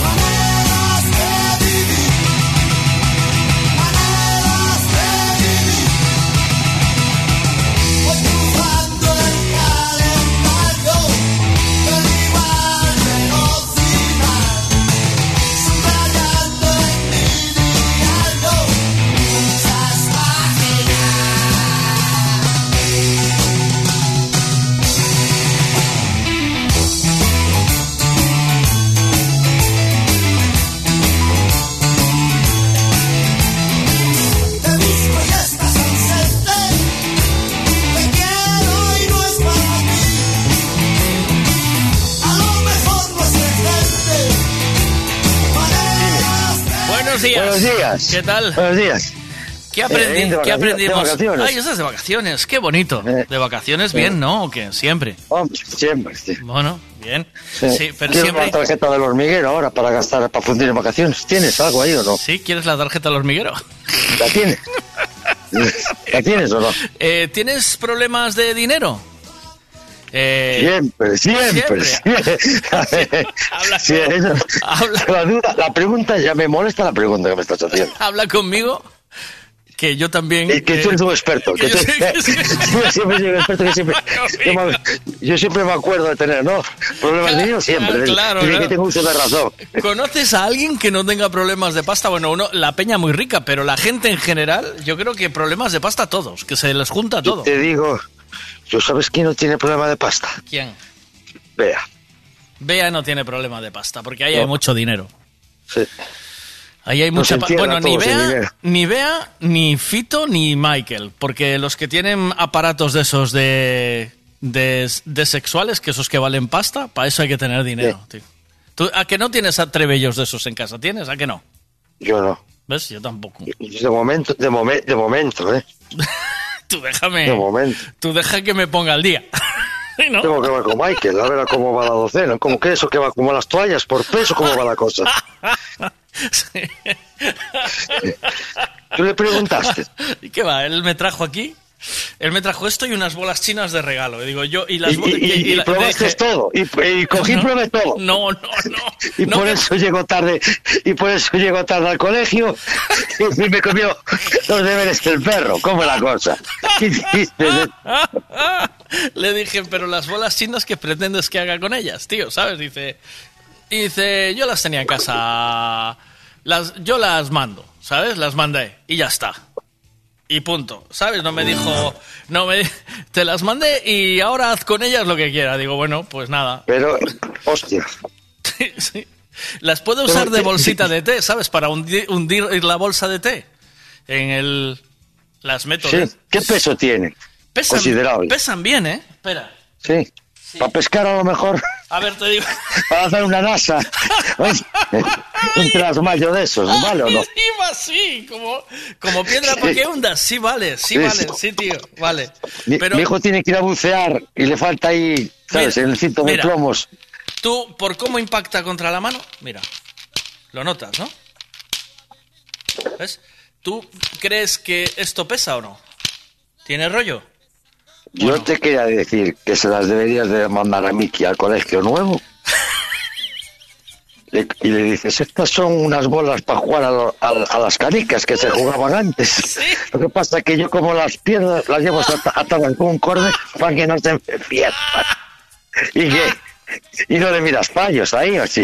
[SPEAKER 9] Días. ¿Qué tal?
[SPEAKER 45] Buenos días.
[SPEAKER 9] ¿Qué, aprendi-
[SPEAKER 45] Eh,
[SPEAKER 9] ¿qué aprendimos?
[SPEAKER 45] de vacaciones.
[SPEAKER 9] Ay, estás de vacaciones. Qué bonito. De vacaciones bien, ¿no? ¿O qué? Siempre.
[SPEAKER 45] Siempre, sí.
[SPEAKER 9] Bueno, bien.
[SPEAKER 45] Sí,
[SPEAKER 9] Sí, pero
[SPEAKER 45] Quiero
[SPEAKER 9] siempre...
[SPEAKER 45] una tarjeta del hormiguero ahora para gastar, para fundir en vacaciones. ¿Tienes algo ahí o no?
[SPEAKER 9] ¿Sí? ¿Quieres la tarjeta del hormiguero?
[SPEAKER 45] ¿La tienes? *laughs* ¿La tienes o no?
[SPEAKER 9] Eh, ¿Tienes problemas de dinero? Eh,
[SPEAKER 45] Siempre, siempre.
[SPEAKER 9] siempre.
[SPEAKER 45] siempre. *laughs* Sí, eso- la, duda- la pregunta, ya me molesta la pregunta que me estás haciendo. *laughs*
[SPEAKER 9] Habla conmigo, que yo también...
[SPEAKER 45] Eh, que tú eres un experto.
[SPEAKER 9] que
[SPEAKER 45] Que
[SPEAKER 9] yo *laughs*
[SPEAKER 45] tú-
[SPEAKER 9] sé que sí.
[SPEAKER 45] yo siempre soy un experto que siempre. Yo, me- yo siempre me acuerdo de tener, ¿no? Problemas de dinero siempre.
[SPEAKER 9] Claro, claro.
[SPEAKER 45] que tengo uso de razón.
[SPEAKER 9] ¿Conoces a alguien que no tenga problemas de pasta? Bueno, uno, la peña muy rica, pero la gente en general, yo creo que problemas de pasta todos, que se les junta todo.
[SPEAKER 45] Te digo, ¿tú sabes quién no tiene problema de pasta?
[SPEAKER 9] ¿Quién?
[SPEAKER 45] Vea.
[SPEAKER 9] Bea no tiene problema de pasta, porque ahí
[SPEAKER 45] No.
[SPEAKER 9] hay mucho dinero.
[SPEAKER 45] Sí.
[SPEAKER 9] Ahí hay
[SPEAKER 45] Nos
[SPEAKER 9] mucha Bueno, ni Bea, ni Bea, ni Fito, ni Michael. Porque los que tienen aparatos de esos de, de, de sexuales, que esos que valen pasta, para eso hay que tener dinero. tío. ¿Tú, ¿A que no tienes a trebellos de esos en casa? ¿Tienes? ¿A que no?
[SPEAKER 45] Yo no.
[SPEAKER 9] ¿Ves? Yo tampoco.
[SPEAKER 45] De momento, de, momen- de momento, ¿eh? *laughs*
[SPEAKER 9] Tú déjame.
[SPEAKER 45] De momento.
[SPEAKER 9] Tú deja que me ponga al día. *laughs* ¿No?
[SPEAKER 45] Tengo que ver con Michael, a ver cómo va la docena. Como que eso que va como las toallas por peso, cómo va la cosa. *laughs* Tú le preguntaste.
[SPEAKER 9] ¿Y qué va? Él me trajo aquí. Él me trajo esto y unas bolas chinas de regalo. Y digo yo, y las
[SPEAKER 45] Y,
[SPEAKER 9] bo-
[SPEAKER 45] y- y- y
[SPEAKER 9] la-
[SPEAKER 45] probaste
[SPEAKER 9] dije,
[SPEAKER 45] todo. Y, *laughs* cogí
[SPEAKER 9] No,
[SPEAKER 45] probé todo.
[SPEAKER 9] No, no, no.
[SPEAKER 45] Y
[SPEAKER 9] no,
[SPEAKER 45] por
[SPEAKER 9] que-
[SPEAKER 45] eso llego tarde. Y por eso llego tarde al colegio. *laughs* Y me comió los deberes del perro. ¿Cómo la cosa? ¿Qué hiciste? *laughs*
[SPEAKER 9] Le dije, pero las bolas chinas que pretendes que haga con ellas, tío, ¿sabes? Dice, y dice, yo las tenía en casa, las, yo las mando, ¿sabes? Las mandé y ya está. Y punto, ¿sabes? No me dijo, no me, te las mandé y ahora haz con ellas lo que quiera. Digo, bueno, pues nada.
[SPEAKER 45] Pero, hostia. *laughs*
[SPEAKER 9] Sí. Las puedo usar de bolsita de té, ¿sabes? Para hundir, hundir la bolsa de té. En el... Las meto.
[SPEAKER 45] Sí.
[SPEAKER 9] de-
[SPEAKER 45] ¿Qué peso tiene?
[SPEAKER 9] Pesan,
[SPEAKER 45] Considerable.
[SPEAKER 9] pesan bien, ¿eh? Espera.
[SPEAKER 45] Sí. Para pescar a lo mejor.
[SPEAKER 9] A ver, te digo. *laughs*
[SPEAKER 45] Para hacer una NASA. *laughs* Un trasmayo de esos, ¿vale o no? *laughs*
[SPEAKER 9] Encima sí, como, como piedra para que hundas. Sí, vale, sí, vale,
[SPEAKER 45] sí.
[SPEAKER 9] tío, vale.
[SPEAKER 45] Mi,
[SPEAKER 9] Pero
[SPEAKER 45] mi hijo tiene que ir a bucear y le falta ahí, ¿sabes?
[SPEAKER 9] Mira,
[SPEAKER 45] en el cinto de plomos.
[SPEAKER 9] tú, por cómo impacta contra la mano, mira, lo notas, ¿no? ¿Ves? ¿Tú crees que esto pesa o no? ¿Tiene rollo?
[SPEAKER 45] Yo te quería decir que se las deberías de mandar a Miki al colegio nuevo. *laughs* Le- Y le dices, estas son unas bolas para jugar a, lo- a- a las canicas que se jugaban antes. *laughs* Lo que pasa es que yo como las piernas las llevo ata- atadas con un corde para que no se pierdan. Y que y no le miras fallos ahí, ¿o sí?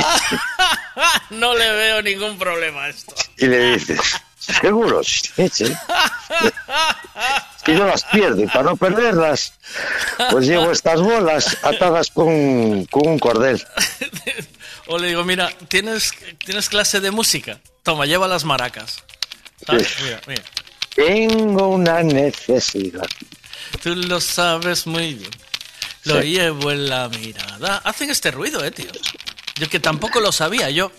[SPEAKER 45] *laughs*
[SPEAKER 9] no le veo ningún problema a esto.
[SPEAKER 45] Y le dices, seguro, sí, sí. Y no las pierdo, y para no perderlas, pues llevo estas bolas atadas con, con un cordel. *laughs*
[SPEAKER 9] O le digo, mira, ¿tienes, ¿tienes clase de música? Toma, lleva las maracas. ¿Sabes?
[SPEAKER 45] Sí.
[SPEAKER 9] Mira, mira.
[SPEAKER 45] Tengo una necesidad.
[SPEAKER 9] Tú lo sabes muy bien. Lo
[SPEAKER 45] Sí.
[SPEAKER 9] llevo en la mirada. Hacen este ruido, eh, tío. Yo que tampoco lo sabía yo.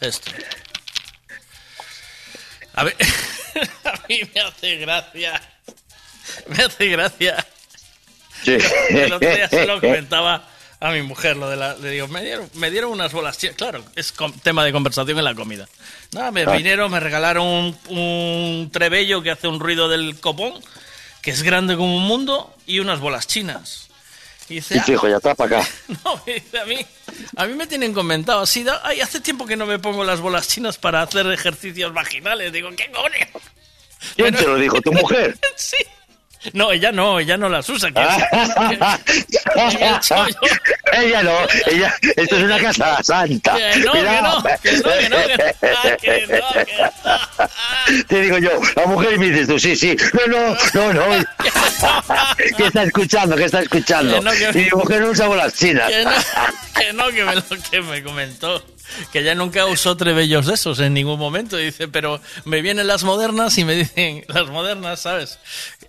[SPEAKER 9] Esto. A ver, *laughs* a mí me hace gracia. Me hace gracia.
[SPEAKER 45] Sí.
[SPEAKER 9] El otro día se lo *laughs* comentaba a mi mujer, lo de la. Le digo, me dieron, me dieron unas bolas chinas. Claro, es tema de conversación en la comida. Nada, me
[SPEAKER 45] Ah.
[SPEAKER 9] vinieron, me regalaron un, un trebello que hace un ruido del copón, que es grande como un mundo, y unas bolas chinas. Y dice,
[SPEAKER 45] Y ya está para acá. *laughs*
[SPEAKER 9] no, me dice, a mí, a mí me tienen comentado así, ay, hace tiempo que no me pongo las bolas chinas para hacer ejercicios vaginales. Digo, ¿qué coño?
[SPEAKER 45] ¿Quién te lo dijo? ¿Tu mujer? *laughs*
[SPEAKER 9] Sí. No, ella no, ella no las usa.
[SPEAKER 45] Ah. ella no, ella, esto es una casa santa.
[SPEAKER 9] Que no, que no, que no, que no, que- ah, que no,
[SPEAKER 45] Te digo yo, la mujer y me dices tú, sí, sí, no, no, no, no. ¿Qué está escuchando? ¿Qué está escuchando?
[SPEAKER 9] Que no, que-
[SPEAKER 45] Y mi mujer no usa bolas chinas.
[SPEAKER 9] Que no, que no, que me lo que me comentó. *laughs* que ella nunca usó trebellos de esos en ningún momento. Dice, pero me vienen las modernas y me dicen, *laughs* las modernas, ¿sabes?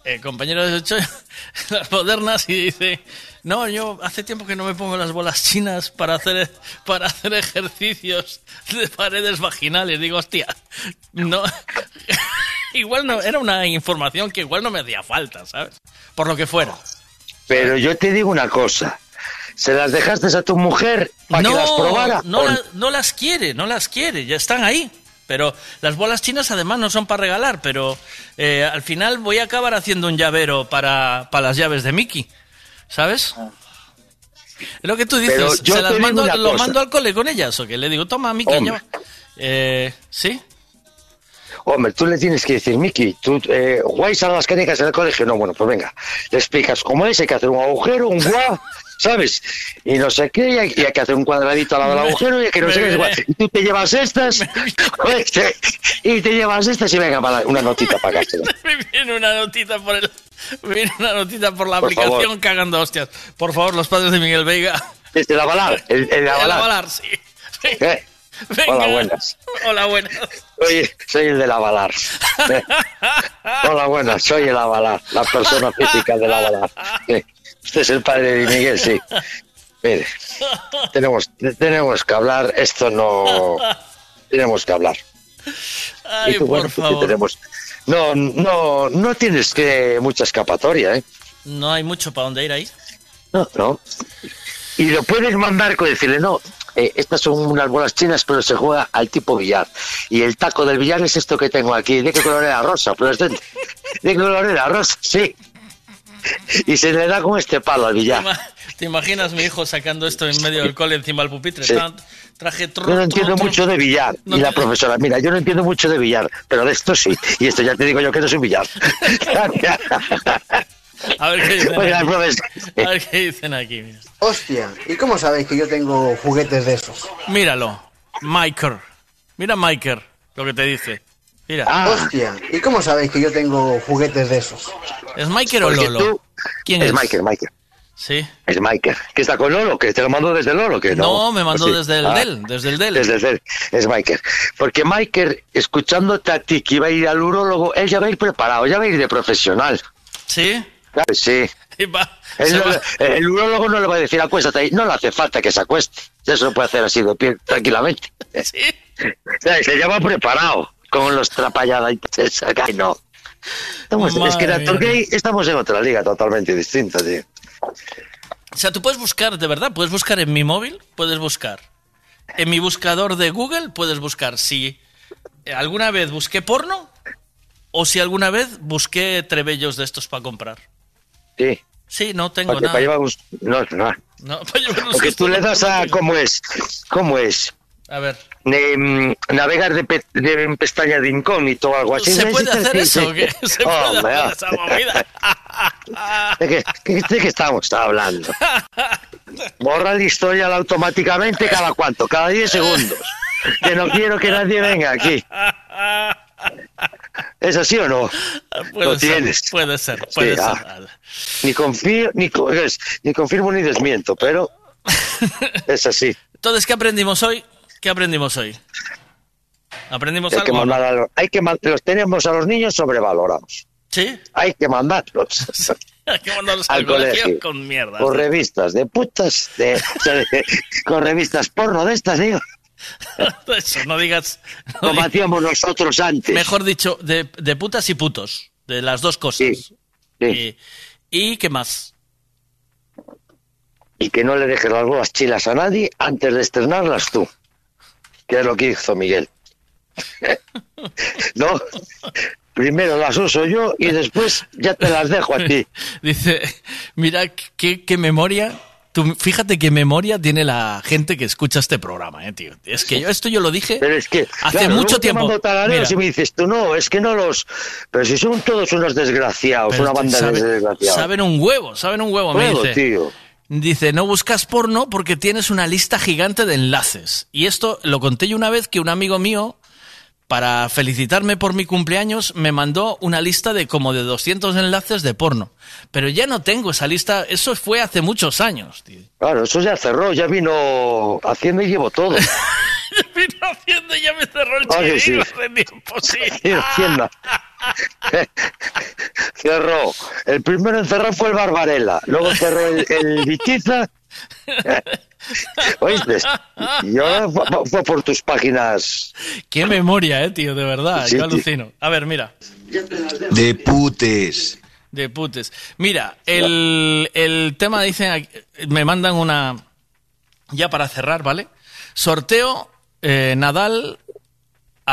[SPEAKER 9] Eh, compañero de ocho, *laughs* las modernas y dice, no, yo hace tiempo que no me pongo las bolas chinas para hacer, para hacer ejercicios de paredes vaginales. Digo, hostia, no. igual no, era una información que igual no me hacía falta, ¿sabes? Por lo que fuera.
[SPEAKER 45] Pero yo te digo una cosa. ¿Se las dejaste a tu mujer para que las probara?
[SPEAKER 9] No,
[SPEAKER 45] ¿O
[SPEAKER 9] la- no las quiere, no las quiere, ya están ahí. Pero las bolas chinas además no son para regalar, pero eh, al final voy a acabar haciendo un llavero para, para las llaves de Mickey, ¿sabes? Es lo que tú dices,
[SPEAKER 45] yo
[SPEAKER 9] ¿se las mando, lo
[SPEAKER 45] cosa.
[SPEAKER 9] mando al cole con ellas o que le digo, toma Mickey, lleva. Eh, ¿Sí?
[SPEAKER 45] Hombre, tú le tienes que decir, Miki, ¿tú eh, jugáis a las canicas en el colegio? No, bueno, pues venga, le explicas cómo es, hay que hacer un agujero, un guá, ¿sabes? Y no sé qué, y hay, y hay que hacer un cuadradito al lado del agujero, y que no sé qué, y tú te llevas estas, *laughs* y te llevas estas, y venga, para una notita para casa. *laughs*
[SPEAKER 9] Me viene una notita por el, viene una notita por la
[SPEAKER 45] Por
[SPEAKER 9] aplicación
[SPEAKER 45] favor.
[SPEAKER 9] cagando hostias. Por favor, los padres de Miguel Veiga.
[SPEAKER 45] Desde la Avalar, el, el
[SPEAKER 9] El
[SPEAKER 45] Avalar.
[SPEAKER 9] Avalar, sí.
[SPEAKER 45] Eh,
[SPEAKER 9] Venga.
[SPEAKER 45] Hola, buenas.
[SPEAKER 9] Hola, buenas.
[SPEAKER 45] Oye, soy el del Avalar. *laughs* Hola, buenas, soy el Avalar, la persona física del Avalar. Usted es el padre de Miguel, sí. Mire, tenemos, tenemos que hablar, esto no... Tenemos que hablar.
[SPEAKER 9] Ay,
[SPEAKER 45] Y tú, bueno,
[SPEAKER 9] por
[SPEAKER 45] pues sí
[SPEAKER 9] favor.
[SPEAKER 45] tenemos... No, no, no tienes que mucha escapatoria, ¿eh?
[SPEAKER 9] No hay mucho para dónde ir ahí.
[SPEAKER 45] No, no. Y lo puedes mandar con decirle, no, eh, estas son unas bolas chinas, pero se juega al tipo billar. Y el taco del billar es esto que tengo aquí. ¿De qué color era rosa? fluorescente? ¿De qué color era rosa? Sí. Y se le da con este palo al
[SPEAKER 9] ¿Te,
[SPEAKER 45] billar.
[SPEAKER 9] te imaginas mi hijo sacando esto en medio del cole encima del pupitre?
[SPEAKER 45] Sí.
[SPEAKER 9] Traje tru-
[SPEAKER 45] Yo no entiendo
[SPEAKER 9] tru- tru-
[SPEAKER 45] mucho de billar.
[SPEAKER 9] No
[SPEAKER 45] Y la profesora, mira, yo no entiendo mucho de billar, pero de esto sí. Y esto ya te digo yo que no es un billar. *laughs*
[SPEAKER 9] A ver qué dicen
[SPEAKER 45] Oiga,
[SPEAKER 9] aquí.
[SPEAKER 45] profesor.
[SPEAKER 9] A ver qué dicen aquí. mira.
[SPEAKER 46] Hostia, ¿y cómo sabéis que yo tengo juguetes de esos?
[SPEAKER 9] Míralo. Miker. Mira Miker, lo que te dice. Mira.
[SPEAKER 45] Ah.
[SPEAKER 46] Hostia, ¿y cómo sabéis que yo tengo juguetes de esos?
[SPEAKER 9] ¿Es Miker o Lolo?
[SPEAKER 45] tú-
[SPEAKER 9] ¿Quién
[SPEAKER 45] es
[SPEAKER 9] es?
[SPEAKER 45] Michael, Michael.
[SPEAKER 9] Sí.
[SPEAKER 45] Es Michael. ¿Que está con Lolo? ¿Que te lo mando desde Lolo? que no?
[SPEAKER 9] No, me mandó
[SPEAKER 45] Pues sí.
[SPEAKER 9] desde el
[SPEAKER 45] Ah.
[SPEAKER 9] Dell, desde el Dell.
[SPEAKER 45] Desde el. Es Michael. Porque Michael, escuchándote a ti que iba a ir al urólogo, él ya va a ir preparado, ya va a ir de profesional.
[SPEAKER 9] ¿Sí?
[SPEAKER 45] Claro, sí. *laughs*
[SPEAKER 9] Y va-
[SPEAKER 45] Él
[SPEAKER 9] se
[SPEAKER 45] no el urólogo no le va a decir acuéstate ahí. No le hace falta que se acueste. Ya se lo puede hacer así de pie, tranquilamente. *laughs*
[SPEAKER 9] Sí. *laughs*
[SPEAKER 45] Se llama preparado. Con los trapalladas y Ay, no. Estamos- es que en estamos en otra liga totalmente distinta, tío.
[SPEAKER 9] O sea, tú puedes buscar, de verdad, puedes buscar en mi móvil, puedes buscar. En mi buscador de Google puedes buscar si alguna vez busqué porno o si alguna vez busqué trebellos de estos para comprar.
[SPEAKER 45] Sí.
[SPEAKER 9] Sí, no tengo
[SPEAKER 45] Porque
[SPEAKER 9] nada.
[SPEAKER 45] para llevar un- No, no.
[SPEAKER 9] No, *laughs* para llevar un
[SPEAKER 45] Porque tú le das a. ¿Cómo es? ¿Cómo es?
[SPEAKER 9] A ver.
[SPEAKER 45] De, mm, navegar de, pe- de pestaña de incógnito o algo así.
[SPEAKER 9] ¿Se puede hacer
[SPEAKER 45] sí,
[SPEAKER 9] eso qué? *laughs* ¿Se puede hacer
[SPEAKER 45] ah.
[SPEAKER 9] esa movida? *laughs*
[SPEAKER 45] ¿De qué, qué- de qué estamos hablando? Borra la historia automáticamente cada cuánto, cada 10 segundos. Que no quiero que nadie venga aquí. ¿Es así o no?
[SPEAKER 9] Puede
[SPEAKER 45] Lo
[SPEAKER 9] ser,
[SPEAKER 45] tienes.
[SPEAKER 9] Puede ser, puede
[SPEAKER 45] Sí,
[SPEAKER 9] ser.
[SPEAKER 45] ah. Ni confío, ni confirmo ni desmiento, pero *laughs* es así.
[SPEAKER 9] Entonces, ¿qué aprendimos hoy? ¿Qué aprendimos hoy? ¿Aprendimos
[SPEAKER 45] Hay que
[SPEAKER 9] algo?
[SPEAKER 45] mandar a los, hay que los tenemos a los niños sobrevalorados.
[SPEAKER 9] Sí.
[SPEAKER 45] Hay que mandarlos *laughs*
[SPEAKER 9] Hay que mandarlos
[SPEAKER 45] al
[SPEAKER 9] al colegio,
[SPEAKER 45] colegio
[SPEAKER 9] con mierda.
[SPEAKER 45] con revistas de putas, de, con revistas porno de estas, digo, *laughs*
[SPEAKER 9] Eso, no digas. no
[SPEAKER 45] como
[SPEAKER 9] digas-
[SPEAKER 45] hacíamos nosotros antes.
[SPEAKER 9] Mejor dicho, de, de putas y putos. De las dos cosas. Y, ¿Y qué más?
[SPEAKER 45] Y que no le dejes las bolas chilas a nadie antes de estrenarlas tú. Que es lo que hizo Miguel. *laughs* no, primero las uso yo y después ya te las dejo a ti. *laughs*
[SPEAKER 9] Dice, mira qué, qué memoria. Tú, fíjate qué memoria tiene la gente que escucha este programa, eh, tío. Es que yo esto yo lo dije
[SPEAKER 45] Pero es que
[SPEAKER 9] hace
[SPEAKER 45] claro,
[SPEAKER 9] mucho
[SPEAKER 45] luego te
[SPEAKER 9] tiempo.
[SPEAKER 45] mando
[SPEAKER 9] Mira,
[SPEAKER 45] y me dices tú no, es que no los. Pero si son todos unos desgraciados,
[SPEAKER 9] pero
[SPEAKER 45] una banda
[SPEAKER 9] sabe-
[SPEAKER 45] de desgraciados.
[SPEAKER 9] Saben un huevo, saben un huevo. me
[SPEAKER 45] Huevo,
[SPEAKER 9] dice.
[SPEAKER 45] tío.
[SPEAKER 9] Dice, no buscas porno porque tienes una lista gigante de enlaces. Y esto lo conté yo una vez que un amigo mío, para felicitarme por mi cumpleaños, me mandó una lista de como de 200 enlaces de porno. Pero ya no tengo esa lista, eso fue hace muchos años, tío.
[SPEAKER 45] Claro, eso ya cerró, ya vino haciendo y llevo todo. *laughs*
[SPEAKER 9] Hacienda ya me cerró el
[SPEAKER 45] Ah, sí.
[SPEAKER 9] chiringuito hace tiempo, sí. *laughs*
[SPEAKER 45] Sí, Hacienda. *laughs* cerró. El primero en cerrar fue el Barbarella. Luego cerró el, el Vitiza. *laughs* ¿Oíste? Y ahora fue, fue por tus páginas.
[SPEAKER 9] Qué memoria, eh, tío, de verdad.
[SPEAKER 45] Sí,
[SPEAKER 9] yo
[SPEAKER 45] tío.
[SPEAKER 9] alucino. A ver, mira.
[SPEAKER 16] De putes.
[SPEAKER 9] De putes. Mira, el, el tema dicen, aquí- me mandan una, ya para cerrar, ¿vale? Sorteo eh, Nadal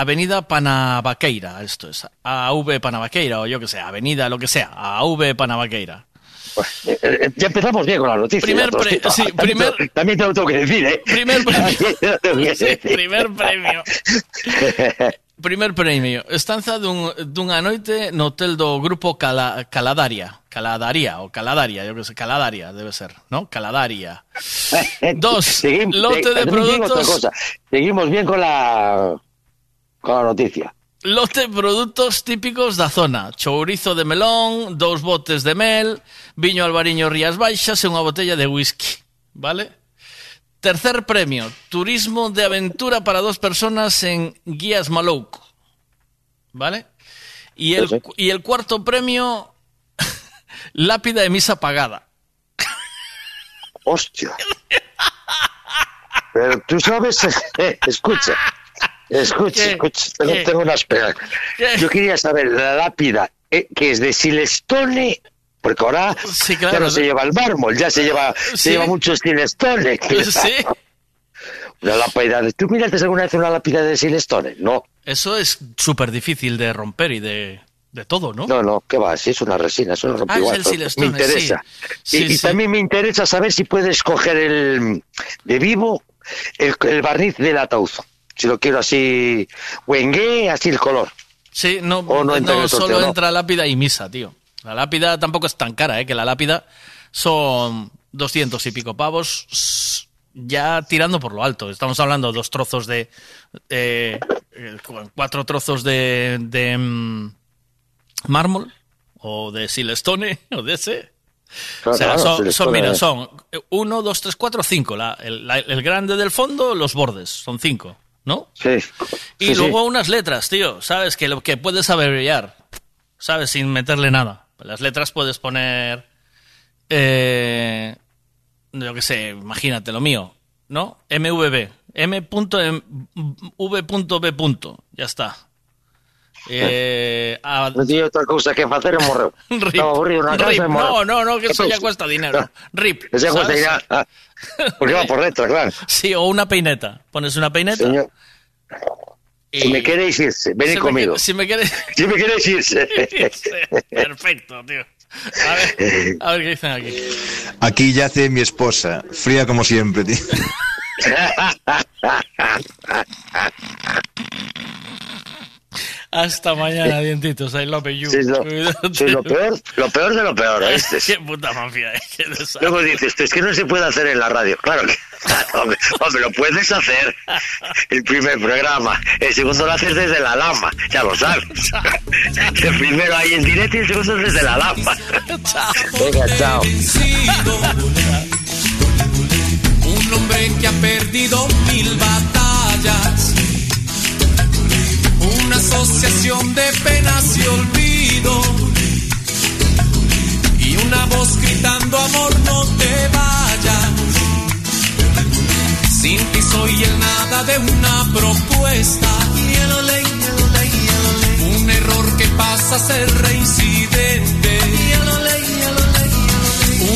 [SPEAKER 9] Avenida Panavaqueira, esto es, AV Panavaqueira, o yo que sé, Avenida, lo que sea, AV Panavaqueira.
[SPEAKER 45] Pues, eh, eh, ya empezamos bien con la noticia.
[SPEAKER 9] Primer pre sí,
[SPEAKER 45] también,
[SPEAKER 9] primer...
[SPEAKER 45] Te, también te lo tengo que decir, ¿eh?
[SPEAKER 9] Primer *laughs* premio. sí, primer premio. *laughs* primer premio. Estanza dun, dunha noite no hotel do grupo Cala, Caladaria. Caladaria o Caladaria, yo que sé, Caladaria debe ser, ¿no? Caladaria. Eh,
[SPEAKER 45] eh,
[SPEAKER 9] Dos, Seguim,
[SPEAKER 45] lote eh, de
[SPEAKER 9] productos.
[SPEAKER 45] Seguimos bien con la con la noticia.
[SPEAKER 9] Lote de produtos típicos da zona. Chourizo de melón, dous botes de mel, viño albariño Rías Baixas e unha botella de whisky. ¿Vale? Tercer premio, turismo de aventura para dos personas en Guías Malouco. ¿Vale? Y el,
[SPEAKER 45] Sí,
[SPEAKER 9] y el cuarto premio, *laughs* lápida de misa pagada.
[SPEAKER 45] Hostia. Pero tú sabes, *laughs* escucha, escucha,
[SPEAKER 9] ¿Qué?
[SPEAKER 45] escucha, tengo, tengo una espera.
[SPEAKER 9] ¿Qué?
[SPEAKER 45] Yo quería saber la lápida eh, que es de Silestone, porque ahora
[SPEAKER 9] Sí,
[SPEAKER 45] ya
[SPEAKER 9] claro.
[SPEAKER 45] no se lleva el mármol, ya se lleva,
[SPEAKER 9] Sí.
[SPEAKER 45] se lleva mucho Silestone. *laughs*
[SPEAKER 9] Sí.
[SPEAKER 45] Una lápida de... ¿Tú miraste alguna vez una lápida de Silestone? No,
[SPEAKER 9] Eso es súper difícil de romper y de, de todo, ¿no?
[SPEAKER 45] no, no, ¿qué va? Si es una resina, eso no rompe
[SPEAKER 9] Ah, es el
[SPEAKER 45] me interesa.
[SPEAKER 9] sí.
[SPEAKER 45] y
[SPEAKER 9] Sí,
[SPEAKER 45] y
[SPEAKER 9] sí.
[SPEAKER 45] también me interesa saber si puedes coger el de vivo el, el barniz del ataúd. Si lo quiero así, wengue, así el color.
[SPEAKER 9] Sí, no,
[SPEAKER 45] O no entra en el
[SPEAKER 9] solo entra lápida y misa, tío. La lápida tampoco es tan cara, ¿eh? Que la lápida son 200 y pico pavos, ya tirando por lo alto. Estamos hablando de dos trozos de... eh, cu- cuatro trozos de, de mm, mármol, o de silestone, *laughs* o de ese.
[SPEAKER 45] Claro,
[SPEAKER 9] o sea,
[SPEAKER 45] claro,
[SPEAKER 9] son, son, mira, son uno, dos, tres, cuatro, cinco. La- el, la- el grande del fondo, los bordes, son cinco, ¿no?
[SPEAKER 45] Sí.
[SPEAKER 9] Y
[SPEAKER 45] Sí,
[SPEAKER 9] luego
[SPEAKER 45] sí.
[SPEAKER 9] unas letras, tío, ¿sabes? Que lo que puedes abreviar, ¿sabes? Sin meterle nada. Las letras puedes poner. Eh, yo qué sé, imagínate lo mío, ¿no? MVB. M.V.B. Ya está. Eh, a-
[SPEAKER 45] No tiene otra cosa que hacer en morreo. *laughs*
[SPEAKER 9] Rip.
[SPEAKER 45] Estaba aburrido casa
[SPEAKER 9] Rip. No, no, no, que eso ya cuesta dinero. Rip. *laughs*
[SPEAKER 45] Ese cuesta dinero. Ah, *laughs* Porque va por dentro, claro.
[SPEAKER 9] Sí, o una peineta. Pones una peineta.
[SPEAKER 45] Señor, si me queréis irse, venid
[SPEAKER 9] Si
[SPEAKER 45] conmigo.
[SPEAKER 9] Si me quieres.
[SPEAKER 45] Si me queréis irse.
[SPEAKER 9] Perfecto, tío. A ver, a ver qué dicen aquí.
[SPEAKER 16] Aquí yace mi esposa, fría como siempre, tío.
[SPEAKER 9] Hasta mañana, dientitos. I love you.
[SPEAKER 45] Sí, lo,
[SPEAKER 9] Cuídate.
[SPEAKER 45] sí, lo peor, lo peor de lo peor, ¿oíste? *laughs*
[SPEAKER 9] Qué puta mafia, eh, qué.
[SPEAKER 45] Luego dices, "Esto es que no se puede hacer en la radio. Claro que *laughs* hombre, hombre, lo puedes hacer. El primer programa. El segundo lo haces desde la lama, ya lo sabes. *laughs* El primero ahí en directo y el segundo desde la lama. Venga, chao.
[SPEAKER 47] Un hombre que ha perdido mil batallas. Asociación de penas y olvido. Y una voz gritando amor no te vayas. Sin ti soy el nada de una propuesta. Un error que pasa a ser reincidente.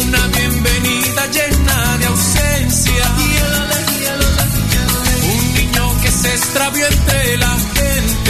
[SPEAKER 47] Una bienvenida llena de ausencia. Un niño que se extravió entre la gente.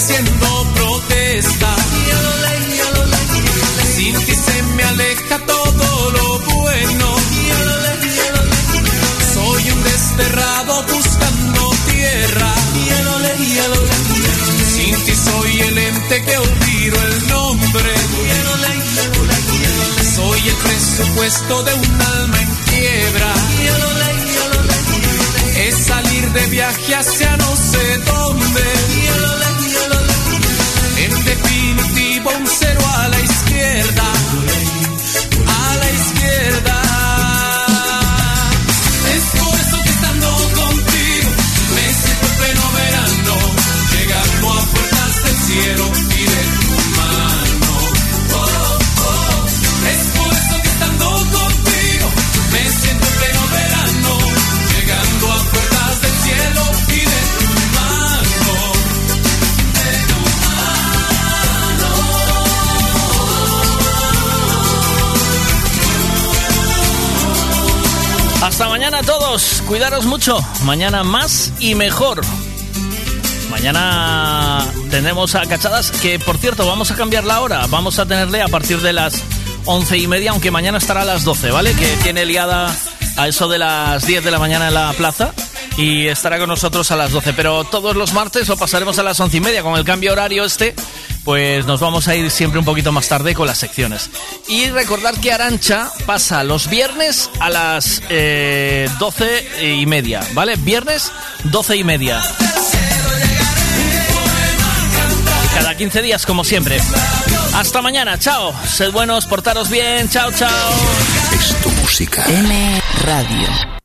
[SPEAKER 47] haciendo protesta. Sin ti se me aleja todo lo bueno. Soy un desterrado buscando tierra. Sin ti soy el ente que olvido el nombre. Soy el presupuesto de un alma en quiebra. Es salir de viaje hacia no sé dónde
[SPEAKER 9] cuidaros mucho. Mañana más y mejor. Mañana tendremos a Cachadas, que por cierto, vamos a cambiar la hora. Vamos a tenerle a partir de las once y media, aunque mañana estará a las 12, ¿vale? Que tiene liada a eso de las 10 de la mañana en la plaza y estará con nosotros a las 12. Pero todos los martes lo pasaremos a las once y media con el cambio horario este pues nos vamos a ir siempre un poquito más tarde con las secciones. Y recordar que Arancha pasa los viernes a las eh, 12 y media, ¿vale? Viernes 12 y media. Cada 15 días, como siempre. Hasta mañana, chao. Sed buenos, portaros bien, chao, chao.
[SPEAKER 26] Es tu música.
[SPEAKER 48] M Radio.